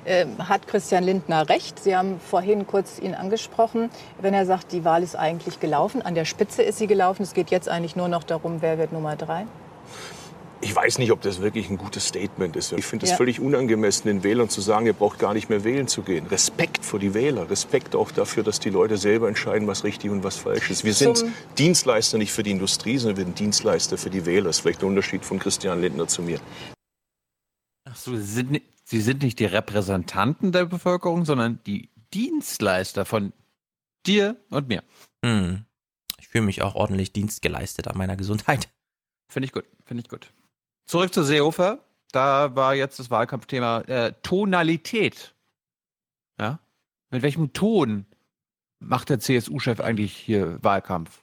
[SPEAKER 52] Ähm, hat Christian Lindner recht? Sie haben vorhin kurz ihn angesprochen, wenn er sagt, die Wahl ist eigentlich gelaufen. An der Spitze ist sie gelaufen. Es geht jetzt eigentlich nur noch darum, wer wird Nummer drei.
[SPEAKER 53] Ich weiß nicht, ob das wirklich ein gutes Statement ist. Ich finde es
[SPEAKER 52] Ja.
[SPEAKER 53] völlig unangemessen, den Wählern zu sagen, ihr braucht gar nicht mehr wählen zu gehen. Respekt vor die Wähler, Respekt auch dafür, dass die Leute selber entscheiden, was richtig und was falsch ist. Wir sind
[SPEAKER 52] Zum-
[SPEAKER 53] Dienstleister nicht für die Industrie, sondern wir sind Dienstleister für die Wähler. Das ist vielleicht ein Unterschied von Christian Lindner zu mir.
[SPEAKER 1] Ach so, sie sind, sie sind nicht die Repräsentanten der Bevölkerung, sondern die Dienstleister von dir und mir.
[SPEAKER 3] Hm. Ich fühle mich auch ordentlich Dienst geleistet an meiner Gesundheit.
[SPEAKER 1] Finde ich gut, finde ich gut. Zurück zu Seehofer. Da war jetzt das Wahlkampfthema äh, Tonalität. Ja? Mit welchem Ton macht der CSU-Chef eigentlich hier Wahlkampf?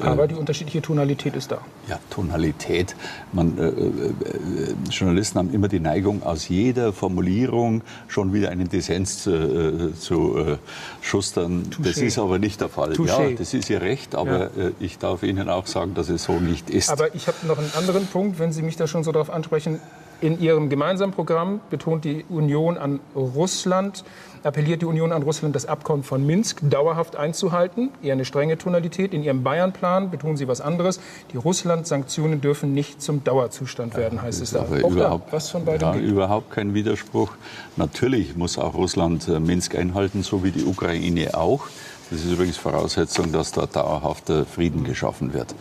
[SPEAKER 49] Aber die unterschiedliche Tonalität ist da.
[SPEAKER 54] Ja, Tonalität. Man, äh, äh, Journalisten haben immer die Neigung, aus jeder Formulierung schon wieder einen Dissens äh, zu äh, schustern. Das
[SPEAKER 49] Touché.
[SPEAKER 54] ist aber nicht der Fall.
[SPEAKER 49] Touché.
[SPEAKER 54] Ja, das ist Ihr Recht, aber äh, ich darf Ihnen auch sagen, dass es so nicht ist.
[SPEAKER 49] Aber ich habe noch einen anderen Punkt, wenn Sie mich da schon so darauf ansprechen. In ihrem gemeinsamen Programm betont die Union an Russland, appelliert die Union an Russland, das Abkommen von Minsk dauerhaft einzuhalten. Eher eine strenge Tonalität. In ihrem Bayern-Plan betonen sie was anderes. Die Russland-Sanktionen dürfen nicht zum Dauerzustand werden, heißt es da. Auch da,
[SPEAKER 54] überhaupt,
[SPEAKER 49] was von beiden
[SPEAKER 54] ja, überhaupt kein Widerspruch. Natürlich muss auch Russland äh, Minsk einhalten, so wie die Ukraine auch. Das ist übrigens Voraussetzung, dass dort dauerhafter Frieden geschaffen wird.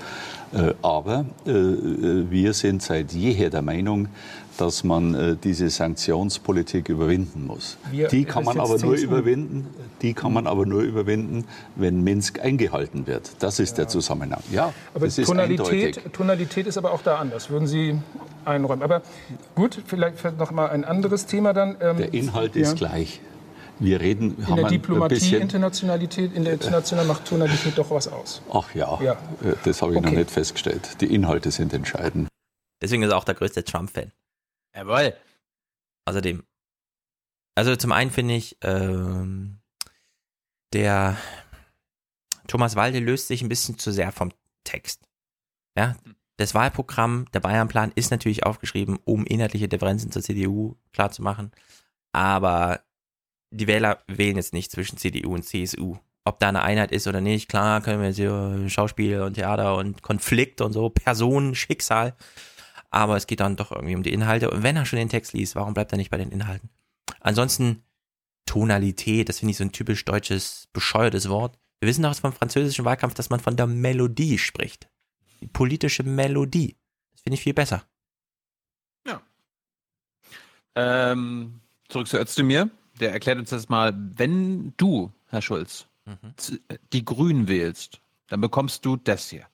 [SPEAKER 54] Äh, Aber äh, äh, wir sind seit jeher der Meinung, dass man äh, diese Sanktionspolitik überwinden muss.
[SPEAKER 49] Wir-
[SPEAKER 54] die kann man
[SPEAKER 49] ist
[SPEAKER 54] aber nur überwinden. Die kann man aber nur überwinden, wenn Minsk eingehalten wird. Das ist der Zusammenhang. Ja,
[SPEAKER 49] Aber
[SPEAKER 54] das ist eindeutig.
[SPEAKER 49] Tonalität, Tonalität ist aber auch da anders, würden Sie einräumen. Aber gut, vielleicht noch mal ein anderes Thema dann. Ähm,
[SPEAKER 54] Der Inhalt
[SPEAKER 49] ja.
[SPEAKER 54] ist gleich. Wir reden,
[SPEAKER 49] In
[SPEAKER 54] haben
[SPEAKER 49] der
[SPEAKER 54] ein
[SPEAKER 49] Diplomatie,
[SPEAKER 54] bisschen,
[SPEAKER 49] Internationalität, in der International macht Tonalität doch was aus.
[SPEAKER 54] Ach ja,
[SPEAKER 49] Ja.
[SPEAKER 54] äh, das habe ich noch
[SPEAKER 49] Okay.
[SPEAKER 54] nicht festgestellt. Die Inhalte sind entscheidend.
[SPEAKER 3] Deswegen ist er auch der größte Trump-Fan.
[SPEAKER 1] Jawohl.
[SPEAKER 3] Außerdem. Also zum einen finde ich, ähm, der Thomas Walde löst sich ein bisschen zu sehr vom Text. Ja, das Wahlprogramm, der Bayernplan ist natürlich aufgeschrieben, um inhaltliche Differenzen zur CDU klarzumachen. Aber die Wähler wählen jetzt nicht zwischen CDU und CSU. Ob da eine Einheit ist oder nicht, klar, können wir jetzt hier Schauspiel und Theater und Konflikt und so, Personen, Schicksal. Aber es geht dann doch irgendwie um die Inhalte. Und wenn er schon den Text liest, warum bleibt er nicht bei den Inhalten? Ansonsten Tonalität, das finde ich so ein typisch deutsches, bescheuertes Wort. Wir wissen doch vom französischen Wahlkampf, dass man von der Melodie spricht. Die politische Melodie. Das finde ich viel besser.
[SPEAKER 1] Ähm, zurück zu Özdemir. Der erklärt uns das mal, wenn du, Herr Schulz, z- die Grünen wählst, dann bekommst du das hier.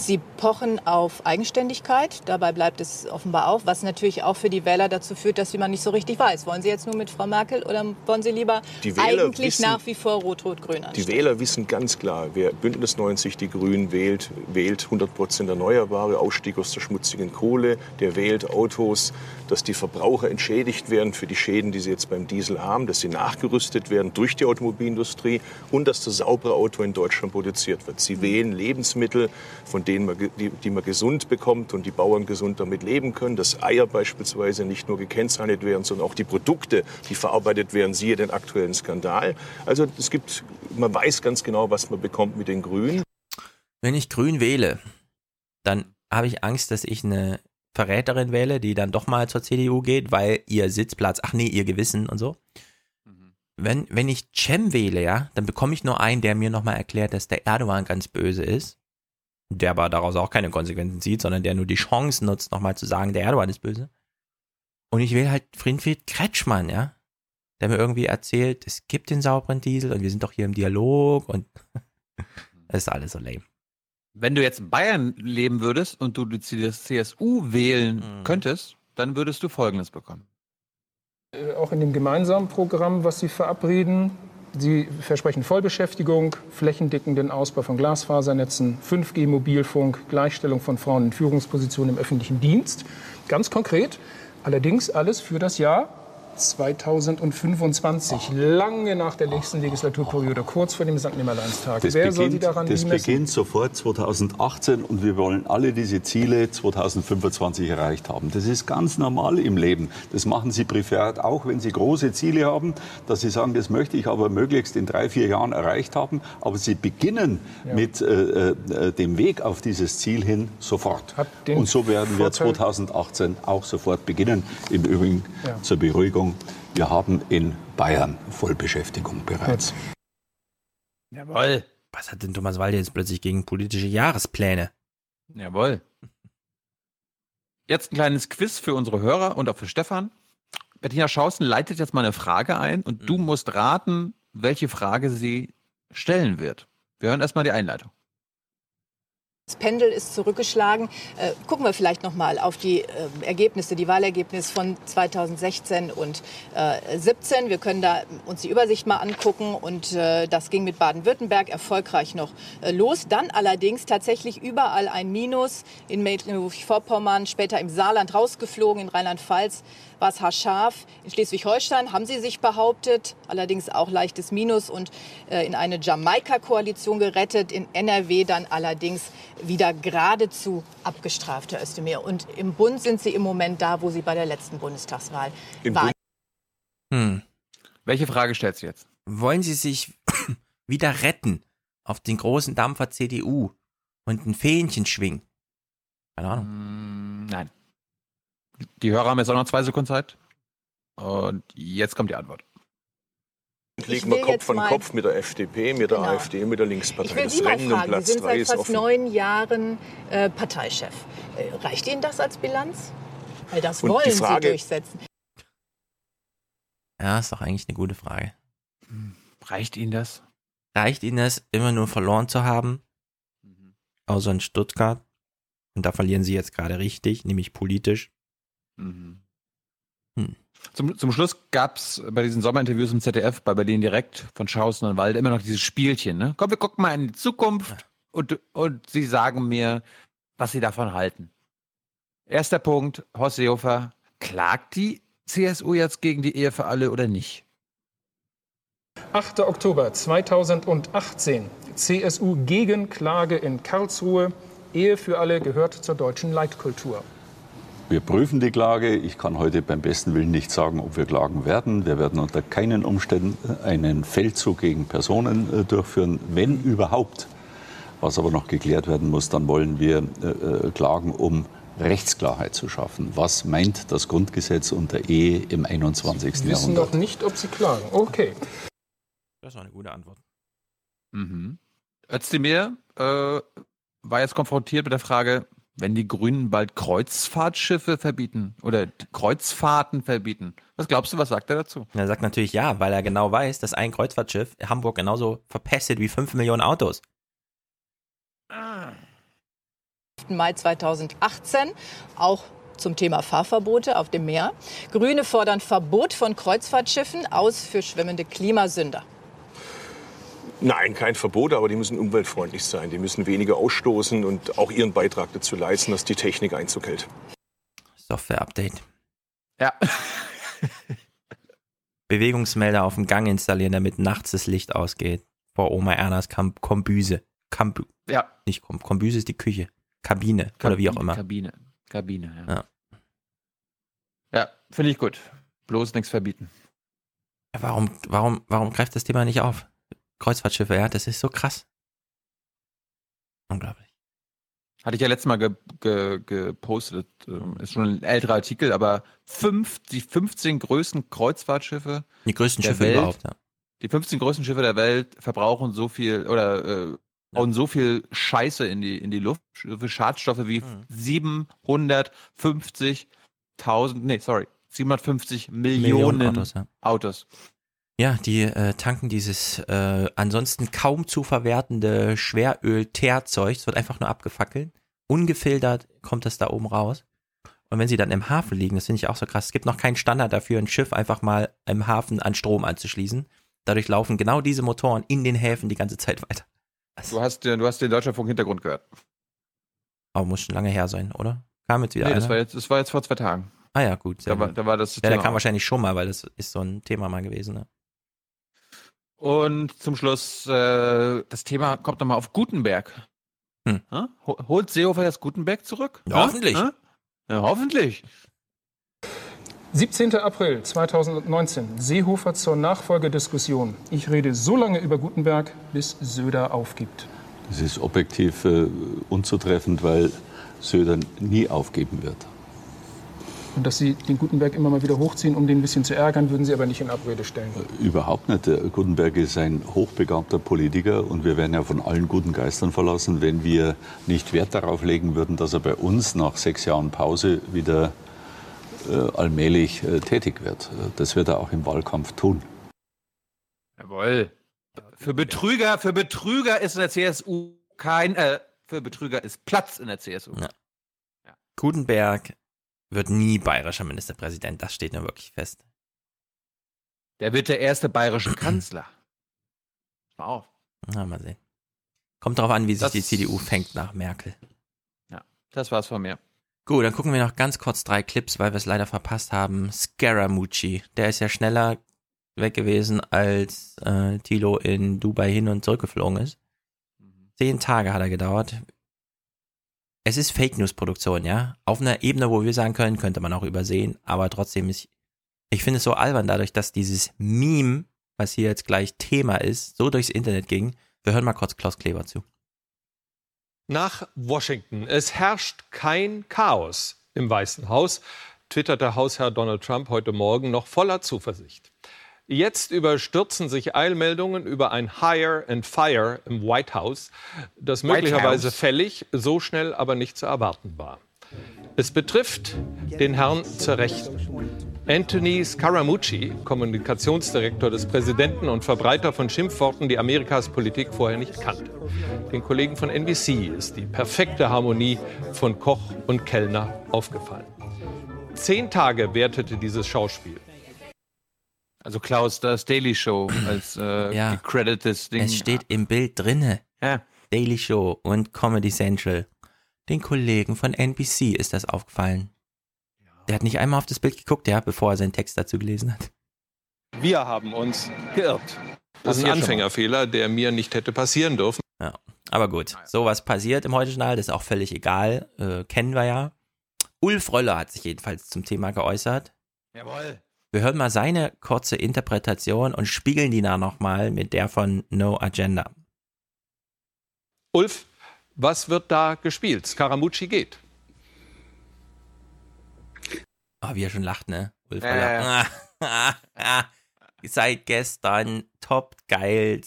[SPEAKER 52] Sie pochen auf Eigenständigkeit. Dabei bleibt es offenbar auch, was natürlich auch für die Wähler dazu führt, dass man nicht so richtig weiß. Wollen Sie jetzt nur mit Frau Merkel oder wollen Sie lieber
[SPEAKER 53] Die Wähler
[SPEAKER 52] eigentlich
[SPEAKER 53] wissen-
[SPEAKER 52] nach wie vor Rot-Rot-Grün
[SPEAKER 53] Die Wähler wissen ganz klar, wer Bündnis 90 die Grünen wählt, wählt 100 Prozent Erneuerbare, Ausstieg aus der schmutzigen Kohle, der wählt Autos, dass die Verbraucher entschädigt werden für die Schäden, die sie jetzt beim Diesel haben, dass sie nachgerüstet werden durch die Automobilindustrie und dass das saubere Auto in Deutschland produziert wird. Sie wählen Lebensmittel, von denen man, die, die man gesund bekommt und die Bauern gesund damit leben können, dass Eier beispielsweise nicht nur gekennzeichnet werden, sondern auch die Produkte, die verarbeitet werden, siehe den aktuellen Skandal. Also es gibt, man weiß ganz genau, was man bekommt mit den Grünen.
[SPEAKER 3] Wenn ich grün wähle, dann habe ich Angst, dass ich eine Verräterin wähle, die dann doch mal zur CDU geht, weil ihr Sitzplatz, ach nee, ihr Gewissen und so. Wenn, wenn ich Cem wähle, ja, dann bekomme ich nur einen, der mir nochmal erklärt, dass der Erdogan ganz böse ist. Der aber daraus auch keine Konsequenzen zieht, sondern der nur die Chance nutzt, nochmal zu sagen, der Erdogan ist böse. Und ich wähle halt Friedrich Kretschmann, ja, der mir irgendwie erzählt, es gibt den sauberen Diesel und wir sind doch hier im Dialog und (laughs) das ist alles so lame.
[SPEAKER 1] Wenn du jetzt in Bayern leben würdest und du die CSU wählen könntest, dann würdest du Folgendes bekommen.
[SPEAKER 49] Äh, Auch in dem gemeinsamen Programm, was Sie verabreden, Sie versprechen Vollbeschäftigung, flächendeckenden Ausbau von Glasfasernetzen, 5G-Mobilfunk, Gleichstellung von Frauen in Führungspositionen im öffentlichen Dienst. Ganz konkret, allerdings alles für das Jahr 2025, lange nach der nächsten Legislaturperiode, kurz vor dem St. Nimmerleinstag.
[SPEAKER 54] Das
[SPEAKER 49] Wer soll Sie
[SPEAKER 54] beginnt,
[SPEAKER 49] daran
[SPEAKER 54] das beginnt sofort 2018 und wir wollen alle diese Ziele 2025 erreicht haben. Das ist ganz normal im Leben. Das machen Sie privat auch, wenn Sie große Ziele haben, dass Sie sagen, das möchte ich aber möglichst in drei, vier Jahren erreicht haben. Aber Sie beginnen
[SPEAKER 49] Ja.
[SPEAKER 54] mit äh, äh, dem Weg auf dieses Ziel hin sofort. Und so werden wir
[SPEAKER 49] Vorteil-
[SPEAKER 54] 2018 auch sofort beginnen. Im Übrigen
[SPEAKER 49] Ja.
[SPEAKER 54] zur Beruhigung, wir haben in Bayern Vollbeschäftigung bereits.
[SPEAKER 3] Jawohl. Was hat denn Thomas Walde jetzt plötzlich gegen politische Jahrespläne?
[SPEAKER 1] Jawohl. Jetzt ein kleines Quiz für unsere Hörer und auch für Stefan. Bettina Schausen leitet jetzt mal eine Frage ein und du musst raten, welche Frage sie stellen wird. Wir hören erstmal die Einleitung.
[SPEAKER 52] Das Pendel ist zurückgeschlagen. Äh, gucken wir vielleicht noch mal auf die äh, Ergebnisse, die Wahlergebnisse von 2016 und äh, 17. Wir können da uns die Übersicht mal angucken und äh, das ging mit Baden-Württemberg erfolgreich noch äh, los. Dann allerdings tatsächlich überall ein Minus in Mecklenburg-Vorpommern, später im Saarland rausgeflogen, in Rheinland-Pfalz war es haarscharf. In Schleswig-Holstein haben sie sich behauptet, allerdings auch leichtes Minus und äh, in eine Jamaika-Koalition gerettet. In NRW dann allerdings wieder geradezu abgestraft, Herr Özdemir. Und im Bund sind Sie im Moment da, wo Sie bei der letzten Bundestagswahl
[SPEAKER 1] Im
[SPEAKER 52] waren.
[SPEAKER 3] Hm.
[SPEAKER 1] Welche Frage stellst du jetzt?
[SPEAKER 3] Wollen Sie sich (coughs) wieder retten auf den großen Dampfer CDU und ein Fähnchen schwingen? Keine Ahnung.
[SPEAKER 1] Nein. Die Hörer haben jetzt auch noch zwei Sekunden Zeit. Und jetzt kommt die Antwort.
[SPEAKER 53] Legen
[SPEAKER 52] will
[SPEAKER 53] wir Kopf
[SPEAKER 52] jetzt
[SPEAKER 53] an
[SPEAKER 52] mal-
[SPEAKER 53] Kopf mit der FDP, mit der
[SPEAKER 52] Genau.
[SPEAKER 53] AfD, mit der
[SPEAKER 52] Ich
[SPEAKER 53] Linkspartei.
[SPEAKER 52] will
[SPEAKER 53] Das
[SPEAKER 52] Sie mal
[SPEAKER 53] Rennen um
[SPEAKER 52] fragen,
[SPEAKER 53] Platz
[SPEAKER 52] Sie sind
[SPEAKER 53] 3
[SPEAKER 52] seit fast
[SPEAKER 53] offen.
[SPEAKER 52] neun Jahren äh, Parteichef. Äh, reicht Ihnen das als Bilanz? Weil das
[SPEAKER 53] Und die
[SPEAKER 52] wollen
[SPEAKER 53] Frage-
[SPEAKER 52] Sie durchsetzen.
[SPEAKER 3] Ja, ist doch eigentlich eine gute Frage.
[SPEAKER 1] Reicht Ihnen das?
[SPEAKER 3] Reicht Ihnen das, immer nur verloren zu haben? Außer in Stuttgart. Und da verlieren Sie jetzt gerade richtig, nämlich politisch.
[SPEAKER 1] Mhm.
[SPEAKER 3] Hm.
[SPEAKER 1] Zum, zum Schluss gab es bei diesen Sommerinterviews im ZDF bei Berlin direkt von Schausen und Wald immer noch dieses Spielchen. Ne? Komm, wir gucken mal in die Zukunft und, und Sie sagen mir, was Sie davon halten. Erster Punkt, Horst Seehofer, klagt die CSU jetzt gegen die Ehe für alle oder nicht?
[SPEAKER 49] 8. Oktober 2018. CSU Gegenklage in Karlsruhe. Ehe für alle gehört zur deutschen Leitkultur.
[SPEAKER 54] Wir prüfen die Klage. Ich kann heute beim besten Willen nicht sagen, ob wir klagen werden. Wir werden unter keinen Umständen einen Feldzug gegen Personen äh, durchführen, wenn überhaupt. Was aber noch geklärt werden muss, dann wollen wir äh, äh, klagen, um Rechtsklarheit zu schaffen. Was meint das Grundgesetz unter Ehe im 21.
[SPEAKER 49] Sie wissen
[SPEAKER 54] Jahrhundert?
[SPEAKER 49] noch nicht, ob Sie klagen. Okay.
[SPEAKER 3] Das ist auch eine gute Antwort.
[SPEAKER 1] Mhm. Özdemir äh, war jetzt konfrontiert mit der Frage, wenn die Grünen bald Kreuzfahrtschiffe verbieten oder Kreuzfahrten verbieten. Was glaubst du, was sagt er dazu?
[SPEAKER 3] Er sagt natürlich ja, weil er genau weiß, dass ein Kreuzfahrtschiff Hamburg genauso verpestet wie 5 Millionen Autos.
[SPEAKER 52] Mai 2018, auch zum Thema Fahrverbote auf dem Meer. Grüne fordern Verbot von Kreuzfahrtschiffen aus für schwimmende Klimasünder.
[SPEAKER 53] Nein, kein Verbot, aber die müssen umweltfreundlich sein. Die müssen weniger ausstoßen und auch ihren Beitrag dazu leisten, dass die Technik Einzug hält.
[SPEAKER 3] Software-Update.
[SPEAKER 1] Ja. (laughs)
[SPEAKER 3] Bewegungsmelder auf dem Gang installieren, damit nachts das Licht ausgeht. Vor Oma Ernas Kam Kombüse. Kambu
[SPEAKER 1] Ja.
[SPEAKER 3] Nicht Kom Kombüse ist die Küche. Kabine oder wie auch immer.
[SPEAKER 1] Kabine. Kabine, ja.
[SPEAKER 3] Ja.
[SPEAKER 1] Ja, finde ich gut. Bloß nichts verbieten.
[SPEAKER 3] Warum, warum, warum greift das Thema nicht auf? Kreuzfahrtschiffe, ja, das ist so krass. Unglaublich.
[SPEAKER 1] Hatte ich ja letztes Mal ge ge gepostet. ähm, Ist schon ein älterer Artikel, aber fünf, die 15 größten Kreuzfahrtschiffe.
[SPEAKER 3] Die größten
[SPEAKER 1] der
[SPEAKER 3] Schiffe
[SPEAKER 1] Welt,
[SPEAKER 3] überhaupt, ja.
[SPEAKER 1] Die 15 größten Schiffe der Welt verbrauchen so viel oder äh, hauen so viel Scheiße in die, in die Luft, so viel Schadstoffe wie
[SPEAKER 3] Mhm.
[SPEAKER 1] 750.000, nee, sorry, 750 Millionen,
[SPEAKER 3] Millionen Autos, ja.
[SPEAKER 1] Autos.
[SPEAKER 3] Ja, die äh, tanken dieses äh, ansonsten kaum zu verwertende Schweröl-Teerzeug. Es wird einfach nur abgefackelt. Ungefiltert kommt das da oben raus. Und wenn sie dann im Hafen liegen, das finde ich auch so krass, es gibt noch keinen Standard dafür, ein Schiff einfach mal im Hafen an Strom anzuschließen. Dadurch laufen genau diese Motoren in den Häfen die ganze Zeit weiter.
[SPEAKER 1] Du hast, den- du hast den Deutschlandfunk-Hintergrund gehört.
[SPEAKER 3] Aber muss schon lange her sein, oder? Kam jetzt wieder
[SPEAKER 1] Nee, das
[SPEAKER 3] einer?
[SPEAKER 1] war jetzt, das war jetzt vor zwei Tagen.
[SPEAKER 3] ah ja, gut.
[SPEAKER 1] Da war, da war das
[SPEAKER 3] ja, der kam
[SPEAKER 1] auch.
[SPEAKER 3] wahrscheinlich schon mal, weil das ist so ein Thema mal gewesen. Ne?
[SPEAKER 1] Und zum Schluss, äh, das Thema kommt nochmal auf Gutenberg.
[SPEAKER 3] Hm.
[SPEAKER 1] Holt Seehofer jetzt Gutenberg zurück?
[SPEAKER 3] Ja, hoffentlich.
[SPEAKER 1] Ja, hoffentlich.
[SPEAKER 49] 17. April 2019. Seehofer zur Nachfolgediskussion. Ich rede so lange über Gutenberg, bis Söder aufgibt.
[SPEAKER 54] Das ist objektiv äh, unzutreffend, weil Söder nie aufgeben wird.
[SPEAKER 49] Und dass Sie den Gutenberg immer mal wieder hochziehen, um den ein bisschen zu ärgern, würden Sie aber nicht in Abrede stellen.
[SPEAKER 54] Überhaupt nicht. Der Gutenberg ist ein hochbegabter Politiker und wir wären ja von allen guten Geistern verlassen, wenn wir nicht Wert darauf legen würden, dass er bei uns nach sechs Jahren Pause wieder äh, allmählich äh, tätig wird. Das wird er auch im Wahlkampf tun.
[SPEAKER 1] Jawohl. Für Betrüger, für Betrüger ist in der CSU kein, äh, für Betrüger ist Platz in der CSU.
[SPEAKER 3] Ja. Gutenberg wird nie bayerischer Ministerpräsident, das steht nur wirklich fest.
[SPEAKER 1] Der wird der erste bayerische (clears throat) Kanzler. Auf.
[SPEAKER 3] Na, mal sehen. Kommt darauf an, wie sich
[SPEAKER 1] Das-
[SPEAKER 3] die CDU fängt nach Merkel.
[SPEAKER 1] Ja, das war's von mir.
[SPEAKER 3] Gut, dann gucken wir noch ganz kurz drei Clips, weil wir es leider verpasst haben. Scaramucci, der ist ja schneller weg gewesen, als äh, Tilo in Dubai hin und zurückgeflogen ist. Zehn Tage hat er gedauert. Es ist Fake News Produktion, ja. Auf einer Ebene, wo wir sagen können, könnte man auch übersehen, aber trotzdem ist, ich finde es so albern dadurch, dass dieses Meme, was hier jetzt gleich Thema ist, so durchs Internet ging. Wir hören mal kurz Klaus Kleber zu.
[SPEAKER 35] Nach Washington. Es herrscht kein Chaos im Weißen Haus, twitterte Hausherr Donald Trump heute Morgen noch voller Zuversicht. Jetzt überstürzen sich Eilmeldungen über ein Hire and Fire im White House, das möglicherweise
[SPEAKER 1] House.
[SPEAKER 35] fällig, so schnell aber nicht zu erwarten war. Es betrifft den Herrn zur Rechten. Anthony Scaramucci, Kommunikationsdirektor des Präsidenten und Verbreiter von Schimpfworten, die Amerikas Politik vorher nicht kannte. Den Kollegen von NBC ist die perfekte Harmonie von Koch und Kellner aufgefallen. Zehn Tage wertete dieses Schauspiel.
[SPEAKER 1] Also Klaus, das Daily Show als äh, (clears throat)
[SPEAKER 3] Ja.
[SPEAKER 1] gecreditetes Ding.
[SPEAKER 3] Es steht im Bild drinne.
[SPEAKER 1] Ja.
[SPEAKER 3] Daily Show und Comedy Central. Den Kollegen von NBC ist das aufgefallen. Der hat nicht einmal auf das Bild geguckt, ja, bevor er seinen Text dazu gelesen hat.
[SPEAKER 35] Wir haben uns geirrt. Das ist ein Anfängerfehler, der mir nicht hätte passieren dürfen.
[SPEAKER 3] Ja, aber gut. Sowas passiert im Heute-Journal, das ist auch völlig egal. Äh, kennen wir ja. Ulf Röller hat sich jedenfalls zum Thema geäußert.
[SPEAKER 1] Jawohl.
[SPEAKER 3] Wir hören mal seine kurze Interpretation und spiegeln die dann nochmal mit der von No Agenda.
[SPEAKER 35] Ulf, was wird da gespielt? Scaramucci geht.
[SPEAKER 3] Oh, wie er schon lacht, ne? Ulf Röller.
[SPEAKER 1] ja, (laughs)
[SPEAKER 3] Seit gestern top geil.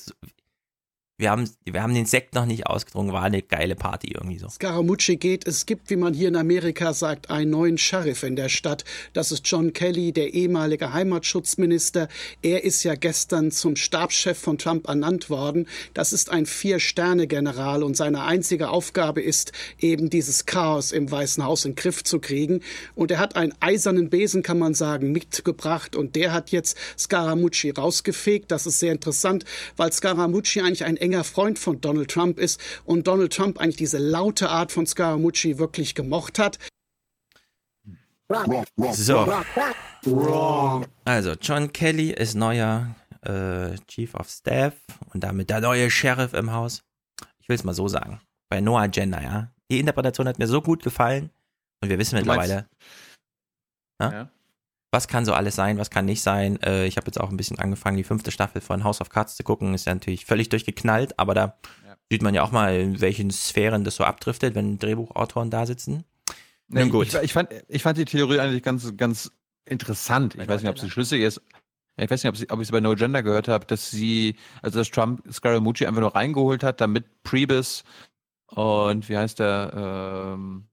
[SPEAKER 3] Wir haben, wir haben den Sekt noch nicht ausgetrunken, war eine geile Party irgendwie so.
[SPEAKER 56] Scaramucci geht. Es gibt, wie man hier in Amerika sagt, einen neuen Sheriff in der Stadt. Das ist John Kelly, der ehemalige Heimatschutzminister. Er ist ja gestern zum Stabschef von Trump ernannt worden. Das ist ein Vier-Sterne-General und seine einzige Aufgabe ist, eben dieses Chaos im Weißen Haus in den Griff zu kriegen. Und er hat einen eisernen Besen, kann man sagen, mitgebracht und der hat jetzt Scaramucci rausgefegt. Das ist sehr interessant, weil Scaramucci eigentlich ein enger Freund von Donald Trump ist und Donald Trump eigentlich diese laute Art von Scaramucci wirklich gemocht hat.
[SPEAKER 3] So. Also, John Kelly ist neuer äh, Chief of Staff und damit der neue Sheriff im Haus. Ich will es mal so sagen. Bei No Agenda, ja. Die Interpretation hat mir so gut gefallen und wir wissen mittlerweile, ja?
[SPEAKER 1] Ja.
[SPEAKER 3] Was kann so alles sein, was kann nicht sein. Äh, ich habe jetzt auch ein bisschen angefangen, die fünfte Staffel von House of Cards zu gucken. Ist ja natürlich völlig durchgeknallt, aber da sieht man ja auch mal, in welchen Sphären das so abdriftet, wenn Drehbuchautoren da sitzen.
[SPEAKER 1] Nee,
[SPEAKER 3] Nun gut.
[SPEAKER 1] Ich, ich, fand, ich fand die Theorie eigentlich ganz, ganz interessant. Ich weiß nicht, ob sie schlüssig ist. Ich weiß nicht, ob, ich sie bei No Gender gehört habe, dass sie, also dass Trump Scaramucci einfach nur reingeholt hat, damit Priebus und wie heißt der, ähm,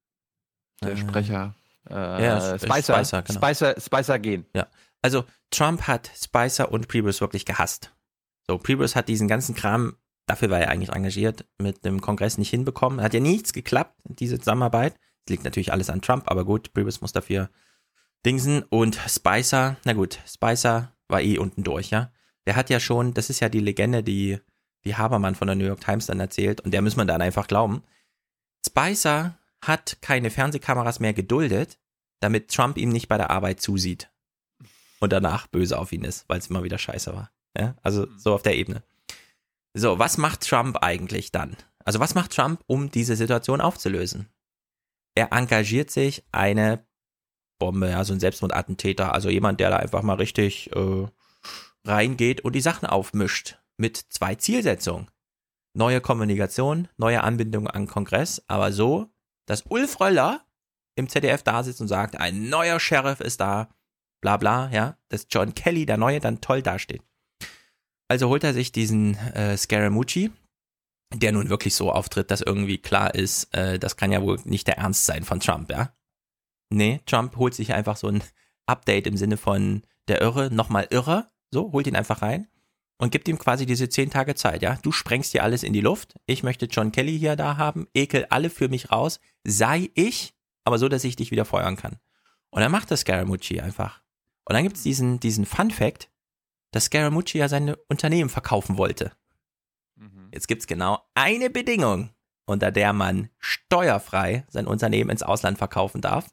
[SPEAKER 1] der
[SPEAKER 3] Äh,
[SPEAKER 1] Sprecher, äh,
[SPEAKER 3] ja,
[SPEAKER 1] Spicer,
[SPEAKER 3] Spicer, genau.
[SPEAKER 1] Spicer, Spicer gehen.
[SPEAKER 3] Ja, also Trump hat Spicer und Priebus wirklich gehasst. So, Priebus hat diesen ganzen Kram, dafür war er eigentlich engagiert, mit dem Kongress nicht hinbekommen. Hat ja nichts geklappt, diese Zusammenarbeit. Es liegt natürlich alles an Trump, aber gut, Priebus muss dafür dingsen. Und Spicer, na gut, Spicer war eh unten durch, ja. Der hat ja schon, das ist ja die Legende, die, die Habermann von der New York Times dann erzählt, und der muss man dann einfach glauben. Spicer hat keine Fernsehkameras mehr geduldet, damit Trump ihm nicht bei der Arbeit zusieht und danach böse auf ihn ist, weil es immer wieder scheiße war. Ja? Also so auf der Ebene. So, was macht Trump eigentlich dann? Also was macht Trump, um diese Situation aufzulösen? Er engagiert sich eine Bombe, also ein Selbstmordattentäter, also jemand, der da einfach mal richtig äh, reingeht und die Sachen aufmischt mit zwei Zielsetzungen. Neue Kommunikation, neue Anbindung an Kongress, aber so, dass Ulf Röller im ZDF da sitzt und sagt, ein neuer Sheriff ist da, bla bla, ja, dass John Kelly, der Neue, dann toll dasteht. Also holt er sich diesen äh, Scaramucci, der nun wirklich so auftritt, dass irgendwie klar ist, äh, das kann ja wohl nicht der Ernst sein von Trump, ja. Nee, Trump holt sich einfach so ein Update im Sinne von der Irre, nochmal irre, so, holt ihn einfach rein und gibt ihm quasi diese zehn Tage Zeit, ja. Du sprengst dir alles in die Luft, ich möchte John Kelly hier da haben, ekel alle für mich raus, sei ich, aber so, dass ich dich wieder feuern kann. Und dann macht das Scaramucci einfach. Und dann gibt's diesen, diesen Fun Fact, dass Scaramucci ja seine Unternehmen verkaufen wollte. Jetzt gibt's genau eine Bedingung, unter der man steuerfrei sein Unternehmen ins Ausland verkaufen darf.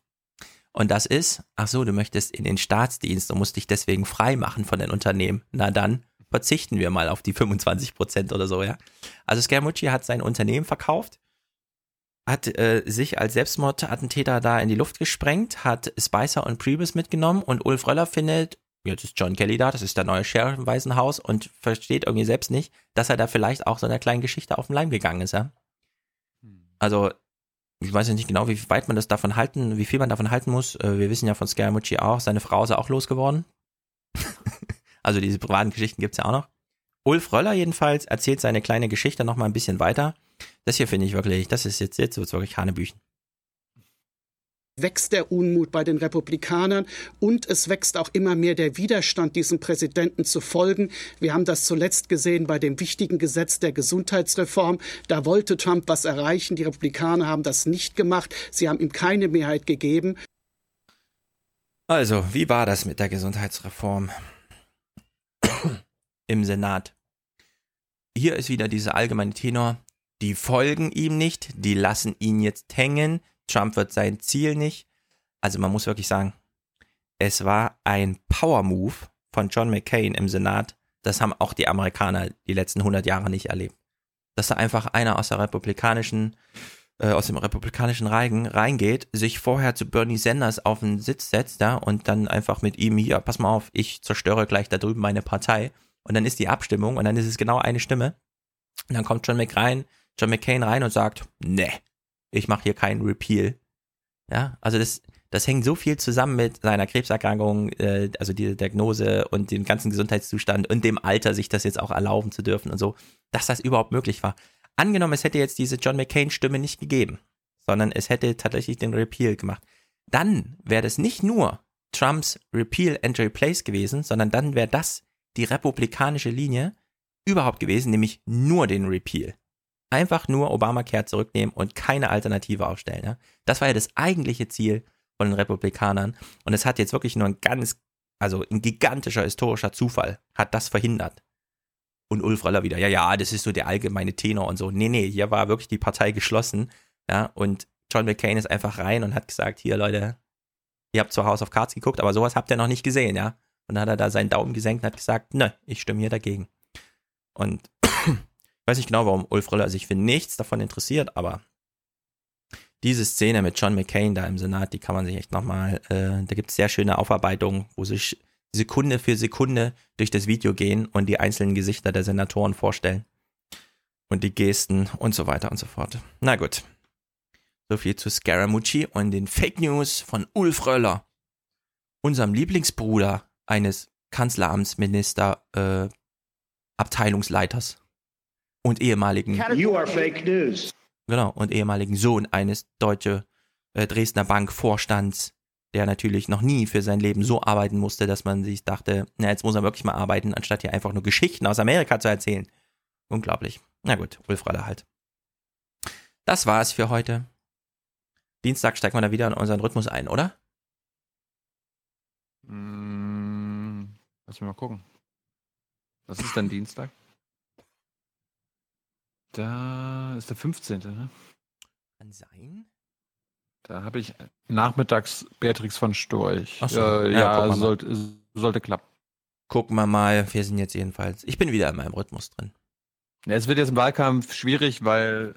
[SPEAKER 3] Und das ist, ach so, du möchtest in den Staatsdienst und musst dich deswegen frei machen von den Unternehmen. Na dann verzichten wir mal auf die 25 Prozent oder so, ja. Also Scaramucci hat sein Unternehmen verkauft, hat äh, sich als Selbstmordattentäter da in die Luft gesprengt, hat Spicer und Priebus mitgenommen und Ulf Röller findet, jetzt ist John Kelly da, das ist der neue Sheriff im Weißen Haus und versteht irgendwie selbst nicht, dass er da vielleicht auch so einer kleinen Geschichte auf den Leim gegangen ist, ja. Also, ich weiß ja nicht genau, wie weit man das davon halten, wie viel man davon halten muss. Äh, Wir wissen ja von Scaramucci auch, seine Frau ist auch losgeworden. (laughs) also diese privaten Geschichten gibt's ja auch noch. Ulf Röller jedenfalls erzählt seine kleine Geschichte noch mal ein bisschen weiter. Das hier finde ich wirklich, das ist jetzt, jetzt wird's wirklich Hanebüchen.
[SPEAKER 56] wächst der Unmut bei den Republikanern und es wächst auch immer mehr der Widerstand, diesem Präsidenten zu folgen. Wir haben das zuletzt gesehen bei dem wichtigen Gesetz der Gesundheitsreform. Da wollte Trump was erreichen. Die Republikaner haben das nicht gemacht. Sie haben ihm keine Mehrheit gegeben.
[SPEAKER 3] Also, wie war das mit der Gesundheitsreform im Senat? Hier ist wieder dieser allgemeine Tenor. Die folgen ihm nicht, die lassen ihn jetzt hängen. Trump wird sein Ziel nicht. Also man muss wirklich sagen, es war ein Power-Move von John McCain im Senat. Das haben auch die Amerikaner die letzten 100 Jahre nicht erlebt. Dass da einfach einer aus der republikanischen, äh, aus dem republikanischen Reigen reingeht, sich vorher zu Bernie Sanders auf den Sitz setzt, ja, und dann einfach mit ihm hier, pass mal auf, ich zerstöre gleich da drüben meine Partei. Und dann ist die Abstimmung und dann ist es genau eine Stimme. Und dann kommt John McCain, John McCain rein und sagt, ne, ich mache hier keinen Repeal. Ja, also das, das hängt so viel zusammen mit seiner Krebserkrankung, äh, also diese Diagnose und dem ganzen Gesundheitszustand und dem Alter, sich das jetzt auch erlauben zu dürfen und so, dass das überhaupt möglich war. Angenommen, es hätte jetzt diese John McCain-Stimme nicht gegeben, sondern es hätte tatsächlich den Repeal gemacht. Dann wäre das nicht nur Trumps Repeal and Replace gewesen, sondern dann wäre das die republikanische Linie überhaupt gewesen, nämlich nur den Repeal einfach nur Obamacare zurücknehmen und keine Alternative aufstellen. Ja? Das war ja das eigentliche Ziel von den Republikanern. Und es hat jetzt wirklich nur ein ganz, also ein gigantischer historischer Zufall hat das verhindert. Und Ulf Röller wieder, ja, ja, das ist so der allgemeine Tenor und so. Nee, nee, hier war wirklich die Partei geschlossen. Ja, und John McCain ist einfach rein und hat gesagt, hier Leute, ihr habt zwar House of Cards geguckt, aber sowas habt ihr noch nicht gesehen, ja. Und dann hat er da seinen Daumen gesenkt und hat gesagt, ne, ich stimme hier dagegen. Und (clears throat) weiß nicht genau, warum Ulf Röller sich für nichts davon interessiert, aber diese Szene mit John McCain da im Senat, die kann man sich echt nochmal, äh, da gibt es sehr schöne Aufarbeitungen, wo sich Sekunde für Sekunde durch das Video gehen und die einzelnen Gesichter der Senatoren vorstellen. Und die Gesten und so weiter und so fort. Na gut. So viel zu Scaramucci und den Fake News von Ulf Röller, unserem Lieblingsbruder eines Kanzleramtsminister äh, Abteilungsleiters und ehemaligen
[SPEAKER 57] You are fake news.
[SPEAKER 3] genau und ehemaligen Sohn eines deutsche äh, Dresdner Bank Vorstands, der natürlich noch nie für sein Leben so arbeiten musste, dass man sich dachte, na jetzt muss er wirklich mal arbeiten, anstatt hier einfach nur Geschichten aus Amerika zu erzählen. Unglaublich. Na gut, Ulf Röller halt. Das war's für heute. Dienstag steigen wir da wieder in unseren Rhythmus ein, oder?
[SPEAKER 1] Mm, lass mich mal gucken. Was ist denn Dienstag? Da ist der 15. Ne?
[SPEAKER 3] Kann sein.
[SPEAKER 1] Da habe ich nachmittags Beatrix von Storch.
[SPEAKER 3] Ach so.
[SPEAKER 1] Äh,
[SPEAKER 3] Ja,
[SPEAKER 1] ja, sollte, sollte klappen.
[SPEAKER 3] Gucken wir mal, wir sind jetzt jedenfalls. Ich bin wieder in meinem Rhythmus drin.
[SPEAKER 1] Ja, es wird jetzt im Wahlkampf schwierig, weil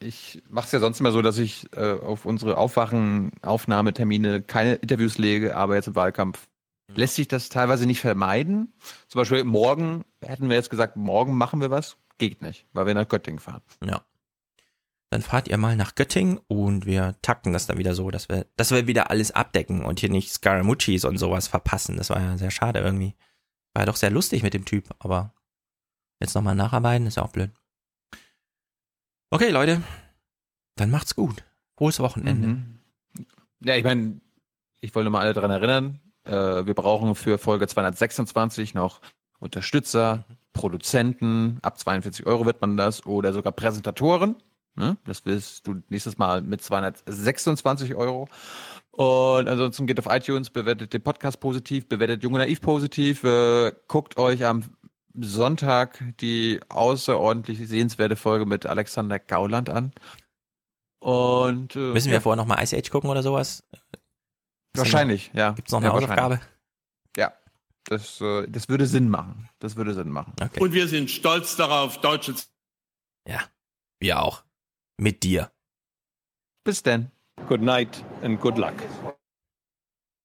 [SPEAKER 1] äh, ich mache es ja sonst immer so, dass ich äh, auf unsere Aufwachen-Aufnahmetermine keine Interviews lege, aber jetzt im Wahlkampf lässt sich das teilweise nicht vermeiden. Zum Beispiel morgen hätten wir jetzt gesagt, morgen machen wir was. Geht nicht, weil wir nach Göttingen fahren.
[SPEAKER 3] Ja. Dann fahrt ihr mal nach Göttingen und wir takten das dann wieder so, dass wir, dass wir wieder alles abdecken und hier nicht Scaramuccis und sowas verpassen. Das war ja sehr schade irgendwie. War ja doch sehr lustig mit dem Typ, aber jetzt nochmal nacharbeiten ist ja auch blöd. Okay, Leute, dann macht's gut. Frohes Wochenende.
[SPEAKER 1] Mhm. Ja, ich meine, ich wollte mal alle daran erinnern, äh, wir brauchen für Folge 226 noch Unterstützer, Produzenten, ab 42 Euro wird man das, oder sogar Präsentatoren. Ne? Das wirst du nächstes Mal mit 226 Euro. Und ansonsten geht auf iTunes, bewertet den Podcast positiv, bewertet Junge Naiv positiv, äh, guckt euch am Sonntag die außerordentlich sehenswerte Folge mit Alexander Gauland an. Und äh,
[SPEAKER 3] Müssen wir vorher nochmal Ice Age gucken oder sowas?
[SPEAKER 1] Wahrscheinlich, ja.
[SPEAKER 3] Gibt's noch eine
[SPEAKER 1] ja,
[SPEAKER 3] Hausaufgabe?
[SPEAKER 1] Ja, das, äh, das würde Sinn machen. Das würde Sinn machen.
[SPEAKER 3] Okay.
[SPEAKER 38] Und wir sind stolz darauf, deutsche
[SPEAKER 3] Ja, wir auch. Mit dir.
[SPEAKER 1] Bis denn.
[SPEAKER 35] Good night and good luck.